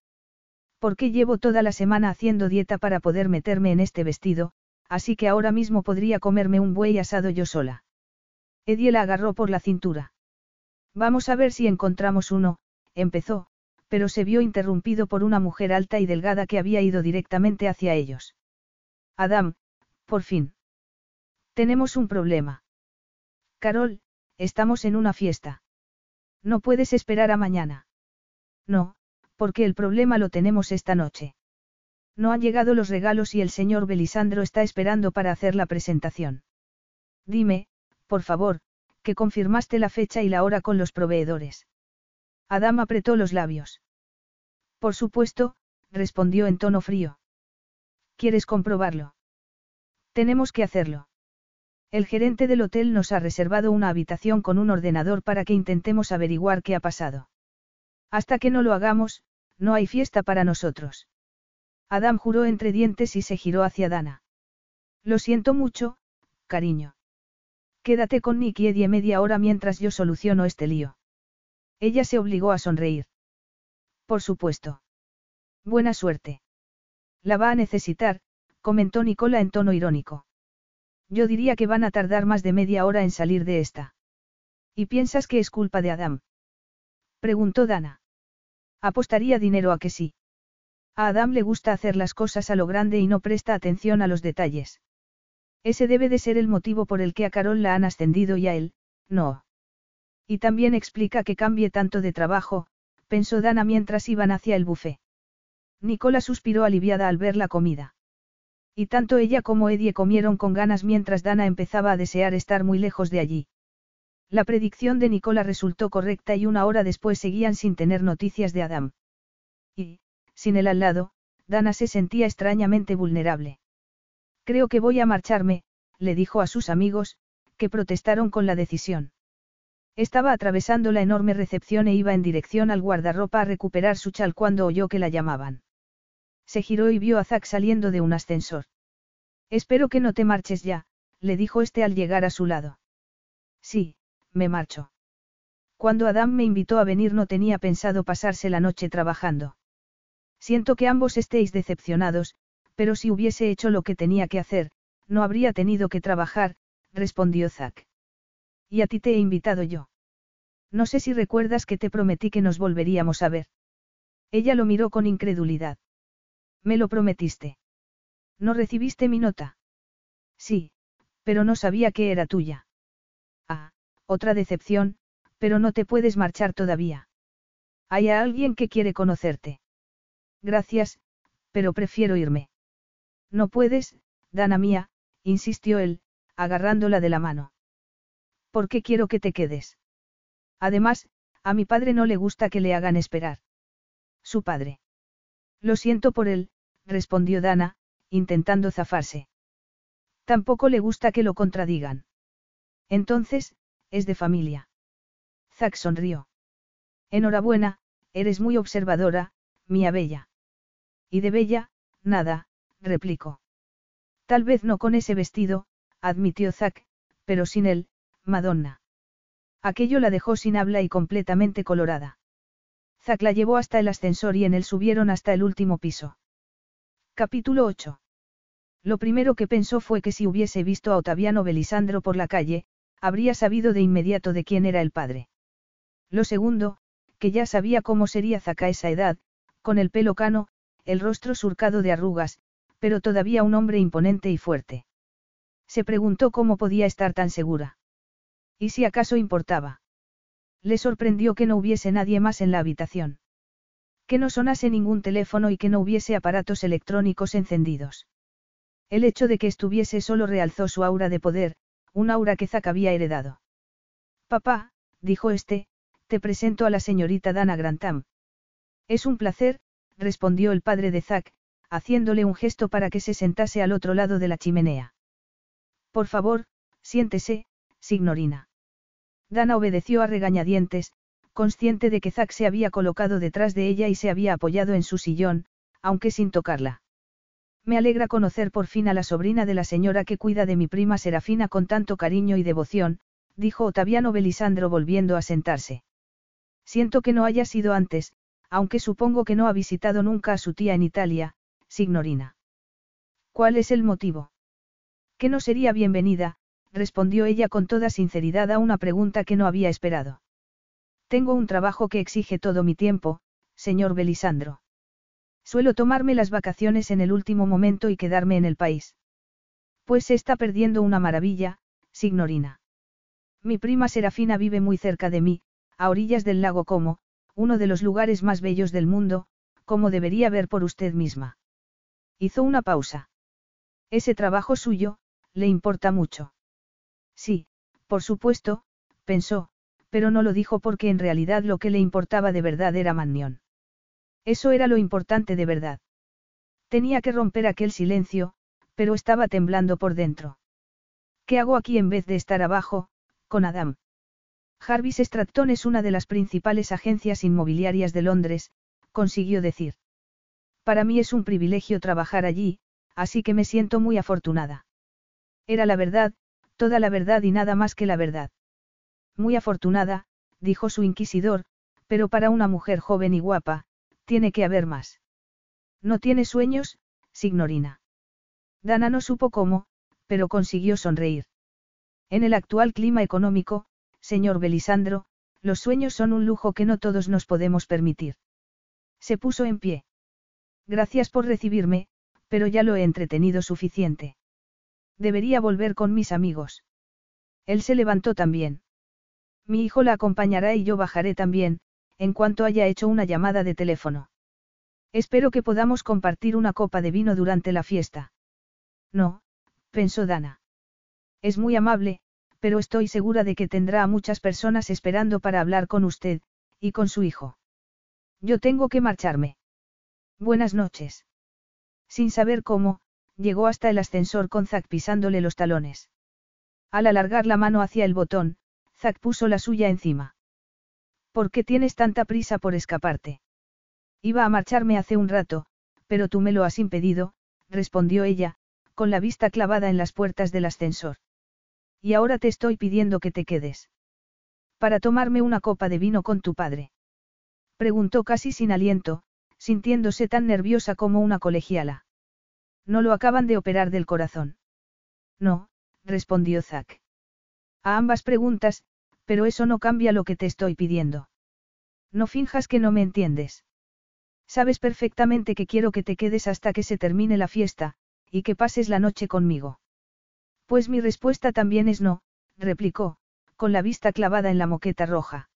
Porque llevo toda la semana haciendo dieta para poder meterme en este vestido, así que ahora mismo podría comerme un buey asado yo sola. Eddie la agarró por la cintura. Vamos a ver si encontramos uno, empezó, pero se vio interrumpido por una mujer alta y delgada que había ido directamente hacia ellos. Adam, por fin. Tenemos un problema. Carol, estamos en una fiesta. No puedes esperar a mañana. No, porque el problema lo tenemos esta noche. No han llegado los regalos y el señor Belisandro está esperando para hacer la presentación. Dime, por favor, que confirmaste la fecha y la hora con los proveedores. Adam apretó los labios. Por supuesto, respondió en tono frío. ¿Quieres comprobarlo? Tenemos que hacerlo. El gerente del hotel nos ha reservado una habitación con un ordenador para que intentemos averiguar qué ha pasado. Hasta que no lo hagamos, no hay fiesta para nosotros. Adam juró entre dientes y se giró hacia Dana. Lo siento mucho, cariño. Quédate con Nick y media hora mientras yo soluciono este lío. Ella se obligó a sonreír. Por supuesto. Buena suerte. La va a necesitar, comentó Nicola en tono irónico. Yo diría que van a tardar más de media hora en salir de esta. ¿Y piensas que es culpa de Adam? Preguntó Dana. Apostaría dinero a que sí. A Adam le gusta hacer las cosas a lo grande y no presta atención a los detalles. Ese debe de ser el motivo por el que a Carol la han ascendido y a él, no. Y también explica que cambie tanto de trabajo, pensó Dana mientras iban hacia el buffet. Nicola suspiró aliviada al ver la comida. Y tanto ella como Eddie comieron con ganas mientras Dana empezaba a desear estar muy lejos de allí. La predicción de Nicola resultó correcta y una hora después seguían sin tener noticias de Adam. Y, sin él al lado, Dana se sentía extrañamente vulnerable. Creo que voy a marcharme, le dijo a sus amigos, que protestaron con la decisión. Estaba atravesando la enorme recepción e iba en dirección al guardarropa a recuperar su chal cuando oyó que la llamaban se giró y vio a Zack saliendo de un ascensor. Espero que no te marches ya, le dijo este al llegar a su lado. Sí, me marcho. Cuando Adam me invitó a venir no tenía pensado pasarse la noche trabajando. Siento que ambos estéis decepcionados, pero si hubiese hecho lo que tenía que hacer, no habría tenido que trabajar, respondió Zack. Y a ti te he invitado yo. No sé si recuerdas que te prometí que nos volveríamos a ver. Ella lo miró con incredulidad. Me lo prometiste. ¿No recibiste mi nota? Sí, pero no sabía que era tuya. Ah, otra decepción, pero no te puedes marchar todavía. Hay alguien que quiere conocerte. Gracias, pero prefiero irme. No puedes, Dana mía, insistió él, agarrándola de la mano. ¿Por qué quiero que te quedes? Además, a mi padre no le gusta que le hagan esperar. Su padre. Lo siento por él, respondió Dana, intentando zafarse. Tampoco le gusta que lo contradigan. Entonces, es de familia. Zack sonrió. Enhorabuena, eres muy observadora, mía bella. Y de bella, nada, replicó. Tal vez no con ese vestido, admitió Zack, pero sin él, Madonna. Aquello la dejó sin habla y completamente colorada. Zack la llevó hasta el ascensor y en él subieron hasta el último piso. Capítulo 8. Lo primero que pensó fue que si hubiese visto a Otaviano Belisandro por la calle, habría sabido de inmediato de quién era el padre. Lo segundo, que ya sabía cómo sería Zack a esa edad, con el pelo cano, el rostro surcado de arrugas, pero todavía un hombre imponente y fuerte. Se preguntó cómo podía estar tan segura. ¿Y si acaso importaba? Le sorprendió que no hubiese nadie más en la habitación. Que no sonase ningún teléfono y que no hubiese aparatos electrónicos encendidos. El hecho de que estuviese solo realzó su aura de poder, un aura que Zack había heredado. Papá, dijo este, te presento a la señorita Dana Grantham. Es un placer, respondió el padre de Zack, haciéndole un gesto para que se sentase al otro lado de la chimenea. Por favor, siéntese, signorina. Dana obedeció a regañadientes, consciente de que Zack se había colocado detrás de ella y se había apoyado en su sillón, aunque sin tocarla. Me alegra conocer por fin a la sobrina de la señora que cuida de mi prima Serafina con tanto cariño y devoción, dijo Otaviano Belisandro volviendo a sentarse. Siento que no haya sido antes, aunque supongo que no ha visitado nunca a su tía en Italia, Signorina. ¿Cuál es el motivo? Que no sería bienvenida, respondió ella con toda sinceridad a una pregunta que no había esperado. Tengo un trabajo que exige todo mi tiempo, señor Belisandro. Suelo tomarme las vacaciones en el último momento y quedarme en el país. Pues se está perdiendo una maravilla, signorina. Mi prima Serafina vive muy cerca de mí, a orillas del lago Como, uno de los lugares más bellos del mundo, como debería ver por usted misma. Hizo una pausa. Ese trabajo suyo, le importa mucho. Sí, por supuesto, pensó, pero no lo dijo porque en realidad lo que le importaba de verdad era Mannion. Eso era lo importante de verdad. Tenía que romper aquel silencio, pero estaba temblando por dentro. ¿Qué hago aquí en vez de estar abajo, con Adam? Jarvis Stratton es una de las principales agencias inmobiliarias de Londres, consiguió decir. Para mí es un privilegio trabajar allí, así que me siento muy afortunada. Era la verdad, toda la verdad y nada más que la verdad. Muy afortunada, dijo su inquisidor, pero para una mujer joven y guapa, tiene que haber más. ¿No tiene sueños, signorina? Dana no supo cómo, pero consiguió sonreír. En el actual clima económico, señor Belisandro, los sueños son un lujo que no todos nos podemos permitir. Se puso en pie. Gracias por recibirme, pero ya lo he entretenido suficiente. Debería volver con mis amigos. Él se levantó también. Mi hijo la acompañará y yo bajaré también, en cuanto haya hecho una llamada de teléfono. Espero que podamos compartir una copa de vino durante la fiesta. No, pensó Dana. Es muy amable, pero estoy segura de que tendrá a muchas personas esperando para hablar con usted, y con su hijo. Yo tengo que marcharme. Buenas noches. Sin saber cómo, llegó hasta el ascensor con Zack pisándole los talones. Al alargar la mano hacia el botón, Zack puso la suya encima. ¿Por qué tienes tanta prisa por escaparte? Iba a marcharme hace un rato, pero tú me lo has impedido, respondió ella, con la vista clavada en las puertas del ascensor. Y ahora te estoy pidiendo que te quedes. Para tomarme una copa de vino con tu padre. Preguntó casi sin aliento, sintiéndose tan nerviosa como una colegiala. No lo acaban de operar del corazón. No, respondió Zack. A ambas preguntas, pero eso no cambia lo que te estoy pidiendo. No finjas que no me entiendes. Sabes perfectamente que quiero que te quedes hasta que se termine la fiesta, y que pases la noche conmigo. Pues mi respuesta también es no, replicó, con la vista clavada en la moqueta roja.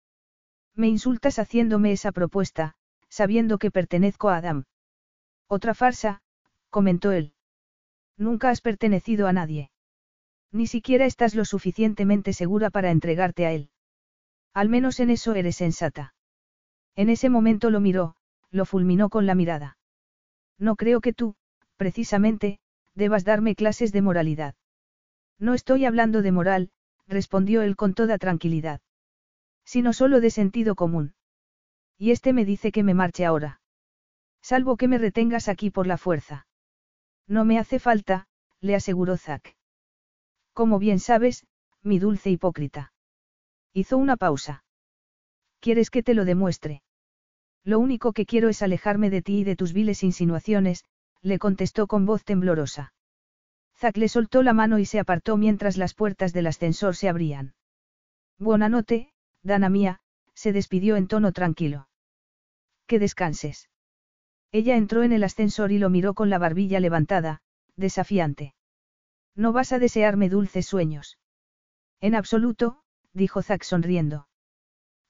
Me insultas haciéndome esa propuesta, sabiendo que pertenezco a Adam. Otra farsa, comentó él. Nunca has pertenecido a nadie. Ni siquiera estás lo suficientemente segura para entregarte a él. Al menos en eso eres sensata. En ese momento lo miró, lo fulminó con la mirada. No creo que tú, precisamente, debas darme clases de moralidad. No estoy hablando de moral, respondió él con toda tranquilidad. Sino solo de sentido común. Y este me dice que me marche ahora. Salvo que me retengas aquí por la fuerza. No me hace falta, le aseguró Zack. Como bien sabes, mi dulce hipócrita. Hizo una pausa. ¿Quieres que te lo demuestre? Lo único que quiero es alejarme de ti y de tus viles insinuaciones, le contestó con voz temblorosa. Zack le soltó la mano y se apartó mientras las puertas del ascensor se abrían. Buena noche, Dana mía, se despidió en tono tranquilo. Que descanses. Ella entró en el ascensor y lo miró con la barbilla levantada, desafiante. No vas a desearme dulces sueños. En absoluto, dijo Zack sonriendo.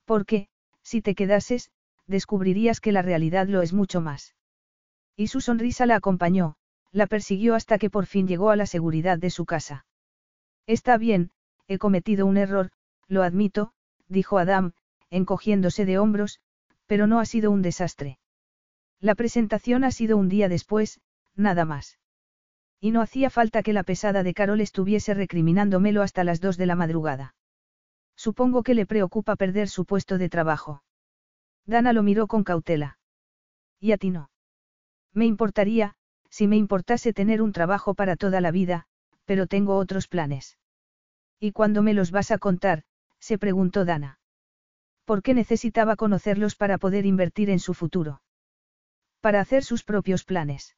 Porque, si te quedases, descubrirías que la realidad lo es mucho más. Y su sonrisa la acompañó, la persiguió hasta que por fin llegó a la seguridad de su casa. Está bien, he cometido un error, lo admito, dijo Adam, encogiéndose de hombros, pero no ha sido un desastre. La presentación ha sido un día después, nada más. Y no hacía falta que la pesada de Carol estuviese recriminándomelo hasta las dos de la madrugada. Supongo que le preocupa perder su puesto de trabajo. Dana lo miró con cautela. ¿Y a ti no? Me importaría, si me importase tener un trabajo para toda la vida, pero tengo otros planes. ¿Y cuándo me los vas a contar? se preguntó Dana. ¿Por qué necesitaba conocerlos para poder invertir en su futuro? Para hacer sus propios planes.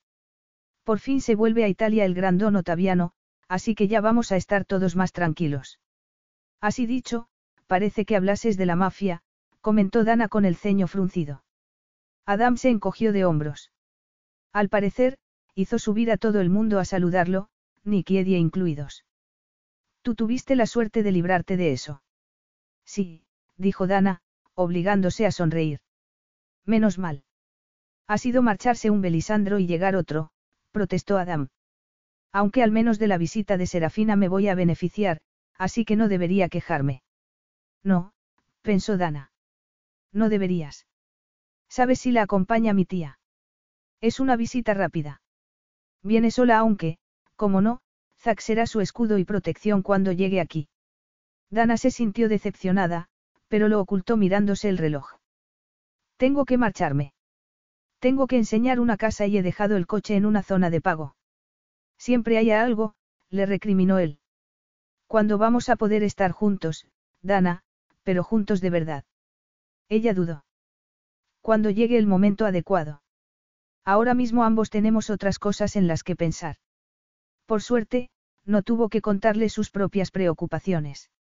Por fin se vuelve a Italia el gran don Otaviano, así que ya vamos a estar todos más tranquilos. Así dicho, parece que hablases de la mafia, comentó Dana con el ceño fruncido. Adam se encogió de hombros. Al parecer, hizo subir a todo el mundo a saludarlo, Eddie incluidos. Tú tuviste la suerte de librarte de eso. Sí, dijo Dana, obligándose a sonreír. Menos mal. Ha sido marcharse un Belisandro y llegar otro, protestó Adam. Aunque al menos de la visita de Serafina me voy a beneficiar, así que no debería quejarme. No, pensó Dana. No deberías. ¿Sabes si la acompaña mi tía? Es una visita rápida. Viene sola aunque, como no, Zack será su escudo y protección cuando llegue aquí. Dana se sintió decepcionada, pero lo ocultó mirándose el reloj. Tengo que marcharme. Tengo que enseñar una casa y he dejado el coche en una zona de pago. Siempre hay algo, le recriminó él. Cuando vamos a poder estar juntos, Dana, pero juntos de verdad. Ella dudó. Cuando llegue el momento adecuado. Ahora mismo ambos tenemos otras cosas en las que pensar. Por suerte, no tuvo que contarle sus propias preocupaciones.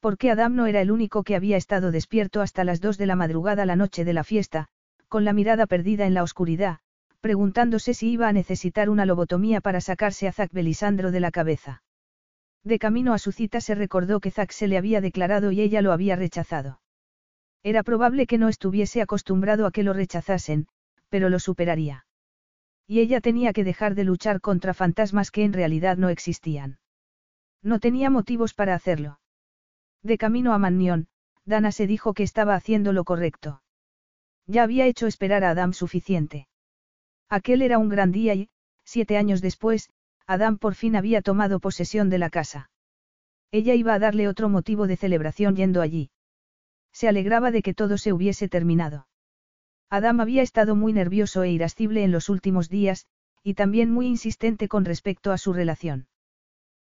Porque Adam no era el único que había estado despierto hasta las dos de la madrugada la noche de la fiesta, con la mirada perdida en la oscuridad, preguntándose si iba a necesitar una lobotomía para sacarse a Zack Belisandro de la cabeza. De camino a su cita se recordó que Zack se le había declarado y ella lo había rechazado. Era probable que no estuviese acostumbrado a que lo rechazasen, pero lo superaría. Y ella tenía que dejar de luchar contra fantasmas que en realidad no existían. No tenía motivos para hacerlo. De camino a Mannion, Dana se dijo que estaba haciendo lo correcto. Ya había hecho esperar a Adam suficiente. Aquel era un gran día y, siete años después, Adam por fin había tomado posesión de la casa. Ella iba a darle otro motivo de celebración yendo allí. Se alegraba de que todo se hubiese terminado. Adam había estado muy nervioso e irascible en los últimos días, y también muy insistente con respecto a su relación.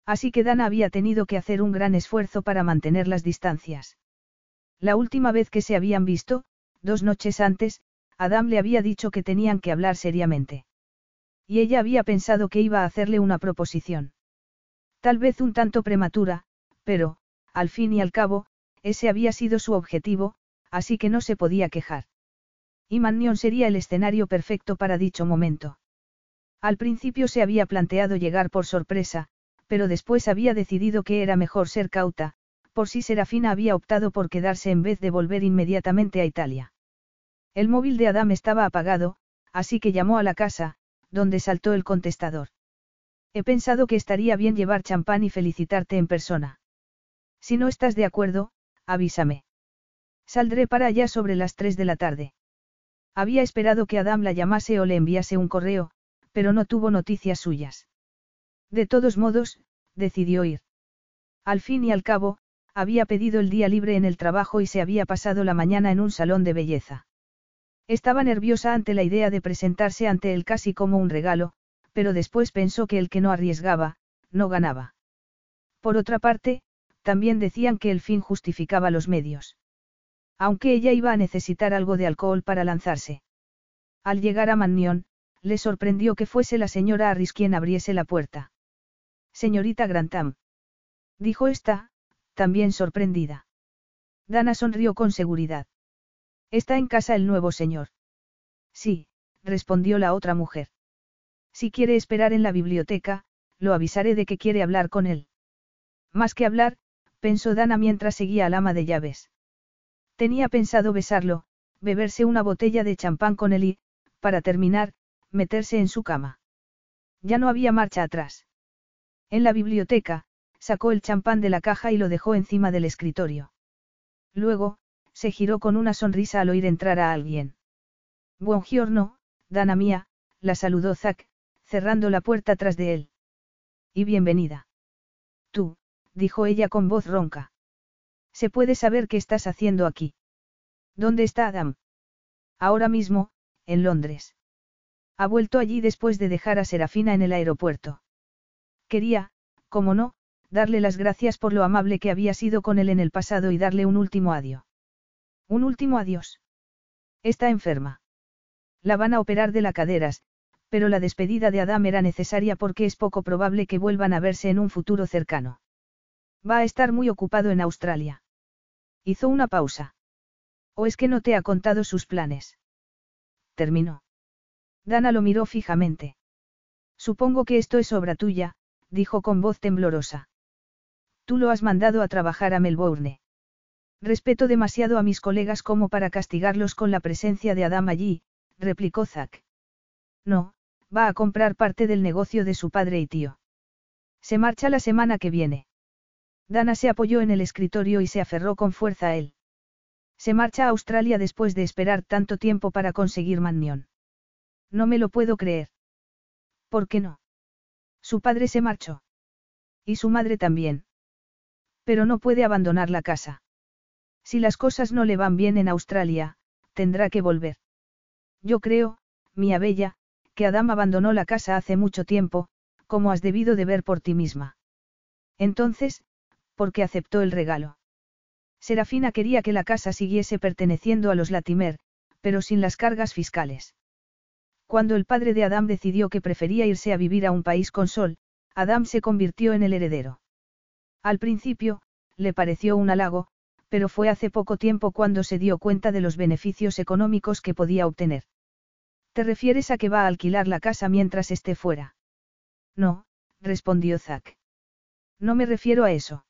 Así que Dana había tenido que hacer un gran esfuerzo para mantener las distancias. La última vez que se habían visto, Dos noches antes, Adam le había dicho que tenían que hablar seriamente. Y ella había pensado que iba a hacerle una proposición. Tal vez un tanto prematura, pero, al fin y al cabo, ese había sido su objetivo, así que no se podía quejar. Y Mannion sería el escenario perfecto para dicho momento. Al principio se había planteado llegar por sorpresa, pero después había decidido que era mejor ser cauta, por si Serafina había optado por quedarse en vez de volver inmediatamente a Italia. El móvil de Adam estaba apagado, así que llamó a la casa, donde saltó el contestador. He pensado que estaría bien llevar champán y felicitarte en persona. Si no estás de acuerdo, avísame. Saldré para allá sobre las 3 de la tarde. Había esperado que Adam la llamase o le enviase un correo, pero no tuvo noticias suyas. De todos modos, decidió ir. Al fin y al cabo, había pedido el día libre en el trabajo y se había pasado la mañana en un salón de belleza. Estaba nerviosa ante la idea de presentarse ante él casi como un regalo, pero después pensó que el que no arriesgaba, no ganaba. Por otra parte, también decían que el fin justificaba los medios. Aunque ella iba a necesitar algo de alcohol para lanzarse. Al llegar a Mannion, le sorprendió que fuese la señora Harris quien abriese la puerta. Señorita Grantham. Dijo esta, también sorprendida. Dana sonrió con seguridad. ¿Está en casa el nuevo señor? Sí, respondió la otra mujer. Si quiere esperar en la biblioteca, lo avisaré de que quiere hablar con él. Más que hablar, pensó Dana mientras seguía al ama de llaves. Tenía pensado besarlo, beberse una botella de champán con él y, para terminar, meterse en su cama. Ya no había marcha atrás. En la biblioteca, sacó el champán de la caja y lo dejó encima del escritorio. Luego, se giró con una sonrisa al oír entrar a alguien. Buongiorno, Dana mía, la saludó Zack, cerrando la puerta tras de él. Y bienvenida. Tú, dijo ella con voz ronca. ¿Se puede saber qué estás haciendo aquí? ¿Dónde está Adam? Ahora mismo, en Londres. Ha vuelto allí después de dejar a Serafina en el aeropuerto. Quería, como no, darle las gracias por lo amable que había sido con él en el pasado y darle un último adiós. Un último adiós. Está enferma. La van a operar de la caderas, pero la despedida de Adam era necesaria porque es poco probable que vuelvan a verse en un futuro cercano. Va a estar muy ocupado en Australia. Hizo una pausa. ¿O es que no te ha contado sus planes? Terminó. Dana lo miró fijamente. Supongo que esto es obra tuya, dijo con voz temblorosa. Tú lo has mandado a trabajar a Melbourne. Respeto demasiado a mis colegas como para castigarlos con la presencia de Adam allí, replicó Zack. No, va a comprar parte del negocio de su padre y tío. Se marcha la semana que viene. Dana se apoyó en el escritorio y se aferró con fuerza a él. Se marcha a Australia después de esperar tanto tiempo para conseguir Mannion. No me lo puedo creer. ¿Por qué no? Su padre se marchó. Y su madre también. Pero no puede abandonar la casa. Si las cosas no le van bien en Australia, tendrá que volver. Yo creo, mía bella, que Adam abandonó la casa hace mucho tiempo, como has debido de ver por ti misma. Entonces, ¿por qué aceptó el regalo? Serafina quería que la casa siguiese perteneciendo a los Latimer, pero sin las cargas fiscales. Cuando el padre de Adam decidió que prefería irse a vivir a un país con sol, Adam se convirtió en el heredero. Al principio, le pareció un halago, pero fue hace poco tiempo cuando se dio cuenta de los beneficios económicos que podía obtener. ¿Te refieres a que va a alquilar la casa mientras esté fuera? No, respondió Zack. No me refiero a eso.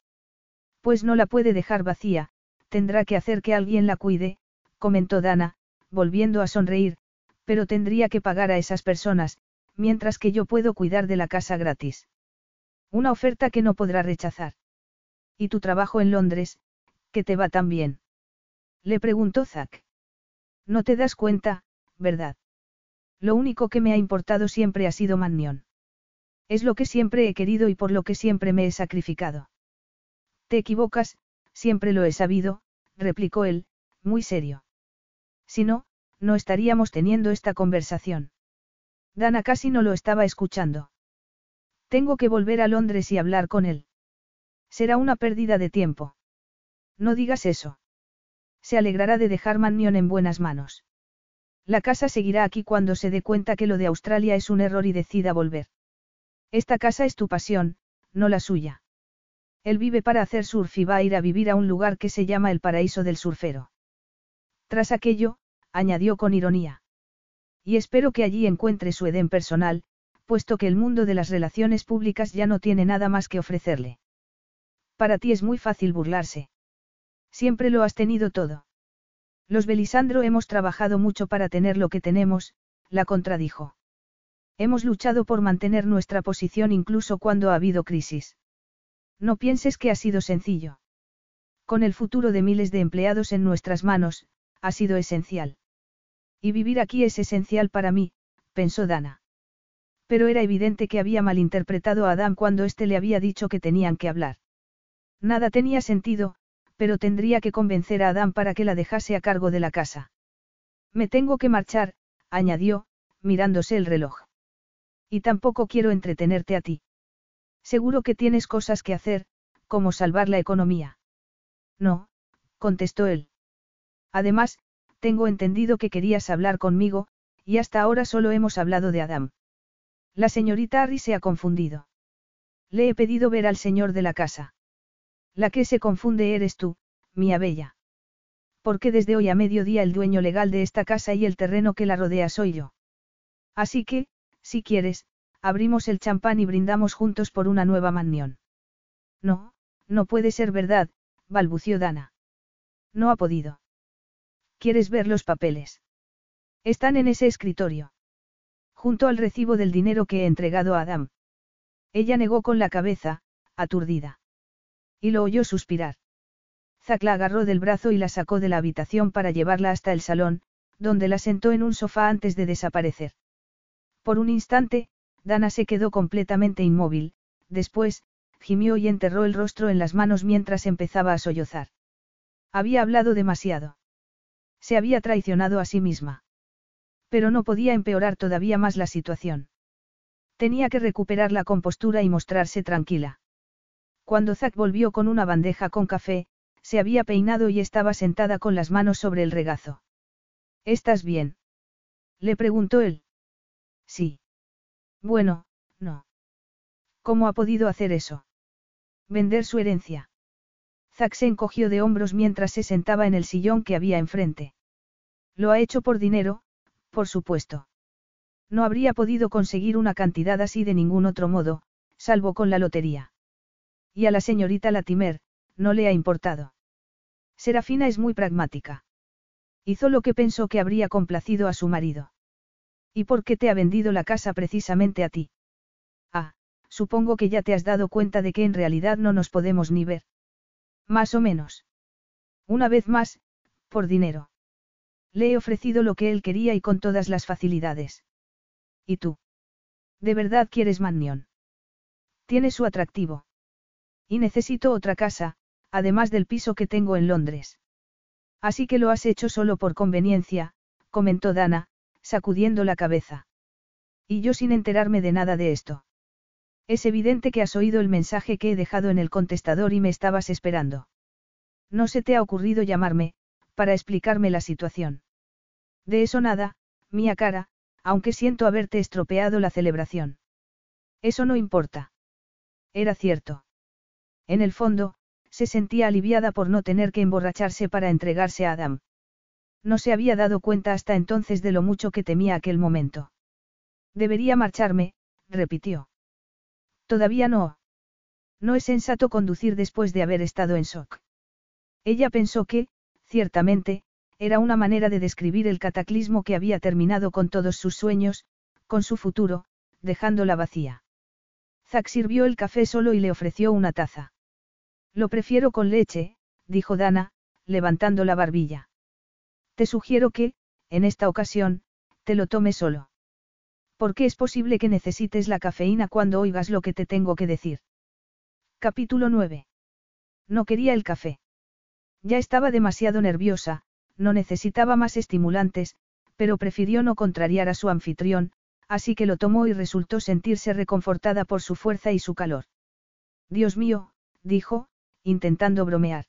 Pues no la puede dejar vacía, tendrá que hacer que alguien la cuide, comentó Dana, volviendo a sonreír, pero tendría que pagar a esas personas, mientras que yo puedo cuidar de la casa gratis. Una oferta que no podrá rechazar. ¿Y tu trabajo en Londres, que te va tan bien? Le preguntó Zack. No te das cuenta, ¿verdad? Lo único que me ha importado siempre ha sido Mannion. Es lo que siempre he querido y por lo que siempre me he sacrificado. Te equivocas, siempre lo he sabido, replicó él, muy serio. Si no, no estaríamos teniendo esta conversación. Dana casi no lo estaba escuchando. Tengo que volver a Londres y hablar con él. Será una pérdida de tiempo. No digas eso. Se alegrará de dejar Mannion en buenas manos. La casa seguirá aquí cuando se dé cuenta que lo de Australia es un error y decida volver. Esta casa es tu pasión, no la suya. Él vive para hacer surf y va a ir a vivir a un lugar que se llama el paraíso del surfero. Tras aquello, añadió con ironía. Y espero que allí encuentre su Edén personal, puesto que el mundo de las relaciones públicas ya no tiene nada más que ofrecerle. Para ti es muy fácil burlarse. Siempre lo has tenido todo. Los Belisandro hemos trabajado mucho para tener lo que tenemos, la contradijo. Hemos luchado por mantener nuestra posición incluso cuando ha habido crisis. No pienses que ha sido sencillo. Con el futuro de miles de empleados en nuestras manos, ha sido esencial. Y vivir aquí es esencial para mí, pensó Dana. Pero era evidente que había malinterpretado a Adam cuando éste le había dicho que tenían que hablar. Nada tenía sentido, pero tendría que convencer a Adam para que la dejase a cargo de la casa. Me tengo que marchar, añadió, mirándose el reloj. Y tampoco quiero entretenerte a ti. Seguro que tienes cosas que hacer, como salvar la economía. No, contestó él. Además, tengo entendido que querías hablar conmigo, y hasta ahora solo hemos hablado de Adam. La señorita Harry se ha confundido. Le he pedido ver al señor de la casa. La que se confunde eres tú, mía bella. Porque desde hoy a mediodía el dueño legal de esta casa y el terreno que la rodea soy yo. Así que, si quieres, abrimos el champán y brindamos juntos por una nueva mansión. No, no puede ser verdad, balbució Dana. No ha podido. ¿Quieres ver los papeles? Están en ese escritorio. Junto al recibo del dinero que he entregado a Adam. Ella negó con la cabeza, aturdida. Y lo oyó suspirar. Zack la agarró del brazo y la sacó de la habitación para llevarla hasta el salón, donde la sentó en un sofá antes de desaparecer. Por un instante, Dana se quedó completamente inmóvil, después, gimió y enterró el rostro en las manos mientras empezaba a sollozar. Había hablado demasiado. Se había traicionado a sí misma. Pero no podía empeorar todavía más la situación. Tenía que recuperar la compostura y mostrarse tranquila. Cuando Zack volvió con una bandeja con café, se había peinado y estaba sentada con las manos sobre el regazo. ¿Estás bien? Le preguntó él. Sí. Bueno, no. ¿Cómo ha podido hacer eso? Vender su herencia. Zack se encogió de hombros mientras se sentaba en el sillón que había enfrente. Lo ha hecho por dinero, por supuesto. No habría podido conseguir una cantidad así de ningún otro modo, salvo con la lotería. Y a la señorita Latimer, no le ha importado. Serafina es muy pragmática. Hizo lo que pensó que habría complacido a su marido. ¿Y por qué te ha vendido la casa precisamente a ti? Ah, supongo que ya te has dado cuenta de que en realidad no nos podemos ni ver. Más o menos. Una vez más, por dinero. Le he ofrecido lo que él quería y con todas las facilidades. ¿Y tú? ¿De verdad quieres Mannion? Tiene su atractivo. Y necesito otra casa, además del piso que tengo en Londres. Así que lo has hecho solo por conveniencia, comentó Dana, sacudiendo la cabeza. Y yo sin enterarme de nada de esto. Es evidente que has oído el mensaje que he dejado en el contestador y me estabas esperando. No se te ha ocurrido llamarme, para explicarme la situación. De eso nada, mía cara, aunque siento haberte estropeado la celebración. Eso no importa. Era cierto. En el fondo, se sentía aliviada por no tener que emborracharse para entregarse a Adam. No se había dado cuenta hasta entonces de lo mucho que temía aquel momento. Debería marcharme, repitió. Todavía no. No es sensato conducir después de haber estado en shock. Ella pensó que, ciertamente, era una manera de describir el cataclismo que había terminado con todos sus sueños, con su futuro, dejándola vacía. Zack sirvió el café solo y le ofreció una taza. Lo prefiero con leche, dijo Dana, levantando la barbilla. Te sugiero que, en esta ocasión, te lo tomes solo. Porque es posible que necesites la cafeína cuando oigas lo que te tengo que decir. Capítulo 9. No quería el café. Ya estaba demasiado nerviosa, no necesitaba más estimulantes, pero prefirió no contrariar a su anfitrión, así que lo tomó y resultó sentirse reconfortada por su fuerza y su calor. Dios mío, dijo, intentando bromear.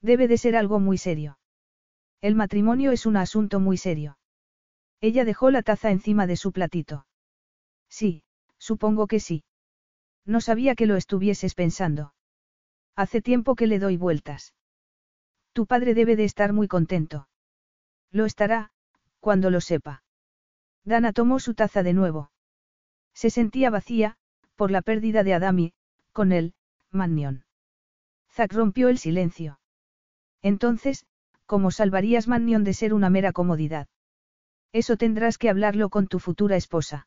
Debe de ser algo muy serio. El matrimonio es un asunto muy serio. Ella dejó la taza encima de su platito. Sí, supongo que sí. No sabía que lo estuvieses pensando. Hace tiempo que le doy vueltas. Tu padre debe de estar muy contento. Lo estará, cuando lo sepa. Dana tomó su taza de nuevo. Se sentía vacía, por la pérdida de Adami, con él, Mannion. Zack rompió el silencio. Entonces, ¿cómo salvarías Mannion de ser una mera comodidad? Eso tendrás que hablarlo con tu futura esposa.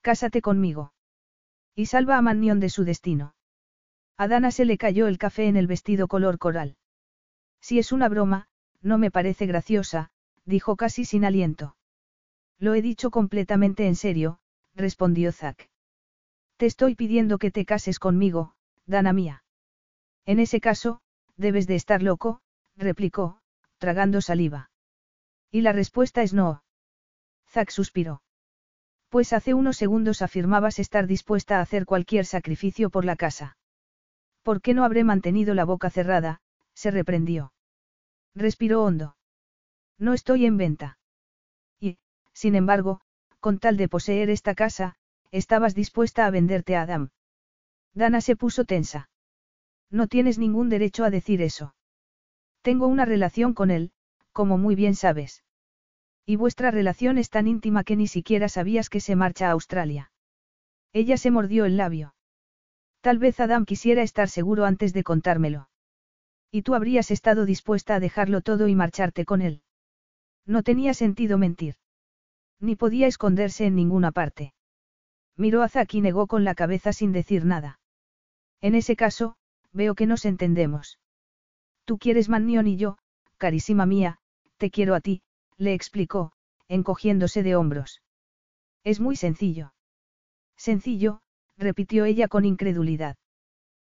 Cásate conmigo. Y salva a Mannion de su destino. A Dana se le cayó el café en el vestido color coral. Si es una broma, no me parece graciosa, dijo casi sin aliento. Lo he dicho completamente en serio, respondió Zack. Te estoy pidiendo que te cases conmigo, Dana mía. En ese caso, debes de estar loco, replicó, tragando saliva. Y la respuesta es no. Zack suspiró. Pues hace unos segundos afirmabas estar dispuesta a hacer cualquier sacrificio por la casa. ¿Por qué no habré mantenido la boca cerrada? se reprendió. Respiró hondo. No estoy en venta. Y, sin embargo, con tal de poseer esta casa, estabas dispuesta a venderte a Adam. Dana se puso tensa. No tienes ningún derecho a decir eso. Tengo una relación con él, como muy bien sabes. Y vuestra relación es tan íntima que ni siquiera sabías que se marcha a Australia. Ella se mordió el labio. Tal vez Adam quisiera estar seguro antes de contármelo. Y tú habrías estado dispuesta a dejarlo todo y marcharte con él. No tenía sentido mentir. Ni podía esconderse en ninguna parte. Miró a Zack y negó con la cabeza sin decir nada. En ese caso, veo que nos entendemos. Tú quieres Mannion y yo, carísima mía, te quiero a ti, le explicó, encogiéndose de hombros. Es muy sencillo. Sencillo, repitió ella con incredulidad.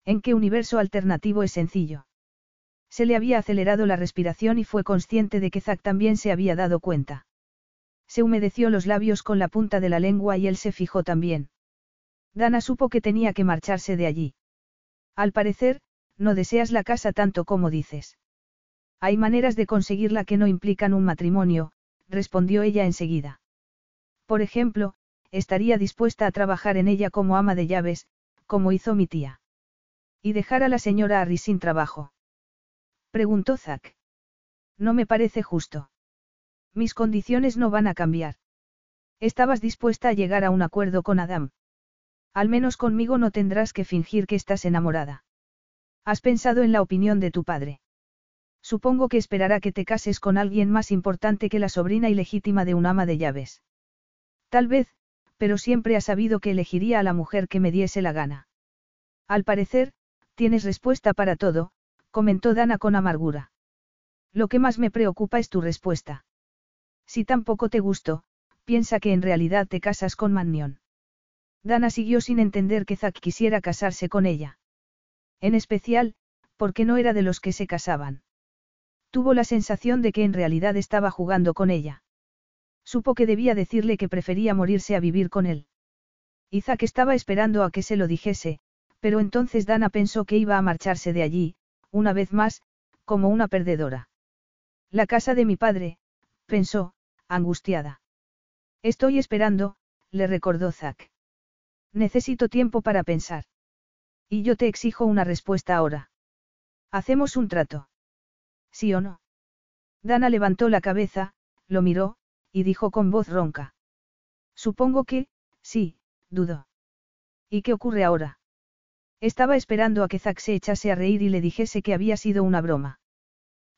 ¿En qué universo alternativo es sencillo? Se le había acelerado la respiración y fue consciente de que Zack también se había dado cuenta. Se humedeció los labios con la punta de la lengua y él se fijó también. Dana supo que tenía que marcharse de allí. Al parecer, no deseas la casa tanto como dices. Hay maneras de conseguirla que no implican un matrimonio, respondió ella enseguida. Por ejemplo, estaría dispuesta a trabajar en ella como ama de llaves, como hizo mi tía. ¿Y dejar a la señora Harry sin trabajo? Preguntó Zack. No me parece justo. Mis condiciones no van a cambiar. Estabas dispuesta a llegar a un acuerdo con Adam. Al menos conmigo no tendrás que fingir que estás enamorada. ¿Has pensado en la opinión de tu padre? Supongo que esperará que te cases con alguien más importante que la sobrina ilegítima de un ama de llaves. Tal vez, pero siempre ha sabido que elegiría a la mujer que me diese la gana. Al parecer, tienes respuesta para todo, comentó Dana con amargura. Lo que más me preocupa es tu respuesta. Si tampoco te gustó, piensa que en realidad te casas con Mannion. Dana siguió sin entender que Zack quisiera casarse con ella. En especial, porque no era de los que se casaban. Tuvo la sensación de que en realidad estaba jugando con ella. Supo que debía decirle que prefería morirse a vivir con él. Isaac estaba esperando a que se lo dijese, pero entonces Dana pensó que iba a marcharse de allí, una vez más, como una perdedora. La casa de mi padre, pensó, angustiada. Estoy esperando, le recordó Zack. Necesito tiempo para pensar. Y yo te exijo una respuesta ahora. Hacemos un trato. ¿Sí o no? Dana levantó la cabeza, lo miró, y dijo con voz ronca. Supongo que, sí, dudó. ¿Y qué ocurre ahora? Estaba esperando a que Zack se echase a reír y le dijese que había sido una broma.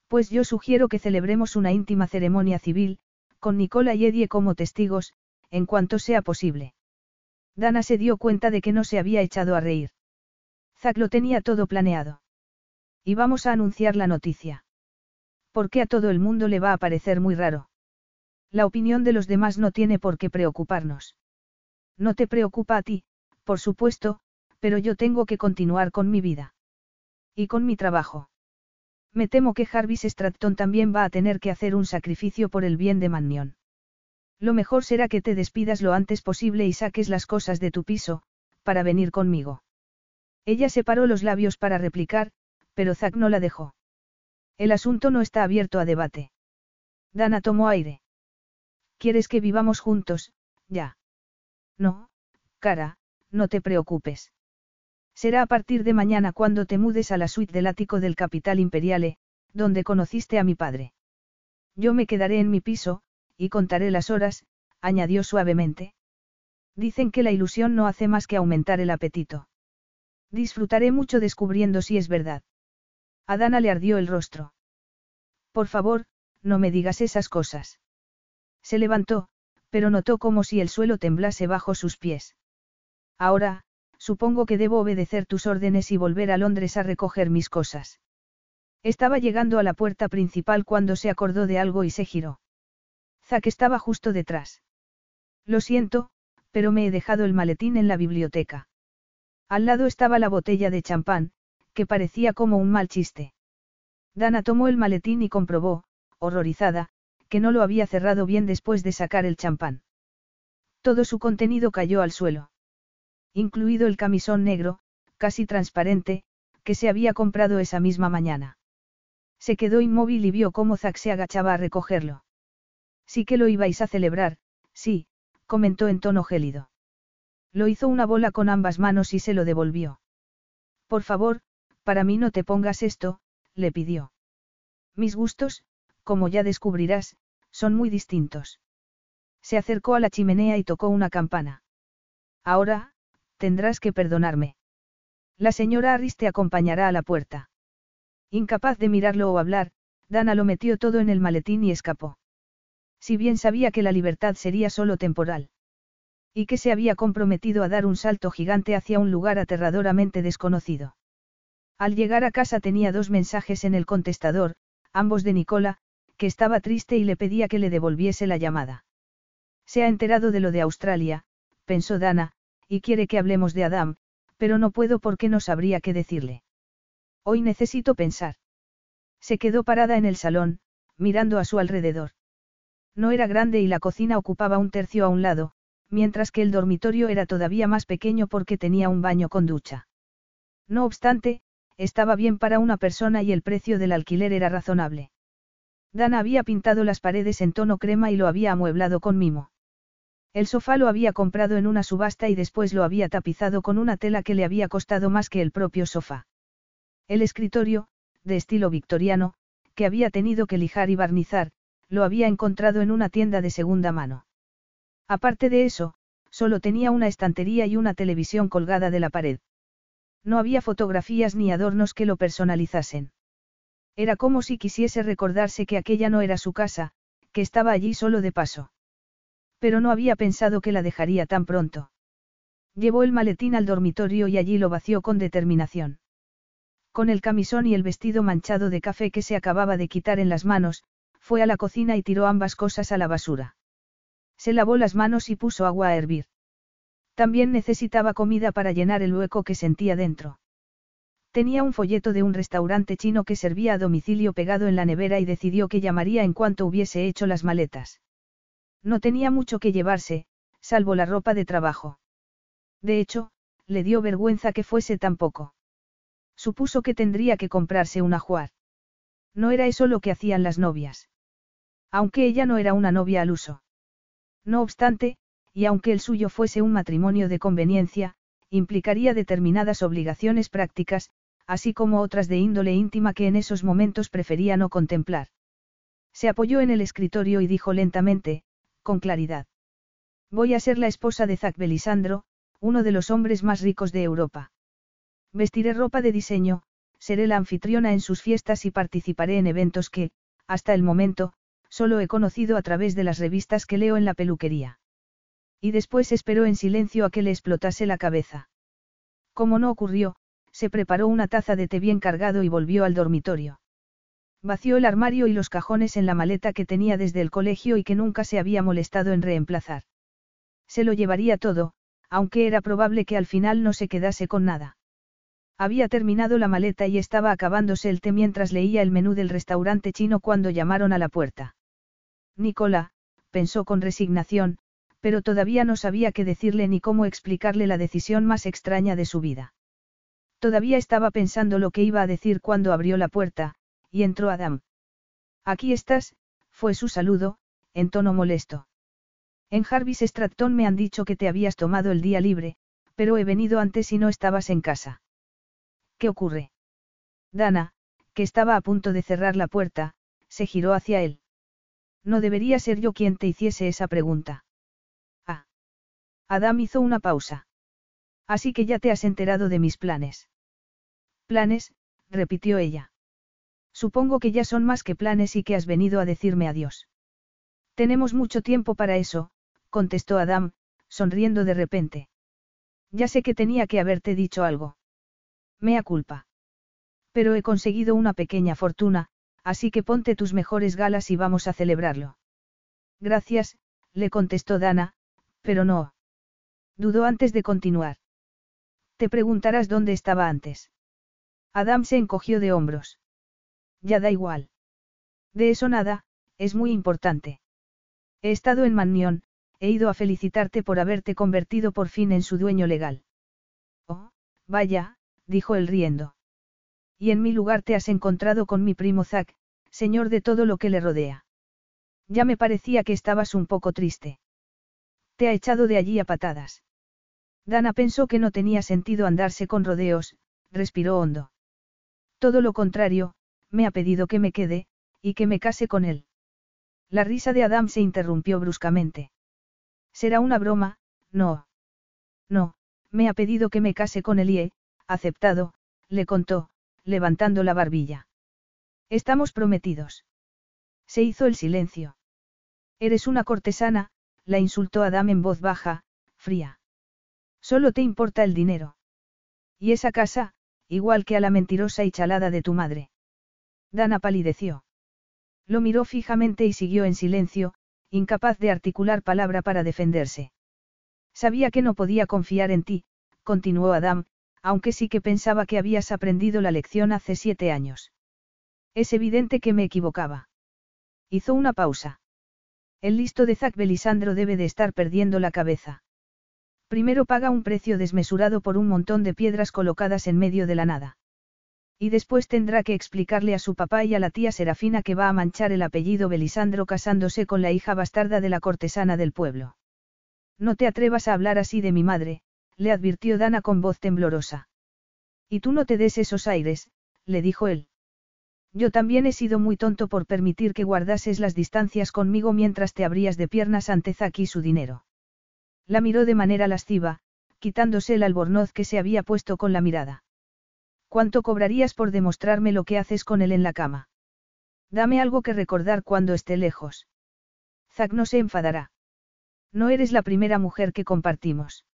Pues yo sugiero que celebremos una íntima ceremonia civil, con Nicola y Eddie como testigos, en cuanto sea posible. Dana se dio cuenta de que no se había echado a reír. Zack lo tenía todo planeado. Y vamos a anunciar la noticia. Porque a todo el mundo le va a parecer muy raro. La opinión de los demás no tiene por qué preocuparnos. No te preocupa a ti, por supuesto, pero yo tengo que continuar con mi vida. Y con mi trabajo. Me temo que Jarvis Stratton también va a tener que hacer un sacrificio por el bien de Mannion. Lo mejor será que te despidas lo antes posible y saques las cosas de tu piso, para venir conmigo. Ella separó los labios para replicar, pero Zack no la dejó. El asunto no está abierto a debate. Dana tomó aire. ¿Quieres que vivamos juntos, ya? No, cara, no te preocupes. Será a partir de mañana cuando te mudes a la suite del ático del Capital Imperiale, donde conociste a mi padre. Yo me quedaré en mi piso, y contaré las horas, añadió suavemente. Dicen que la ilusión no hace más que aumentar el apetito. Disfrutaré mucho descubriendo si es verdad. A Dana le ardió el rostro. Por favor, no me digas esas cosas. Se levantó, pero notó como si el suelo temblase bajo sus pies. Ahora, supongo que debo obedecer tus órdenes y volver a Londres a recoger mis cosas. Estaba llegando a la puerta principal cuando se acordó de algo y se giró. Zack estaba justo detrás. Lo siento, pero me he dejado el maletín en la biblioteca. Al lado estaba la botella de champán, que parecía como un mal chiste. Dana tomó el maletín y comprobó, horrorizada, que no lo había cerrado bien después de sacar el champán. Todo su contenido cayó al suelo. Incluido el camisón negro, casi transparente, que se había comprado esa misma mañana. Se quedó inmóvil y vio cómo Zack se agachaba a recogerlo. Sí que lo ibais a celebrar, sí, comentó en tono gélido. Lo hizo una bola con ambas manos y se lo devolvió. Por favor, para mí no te pongas esto, le pidió. Mis gustos, como ya descubrirás, son muy distintos. Se acercó a la chimenea y tocó una campana. Ahora, tendrás que perdonarme. La señora Arris te acompañará a la puerta. Incapaz de mirarlo o hablar, Dana lo metió todo en el maletín y escapó. Si bien sabía que la libertad sería solo temporal y que se había comprometido a dar un salto gigante hacia un lugar aterradoramente desconocido. Al llegar a casa tenía dos mensajes en el contestador, ambos de Nicola, que estaba triste y le pedía que le devolviese la llamada. Se ha enterado de lo de Australia, pensó Dana, y quiere que hablemos de Adam, pero no puedo porque no sabría qué decirle. Hoy necesito pensar. Se quedó parada en el salón, mirando a su alrededor. No era grande y la cocina ocupaba un tercio a un lado, mientras que el dormitorio era todavía más pequeño porque tenía un baño con ducha. No obstante, estaba bien para una persona y el precio del alquiler era razonable. Dana había pintado las paredes en tono crema y lo había amueblado con mimo. El sofá lo había comprado en una subasta y después lo había tapizado con una tela que le había costado más que el propio sofá. El escritorio, de estilo victoriano, que había tenido que lijar y barnizar, lo había encontrado en una tienda de segunda mano. Aparte de eso, solo tenía una estantería y una televisión colgada de la pared. No había fotografías ni adornos que lo personalizasen. Era como si quisiese recordarse que aquella no era su casa, que estaba allí solo de paso. Pero no había pensado que la dejaría tan pronto. Llevó el maletín al dormitorio y allí lo vació con determinación. Con el camisón y el vestido manchado de café que se acababa de quitar en las manos, fue a la cocina y tiró ambas cosas a la basura. Se lavó las manos y puso agua a hervir. También necesitaba comida para llenar el hueco que sentía dentro. Tenía un folleto de un restaurante chino que servía a domicilio pegado en la nevera y decidió que llamaría en cuanto hubiese hecho las maletas. No tenía mucho que llevarse, salvo la ropa de trabajo. De hecho, le dio vergüenza que fuese tan poco. Supuso que tendría que comprarse un ajuar. No era eso lo que hacían las novias. Aunque ella no era una novia al uso. No obstante, y aunque el suyo fuese un matrimonio de conveniencia, implicaría determinadas obligaciones prácticas, así como otras de índole íntima que en esos momentos prefería no contemplar. Se apoyó en el escritorio y dijo lentamente, con claridad. Voy a ser la esposa de Zac Belisandro, uno de los hombres más ricos de Europa. Vestiré ropa de diseño, seré la anfitriona en sus fiestas y participaré en eventos que, hasta el momento, solo he conocido a través de las revistas que leo en la peluquería. Y después esperó en silencio a que le explotase la cabeza. Como no ocurrió, se preparó una taza de té bien cargado y volvió al dormitorio. Vació el armario y los cajones en la maleta que tenía desde el colegio y que nunca se había molestado en reemplazar. Se lo llevaría todo, aunque era probable que al final no se quedase con nada. Había terminado la maleta y estaba acabándose el té mientras leía el menú del restaurante chino cuando llamaron a la puerta. Nicola, pensó con resignación, pero todavía no sabía qué decirle ni cómo explicarle la decisión más extraña de su vida. Todavía estaba pensando lo que iba a decir cuando abrió la puerta, y entró Adam. Aquí estás, fue su saludo, en tono molesto. En Jarvis Stratton me han dicho que te habías tomado el día libre, pero he venido antes y no estabas en casa. ¿Qué ocurre? Dana, que estaba a punto de cerrar la puerta, se giró hacia él. No debería ser yo quien te hiciese esa pregunta. Ah. Adam hizo una pausa. Así que ya te has enterado de mis planes. Planes, repitió ella. Supongo que ya son más que planes y que has venido a decirme adiós. Tenemos mucho tiempo para eso, contestó Adam, sonriendo de repente. Ya sé que tenía que haberte dicho algo. Mea culpa. Pero he conseguido una pequeña fortuna, así que ponte tus mejores galas y vamos a celebrarlo. Gracias, le contestó Dana, pero no. Dudó antes de continuar. Te preguntarás dónde estaba antes. Adam se encogió de hombros. Ya da igual. De eso nada, es muy importante. He estado en Mannion, he ido a felicitarte por haberte convertido por fin en su dueño legal. Oh, vaya, dijo él riendo. Y en mi lugar te has encontrado con mi primo Zack, señor de todo lo que le rodea. Ya me parecía que estabas un poco triste. Te ha echado de allí a patadas. Dana pensó que no tenía sentido andarse con rodeos, respiró hondo. Todo lo contrario, me ha pedido que me quede, y que me case con él. La risa de Adam se interrumpió bruscamente. Será una broma, no. No, me ha pedido que me case con él y he, aceptado, le contó, levantando la barbilla. Estamos prometidos. Se hizo el silencio. Eres una cortesana, la insultó Adam en voz baja, fría. Solo te importa el dinero. Y esa casa, igual que a la mentirosa y chalada de tu madre. Dana palideció. Lo miró fijamente y siguió en silencio, incapaz de articular palabra para defenderse. Sabía que no podía confiar en ti, continuó Adam, aunque sí que pensaba que habías aprendido la lección hace siete años. Es evidente que me equivocaba. Hizo una pausa. El listo de Zack Belisandro debe de estar perdiendo la cabeza. Primero paga un precio desmesurado por un montón de piedras colocadas en medio de la nada. Y después tendrá que explicarle a su papá y a la tía Serafina que va a manchar el apellido Belisandro casándose con la hija bastarda de la cortesana del pueblo. No te atrevas a hablar así de mi madre, le advirtió Dana con voz temblorosa. Y tú no te des esos aires, le dijo él. Yo también he sido muy tonto por permitir que guardases las distancias conmigo mientras te abrías de piernas ante Zack y su dinero. La miró de manera lasciva, quitándose el albornoz que se había puesto con la mirada. ¿Cuánto cobrarías por demostrarme lo que haces con él en la cama? Dame algo que recordar cuando esté lejos. Zack no se enfadará. No eres la primera mujer que compartimos.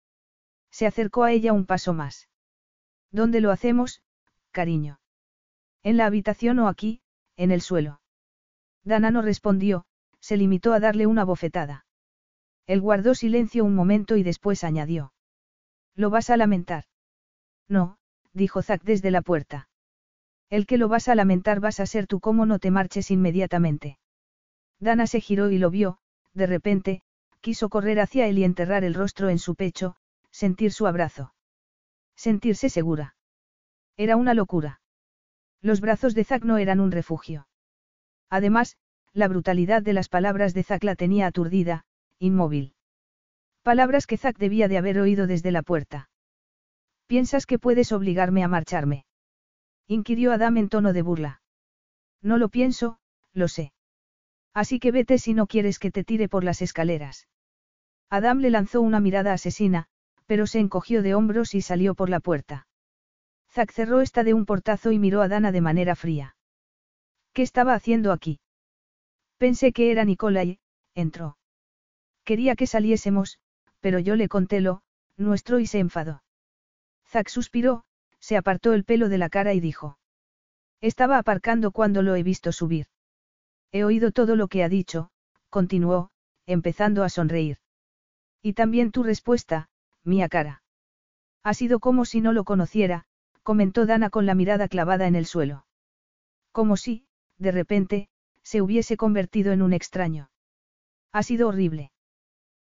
Se acercó a ella un paso más. ¿Dónde lo hacemos, cariño? En la habitación o aquí, en el suelo. Dana no respondió, se limitó a darle una bofetada. Él guardó silencio un momento y después añadió. ¿Lo vas a lamentar? No, dijo Zack desde la puerta. El que lo vas a lamentar vas a ser tú como no te marches inmediatamente. Dana se giró y lo vio, de repente, quiso correr hacia él y enterrar el rostro en su pecho, sentir su abrazo. Sentirse segura. Era una locura. Los brazos de Zack no eran un refugio. Además, la brutalidad de las palabras de Zack la tenía aturdida, inmóvil. Palabras que Zack debía de haber oído desde la puerta. ¿Piensas que puedes obligarme a marcharme? inquirió Adam en tono de burla. No lo pienso, lo sé. Así que vete si no quieres que te tire por las escaleras. Adam le lanzó una mirada asesina, pero se encogió de hombros y salió por la puerta. Zack cerró esta de un portazo y miró a Dana de manera fría. ¿Qué estaba haciendo aquí? Pensé que era Nicolai, entró. Quería que saliésemos, pero yo le conté lo, nuestro y se enfadó. Zack suspiró, se apartó el pelo de la cara y dijo. Estaba aparcando cuando lo he visto subir. He oído todo lo que ha dicho, continuó, empezando a sonreír. Y también tu respuesta, mía cara. Ha sido como si no lo conociera, comentó Dana con la mirada clavada en el suelo. Como si, de repente, se hubiese convertido en un extraño. Ha sido horrible.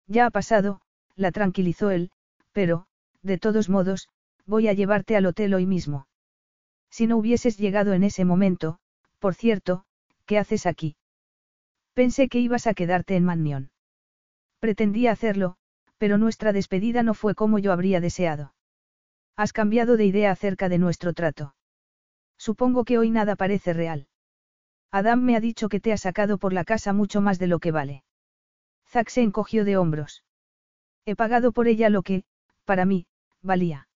Ya ha pasado, la tranquilizó él, pero, de todos modos, voy a llevarte al hotel hoy mismo. Si no hubieses llegado en ese momento, por cierto, ¿qué haces aquí? Pensé que ibas a quedarte en Mannion. Pretendía hacerlo, pero nuestra despedida no fue como yo habría deseado. Has cambiado de idea acerca de nuestro trato. Supongo que hoy nada parece real. Adam me ha dicho que te ha sacado por la casa mucho más de lo que vale. Zack se encogió de hombros. He pagado por ella lo que, para mí, valía.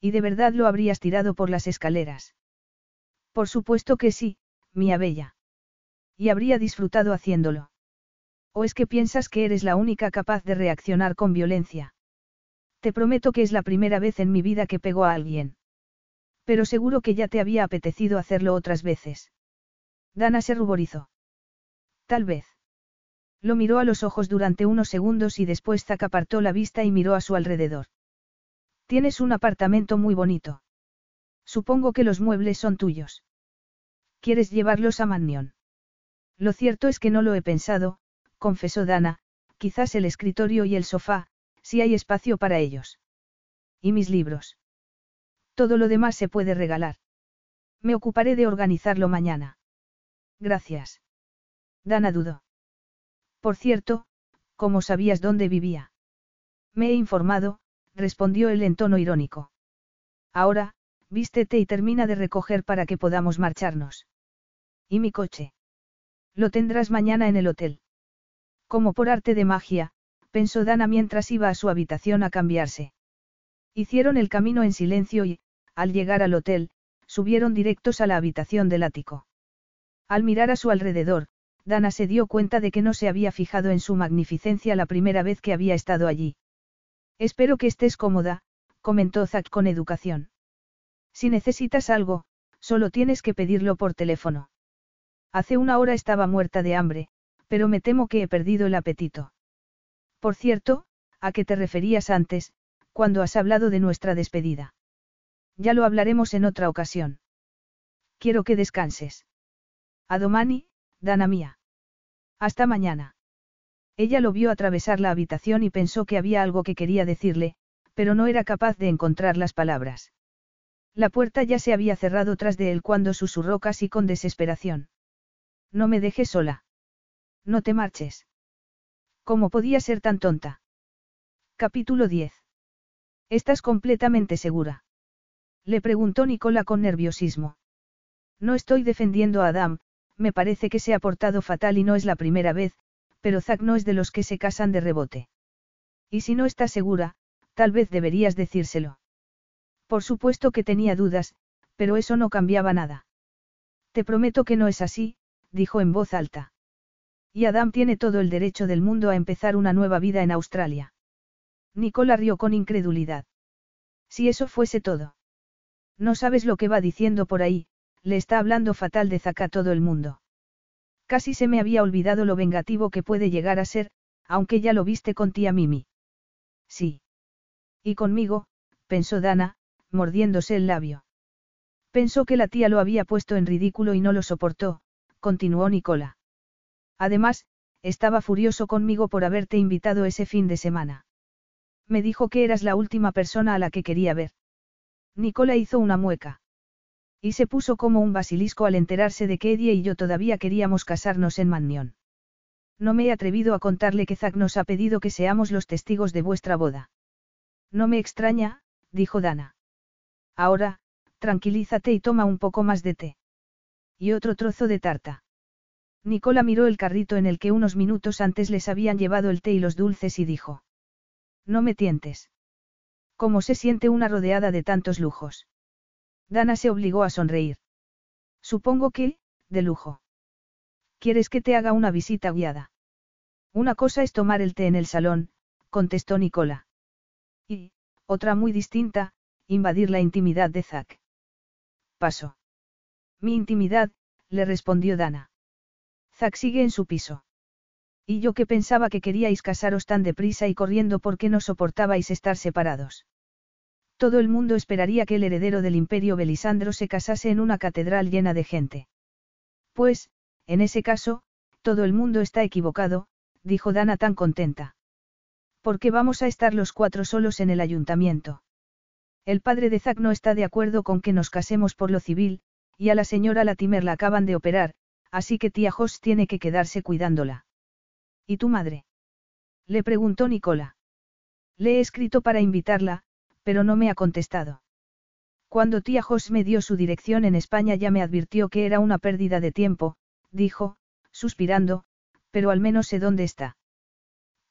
¿Y de verdad lo habrías tirado por las escaleras? Por supuesto que sí, mía bella. Y habría disfrutado haciéndolo. ¿O es que piensas que eres la única capaz de reaccionar con violencia? Te prometo que es la primera vez en mi vida que pego a alguien. Pero seguro que ya te había apetecido hacerlo otras veces. Dana se ruborizó. Tal vez. Lo miró a los ojos durante unos segundos y después Zack apartó la vista y miró a su alrededor. Tienes un apartamento muy bonito. Supongo que los muebles son tuyos. ¿Quieres llevarlos a Mannion? Lo cierto es que no lo he pensado, confesó Dana, quizás el escritorio y el sofá, si hay espacio para ellos. ¿Y mis libros? Todo lo demás se puede regalar. Me ocuparé de organizarlo mañana. Gracias. Dana dudó. Por cierto, ¿cómo sabías dónde vivía? Me he informado, respondió él en tono irónico. Ahora, vístete y termina de recoger para que podamos marcharnos. ¿Y mi coche? Lo tendrás mañana en el hotel. Como por arte de magia, pensó Dana mientras iba a su habitación a cambiarse. Hicieron el camino en silencio y, al llegar al hotel, subieron directos a la habitación del ático. Al mirar a su alrededor, Dana se dio cuenta de que no se había fijado en su magnificencia la primera vez que había estado allí. Espero que estés cómoda, comentó Zack con educación. Si necesitas algo, solo tienes que pedirlo por teléfono. Hace una hora estaba muerta de hambre, pero me temo que he perdido el apetito. Por cierto, ¿a qué te referías antes, cuando has hablado de nuestra despedida? Ya lo hablaremos en otra ocasión. Quiero que descanses. Adomani, Dana mía. Hasta mañana. Ella lo vio atravesar la habitación y pensó que había algo que quería decirle, pero no era capaz de encontrar las palabras. La puerta ya se había cerrado tras de él cuando susurró casi con desesperación. No me dejes sola. No te marches. ¿Cómo podía ser tan tonta? Capítulo 10. ¿Estás completamente segura? Le preguntó Nicola con nerviosismo. No estoy defendiendo a Adam, me parece que se ha portado fatal y no es la primera vez, pero Zack no es de los que se casan de rebote. Y si no estás segura, tal vez deberías decírselo. Por supuesto que tenía dudas, pero eso no cambiaba nada. Te prometo que no es así, dijo en voz alta. Y Adam tiene todo el derecho del mundo a empezar una nueva vida en Australia. Nicola rió con incredulidad. Si eso fuese todo. No sabes lo que va diciendo por ahí, le está hablando fatal de Zack a todo el mundo. Casi se me había olvidado lo vengativo que puede llegar a ser, aunque ya lo viste con tía Mimi. Sí. Y conmigo, pensó Dana, mordiéndose el labio. Pensó que la tía lo había puesto en ridículo y no lo soportó, continuó Nicola. Además, estaba furioso conmigo por haberte invitado ese fin de semana. Me dijo que eras la última persona a la que quería ver. Nicola hizo una mueca. Y se puso como un basilisco al enterarse de que Eddie y yo todavía queríamos casarnos en Mannion. No me he atrevido a contarle que Zack nos ha pedido que seamos los testigos de vuestra boda. No me extraña, dijo Dana. Ahora, tranquilízate y toma un poco más de té. Y otro trozo de tarta. Nicola miró el carrito en el que unos minutos antes les habían llevado el té y los dulces y dijo. No me tientes. ¿Cómo se siente una rodeada de tantos lujos? Dana se obligó a sonreír. Supongo que, de lujo. ¿Quieres que te haga una visita guiada? Una cosa es tomar el té en el salón, contestó Nicola. Y, otra muy distinta, invadir la intimidad de Zack. Paso. Mi intimidad, le respondió Dana. Zack sigue en su piso. Y yo que pensaba que queríais casaros tan deprisa y corriendo porque no soportabais estar separados. Todo el mundo esperaría que el heredero del imperio Belisandro se casase en una catedral llena de gente. Pues, en ese caso, todo el mundo está equivocado, dijo Dana tan contenta. ¿Por qué vamos a estar los cuatro solos en el ayuntamiento? El padre de Zack no está de acuerdo con que nos casemos por lo civil, y a la señora Latimer la acaban de operar, así que tía Jos tiene que quedarse cuidándola. ¿Y tu madre? Le preguntó Nicola. Le he escrito para invitarla, pero no me ha contestado. Cuando tía Jos me dio su dirección en España ya me advirtió que era una pérdida de tiempo, dijo, suspirando, pero al menos sé dónde está.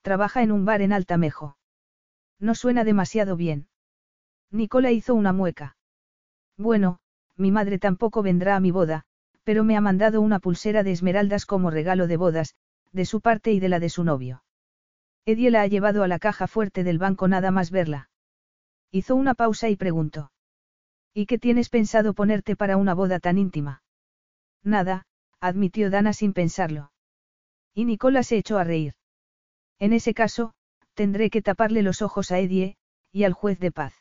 Trabaja en un bar en Altamejo. No suena demasiado bien. Nicola hizo una mueca. Bueno, mi madre tampoco vendrá a mi boda, pero me ha mandado una pulsera de esmeraldas como regalo de bodas, de su parte y de la de su novio. Eddie la ha llevado a la caja fuerte del banco nada más verla. Hizo una pausa y preguntó. ¿Y qué tienes pensado ponerte para una boda tan íntima? Nada, admitió Dana sin pensarlo. Y Nicola se echó a reír. En ese caso, tendré que taparle los ojos a Eddie, y al juez de paz.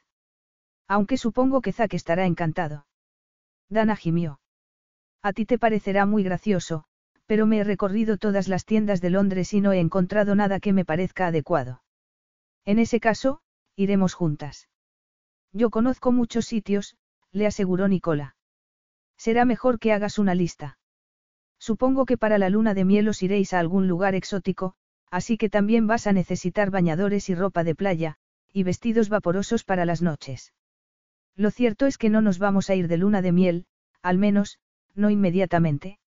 Aunque supongo que Zack estará encantado. Dana gimió. A ti te parecerá muy gracioso, pero me he recorrido todas las tiendas de Londres y no he encontrado nada que me parezca adecuado. En ese caso, iremos juntas. Yo conozco muchos sitios, le aseguró Nicola. Será mejor que hagas una lista. Supongo que para la luna de miel os iréis a algún lugar exótico, así que también vas a necesitar bañadores y ropa de playa, y vestidos vaporosos para las noches. Lo cierto es que no nos vamos a ir de luna de miel, al menos, no inmediatamente.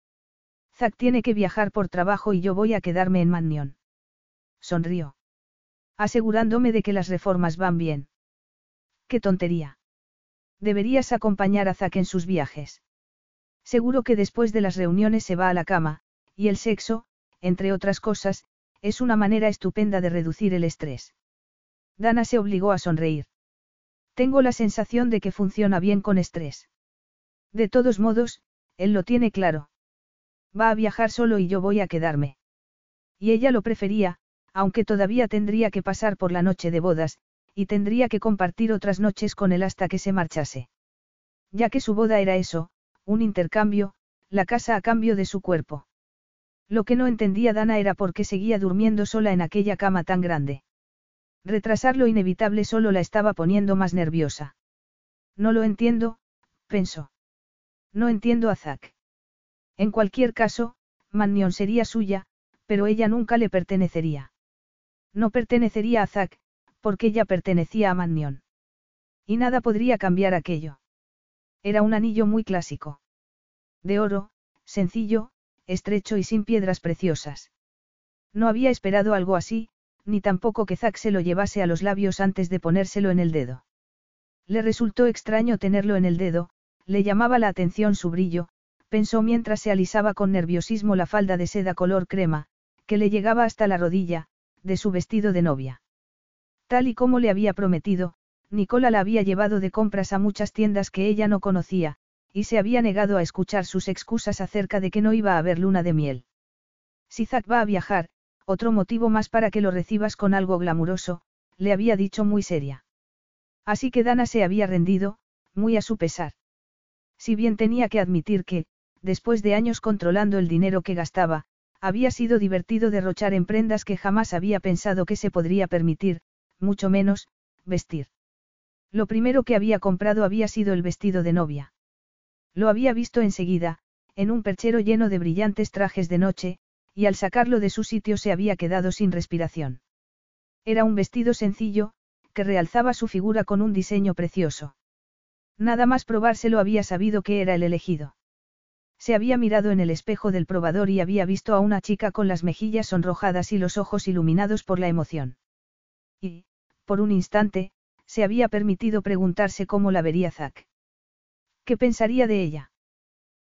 Zack tiene que viajar por trabajo y yo voy a quedarme en Mannion. Sonrió. Asegurándome de que las reformas van bien. Qué tontería. Deberías acompañar a Zack en sus viajes. Seguro que después de las reuniones se va a la cama, y el sexo, entre otras cosas, es una manera estupenda de reducir el estrés. Dana se obligó a sonreír. Tengo la sensación de que funciona bien con estrés. De todos modos, él lo tiene claro. Va a viajar solo y yo voy a quedarme. Y ella lo prefería, aunque todavía tendría que pasar por la noche de bodas, y tendría que compartir otras noches con él hasta que se marchase. Ya que su boda era eso, un intercambio, la casa a cambio de su cuerpo. Lo que no entendía Dana era por qué seguía durmiendo sola en aquella cama tan grande. Retrasar lo inevitable solo la estaba poniendo más nerviosa. No lo entiendo, pensó. No entiendo a Zack. En cualquier caso, Mannion sería suya, pero ella nunca le pertenecería. No pertenecería a Zack, porque ella pertenecía a Mannion. Y nada podría cambiar aquello. Era un anillo muy clásico. De oro, sencillo, estrecho y sin piedras preciosas. No había esperado algo así, ni tampoco que Zack se lo llevase a los labios antes de ponérselo en el dedo. Le resultó extraño tenerlo en el dedo, le llamaba la atención su brillo, pensó mientras se alisaba con nerviosismo la falda de seda color crema, que le llegaba hasta la rodilla, de su vestido de novia. Tal y como le había prometido, Nicola la había llevado de compras a muchas tiendas que ella no conocía, y se había negado a escuchar sus excusas acerca de que no iba a haber luna de miel. Si Zack va a viajar, otro motivo más para que lo recibas con algo glamuroso, le había dicho muy seria. Así que Dana se había rendido, muy a su pesar. Si bien tenía que admitir que, después de años controlando el dinero que gastaba, había sido divertido derrochar en prendas que jamás había pensado que se podría permitir, mucho menos, vestir. Lo primero que había comprado había sido el vestido de novia. Lo había visto enseguida, en un perchero lleno de brillantes trajes de noche, y al sacarlo de su sitio se había quedado sin respiración. Era un vestido sencillo, que realzaba su figura con un diseño precioso. Nada más probárselo había sabido que era el elegido. Se había mirado en el espejo del probador y había visto a una chica con las mejillas sonrojadas y los ojos iluminados por la emoción. Y, por un instante, se había permitido preguntarse cómo la vería Zack. ¿Qué pensaría de ella?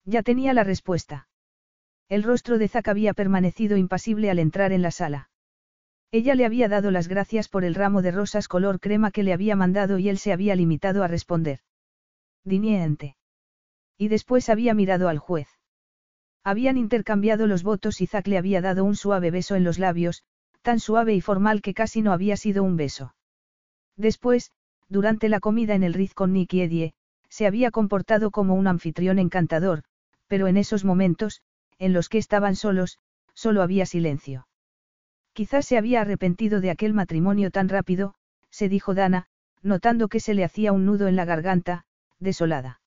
Ya tenía la respuesta. El rostro de Zack había permanecido impasible al entrar en la sala. Ella le había dado las gracias por el ramo de rosas color crema que le había mandado y él se había limitado a responder. Diniente. Y después había mirado al juez. Habían intercambiado los votos y Zack le había dado un suave beso en los labios, tan suave y formal que casi no había sido un beso. Después, durante la comida en el Riz con Nick y Eddie, se había comportado como un anfitrión encantador, pero en esos momentos, en los que estaban solos, solo había silencio. Quizás se había arrepentido de aquel matrimonio tan rápido, se dijo Dana, notando que se le hacía un nudo en la garganta, desolada.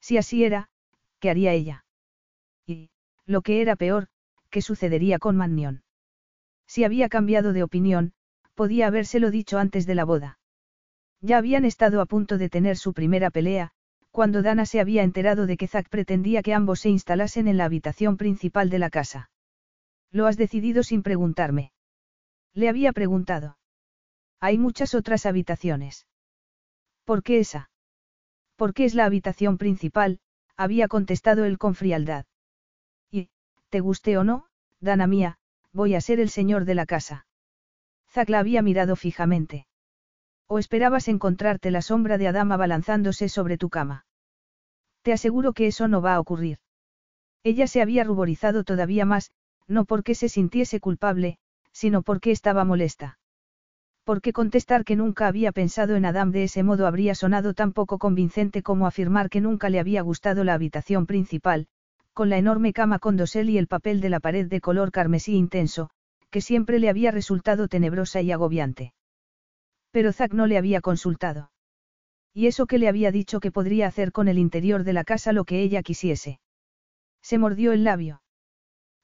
Si así era, ¿qué haría ella? Y, lo que era peor, ¿qué sucedería con Mannion? Si había cambiado de opinión, podía habérselo dicho antes de la boda. Ya habían estado a punto de tener su primera pelea, cuando Dana se había enterado de que Zack pretendía que ambos se instalasen en la habitación principal de la casa. Lo has decidido sin preguntarme. Le había preguntado. Hay muchas otras habitaciones. ¿Por qué esa? Porque es la habitación principal, había contestado él con frialdad. Y, te guste o no, Dana mía, voy a ser el señor de la casa. Zack la había mirado fijamente. ¿O esperabas encontrarte la sombra de Adama balanzándose sobre tu cama? Te aseguro que eso no va a ocurrir. Ella se había ruborizado todavía más, no porque se sintiese culpable, sino porque estaba molesta. Porque contestar que nunca había pensado en Adam de ese modo habría sonado tan poco convincente como afirmar que nunca le había gustado la habitación principal, con la enorme cama con dosel y el papel de la pared de color carmesí intenso, que siempre le había resultado tenebrosa y agobiante. Pero Zack no le había consultado. Y eso que le había dicho que podría hacer con el interior de la casa lo que ella quisiese. Se mordió el labio.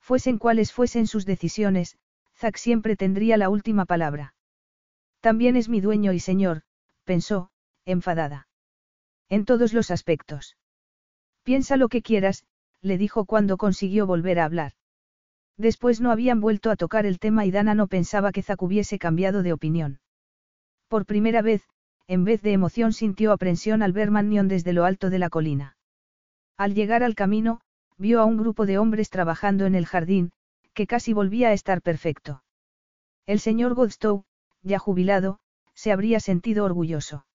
Fuesen cuales fuesen sus decisiones, Zack siempre tendría la última palabra. También es mi dueño y señor, pensó, enfadada. En todos los aspectos. Piensa lo que quieras, le dijo cuando consiguió volver a hablar. Después no habían vuelto a tocar el tema y Dana no pensaba que Zack hubiese cambiado de opinión. Por primera vez, en vez de emoción sintió aprensión al ver Mannion desde lo alto de la colina. Al llegar al camino, vio a un grupo de hombres trabajando en el jardín, que casi volvía a estar perfecto. El señor Godstow, ya jubilado, se habría sentido orgulloso.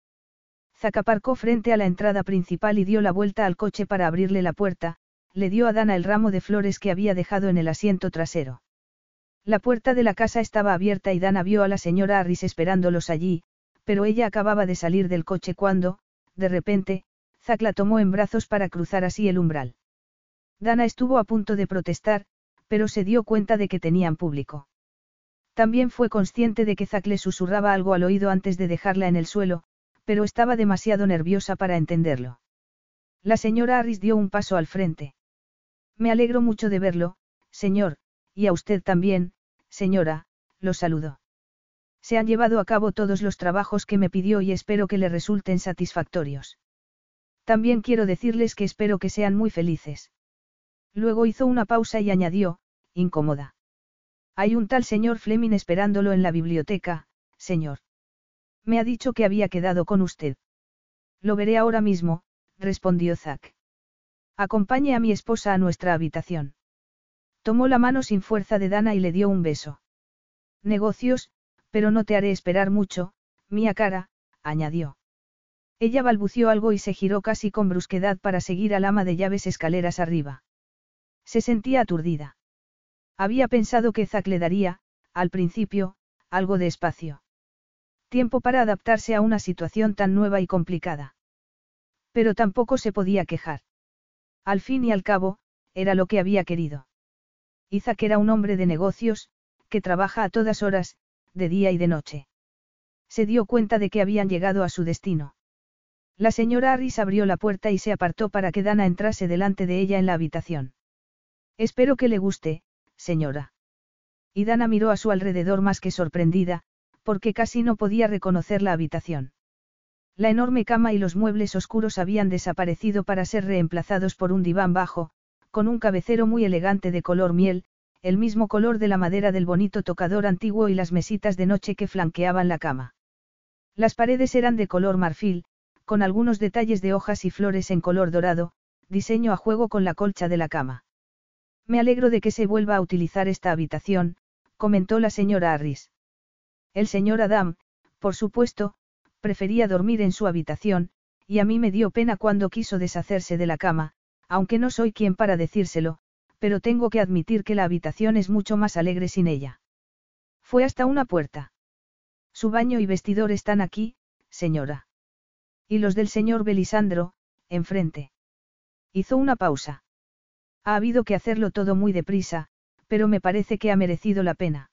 Zack aparcó frente a la entrada principal y dio la vuelta al coche para abrirle la puerta, le dio a Dana el ramo de flores que había dejado en el asiento trasero. La puerta de la casa estaba abierta y Dana vio a la señora Harris esperándolos allí, pero ella acababa de salir del coche cuando, de repente, Zack la tomó en brazos para cruzar así el umbral. Dana estuvo a punto de protestar, pero se dio cuenta de que tenían público. También fue consciente de que Zack le susurraba algo al oído antes de dejarla en el suelo, pero estaba demasiado nerviosa para entenderlo. La señora Harris dio un paso al frente. Me alegro mucho de verlo, señor, y a usted también, señora, lo saludó. Se han llevado a cabo todos los trabajos que me pidió y espero que le resulten satisfactorios. También quiero decirles que espero que sean muy felices. Luego hizo una pausa y añadió, incómoda. Hay un tal señor Fleming esperándolo en la biblioteca, señor. Me ha dicho que había quedado con usted. Lo veré ahora mismo, respondió Zack. Acompañe a mi esposa a nuestra habitación. Tomó la mano sin fuerza de Dana y le dio un beso. Negocios, pero no te haré esperar mucho, mía cara, añadió. Ella balbució algo y se giró casi con brusquedad para seguir al ama de llaves escaleras arriba. Se sentía aturdida. Había pensado que Zack le daría, al principio, algo de espacio. Tiempo para adaptarse a una situación tan nueva y complicada. Pero tampoco se podía quejar. Al fin y al cabo, era lo que había querido. Isaac era un hombre de negocios, que trabaja a todas horas, de día y de noche. Se dio cuenta de que habían llegado a su destino. La señora Harris abrió la puerta y se apartó para que Dana entrase delante de ella en la habitación. Espero que le guste, señora. Y Dana miró a su alrededor más que sorprendida, porque casi no podía reconocer la habitación. La enorme cama y los muebles oscuros habían desaparecido para ser reemplazados por un diván bajo, con un cabecero muy elegante de color miel, el mismo color de la madera del bonito tocador antiguo y las mesitas de noche que flanqueaban la cama. Las paredes eran de color marfil, con algunos detalles de hojas y flores en color dorado, diseño a juego con la colcha de la cama. Me alegro de que se vuelva a utilizar esta habitación, comentó la señora Harris. El señor Adam, por supuesto, prefería dormir en su habitación, y a mí me dio pena cuando quiso deshacerse de la cama, aunque no soy quien para decírselo, pero tengo que admitir que la habitación es mucho más alegre sin ella. Fue hasta una puerta. Su baño y vestidor están aquí, señora. Y los del señor Belisandro, enfrente. Hizo una pausa. Ha habido que hacerlo todo muy deprisa, pero me parece que ha merecido la pena.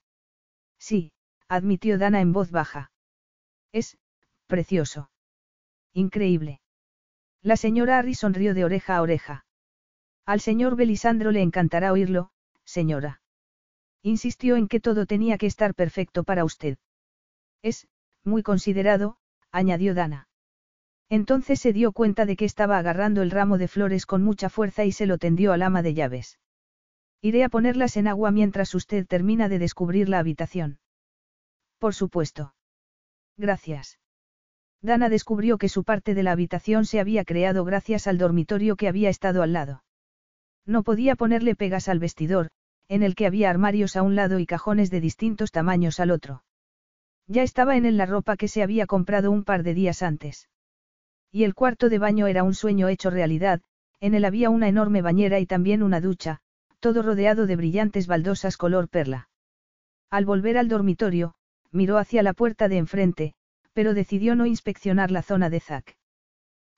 Sí, admitió Dana en voz baja. Es, precioso. Increíble. La señora Harry sonrió de oreja a oreja. Al señor Belisandro le encantará oírlo, señora. Insistió en que todo tenía que estar perfecto para usted. Es, muy considerado, añadió Dana. Entonces se dio cuenta de que estaba agarrando el ramo de flores con mucha fuerza y se lo tendió al ama de llaves. Iré a ponerlas en agua mientras usted termina de descubrir la habitación. Por supuesto. Gracias. Dana descubrió que su parte de la habitación se había creado gracias al dormitorio que había estado al lado. No podía ponerle pegas al vestidor, en el que había armarios a un lado y cajones de distintos tamaños al otro. Ya estaba en él la ropa que se había comprado un par de días antes. Y el cuarto de baño era un sueño hecho realidad, en él había una enorme bañera y también una ducha, todo rodeado de brillantes baldosas color perla. Al volver al dormitorio, miró hacia la puerta de enfrente, pero decidió no inspeccionar la zona de Zack.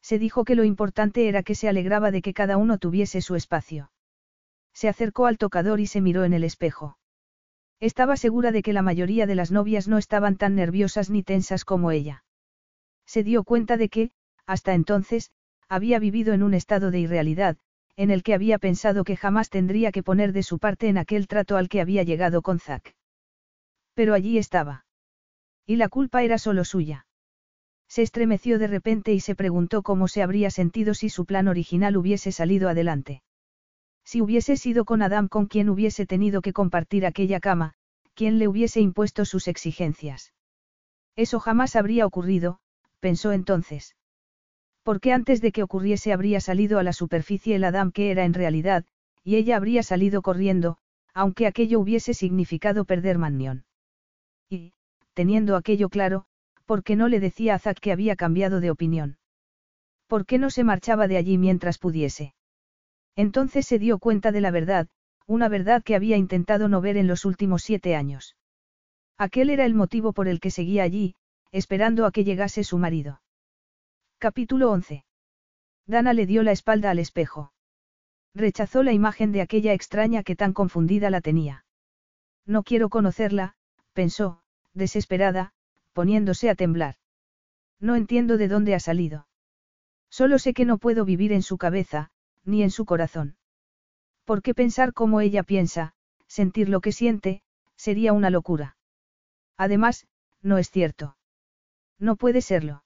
Se dijo que lo importante era que se alegraba de que cada uno tuviese su espacio. Se acercó al tocador y se miró en el espejo. Estaba segura de que la mayoría de las novias no estaban tan nerviosas ni tensas como ella. Se dio cuenta de que, hasta entonces, había vivido en un estado de irrealidad, en el que había pensado que jamás tendría que poner de su parte en aquel trato al que había llegado con Zack. Pero allí estaba. Y la culpa era solo suya. Se estremeció de repente y se preguntó cómo se habría sentido si su plan original hubiese salido adelante. Si hubiese sido con Adam con quien hubiese tenido que compartir aquella cama, quien le hubiese impuesto sus exigencias. Eso jamás habría ocurrido, pensó entonces porque antes de que ocurriese habría salido a la superficie el Adam que era en realidad, y ella habría salido corriendo, aunque aquello hubiese significado perder Mannion. Y, teniendo aquello claro, ¿por qué no le decía a Zack que había cambiado de opinión? ¿Por qué no se marchaba de allí mientras pudiese? Entonces se dio cuenta de la verdad, una verdad que había intentado no ver en los últimos siete años. Aquel era el motivo por el que seguía allí, esperando a que llegase su marido. Capítulo 11. Dana le dio la espalda al espejo. Rechazó la imagen de aquella extraña que tan confundida la tenía. No quiero conocerla, pensó, desesperada, poniéndose a temblar. No entiendo de dónde ha salido. Solo sé que no puedo vivir en su cabeza, ni en su corazón. Porque pensar como ella piensa, sentir lo que siente, sería una locura. Además, no es cierto. No puede serlo.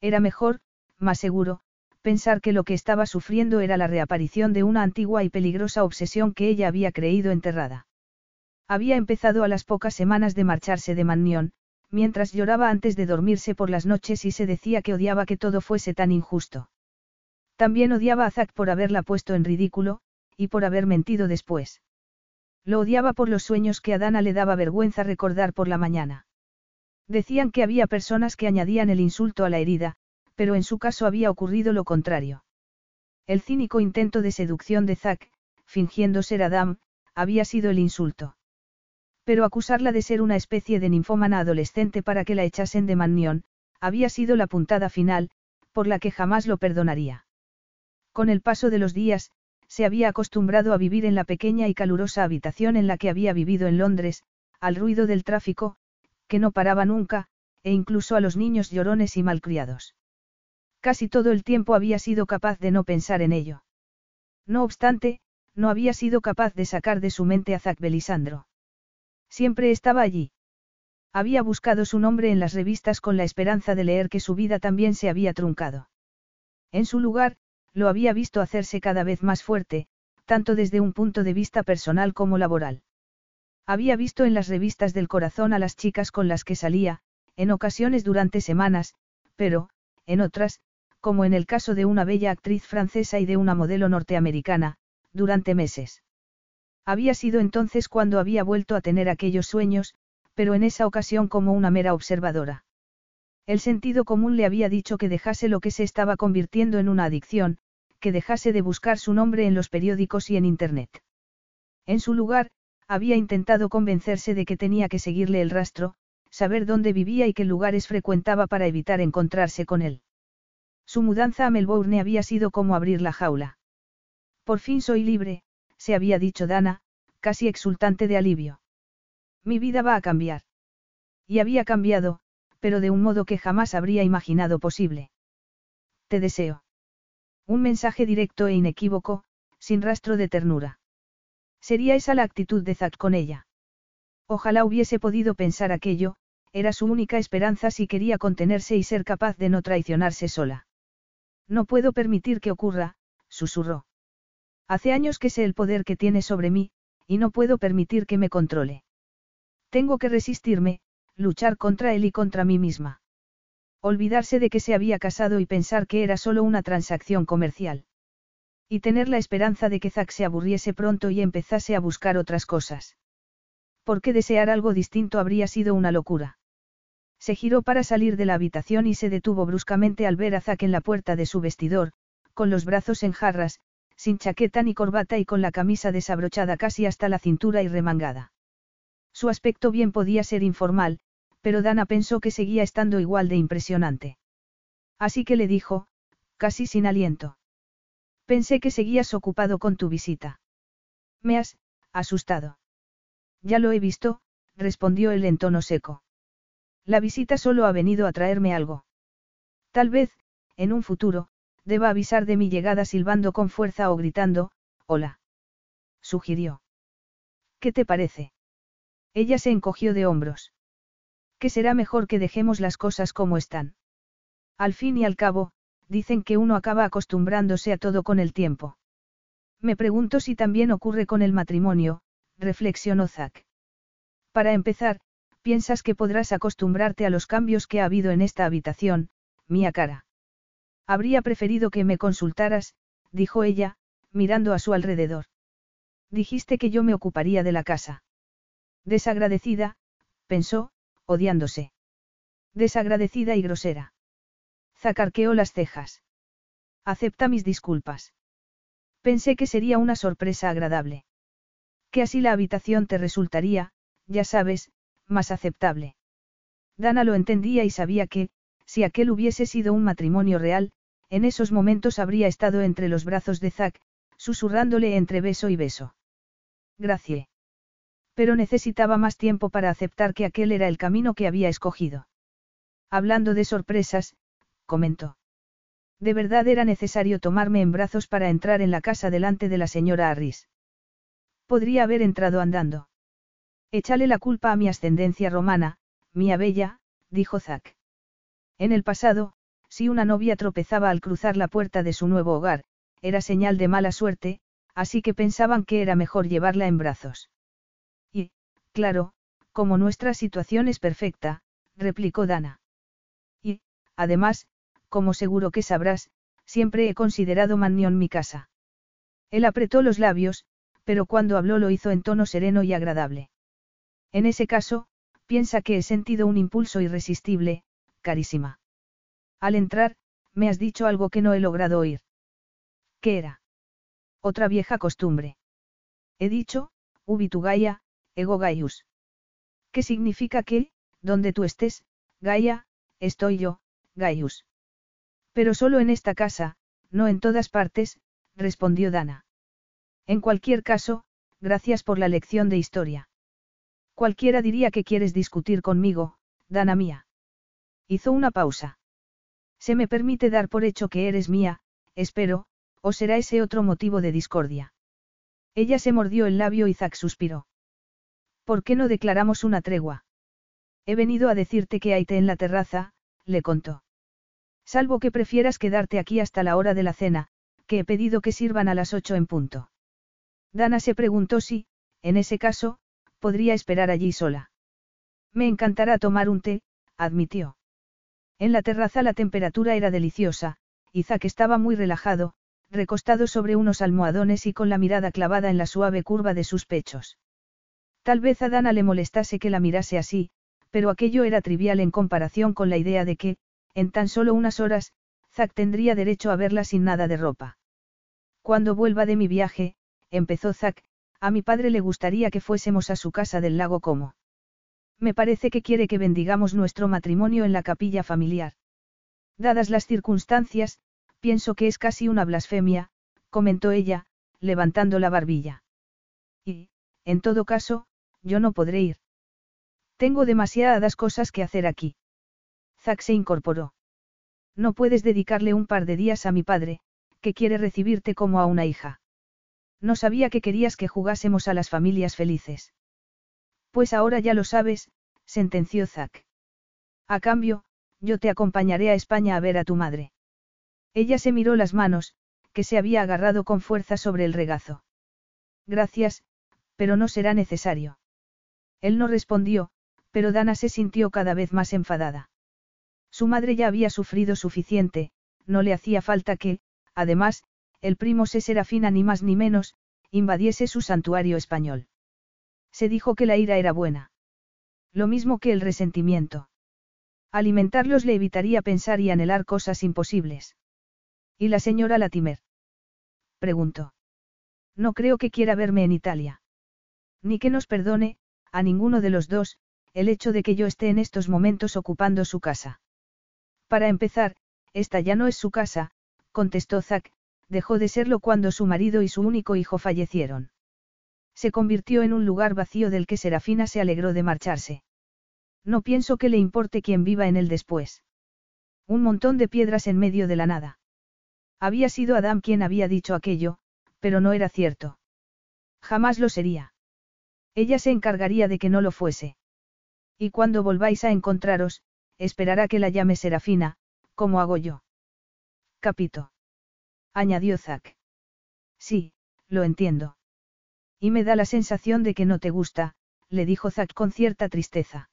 Era mejor, más seguro, pensar que lo que estaba sufriendo era la reaparición de una antigua y peligrosa obsesión que ella había creído enterrada. Había empezado a las pocas semanas de marcharse de Mannion, mientras lloraba antes de dormirse por las noches y se decía que odiaba que todo fuese tan injusto. También odiaba a Zack por haberla puesto en ridículo, y por haber mentido después. Lo odiaba por los sueños que a Dana le daba vergüenza recordar por la mañana. Decían que había personas que añadían el insulto a la herida, pero en su caso había ocurrido lo contrario. El cínico intento de seducción de Zack, fingiendo ser Adam, había sido el insulto. Pero acusarla de ser una especie de ninfómana adolescente para que la echasen de Mannion, había sido la puntada final, por la que jamás lo perdonaría. Con el paso de los días, se había acostumbrado a vivir en la pequeña y calurosa habitación en la que había vivido en Londres, al ruido del tráfico, que no paraba nunca, e incluso a los niños llorones y malcriados. Casi todo el tiempo había sido capaz de no pensar en ello. No obstante, no había sido capaz de sacar de su mente a Zack Belisandro. Siempre estaba allí. Había buscado su nombre en las revistas con la esperanza de leer que su vida también se había truncado. En su lugar, lo había visto hacerse cada vez más fuerte, tanto desde un punto de vista personal como laboral. Había visto en las revistas del corazón a las chicas con las que salía, en ocasiones durante semanas, pero, en otras, como en el caso de una bella actriz francesa y de una modelo norteamericana, durante meses. Había sido entonces cuando había vuelto a tener aquellos sueños, pero en esa ocasión como una mera observadora. El sentido común le había dicho que dejase lo que se estaba convirtiendo en una adicción, que dejase de buscar su nombre en los periódicos y en Internet. En su lugar, había intentado convencerse de que tenía que seguirle el rastro, saber dónde vivía y qué lugares frecuentaba para evitar encontrarse con él. Su mudanza a Melbourne había sido como abrir la jaula. Por fin soy libre, se había dicho Dana, casi exultante de alivio. Mi vida va a cambiar. Y había cambiado, pero de un modo que jamás habría imaginado posible. Te deseo. Un mensaje directo e inequívoco, sin rastro de ternura. Sería esa la actitud de Zack con ella. Ojalá hubiese podido pensar aquello, era su única esperanza si quería contenerse y ser capaz de no traicionarse sola. No puedo permitir que ocurra, susurró. Hace años que sé el poder que tiene sobre mí, y no puedo permitir que me controle. Tengo que resistirme, luchar contra él y contra mí misma. Olvidarse de que se había casado y pensar que era solo una transacción comercial. Y tener la esperanza de que Zack se aburriese pronto y empezase a buscar otras cosas. Porque desear algo distinto habría sido una locura. Se giró para salir de la habitación y se detuvo bruscamente al ver a Zack en la puerta de su vestidor, con los brazos en jarras, sin chaqueta ni corbata y con la camisa desabrochada casi hasta la cintura y remangada. Su aspecto bien podía ser informal, pero Dana pensó que seguía estando igual de impresionante. Así que le dijo, casi sin aliento. Pensé que seguías ocupado con tu visita. Me has, asustado. Ya lo he visto, respondió él en tono seco. La visita solo ha venido a traerme algo. Tal vez, en un futuro, deba avisar de mi llegada silbando con fuerza o gritando, hola. Sugirió. ¿Qué te parece? Ella se encogió de hombros. Que será mejor que dejemos las cosas como están. Al fin y al cabo, dicen que uno acaba acostumbrándose a todo con el tiempo. Me pregunto si también ocurre con el matrimonio, reflexionó Zack. Para empezar, piensas que podrás acostumbrarte a los cambios que ha habido en esta habitación, mía cara. Habría preferido que me consultaras, dijo ella, mirando a su alrededor. Dijiste que yo me ocuparía de la casa. Desagradecida, pensó, odiándose. Desagradecida y grosera. Zacarqueó las cejas. Acepta mis disculpas. Pensé que sería una sorpresa agradable. Que así la habitación te resultaría, ya sabes, más aceptable. Dana lo entendía y sabía que, si aquel hubiese sido un matrimonio real, en esos momentos habría estado entre los brazos de Zack, susurrándole entre beso y beso. Gracie. Pero necesitaba más tiempo para aceptar que aquel era el camino que había escogido. Hablando de sorpresas, comentó. De verdad era necesario tomarme en brazos para entrar en la casa delante de la señora Harris. Podría haber entrado andando. Échale la culpa a mi ascendencia romana, mía bella, dijo Zack. En el pasado, si una novia tropezaba al cruzar la puerta de su nuevo hogar, era señal de mala suerte, así que pensaban que era mejor llevarla en brazos. Y, claro, como nuestra situación es perfecta, replicó Dana. Y, además, como seguro que sabrás, siempre he considerado Mannion mi casa. Él apretó los labios, pero cuando habló lo hizo en tono sereno y agradable. En ese caso, piensa que he sentido un impulso irresistible, carísima. Al entrar, me has dicho algo que no he logrado oír. ¿Qué era? Otra vieja costumbre. He dicho, ubitu Gaia, ego Gaius. ¿Qué significa que, donde tú estés, Gaia, estoy yo, Gaius? Pero solo en esta casa, no en todas partes, respondió Dana. En cualquier caso, gracias por la lección de historia. Cualquiera diría que quieres discutir conmigo, Dana mía. Hizo una pausa. Se me permite dar por hecho que eres mía, espero, o será ese otro motivo de discordia. Ella se mordió el labio y Zack suspiró. ¿Por qué no declaramos una tregua? He venido a decirte que hay té en la terraza, le contó. Salvo que prefieras quedarte aquí hasta la hora de la cena, que he pedido que sirvan a las ocho en punto. Dana se preguntó si, en ese caso, podría esperar allí sola. Me encantará tomar un té, admitió. En la terraza la temperatura era deliciosa, y Zack estaba muy relajado, recostado sobre unos almohadones y con la mirada clavada en la suave curva de sus pechos. Tal vez a Dana le molestase que la mirase así, pero aquello era trivial en comparación con la idea de que, en tan solo unas horas, Zack tendría derecho a verla sin nada de ropa. Cuando vuelva de mi viaje, empezó Zack, a mi padre le gustaría que fuésemos a su casa del lago como. Me parece que quiere que bendigamos nuestro matrimonio en la capilla familiar. Dadas las circunstancias, pienso que es casi una blasfemia, comentó ella, levantando la barbilla. Y, en todo caso, yo no podré ir. Tengo demasiadas cosas que hacer aquí. Zack se incorporó. No puedes dedicarle un par de días a mi padre, que quiere recibirte como a una hija. No sabía que querías que jugásemos a las familias felices. Pues ahora ya lo sabes, sentenció Zack. A cambio, yo te acompañaré a España a ver a tu madre. Ella se miró las manos, que se había agarrado con fuerza sobre el regazo. Gracias, pero no será necesario. Él no respondió, pero Dana se sintió cada vez más enfadada. Su madre ya había sufrido suficiente, no le hacía falta que, además, el primo se Serafina ni más ni menos, invadiese su santuario español. Se dijo que la ira era buena. Lo mismo que el resentimiento. Alimentarlos le evitaría pensar y anhelar cosas imposibles. ¿Y la señora Latimer? Preguntó. No creo que quiera verme en Italia. Ni que nos perdone, a ninguno de los dos, el hecho de que yo esté en estos momentos ocupando su casa. Para empezar, esta ya no es su casa, contestó Zack, dejó de serlo cuando su marido y su único hijo fallecieron. Se convirtió en un lugar vacío del que Serafina se alegró de marcharse. No pienso que le importe quién viva en él después. Un montón de piedras en medio de la nada. Había sido Adam quien había dicho aquello, pero no era cierto. Jamás lo sería. Ella se encargaría de que no lo fuese. Y cuando volváis a encontraros, esperará que la llame Serafina, como hago yo. Capito añadió Zack. Sí, lo entiendo. Y me da la sensación de que no te gusta, le dijo Zack con cierta tristeza.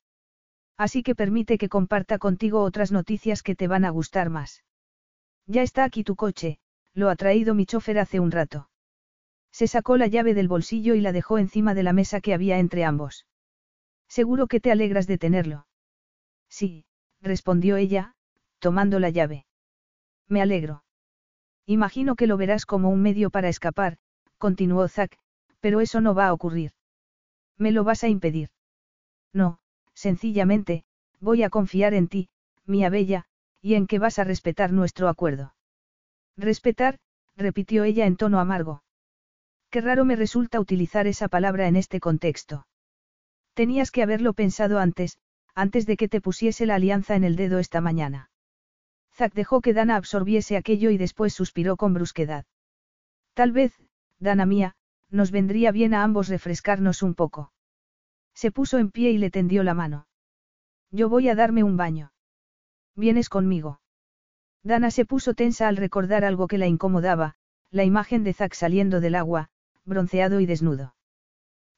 Así que permite que comparta contigo otras noticias que te van a gustar más. Ya está aquí tu coche, lo ha traído mi chofer hace un rato. Se sacó la llave del bolsillo y la dejó encima de la mesa que había entre ambos. Seguro que te alegras de tenerlo. Sí, respondió ella, tomando la llave. Me alegro. Imagino que lo verás como un medio para escapar, continuó Zack, pero eso no va a ocurrir. ¿Me lo vas a impedir? No, sencillamente, voy a confiar en ti, mía bella, y en que vas a respetar nuestro acuerdo. Respetar, repitió ella en tono amargo. Qué raro me resulta utilizar esa palabra en este contexto. Tenías que haberlo pensado antes, antes de que te pusiese la alianza en el dedo esta mañana. Zack dejó que Dana absorbiese aquello y después suspiró con brusquedad. Tal vez, Dana mía, nos vendría bien a ambos refrescarnos un poco. Se puso en pie y le tendió la mano. Yo voy a darme un baño. ¿Vienes conmigo? Dana se puso tensa al recordar algo que la incomodaba, la imagen de Zack saliendo del agua, bronceado y desnudo.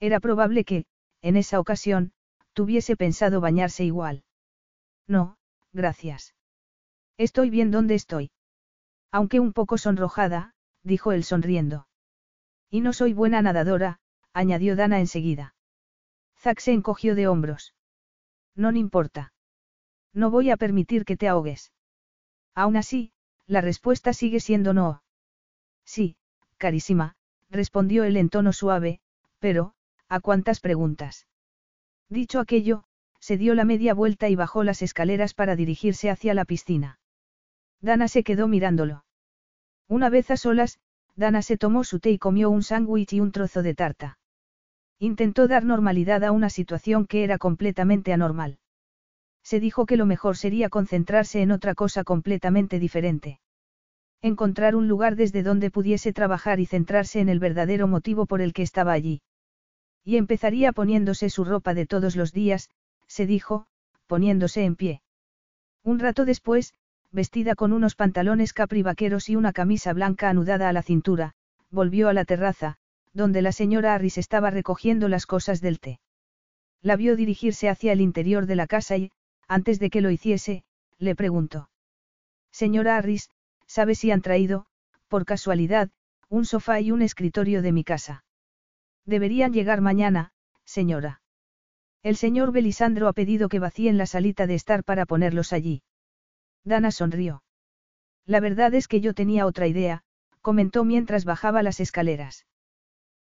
Era probable que, en esa ocasión, tuviese pensado bañarse igual. No, gracias. Estoy bien donde estoy. Aunque un poco sonrojada, dijo él sonriendo. Y no soy buena nadadora, añadió Dana enseguida. Zack se encogió de hombros. No importa. No voy a permitir que te ahogues. Aún así, la respuesta sigue siendo no. Sí, carísima, respondió él en tono suave, pero, ¿a cuántas preguntas? Dicho aquello, se dio la media vuelta y bajó las escaleras para dirigirse hacia la piscina. Dana se quedó mirándolo. Una vez a solas, Dana se tomó su té y comió un sándwich y un trozo de tarta. Intentó dar normalidad a una situación que era completamente anormal. Se dijo que lo mejor sería concentrarse en otra cosa completamente diferente. Encontrar un lugar desde donde pudiese trabajar y centrarse en el verdadero motivo por el que estaba allí. Y empezaría poniéndose su ropa de todos los días, se dijo, poniéndose en pie. Un rato después, vestida con unos pantalones capri vaqueros y una camisa blanca anudada a la cintura, volvió a la terraza, donde la señora Harris estaba recogiendo las cosas del té. La vio dirigirse hacia el interior de la casa y, antes de que lo hiciese, le preguntó. Señora Harris, ¿sabe si han traído, por casualidad, un sofá y un escritorio de mi casa? Deberían llegar mañana, señora. El señor Belisandro ha pedido que vacíen la salita de estar para ponerlos allí. Dana sonrió. La verdad es que yo tenía otra idea, comentó mientras bajaba las escaleras.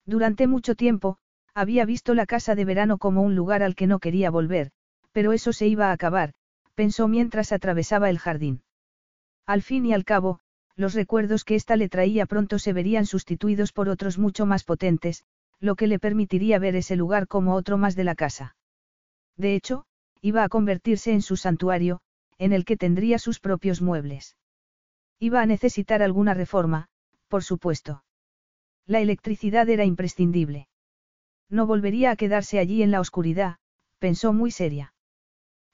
Durante mucho tiempo, había visto la casa de verano como un lugar al que no quería volver, pero eso se iba a acabar, pensó mientras atravesaba el jardín. Al fin y al cabo, los recuerdos que ésta le traía pronto se verían sustituidos por otros mucho más potentes, lo que le permitiría ver ese lugar como otro más de la casa. De hecho, iba a convertirse en su santuario, en el que tendría sus propios muebles. Iba a necesitar alguna reforma, por supuesto. La electricidad era imprescindible. No volvería a quedarse allí en la oscuridad, pensó muy seria.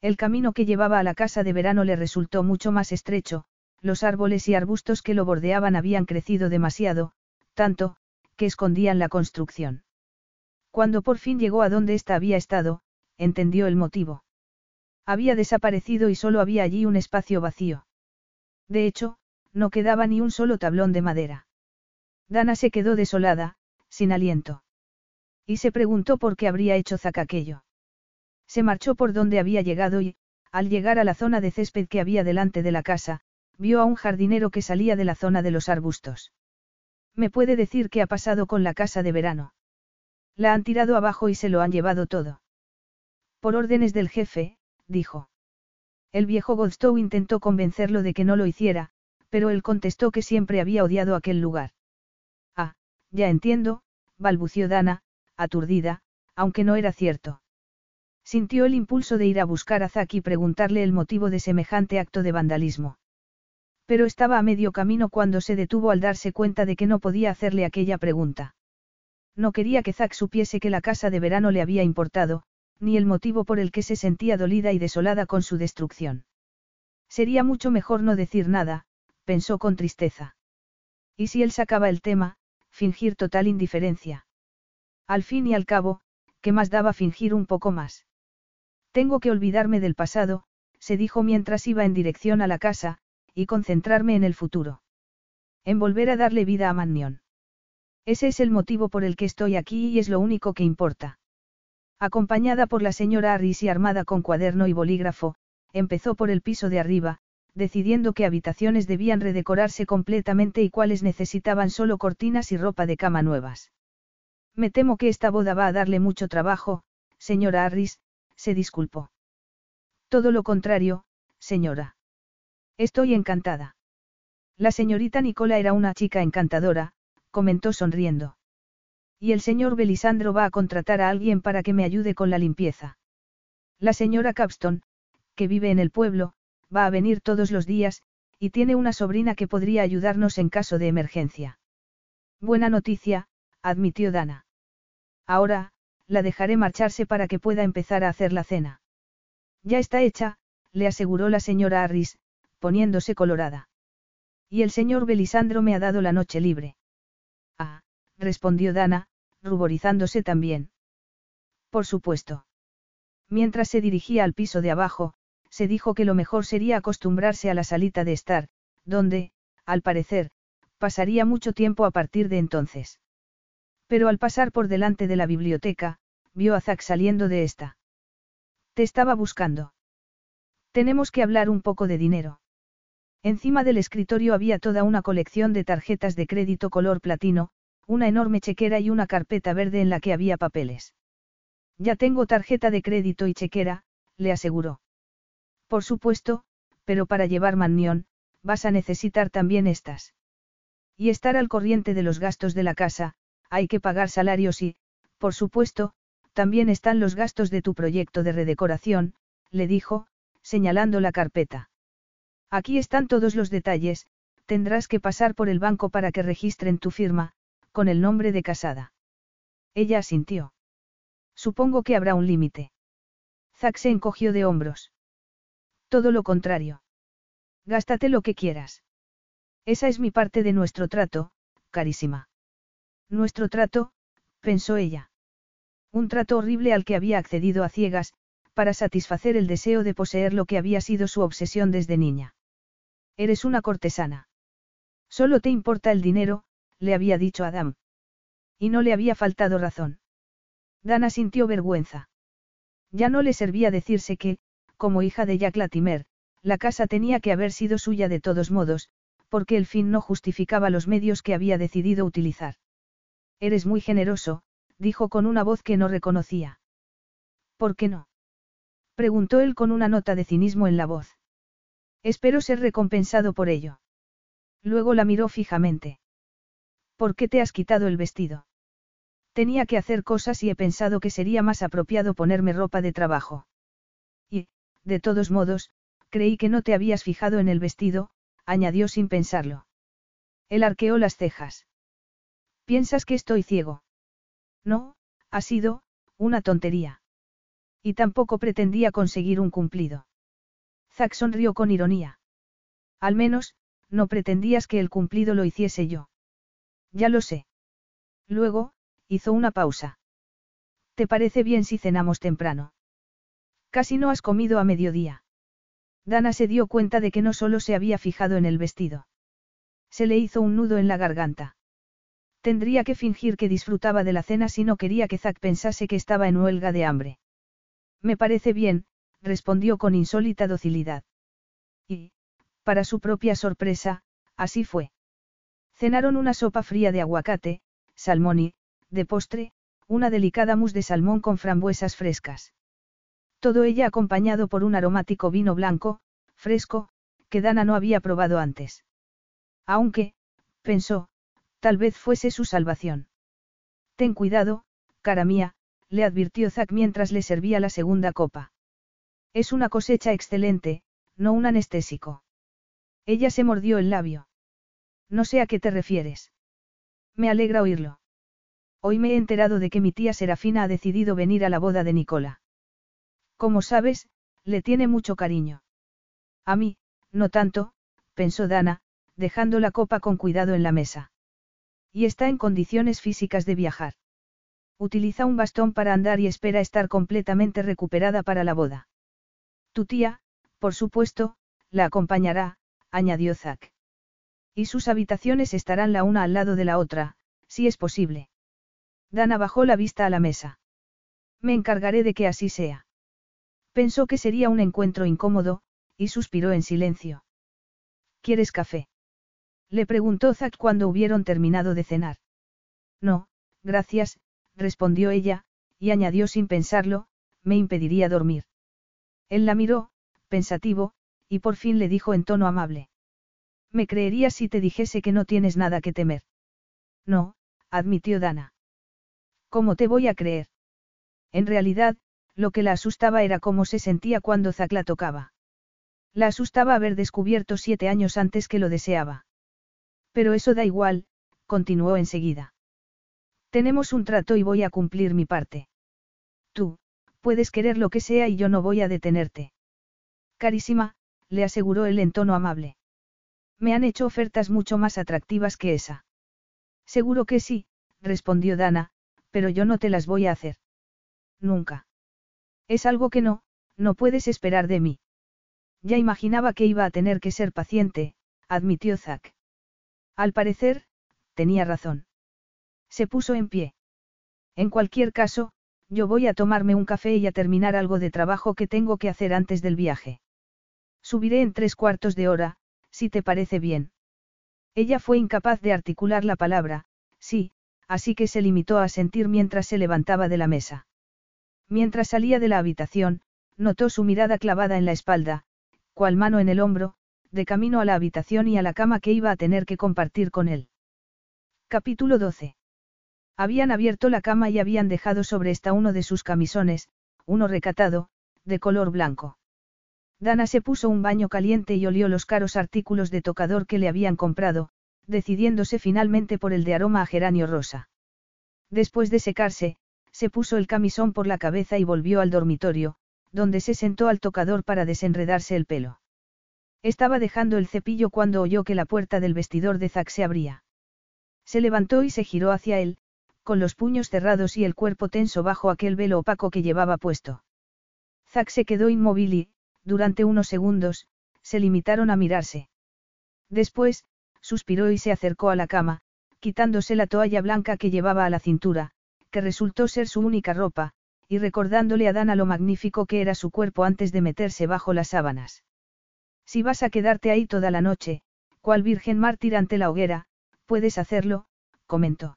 El camino que llevaba a la casa de verano le resultó mucho más estrecho, los árboles y arbustos que lo bordeaban habían crecido demasiado, tanto, que escondían la construcción. Cuando por fin llegó a donde ésta había estado, entendió el motivo. Había desaparecido y solo había allí un espacio vacío. De hecho, no quedaba ni un solo tablón de madera. Dana se quedó desolada, sin aliento. Y se preguntó por qué habría hecho Zack aquello. Se marchó por donde había llegado y, al llegar a la zona de césped que había delante de la casa, vio a un jardinero que salía de la zona de los arbustos. ¿Me puede decir qué ha pasado con la casa de verano? La han tirado abajo y se lo han llevado todo. Por órdenes del jefe, dijo. El viejo Goldstow intentó convencerlo de que no lo hiciera, pero él contestó que siempre había odiado aquel lugar. Ah, ya entiendo, balbució Dana, aturdida, aunque no era cierto. Sintió el impulso de ir a buscar a Zack y preguntarle el motivo de semejante acto de vandalismo. Pero estaba a medio camino cuando se detuvo al darse cuenta de que no podía hacerle aquella pregunta. No quería que Zack supiese que la casa de verano le había importado, ni el motivo por el que se sentía dolida y desolada con su destrucción. Sería mucho mejor no decir nada, pensó con tristeza. ¿Y si él sacaba el tema, fingir total indiferencia? Al fin y al cabo, ¿qué más daba fingir un poco más? Tengo que olvidarme del pasado, se dijo mientras iba en dirección a la casa, y concentrarme en el futuro. En volver a darle vida a Mannion. Ese es el motivo por el que estoy aquí y es lo único que importa. Acompañada por la señora Harris y armada con cuaderno y bolígrafo, empezó por el piso de arriba, decidiendo qué habitaciones debían redecorarse completamente y cuáles necesitaban solo cortinas y ropa de cama nuevas. Me temo que esta boda va a darle mucho trabajo, señora Harris, se disculpó. Todo lo contrario, señora. Estoy encantada. La señorita Nicola era una chica encantadora, comentó sonriendo. Y el señor Belisandro va a contratar a alguien para que me ayude con la limpieza. La señora Capston, que vive en el pueblo, va a venir todos los días, y tiene una sobrina que podría ayudarnos en caso de emergencia. Buena noticia, admitió Dana. Ahora, la dejaré marcharse para que pueda empezar a hacer la cena. Ya está hecha, le aseguró la señora Harris, poniéndose colorada. Y el señor Belisandro me ha dado la noche libre. Ah, respondió Dana, ruborizándose también. Por supuesto. Mientras se dirigía al piso de abajo, se dijo que lo mejor sería acostumbrarse a la salita de estar, donde, al parecer, pasaría mucho tiempo a partir de entonces. Pero al pasar por delante de la biblioteca, vio a Zack saliendo de esta. Te estaba buscando. Tenemos que hablar un poco de dinero. Encima del escritorio había toda una colección de tarjetas de crédito color platino, una enorme chequera y una carpeta verde en la que había papeles. Ya tengo tarjeta de crédito y chequera, le aseguró. Por supuesto, pero para llevar Mannión, vas a necesitar también estas. Y estar al corriente de los gastos de la casa, hay que pagar salarios y, por supuesto, también están los gastos de tu proyecto de redecoración, le dijo, señalando la carpeta. Aquí están todos los detalles, tendrás que pasar por el banco para que registren tu firma, con el nombre de casada. Ella asintió. Supongo que habrá un límite. Zack se encogió de hombros. Todo lo contrario. Gástate lo que quieras. Esa es mi parte de nuestro trato, carísima. Nuestro trato, pensó ella. Un trato horrible al que había accedido a ciegas, para satisfacer el deseo de poseer lo que había sido su obsesión desde niña. Eres una cortesana. Solo te importa el dinero, le había dicho Adam. Y no le había faltado razón. Dana sintió vergüenza. Ya no le servía decirse que, como hija de Jack Latimer, la casa tenía que haber sido suya de todos modos, porque el fin no justificaba los medios que había decidido utilizar. Eres muy generoso, dijo con una voz que no reconocía. ¿Por qué no? preguntó él con una nota de cinismo en la voz. Espero ser recompensado por ello. Luego la miró fijamente. ¿Por qué te has quitado el vestido? Tenía que hacer cosas y he pensado que sería más apropiado ponerme ropa de trabajo. Y, de todos modos, creí que no te habías fijado en el vestido, añadió sin pensarlo. Él arqueó las cejas. ¿Piensas que estoy ciego? No, ha sido, una tontería. Y tampoco pretendía conseguir un cumplido. Zack sonrió con ironía. Al menos, no pretendías que el cumplido lo hiciese yo. Ya lo sé. Luego, hizo una pausa. ¿Te parece bien si cenamos temprano? Casi no has comido a mediodía. Dana se dio cuenta de que no solo se había fijado en el vestido. Se le hizo un nudo en la garganta. Tendría que fingir que disfrutaba de la cena si no quería que Zack pensase que estaba en huelga de hambre. Me parece bien, respondió con insólita docilidad. Y, para su propia sorpresa, así fue. Cenaron una sopa fría de aguacate, salmón y, de postre, una delicada mousse de salmón con frambuesas frescas. Todo ella acompañado por un aromático vino blanco, fresco, que Dana no había probado antes. Aunque, pensó, tal vez fuese su salvación. Ten cuidado, cara mía, le advirtió Zack mientras le servía la segunda copa. Es una cosecha excelente, no un anestésico. Ella se mordió el labio. No sé a qué te refieres. Me alegra oírlo. Hoy me he enterado de que mi tía Serafina ha decidido venir a la boda de Nicola. Como sabes, le tiene mucho cariño. A mí, no tanto, pensó Dana, dejando la copa con cuidado en la mesa. Y está en condiciones físicas de viajar. Utiliza un bastón para andar y espera estar completamente recuperada para la boda. Tu tía, por supuesto, la acompañará, añadió Zack. Y sus habitaciones estarán la una al lado de la otra, si es posible. Dana bajó la vista a la mesa. Me encargaré de que así sea. Pensó que sería un encuentro incómodo, y suspiró en silencio. ¿Quieres café? Le preguntó Zack cuando hubieron terminado de cenar. No, gracias, respondió ella, y añadió sin pensarlo, me impediría dormir. Él la miró, pensativo, y por fin le dijo en tono amable. Me creerías si te dijese que no tienes nada que temer. No, admitió Dana. ¿Cómo te voy a creer? En realidad, lo que la asustaba era cómo se sentía cuando Zack la tocaba. La asustaba haber descubierto siete años antes que lo deseaba. Pero eso da igual, continuó enseguida. Tenemos un trato y voy a cumplir mi parte. Tú, puedes querer lo que sea y yo no voy a detenerte. Carísima, le aseguró él en tono amable. Me han hecho ofertas mucho más atractivas que esa. Seguro que sí, respondió Dana, pero yo no te las voy a hacer. Nunca. Es algo que no, no puedes esperar de mí. Ya imaginaba que iba a tener que ser paciente, admitió Zack. Al parecer, tenía razón. Se puso en pie. En cualquier caso, yo voy a tomarme un café y a terminar algo de trabajo que tengo que hacer antes del viaje. Subiré en tres cuartos de hora, si te parece bien. Ella fue incapaz de articular la palabra, sí, así que se limitó a sentir mientras se levantaba de la mesa. Mientras salía de la habitación, notó su mirada clavada en la espalda, cual mano en el hombro, de camino a la habitación y a la cama que iba a tener que compartir con él. Capítulo 12. Habían abierto la cama y habían dejado sobre esta uno de sus camisones, uno recatado, de color blanco. Dana se puso un baño caliente y olió los caros artículos de tocador que le habían comprado, decidiéndose finalmente por el de aroma a geranio rosa. Después de secarse, se puso el camisón por la cabeza y volvió al dormitorio, donde se sentó al tocador para desenredarse el pelo. Estaba dejando el cepillo cuando oyó que la puerta del vestidor de Zack se abría. Se levantó y se giró hacia él, con los puños cerrados y el cuerpo tenso bajo aquel velo opaco que llevaba puesto. Zack se quedó inmóvil y, durante unos segundos, se limitaron a mirarse. Después, suspiró y se acercó a la cama, quitándose la toalla blanca que llevaba a la cintura, que resultó ser su única ropa, y recordándole a Dana lo magnífico que era su cuerpo antes de meterse bajo las sábanas. Si vas a quedarte ahí toda la noche, cual virgen mártir ante la hoguera, puedes hacerlo, comentó.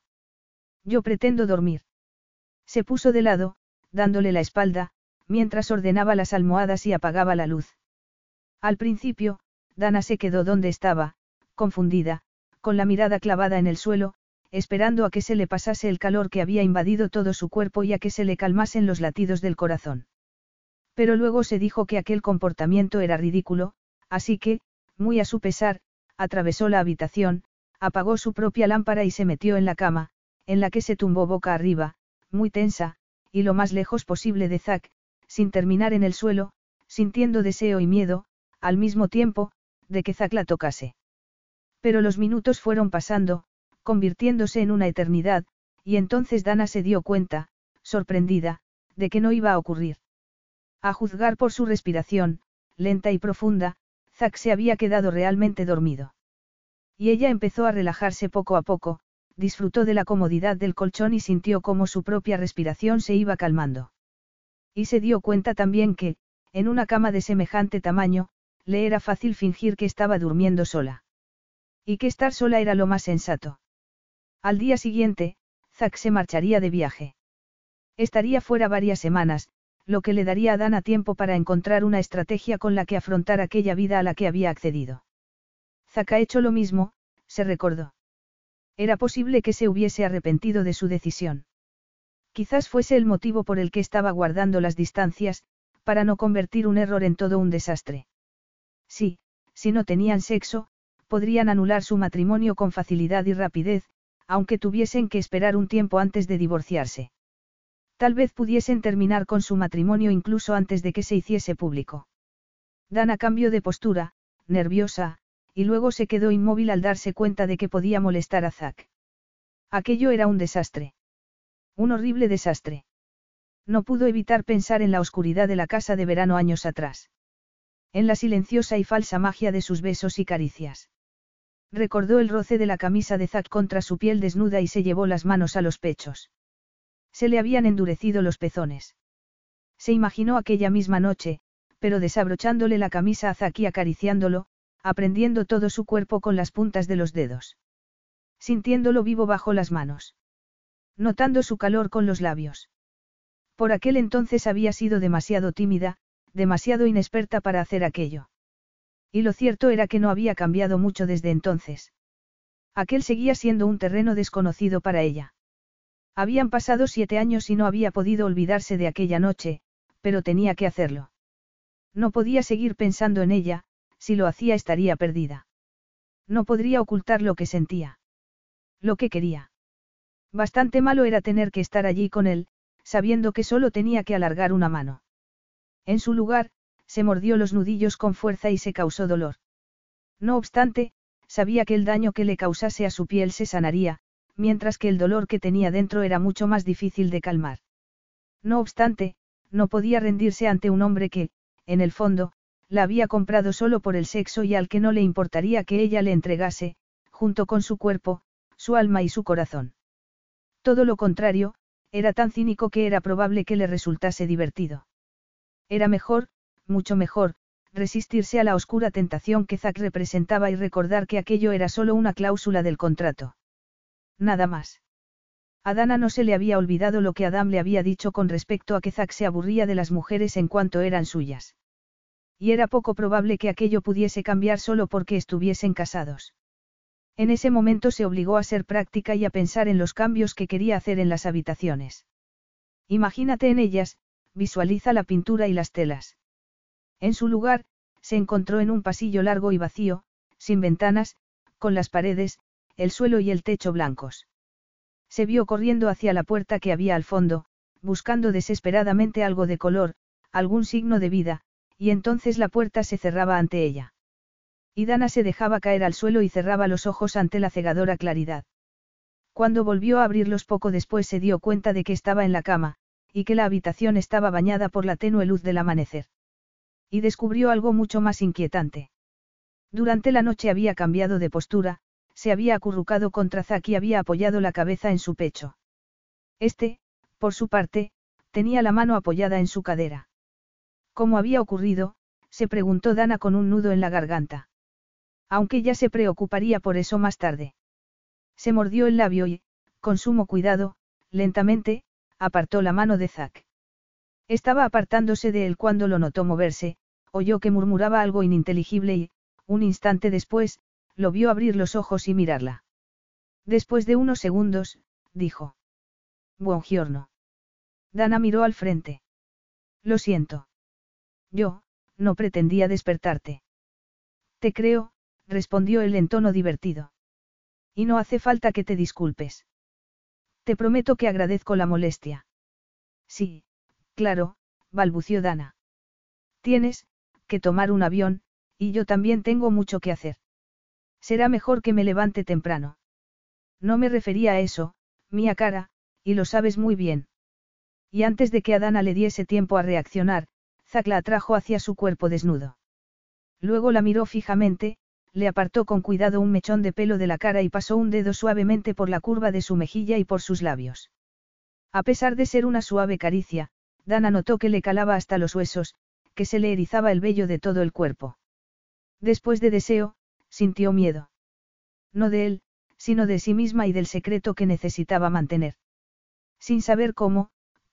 Yo pretendo dormir. Se puso de lado, dándole la espalda, mientras ordenaba las almohadas y apagaba la luz. Al principio, Dana se quedó donde estaba, confundida, con la mirada clavada en el suelo, esperando a que se le pasase el calor que había invadido todo su cuerpo y a que se le calmasen los latidos del corazón. Pero luego se dijo que aquel comportamiento era ridículo, así que, muy a su pesar, atravesó la habitación, apagó su propia lámpara y se metió en la cama, en la que se tumbó boca arriba, muy tensa, y lo más lejos posible de Zack, sin terminar en el suelo, sintiendo deseo y miedo, al mismo tiempo, de que Zack la tocase. Pero los minutos fueron pasando, convirtiéndose en una eternidad, y entonces Dana se dio cuenta, sorprendida, de que no iba a ocurrir. A juzgar por su respiración, lenta y profunda, Zack se había quedado realmente dormido. Y ella empezó a relajarse poco a poco, disfrutó de la comodidad del colchón y sintió cómo su propia respiración se iba calmando. Y se dio cuenta también que, en una cama de semejante tamaño, le era fácil fingir que estaba durmiendo sola. Y que estar sola era lo más sensato. Al día siguiente, Zack se marcharía de viaje. Estaría fuera varias semanas, lo que le daría a Dana tiempo para encontrar una estrategia con la que afrontar aquella vida a la que había accedido. Zack ha hecho lo mismo, se recordó. Era posible que se hubiese arrepentido de su decisión. Quizás fuese el motivo por el que estaba guardando las distancias, para no convertir un error en todo un desastre. Sí, si no tenían sexo, podrían anular su matrimonio con facilidad y rapidez, aunque tuviesen que esperar un tiempo antes de divorciarse. Tal vez pudiesen terminar con su matrimonio incluso antes de que se hiciese público. Dana cambió de postura, nerviosa, y luego se quedó inmóvil al darse cuenta de que podía molestar a Zack. Aquello era un desastre. Un horrible desastre. No pudo evitar pensar en la oscuridad de la casa de verano años atrás. En la silenciosa y falsa magia de sus besos y caricias. Recordó el roce de la camisa de Zack contra su piel desnuda y se llevó las manos a los pechos. Se le habían endurecido los pezones. Se imaginó aquella misma noche, pero desabrochándole la camisa a Zack y acariciándolo, aprendiendo todo su cuerpo con las puntas de los dedos. Sintiéndolo vivo bajo las manos. Notando su calor con los labios. Por aquel entonces había sido demasiado tímida, demasiado inexperta para hacer aquello. Y lo cierto era que no había cambiado mucho desde entonces. Aquel seguía siendo un terreno desconocido para ella. Habían pasado siete años y no había podido olvidarse de aquella noche, pero tenía que hacerlo. No podía seguir pensando en ella, si lo hacía estaría perdida. No podría ocultar lo que sentía. Lo que quería. Bastante malo era tener que estar allí con él, sabiendo que solo tenía que alargar una mano. En su lugar, se mordió los nudillos con fuerza y se causó dolor. No obstante, sabía que el daño que le causase a su piel se sanaría, mientras que el dolor que tenía dentro era mucho más difícil de calmar. No obstante, no podía rendirse ante un hombre que, en el fondo, la había comprado solo por el sexo y al que no le importaría que ella le entregase, junto con su cuerpo, su alma y su corazón. Todo lo contrario, era tan cínico que era probable que le resultase divertido. Era mejor, mucho mejor, resistirse a la oscura tentación que Zack representaba y recordar que aquello era solo una cláusula del contrato. Nada más. A Dana no se le había olvidado lo que Adam le había dicho con respecto a que Zack se aburría de las mujeres en cuanto eran suyas. Y era poco probable que aquello pudiese cambiar solo porque estuviesen casados. En ese momento se obligó a ser práctica y a pensar en los cambios que quería hacer en las habitaciones. Imagínate en ellas, visualiza la pintura y las telas. En su lugar, se encontró en un pasillo largo y vacío, sin ventanas, con las paredes, el suelo y el techo blancos. Se vio corriendo hacia la puerta que había al fondo, buscando desesperadamente algo de color, algún signo de vida, y entonces la puerta se cerraba ante ella. Y Dana se dejaba caer al suelo y cerraba los ojos ante la cegadora claridad. Cuando volvió a abrirlos poco después se dio cuenta de que estaba en la cama, y que la habitación estaba bañada por la tenue luz del amanecer. Y descubrió algo mucho más inquietante. Durante la noche había cambiado de postura, se había acurrucado contra Zack y había apoyado la cabeza en su pecho. Este, por su parte, tenía la mano apoyada en su cadera. ¿Cómo había ocurrido? se preguntó Dana con un nudo en la garganta. Aunque ya se preocuparía por eso más tarde. Se mordió el labio y, con sumo cuidado, lentamente, apartó la mano de Zack. Estaba apartándose de él cuando lo notó moverse, oyó que murmuraba algo ininteligible y, un instante después, lo vio abrir los ojos y mirarla. Después de unos segundos, dijo. Buongiorno. Dana miró al frente. Lo siento. Yo, no pretendía despertarte. Te creo, respondió él en tono divertido. Y no hace falta que te disculpes. Te prometo que agradezco la molestia. Sí, claro, balbució Dana. Tienes, que tomar un avión, y yo también tengo mucho que hacer. Será mejor que me levante temprano. No me refería a eso, mía cara, y lo sabes muy bien. Y antes de que Adana le diese tiempo a reaccionar, Zack la atrajo hacia su cuerpo desnudo. Luego la miró fijamente, le apartó con cuidado un mechón de pelo de la cara y pasó un dedo suavemente por la curva de su mejilla y por sus labios. A pesar de ser una suave caricia, Dana notó que le calaba hasta los huesos, que se le erizaba el vello de todo el cuerpo. Después de deseo, sintió miedo. No de él, sino de sí misma y del secreto que necesitaba mantener. Sin saber cómo,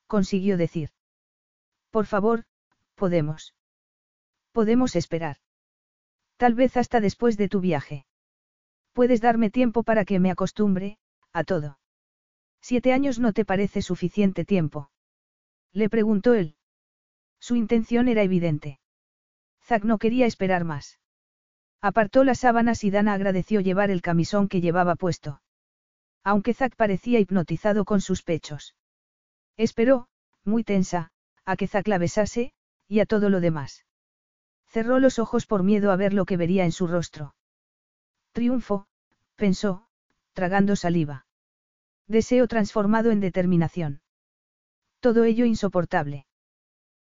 consiguió decir. Por favor, podemos. Podemos esperar. Tal vez hasta después de tu viaje. Puedes darme tiempo para que me acostumbre, a todo. Siete años no te parece suficiente tiempo. Le preguntó él. Su intención era evidente. Zack no quería esperar más. Apartó las sábanas y Dana agradeció llevar el camisón que llevaba puesto. Aunque Zack parecía hipnotizado con sus pechos. Esperó, muy tensa, a que Zack la besase, y a todo lo demás. Cerró los ojos por miedo a ver lo que vería en su rostro. Triunfo, pensó, tragando saliva. Deseo transformado en determinación. Todo ello insoportable.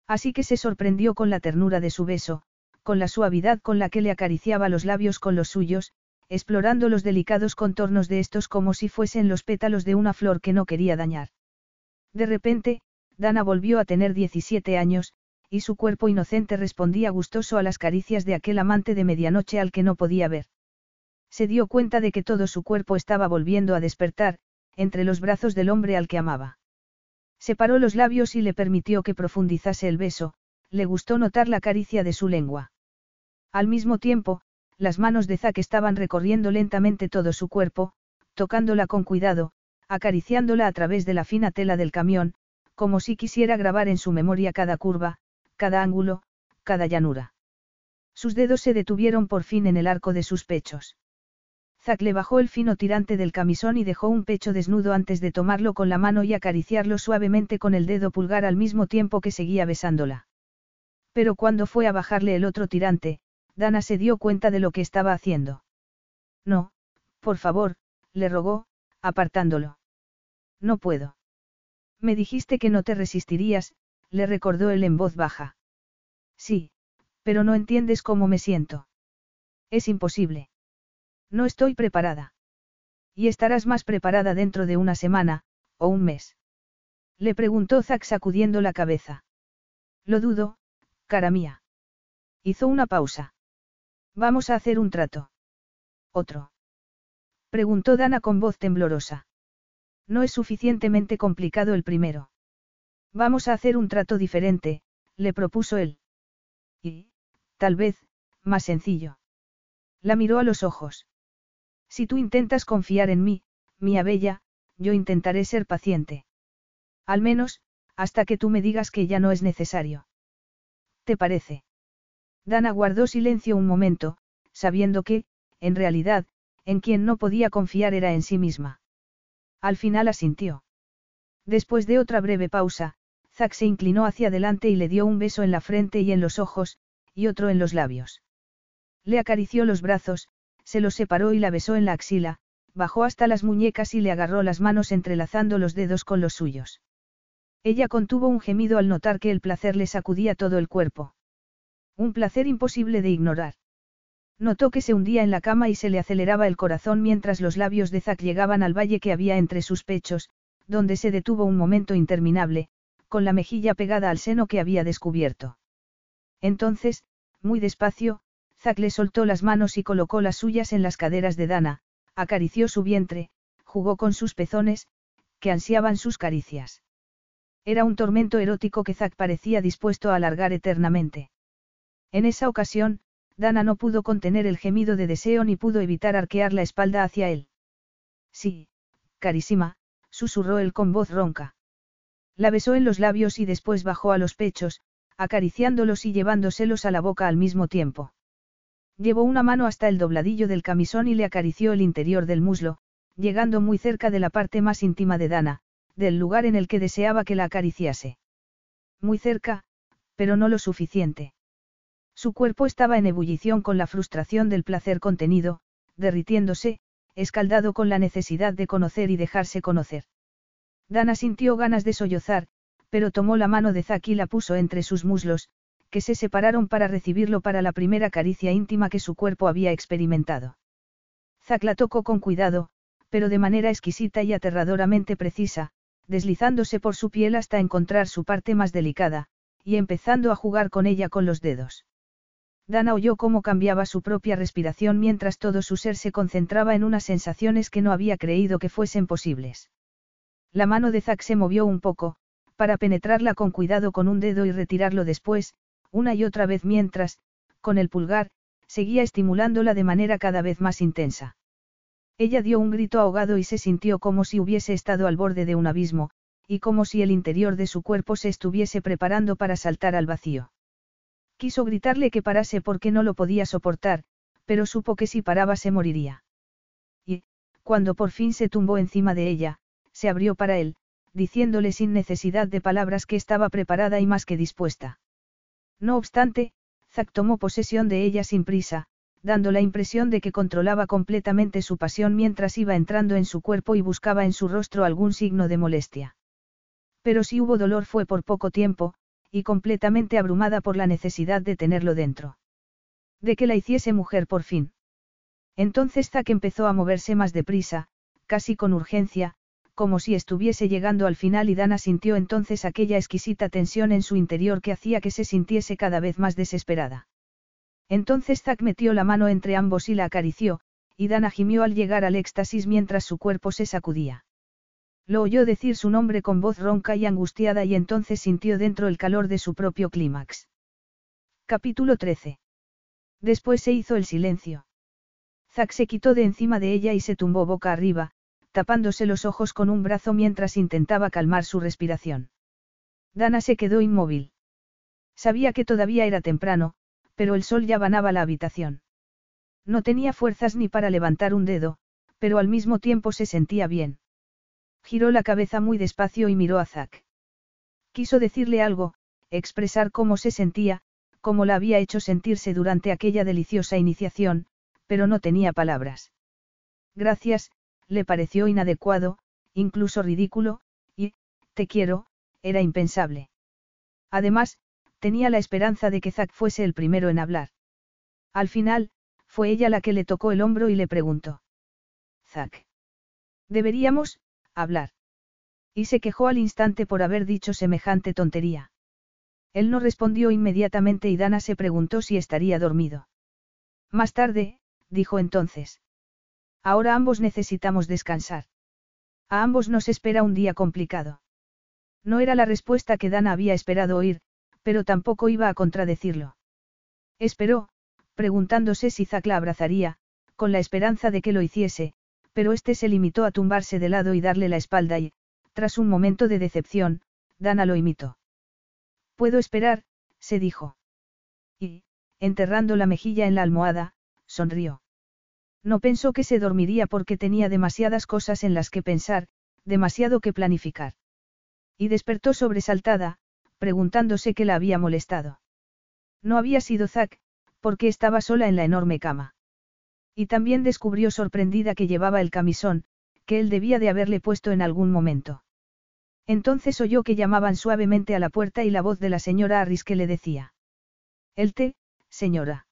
Así que se sorprendió con la ternura de su beso, con la suavidad con la que le acariciaba los labios con los suyos, explorando los delicados contornos de estos como si fuesen los pétalos de una flor que no quería dañar. De repente, Dana volvió a tener 17 años, y su cuerpo inocente respondía gustoso a las caricias de aquel amante de medianoche al que no podía ver. Se dio cuenta de que todo su cuerpo estaba volviendo a despertar, entre los brazos del hombre al que amaba. Separó los labios y le permitió que profundizase el beso, le gustó notar la caricia de su lengua. Al mismo tiempo, las manos de Zack estaban recorriendo lentamente todo su cuerpo, tocándola con cuidado, acariciándola a través de la fina tela del camión, como si quisiera grabar en su memoria cada curva, cada ángulo, cada llanura. Sus dedos se detuvieron por fin en el arco de sus pechos. Zack le bajó el fino tirante del camisón y dejó un pecho desnudo antes de tomarlo con la mano y acariciarlo suavemente con el dedo pulgar al mismo tiempo que seguía besándola. Pero cuando fue a bajarle el otro tirante, Dana se dio cuenta de lo que estaba haciendo. No, por favor, le rogó, apartándolo. No puedo. Me dijiste que no te resistirías, le recordó él en voz baja. Sí, pero no entiendes cómo me siento. Es imposible. No estoy preparada. Y estarás más preparada dentro de una semana, o un mes. Le preguntó Zack sacudiendo la cabeza. Lo dudo, cara mía. Hizo una pausa. Vamos a hacer un trato. Otro. Preguntó Dana con voz temblorosa. No es suficientemente complicado el primero. Vamos a hacer un trato diferente, le propuso él. Y, tal vez, más sencillo. La miró a los ojos. Si tú intentas confiar en mí, mía bella, yo intentaré ser paciente. Al menos, hasta que tú me digas que ya no es necesario. ¿Te parece? Dana guardó silencio un momento, sabiendo que, en realidad, en quien no podía confiar era en sí misma. Al final asintió. Después de otra breve pausa, Zack se inclinó hacia adelante y le dio un beso en la frente y en los ojos, y otro en los labios. Le acarició los brazos, se los separó y la besó en la axila, bajó hasta las muñecas y le agarró las manos entrelazando los dedos con los suyos. Ella contuvo un gemido al notar que el placer le sacudía todo el cuerpo. Un placer imposible de ignorar. Notó que se hundía en la cama y se le aceleraba el corazón mientras los labios de Zack llegaban al valle que había entre sus pechos, donde se detuvo un momento interminable, con la mejilla pegada al seno que había descubierto. Entonces, muy despacio, Zack le soltó las manos y colocó las suyas en las caderas de Dana, acarició su vientre, jugó con sus pezones, que ansiaban sus caricias. Era un tormento erótico que Zack parecía dispuesto a alargar eternamente. En esa ocasión, Dana no pudo contener el gemido de deseo ni pudo evitar arquear la espalda hacia él. Sí, carísima, susurró él con voz ronca. La besó en los labios y después bajó a los pechos, acariciándolos y llevándoselos a la boca al mismo tiempo. Llevó una mano hasta el dobladillo del camisón y le acarició el interior del muslo, llegando muy cerca de la parte más íntima de Dana, del lugar en el que deseaba que la acariciase. Muy cerca, pero no lo suficiente. Su cuerpo estaba en ebullición con la frustración del placer contenido, derritiéndose, escaldado con la necesidad de conocer y dejarse conocer. Dana sintió ganas de sollozar, pero tomó la mano de Zack y la puso entre sus muslos, que se separaron para recibirlo para la primera caricia íntima que su cuerpo había experimentado. Zack la tocó con cuidado, pero de manera exquisita y aterradoramente precisa, deslizándose por su piel hasta encontrar su parte más delicada, y empezando a jugar con ella con los dedos. Dana oyó cómo cambiaba su propia respiración mientras todo su ser se concentraba en unas sensaciones que no había creído que fuesen posibles. La mano de Zack se movió un poco, para penetrarla con cuidado con un dedo y retirarlo después, una y otra vez mientras, con el pulgar, seguía estimulándola de manera cada vez más intensa. Ella dio un grito ahogado y se sintió como si hubiese estado al borde de un abismo, y como si el interior de su cuerpo se estuviese preparando para saltar al vacío. Quiso gritarle que parase porque no lo podía soportar, pero supo que si paraba se moriría. Y, cuando por fin se tumbó encima de ella, se abrió para él, diciéndole sin necesidad de palabras que estaba preparada y más que dispuesta. No obstante, Zack tomó posesión de ella sin prisa, dando la impresión de que controlaba completamente su pasión mientras iba entrando en su cuerpo y buscaba en su rostro algún signo de molestia. Pero si hubo dolor fue por poco tiempo, y completamente abrumada por la necesidad de tenerlo dentro. De que la hiciese mujer por fin. Entonces Zack empezó a moverse más deprisa, casi con urgencia, como si estuviese llegando al final y Dana sintió entonces aquella exquisita tensión en su interior que hacía que se sintiese cada vez más desesperada. Entonces Zack metió la mano entre ambos y la acarició, y Dana gimió al llegar al éxtasis mientras su cuerpo se sacudía. Lo oyó decir su nombre con voz ronca y angustiada y entonces sintió dentro el calor de su propio clímax. Capítulo 13. Después se hizo el silencio. Zack se quitó de encima de ella y se tumbó boca arriba, tapándose los ojos con un brazo mientras intentaba calmar su respiración. Dana se quedó inmóvil. Sabía que todavía era temprano, pero el sol ya banaba la habitación. No tenía fuerzas ni para levantar un dedo, pero al mismo tiempo se sentía bien. Giró la cabeza muy despacio y miró a Zack. Quiso decirle algo, expresar cómo se sentía, cómo la había hecho sentirse durante aquella deliciosa iniciación, pero no tenía palabras. Gracias, le pareció inadecuado, incluso ridículo, y, te quiero, era impensable. Además, tenía la esperanza de que Zack fuese el primero en hablar. Al final, fue ella la que le tocó el hombro y le preguntó. Zack. Deberíamos, hablar. Y se quejó al instante por haber dicho semejante tontería. Él no respondió inmediatamente y Dana se preguntó si estaría dormido. Más tarde, dijo entonces. Ahora ambos necesitamos descansar. A ambos nos espera un día complicado. No era la respuesta que Dana había esperado oír, pero tampoco iba a contradecirlo. Esperó, preguntándose si Zack la abrazaría, con la esperanza de que lo hiciese, pero este se limitó a tumbarse de lado y darle la espalda y, tras un momento de decepción, Dana lo imitó. Puedo esperar, se dijo. Y, enterrando la mejilla en la almohada, sonrió. No pensó que se dormiría porque tenía demasiadas cosas en las que pensar, demasiado que planificar. Y despertó sobresaltada, preguntándose qué la había molestado. No había sido Zack, porque estaba sola en la enorme cama. Y también descubrió sorprendida que llevaba el camisón, que él debía de haberle puesto en algún momento. Entonces oyó que llamaban suavemente a la puerta y la voz de la señora Harris que le decía. El té, señora.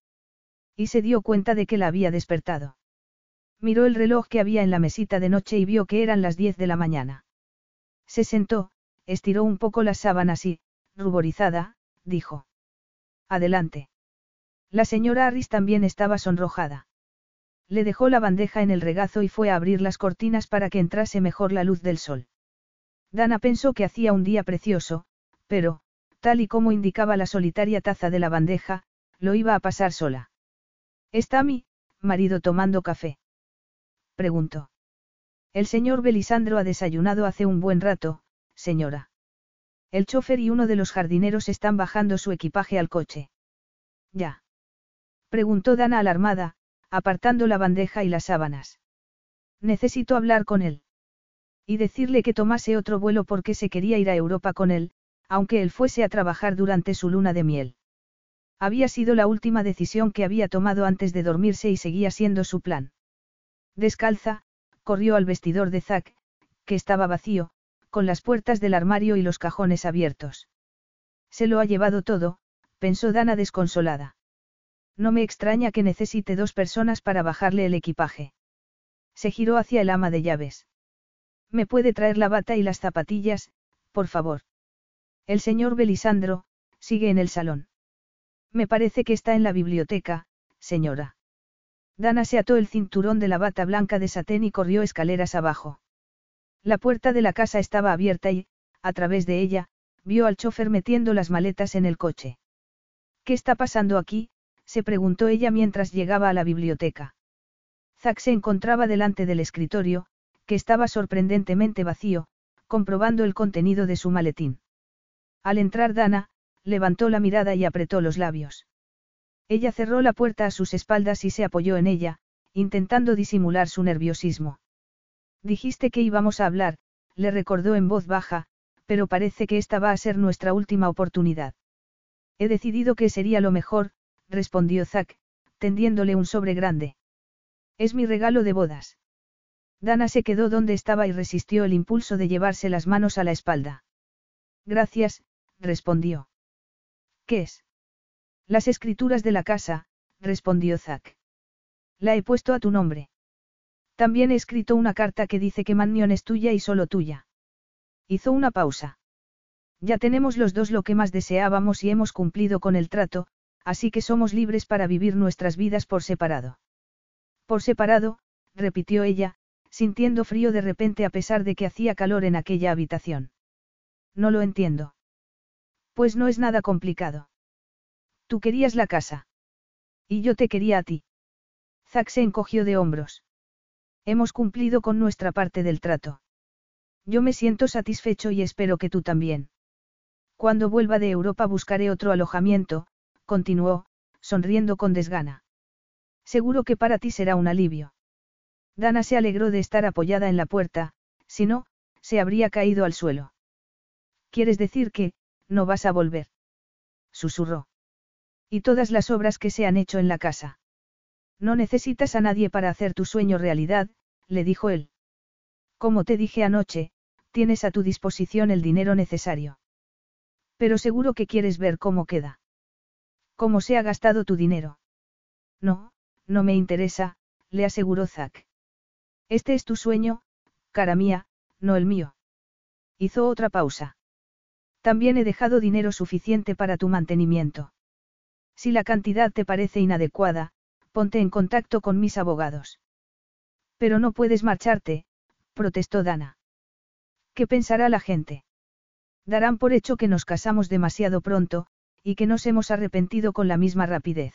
Y se dio cuenta de que la había despertado. Miró el reloj que había en la mesita de noche y vio que eran las diez de la mañana. Se sentó, estiró un poco las sábanas y, ruborizada, dijo. Adelante. La señora Harris también estaba sonrojada. Le dejó la bandeja en el regazo y fue a abrir las cortinas para que entrase mejor la luz del sol. Dana pensó que hacía un día precioso, pero, tal y como indicaba la solitaria taza de la bandeja, lo iba a pasar sola. ¿Está mi, marido tomando café? Preguntó. El señor Belisandro ha desayunado hace un buen rato, señora. El chofer y uno de los jardineros están bajando su equipaje al coche. Ya. Preguntó Dana alarmada, apartando la bandeja y las sábanas. Necesito hablar con él. Y decirle que tomase otro vuelo porque se quería ir a Europa con él, aunque él fuese a trabajar durante su luna de miel. Había sido la última decisión que había tomado antes de dormirse y seguía siendo su plan. Descalza, corrió al vestidor de Zack, que estaba vacío, con las puertas del armario y los cajones abiertos. Se lo ha llevado todo, pensó Dana desconsolada. No me extraña que necesite dos personas para bajarle el equipaje. Se giró hacia el ama de llaves. ¿Me puede traer la bata y las zapatillas, por favor? El señor Belisandro, sigue en el salón. Me parece que está en la biblioteca, señora. Dana se ató el cinturón de la bata blanca de satén y corrió escaleras abajo. La puerta de la casa estaba abierta y, a través de ella, vio al chofer metiendo las maletas en el coche. ¿Qué está pasando aquí? se preguntó ella mientras llegaba a la biblioteca. Zack se encontraba delante del escritorio, que estaba sorprendentemente vacío, comprobando el contenido de su maletín. Al entrar Dana, levantó la mirada y apretó los labios. Ella cerró la puerta a sus espaldas y se apoyó en ella, intentando disimular su nerviosismo. Dijiste que íbamos a hablar, le recordó en voz baja, pero parece que esta va a ser nuestra última oportunidad. He decidido que sería lo mejor, respondió Zack, tendiéndole un sobre grande. Es mi regalo de bodas. Dana se quedó donde estaba y resistió el impulso de llevarse las manos a la espalda. Gracias, respondió. ¿Qué es? Las escrituras de la casa, respondió Zack. La he puesto a tu nombre. También he escrito una carta que dice que Mannion es tuya y solo tuya. Hizo una pausa. Ya tenemos los dos lo que más deseábamos y hemos cumplido con el trato, así que somos libres para vivir nuestras vidas por separado. Por separado, repitió ella, sintiendo frío de repente a pesar de que hacía calor en aquella habitación. No lo entiendo. Pues no es nada complicado. Tú querías la casa. Y yo te quería a ti. Zack se encogió de hombros. Hemos cumplido con nuestra parte del trato. Yo me siento satisfecho y espero que tú también. Cuando vuelva de Europa buscaré otro alojamiento, continuó, sonriendo con desgana. Seguro que para ti será un alivio. Dana se alegró de estar apoyada en la puerta, si no, se habría caído al suelo. ¿Quieres decir que, no vas a volver? Susurró. Y todas las obras que se han hecho en la casa. No necesitas a nadie para hacer tu sueño realidad, le dijo él. Como te dije anoche, tienes a tu disposición el dinero necesario. Pero seguro que quieres ver cómo queda. ¿Cómo se ha gastado tu dinero? No, no me interesa, le aseguró Zack. Este es tu sueño, cara mía, no el mío. Hizo otra pausa. También he dejado dinero suficiente para tu mantenimiento. Si la cantidad te parece inadecuada, ponte en contacto con mis abogados. Pero no puedes marcharte, protestó Dana. ¿Qué pensará la gente? Darán por hecho que nos casamos demasiado pronto, y que nos hemos arrepentido con la misma rapidez.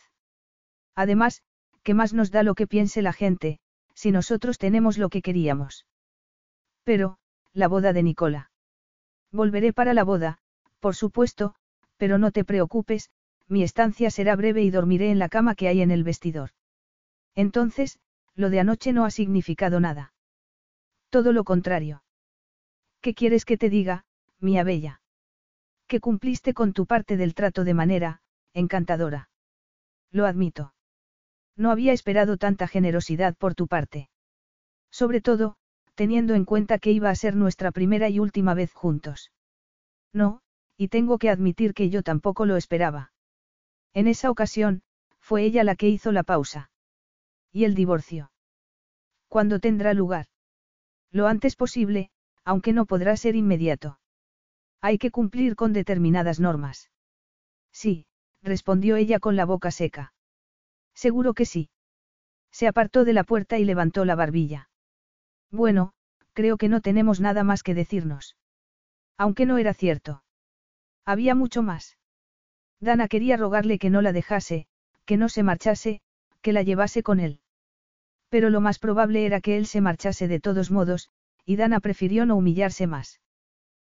Además, ¿qué más nos da lo que piense la gente, si nosotros tenemos lo que queríamos? Pero, la boda de Nicola. Volveré para la boda, por supuesto, pero no te preocupes, mi estancia será breve y dormiré en la cama que hay en el vestidor. Entonces, lo de anoche no ha significado nada. Todo lo contrario. ¿Qué quieres que te diga, mía bella? Que cumpliste con tu parte del trato de manera, encantadora. Lo admito. No había esperado tanta generosidad por tu parte. Sobre todo, teniendo en cuenta que iba a ser nuestra primera y última vez juntos. No, y tengo que admitir que yo tampoco lo esperaba. En esa ocasión, fue ella la que hizo la pausa. ¿Y el divorcio? ¿Cuándo tendrá lugar? Lo antes posible, aunque no podrá ser inmediato. Hay que cumplir con determinadas normas. Sí, respondió ella con la boca seca. Seguro que sí. Se apartó de la puerta y levantó la barbilla. Bueno, creo que no tenemos nada más que decirnos. Aunque no era cierto. Había mucho más. Dana quería rogarle que no la dejase, que no se marchase, que la llevase con él. Pero lo más probable era que él se marchase de todos modos, y Dana prefirió no humillarse más.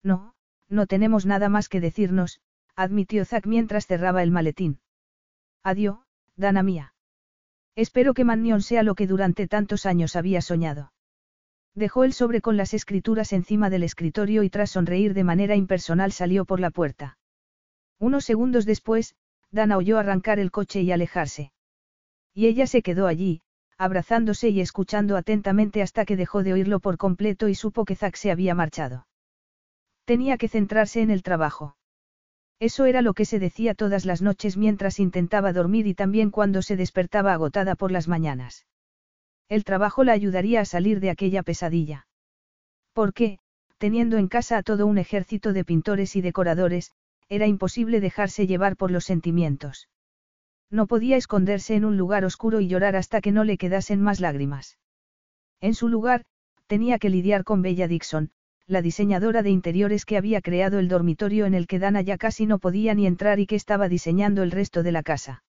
No, no tenemos nada más que decirnos, admitió Zack mientras cerraba el maletín. Adiós, Dana mía. Espero que Mannion sea lo que durante tantos años había soñado. Dejó el sobre con las escrituras encima del escritorio y tras sonreír de manera impersonal salió por la puerta. Unos segundos después, Dana oyó arrancar el coche y alejarse. Y ella se quedó allí, abrazándose y escuchando atentamente hasta que dejó de oírlo por completo y supo que Zack se había marchado. Tenía que centrarse en el trabajo. Eso era lo que se decía todas las noches mientras intentaba dormir y también cuando se despertaba agotada por las mañanas. El trabajo la ayudaría a salir de aquella pesadilla. Porque, teniendo en casa a todo un ejército de pintores y decoradores, era imposible dejarse llevar por los sentimientos. No podía esconderse en un lugar oscuro y llorar hasta que no le quedasen más lágrimas. En su lugar, tenía que lidiar con Bella Dixon, la diseñadora de interiores que había creado el dormitorio en el que Dana ya casi no podía ni entrar y que estaba diseñando el resto de la casa.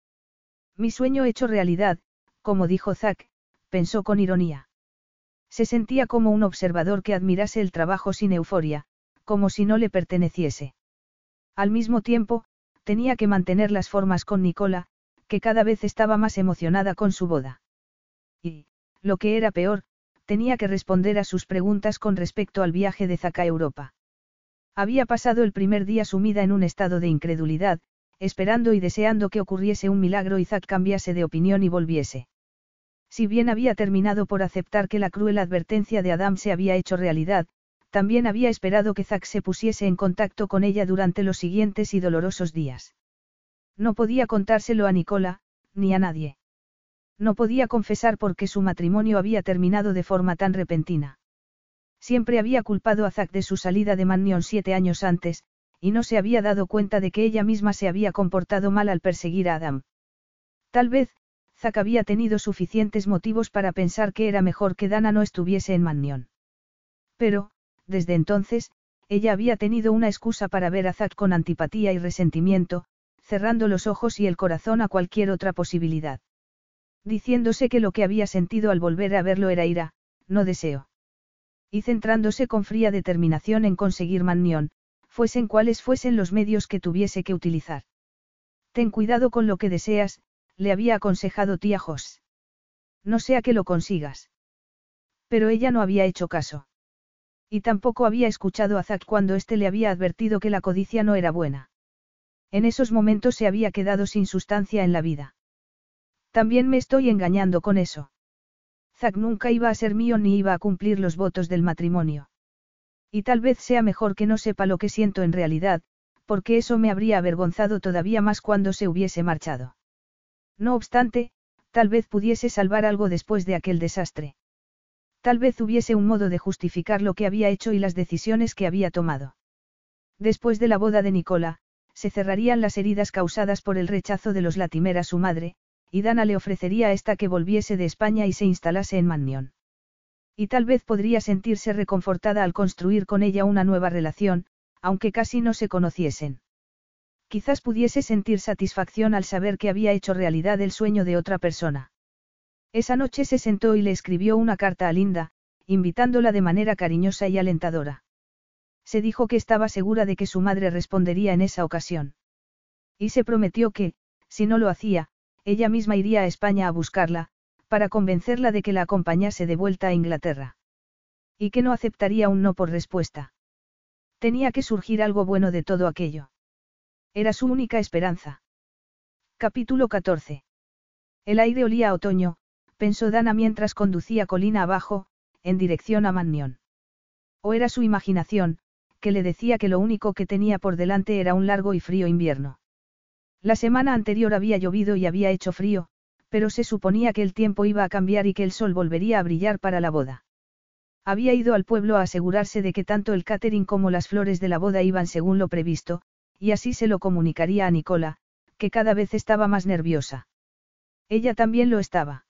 Mi sueño hecho realidad, como dijo Zack, pensó con ironía. Se sentía como un observador que admirase el trabajo sin euforia, como si no le perteneciese. Al mismo tiempo, tenía que mantener las formas con Nicola, que cada vez estaba más emocionada con su boda. Y, lo que era peor, tenía que responder a sus preguntas con respecto al viaje de Zaca a Europa. Había pasado el primer día sumida en un estado de incredulidad, esperando y deseando que ocurriese un milagro y Zack cambiase de opinión y volviese. Si bien había terminado por aceptar que la cruel advertencia de Adam se había hecho realidad, también había esperado que Zack se pusiese en contacto con ella durante los siguientes y dolorosos días. No podía contárselo a Nicola, ni a nadie. No podía confesar por qué su matrimonio había terminado de forma tan repentina. Siempre había culpado a Zack de su salida de Mannion siete años antes, y no se había dado cuenta de que ella misma se había comportado mal al perseguir a Adam. Tal vez, Zack había tenido suficientes motivos para pensar que era mejor que Dana no estuviese en Mannion. Pero, desde entonces, ella había tenido una excusa para ver a Zack con antipatía y resentimiento, cerrando los ojos y el corazón a cualquier otra posibilidad. Diciéndose que lo que había sentido al volver a verlo era ira, no deseo. Y centrándose con fría determinación en conseguir Mannion, fuesen cuales fuesen los medios que tuviese que utilizar. Ten cuidado con lo que deseas, le había aconsejado tía Jos. No sea que lo consigas. Pero ella no había hecho caso. Y tampoco había escuchado a Zack cuando éste le había advertido que la codicia no era buena. En esos momentos se había quedado sin sustancia en la vida. También me estoy engañando con eso. Zack nunca iba a ser mío ni iba a cumplir los votos del matrimonio. Y tal vez sea mejor que no sepa lo que siento en realidad, porque eso me habría avergonzado todavía más cuando se hubiese marchado. No obstante, tal vez pudiese salvar algo después de aquel desastre. Tal vez hubiese un modo de justificar lo que había hecho y las decisiones que había tomado. Después de la boda de Nicola, se cerrarían las heridas causadas por el rechazo de los Latimer a su madre, y Dana le ofrecería a esta que volviese de España y se instalase en Mannion. Y tal vez podría sentirse reconfortada al construir con ella una nueva relación, aunque casi no se conociesen. Quizás pudiese sentir satisfacción al saber que había hecho realidad el sueño de otra persona. Esa noche se sentó y le escribió una carta a Linda, invitándola de manera cariñosa y alentadora. Se dijo que estaba segura de que su madre respondería en esa ocasión. Y se prometió que, si no lo hacía, ella misma iría a España a buscarla, para convencerla de que la acompañase de vuelta a Inglaterra. Y que no aceptaría un no por respuesta. Tenía que surgir algo bueno de todo aquello. Era su única esperanza. Capítulo 14. El aire olía a otoño, pensó Dana mientras conducía colina abajo, en dirección a Mannion. O era su imaginación, que le decía que lo único que tenía por delante era un largo y frío invierno. La semana anterior había llovido y había hecho frío, pero se suponía que el tiempo iba a cambiar y que el sol volvería a brillar para la boda. Había ido al pueblo a asegurarse de que tanto el catering como las flores de la boda iban según lo previsto, y así se lo comunicaría a Nicola, que cada vez estaba más nerviosa. Ella también lo estaba.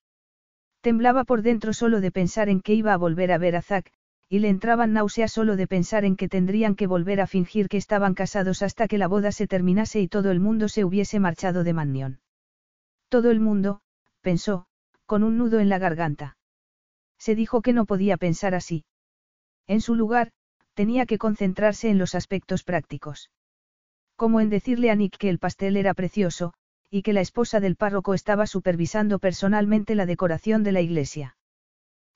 Temblaba por dentro solo de pensar en que iba a volver a ver a Zack, y le entraban náuseas solo de pensar en que tendrían que volver a fingir que estaban casados hasta que la boda se terminase y todo el mundo se hubiese marchado de Mannion. Todo el mundo, pensó, con un nudo en la garganta. Se dijo que no podía pensar así. En su lugar, tenía que concentrarse en los aspectos prácticos. Como en decirle a Nick que el pastel era precioso, y que la esposa del párroco estaba supervisando personalmente la decoración de la iglesia.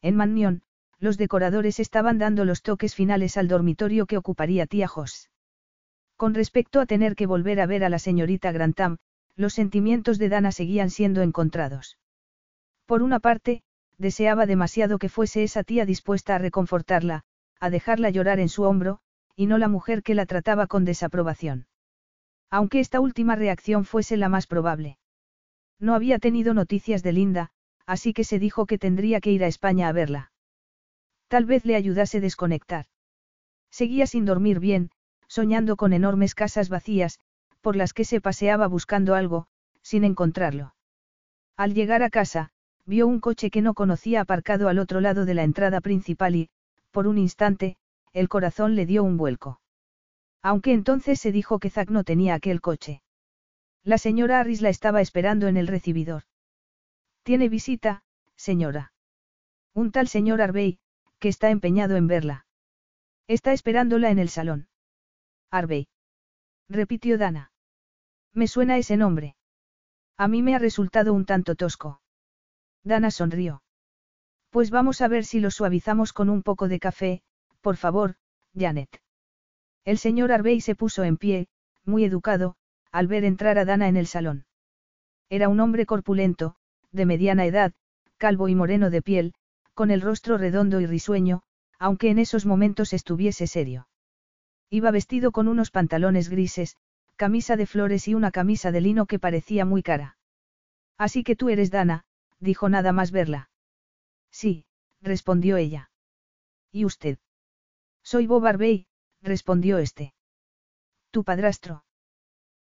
En Mannion, los decoradores estaban dando los toques finales al dormitorio que ocuparía tía Jos. Con respecto a tener que volver a ver a la señorita Grantham, los sentimientos de Dana seguían siendo encontrados. Por una parte, deseaba demasiado que fuese esa tía dispuesta a reconfortarla, a dejarla llorar en su hombro, y no la mujer que la trataba con desaprobación. Aunque esta última reacción fuese la más probable. No había tenido noticias de Linda, así que se dijo que tendría que ir a España a verla. Tal vez le ayudase desconectar. Seguía sin dormir bien, soñando con enormes casas vacías, por las que se paseaba buscando algo, sin encontrarlo. Al llegar a casa, vio un coche que no conocía aparcado al otro lado de la entrada principal y, por un instante, el corazón le dio un vuelco. Aunque entonces se dijo que Zack no tenía aquel coche. La señora Harris la estaba esperando en el recibidor. Tiene visita, señora. Un tal señor Arbey, que está empeñado en verla. Está esperándola en el salón. Harvey. Repitió Dana. Me suena ese nombre. A mí me ha resultado un tanto tosco. Dana sonrió. Pues vamos a ver si lo suavizamos con un poco de café, por favor, Janet. El señor Arbey se puso en pie, muy educado, al ver entrar a Dana en el salón. Era un hombre corpulento, de mediana edad, calvo y moreno de piel, con el rostro redondo y risueño, aunque en esos momentos estuviese serio. Iba vestido con unos pantalones grises, camisa de flores y una camisa de lino que parecía muy cara. Así que tú eres Dana, dijo nada más verla. Sí, respondió ella. ¿Y usted? Soy Bob Arbey, respondió este. ¿Tu padrastro?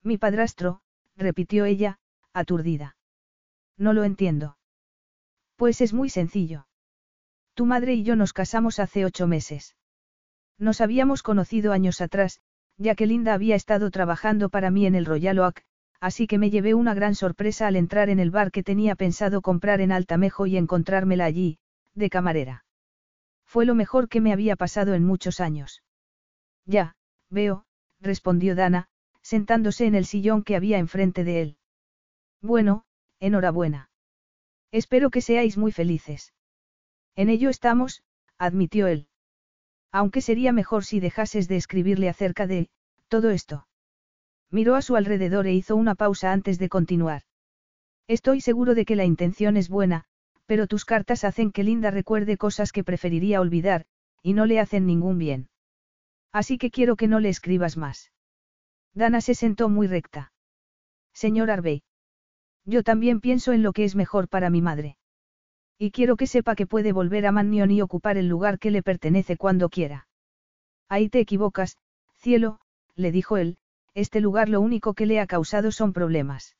Mi padrastro, repitió ella, aturdida. No lo entiendo. Pues es muy sencillo. Tu madre y yo nos casamos hace ocho meses. Nos habíamos conocido años atrás, ya que Linda había estado trabajando para mí en el Royal Oak, así que me llevé una gran sorpresa al entrar en el bar que tenía pensado comprar en Altamejo y encontrármela allí, de camarera. Fue lo mejor que me había pasado en muchos años. Ya, veo, respondió Dana, sentándose en el sillón que había enfrente de él. Bueno, enhorabuena. Espero que seáis muy felices. En ello estamos, admitió él. Aunque sería mejor si dejases de escribirle acerca de, todo esto. Miró a su alrededor e hizo una pausa antes de continuar. Estoy seguro de que la intención es buena, pero tus cartas hacen que Linda recuerde cosas que preferiría olvidar, y no le hacen ningún bien. Así que quiero que no le escribas más. Dana se sentó muy recta. Señor Arbey. Yo también pienso en lo que es mejor para mi madre. Y quiero que sepa que puede volver a Mannion y ocupar el lugar que le pertenece cuando quiera. Ahí te equivocas, cielo, le dijo él, este lugar lo único que le ha causado son problemas.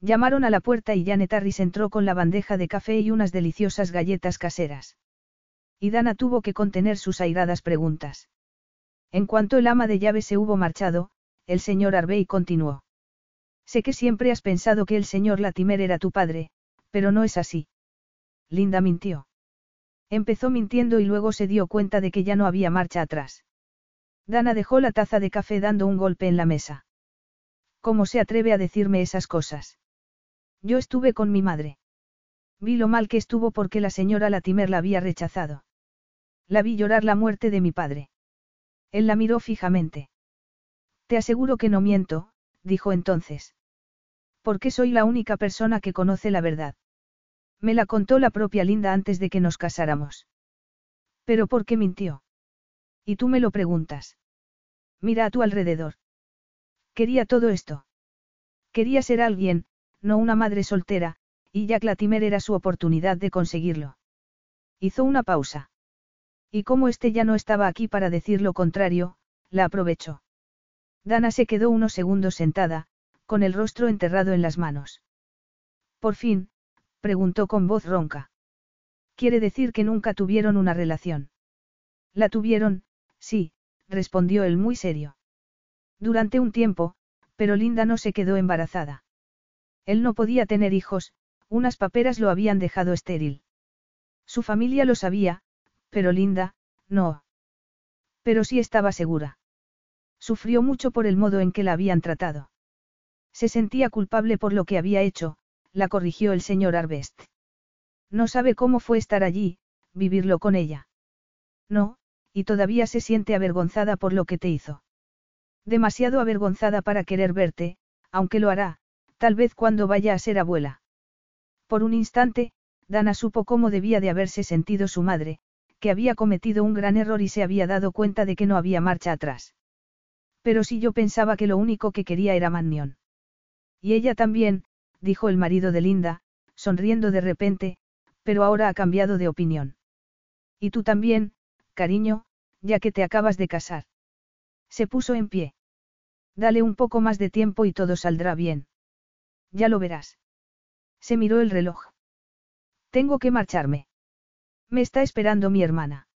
Llamaron a la puerta y Janet Harris entró con la bandeja de café y unas deliciosas galletas caseras. Y Dana tuvo que contener sus airadas preguntas. En cuanto el ama de llaves se hubo marchado, el señor Arbey continuó. Sé que siempre has pensado que el señor Latimer era tu padre, pero no es así. Linda mintió. Empezó mintiendo y luego se dio cuenta de que ya no había marcha atrás. Dana dejó la taza de café dando un golpe en la mesa. ¿Cómo se atreve a decirme esas cosas? Yo estuve con mi madre. Vi lo mal que estuvo porque la señora Latimer la había rechazado. La vi llorar la muerte de mi padre. Él la miró fijamente. Te aseguro que no miento, dijo entonces. Porque soy la única persona que conoce la verdad. Me la contó la propia Linda antes de que nos casáramos. Pero ¿por qué mintió? Y tú me lo preguntas. Mira a tu alrededor. Quería todo esto. Quería ser alguien, no una madre soltera, y Jack Latimer era su oportunidad de conseguirlo. Hizo una pausa. Y como este ya no estaba aquí para decir lo contrario, la aprovechó. Dana se quedó unos segundos sentada, con el rostro enterrado en las manos. Por fin, preguntó con voz ronca. Quiere decir que nunca tuvieron una relación. La tuvieron, sí, respondió él muy serio. Durante un tiempo, pero Linda no se quedó embarazada. Él no podía tener hijos, unas paperas lo habían dejado estéril. Su familia lo sabía, pero Linda, no. Pero sí estaba segura. Sufrió mucho por el modo en que la habían tratado. Se sentía culpable por lo que había hecho, la corrigió el señor Arbest. No sabe cómo fue estar allí, vivirlo con ella. No, y todavía se siente avergonzada por lo que te hizo. Demasiado avergonzada para querer verte, aunque lo hará, tal vez cuando vaya a ser abuela. Por un instante, Dana supo cómo debía de haberse sentido su madre, que había cometido un gran error y se había dado cuenta de que no había marcha atrás. Pero si yo pensaba que lo único que quería era Mannion. Y ella también, dijo el marido de Linda, sonriendo de repente, pero ahora ha cambiado de opinión. Y tú también, cariño, ya que te acabas de casar. Se puso en pie. Dale un poco más de tiempo y todo saldrá bien. Ya lo verás. Se miró el reloj. Tengo que marcharme. Me está esperando mi hermana.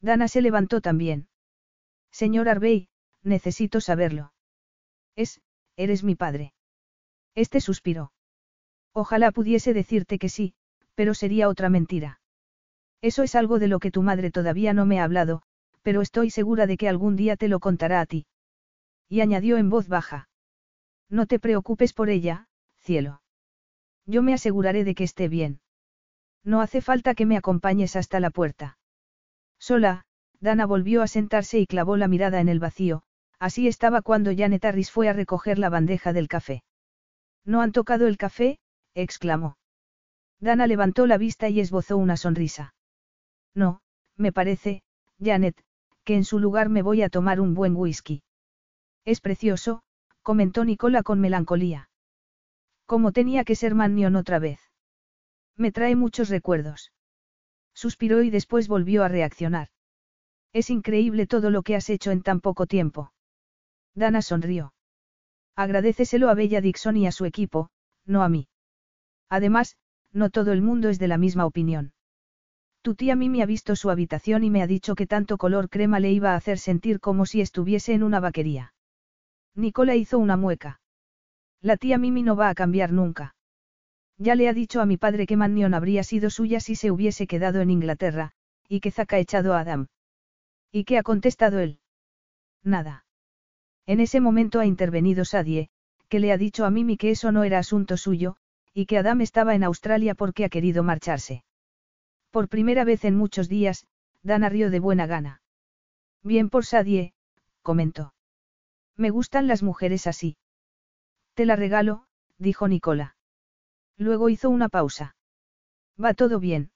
Dana se levantó también. Señor Arbey, necesito saberlo. Es, eres mi padre. Este suspiró. Ojalá pudiese decirte que sí, pero sería otra mentira. Eso es algo de lo que tu madre todavía no me ha hablado, pero estoy segura de que algún día te lo contará a ti. Y añadió en voz baja. No te preocupes por ella, cielo. Yo me aseguraré de que esté bien. No hace falta que me acompañes hasta la puerta. Sola, Dana volvió a sentarse y clavó la mirada en el vacío, así estaba cuando Janet Harris fue a recoger la bandeja del café. ¿No han tocado el café? exclamó. Dana levantó la vista y esbozó una sonrisa. No, me parece, Janet, que en su lugar me voy a tomar un buen whisky. Es precioso, comentó Nicola con melancolía. ¿Cómo tenía que ser Mannion otra vez? Me trae muchos recuerdos. Suspiró y después volvió a reaccionar. Es increíble todo lo que has hecho en tan poco tiempo. Dana sonrió. Agradeceselo a Bella Dixon y a su equipo, no a mí. Además, no todo el mundo es de la misma opinión. Tu tía Mimi ha visto su habitación y me ha dicho que tanto color crema le iba a hacer sentir como si estuviese en una vaquería. Nicola hizo una mueca. La tía Mimi no va a cambiar nunca. Ya le ha dicho a mi padre que Mannion habría sido suya si se hubiese quedado en Inglaterra, ¿y qué Zack ha echado a Adam? ¿Y qué ha contestado él? Nada. En ese momento ha intervenido Sadie, que le ha dicho a Mimi que eso no era asunto suyo, y que Adam estaba en Australia porque ha querido marcharse. Por primera vez en muchos días, Dana rió de buena gana. Bien por Sadie, comentó. Me gustan las mujeres así. Te la regalo, dijo Nicola. Luego hizo una pausa. Va todo bien.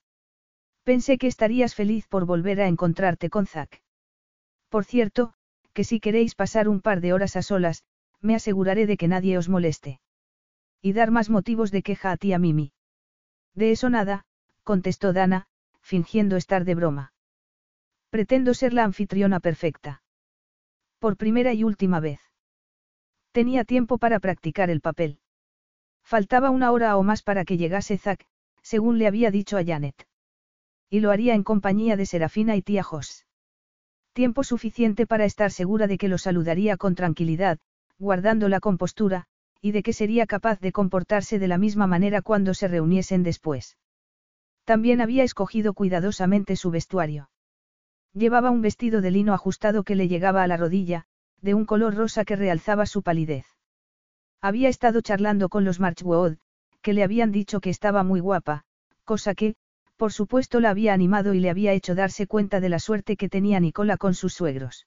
Pensé que estarías feliz por volver a encontrarte con Zack. Por cierto, que si queréis pasar un par de horas a solas, me aseguraré de que nadie os moleste. Y dar más motivos de queja a ti a Mimi. De eso nada, contestó Dana, fingiendo estar de broma. Pretendo ser la anfitriona perfecta. Por primera y última vez. Tenía tiempo para practicar el papel. Faltaba una hora o más para que llegase Zack, según le había dicho a Janet. Y lo haría en compañía de Serafina y tía Jos. Tiempo suficiente para estar segura de que lo saludaría con tranquilidad, guardando la compostura, y de que sería capaz de comportarse de la misma manera cuando se reuniesen después. También había escogido cuidadosamente su vestuario. Llevaba un vestido de lino ajustado que le llegaba a la rodilla, de un color rosa que realzaba su palidez. Había estado charlando con los Marchwood, que le habían dicho que estaba muy guapa, cosa que, por supuesto la había animado y le había hecho darse cuenta de la suerte que tenía Nicola con sus suegros.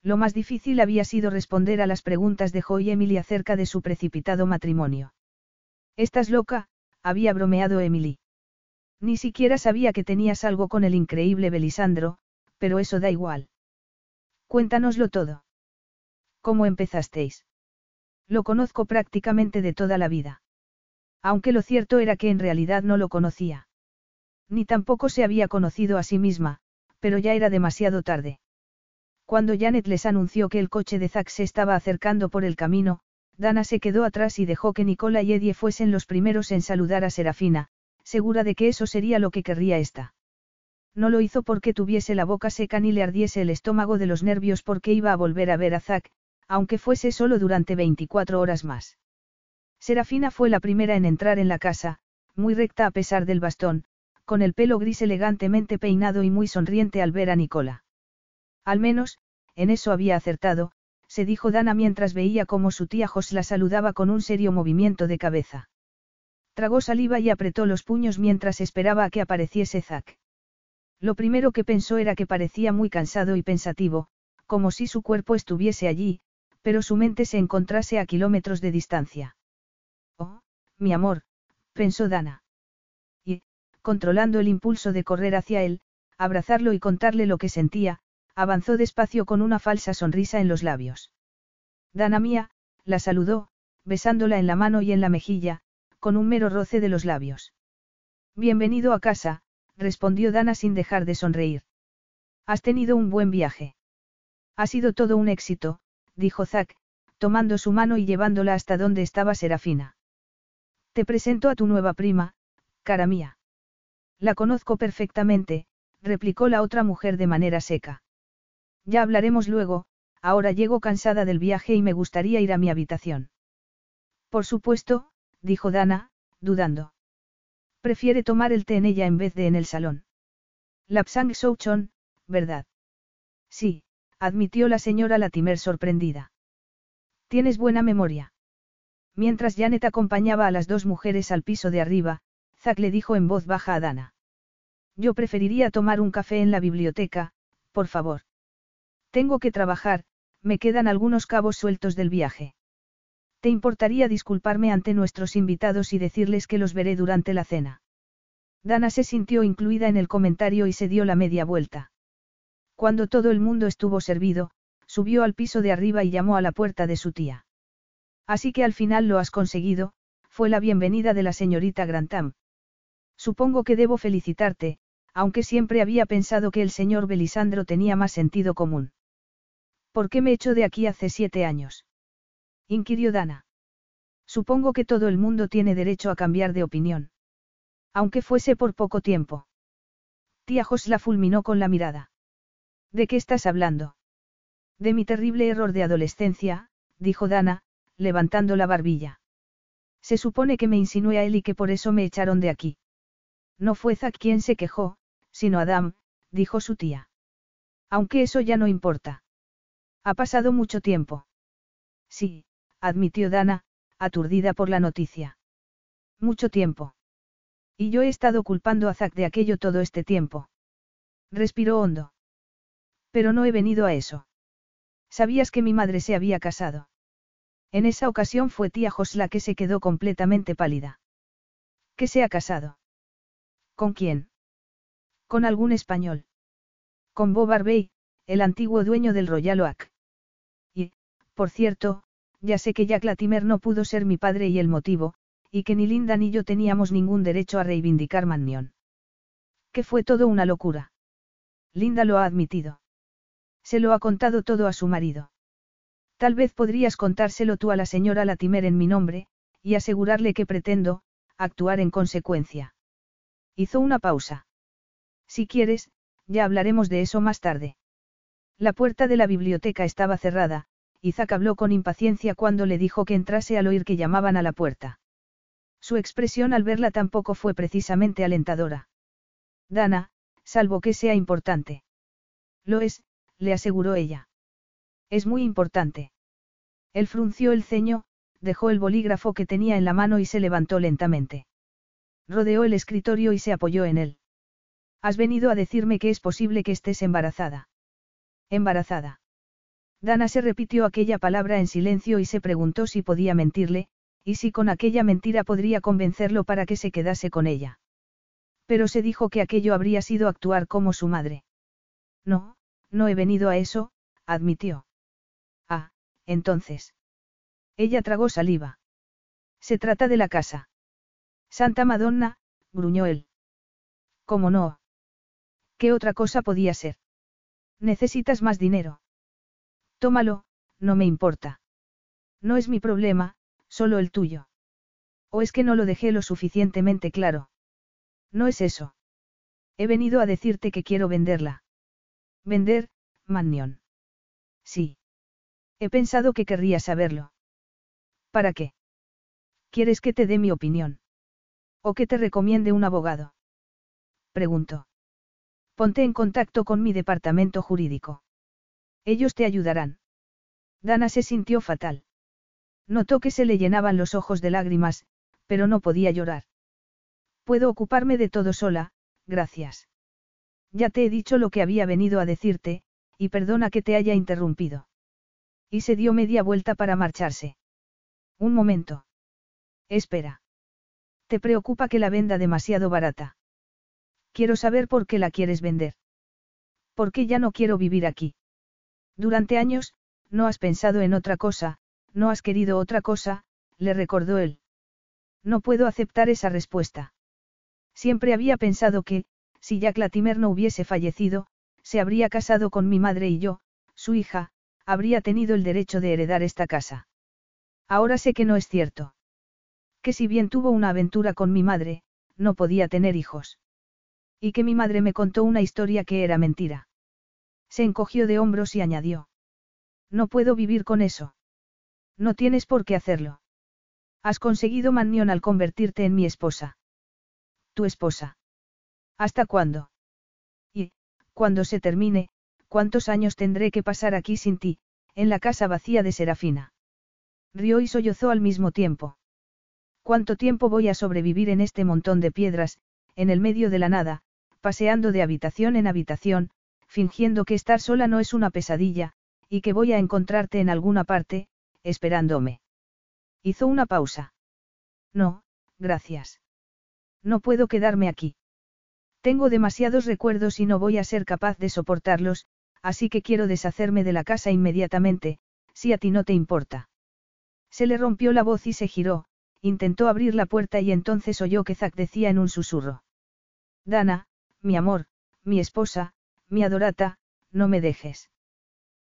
Lo más difícil había sido responder a las preguntas de Joy Emily acerca de su precipitado matrimonio. Estás loca, había bromeado Emily. Ni siquiera sabía que tenías algo con el increíble Belisandro, pero eso da igual. Cuéntanoslo todo. ¿Cómo empezasteis? Lo conozco prácticamente de toda la vida. Aunque lo cierto era que en realidad no lo conocía. Ni tampoco se había conocido a sí misma, pero ya era demasiado tarde. Cuando Janet les anunció que el coche de Zack se estaba acercando por el camino, Dana se quedó atrás y dejó que Nicola y Eddie fuesen los primeros en saludar a Serafina, segura de que eso sería lo que querría esta. No lo hizo porque tuviese la boca seca ni le ardiese el estómago de los nervios porque iba a volver a ver a Zack, aunque fuese solo durante 24 horas más. Serafina fue la primera en entrar en la casa, muy recta a pesar del bastón, con el pelo gris elegantemente peinado y muy sonriente al ver a Nicola. Al menos, en eso había acertado, se dijo Dana mientras veía cómo su tía Jos la saludaba con un serio movimiento de cabeza. Tragó saliva y apretó los puños mientras esperaba a que apareciese Zack. Lo primero que pensó era que parecía muy cansado y pensativo, como si su cuerpo estuviese allí, pero su mente se encontrase a kilómetros de distancia. Oh, mi amor, pensó Dana controlando el impulso de correr hacia él, abrazarlo y contarle lo que sentía, avanzó despacio con una falsa sonrisa en los labios. Dana mía, la saludó, besándola en la mano y en la mejilla, con un mero roce de los labios. Bienvenido a casa, respondió Dana sin dejar de sonreír. Has tenido un buen viaje. Ha sido todo un éxito, dijo Zack, tomando su mano y llevándola hasta donde estaba Serafina. Te presento a tu nueva prima, cara mía. La conozco perfectamente, replicó la otra mujer de manera seca. Ya hablaremos luego, ahora llego cansada del viaje y me gustaría ir a mi habitación. Por supuesto, dijo Dana, dudando. Prefiere tomar el té en ella en vez de en el salón. Lapsang Souchon, ¿verdad? Sí, admitió la señora Latimer sorprendida. Tienes buena memoria. Mientras Janet acompañaba a las dos mujeres al piso de arriba, Zack le dijo en voz baja a Dana. Yo preferiría tomar un café en la biblioteca, por favor. Tengo que trabajar, me quedan algunos cabos sueltos del viaje. ¿Te importaría disculparme ante nuestros invitados y decirles que los veré durante la cena? Dana se sintió incluida en el comentario y se dio la media vuelta. Cuando todo el mundo estuvo servido, subió al piso de arriba y llamó a la puerta de su tía. Así que al final lo has conseguido, fue la bienvenida de la señorita Grantham. Supongo que debo felicitarte, aunque siempre había pensado que el señor Belisandro tenía más sentido común. ¿Por qué me echó de aquí hace siete años? inquirió Dana. Supongo que todo el mundo tiene derecho a cambiar de opinión. Aunque fuese por poco tiempo. Tía Jos la fulminó con la mirada. ¿De qué estás hablando? De mi terrible error de adolescencia, dijo Dana, levantando la barbilla. Se supone que me insinué a él y que por eso me echaron de aquí. No fue Zack quien se quejó, sino Adam, dijo su tía. Aunque eso ya no importa. Ha pasado mucho tiempo. Sí, admitió Dana, aturdida por la noticia. Mucho tiempo. Y yo he estado culpando a Zack de aquello todo este tiempo. Respiró hondo. Pero no he venido a eso. ¿Sabías que mi madre se había casado? En esa ocasión fue tía Josla que se quedó completamente pálida. ¿Qué se ha casado? ¿Con quién? Con algún español. Con Bob Arbey, el antiguo dueño del Royal Oak. Y, por cierto, ya sé que Jack Latimer no pudo ser mi padre y el motivo, y que ni Linda ni yo teníamos ningún derecho a reivindicar Mannion. Que fue todo una locura. Linda lo ha admitido. Se lo ha contado todo a su marido. Tal vez podrías contárselo tú a la señora Latimer en mi nombre, y asegurarle que pretendo, actuar en consecuencia. Hizo una pausa. Si quieres, ya hablaremos de eso más tarde. La puerta de la biblioteca estaba cerrada, y Zack habló con impaciencia cuando le dijo que entrase al oír que llamaban a la puerta. Su expresión al verla tampoco fue precisamente alentadora. Dana, salvo que sea importante. Lo es, le aseguró ella. Es muy importante. Él frunció el ceño, dejó el bolígrafo que tenía en la mano y se levantó lentamente. Rodeó el escritorio y se apoyó en él. Has venido a decirme que es posible que estés embarazada. Embarazada. Dana se repitió aquella palabra en silencio y se preguntó si podía mentirle, y si con aquella mentira podría convencerlo para que se quedase con ella. Pero se dijo que aquello habría sido actuar como su madre. No, no he venido a eso, admitió. Ah, entonces. Ella tragó saliva. Se trata de la casa. Santa Madonna, gruñó él. ¿Cómo no? ¿Qué otra cosa podía ser? Necesitas más dinero. Tómalo, no me importa. No es mi problema, solo el tuyo. ¿O es que no lo dejé lo suficientemente claro? No es eso. He venido a decirte que quiero venderla. Vender, Mannion. Sí. He pensado que querría saberlo. ¿Para qué? ¿Quieres que te dé mi opinión? ¿O que te recomiende un abogado? Preguntó. Ponte en contacto con mi departamento jurídico. Ellos te ayudarán. Dana se sintió fatal. Notó que se le llenaban los ojos de lágrimas, pero no podía llorar. Puedo ocuparme de todo sola, gracias. Ya te he dicho lo que había venido a decirte, y perdona que te haya interrumpido. Y se dio media vuelta para marcharse. Un momento. Espera. ¿Te preocupa que la venda demasiado barata? Quiero saber por qué la quieres vender. ¿Por qué ya no quiero vivir aquí? Durante años, no has pensado en otra cosa, no has querido otra cosa, le recordó él. No puedo aceptar esa respuesta. Siempre había pensado que, si Jack Latimer no hubiese fallecido, se habría casado con mi madre y yo, su hija, habría tenido el derecho de heredar esta casa. Ahora sé que no es cierto. Que si bien tuvo una aventura con mi madre, no podía tener hijos. Y que mi madre me contó una historia que era mentira. Se encogió de hombros y añadió. No puedo vivir con eso. No tienes por qué hacerlo. Has conseguido Mannion al convertirte en mi esposa. Tu esposa. ¿Hasta cuándo? Y, cuando se termine, ¿cuántos años tendré que pasar aquí sin ti, en la casa vacía de Serafina? Rió y sollozó al mismo tiempo. ¿Cuánto tiempo voy a sobrevivir en este montón de piedras, en el medio de la nada, paseando de habitación en habitación, fingiendo que estar sola no es una pesadilla, y que voy a encontrarte en alguna parte, esperándome. Hizo una pausa. No, gracias. No puedo quedarme aquí. Tengo demasiados recuerdos y no voy a ser capaz de soportarlos, así que quiero deshacerme de la casa inmediatamente, si a ti no te importa. Se le rompió la voz y se giró, intentó abrir la puerta y entonces oyó que Zack decía en un susurro. Dana, mi amor, mi esposa, mi adorata, no me dejes.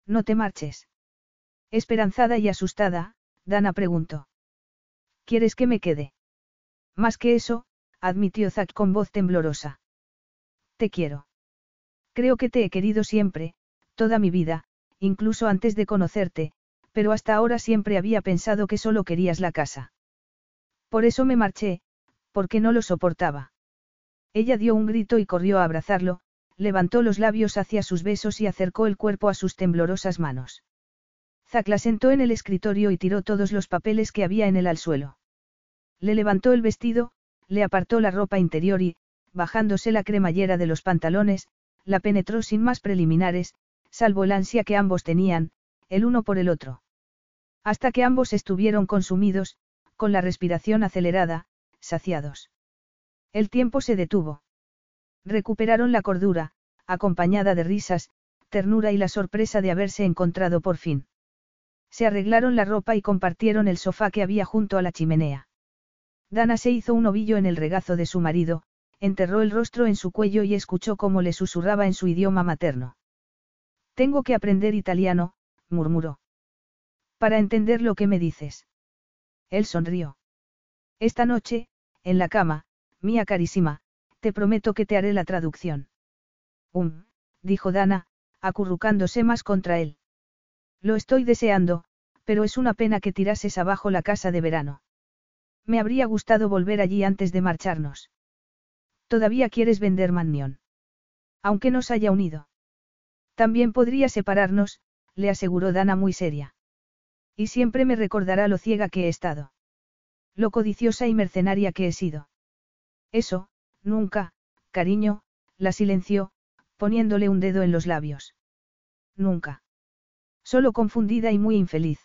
No te marches. Esperanzada y asustada, Dana preguntó. ¿Quieres que me quede? Más que eso, admitió Zack con voz temblorosa. Te quiero. Creo que te he querido siempre, toda mi vida, incluso antes de conocerte, pero hasta ahora siempre había pensado que solo querías la casa. Por eso me marché, porque no lo soportaba. Ella dio un grito y corrió a abrazarlo, levantó los labios hacia sus besos y acercó el cuerpo a sus temblorosas manos. Zack la sentó en el escritorio y tiró todos los papeles que había en él al suelo. Le levantó el vestido, le apartó la ropa interior y, bajándose la cremallera de los pantalones, la penetró sin más preliminares, salvo el ansia que ambos tenían, el uno por el otro. Hasta que ambos estuvieron consumidos, con la respiración acelerada, saciados. El tiempo se detuvo. Recuperaron la cordura, acompañada de risas, ternura y la sorpresa de haberse encontrado por fin. Se arreglaron la ropa y compartieron el sofá que había junto a la chimenea. Dana se hizo un ovillo en el regazo de su marido, enterró el rostro en su cuello y escuchó cómo le susurraba en su idioma materno. Tengo que aprender italiano, murmuró. Para entender lo que me dices. Él sonrió. Esta noche, en la cama, mía carísima, te prometo que te haré la traducción. Um, dijo Dana, acurrucándose más contra él. Lo estoy deseando, pero es una pena que tirases abajo la casa de verano. Me habría gustado volver allí antes de marcharnos. Todavía quieres vender Mannion. Aunque nos haya unido. También podría separarnos, le aseguró Dana muy seria. Y siempre me recordará lo ciega que he estado. Lo codiciosa y mercenaria que he sido. Eso, nunca, cariño, la silenció, poniéndole un dedo en los labios. Nunca. Solo confundida y muy infeliz.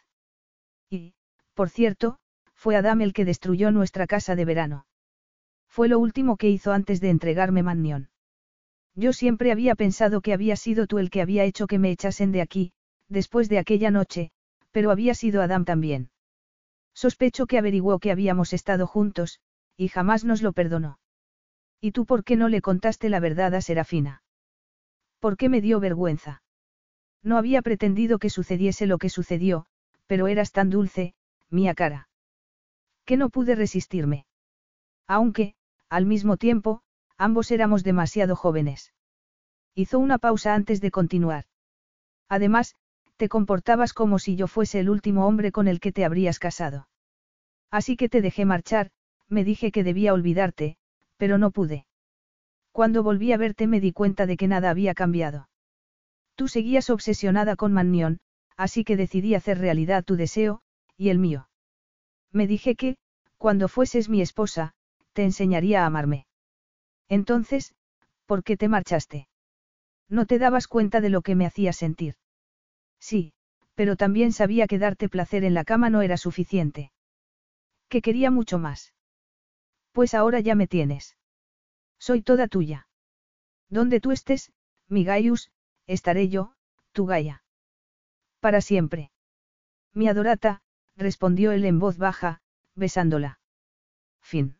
Y, por cierto, fue Adam el que destruyó nuestra casa de verano. Fue lo último que hizo antes de entregarme Mannion. Yo siempre había pensado que había sido tú el que había hecho que me echasen de aquí, después de aquella noche, pero había sido Adam también. Sospecho que averiguó que habíamos estado juntos, y jamás nos lo perdonó. ¿Y tú por qué no le contaste la verdad a Serafina? ¿Por qué me dio vergüenza? No había pretendido que sucediese lo que sucedió, pero eras tan dulce, mía cara. Que no pude resistirme. Aunque, al mismo tiempo, ambos éramos demasiado jóvenes. Hizo una pausa antes de continuar. Además, te comportabas como si yo fuese el último hombre con el que te habrías casado. Así que te dejé marchar, me dije que debía olvidarte, pero no pude. Cuando volví a verte me di cuenta de que nada había cambiado. Tú seguías obsesionada con Mannion, así que decidí hacer realidad tu deseo, y el mío. Me dije que, cuando fueses mi esposa, te enseñaría a amarme. Entonces, ¿por qué te marchaste? No te dabas cuenta de lo que me hacía sentir. Sí, pero también sabía que darte placer en la cama no era suficiente. Que quería mucho más. Pues ahora ya me tienes. Soy toda tuya. Donde tú estés, mi Gaius, estaré yo, tu Gaia. Para siempre. Mi adorata, respondió él en voz baja, besándola. Fin.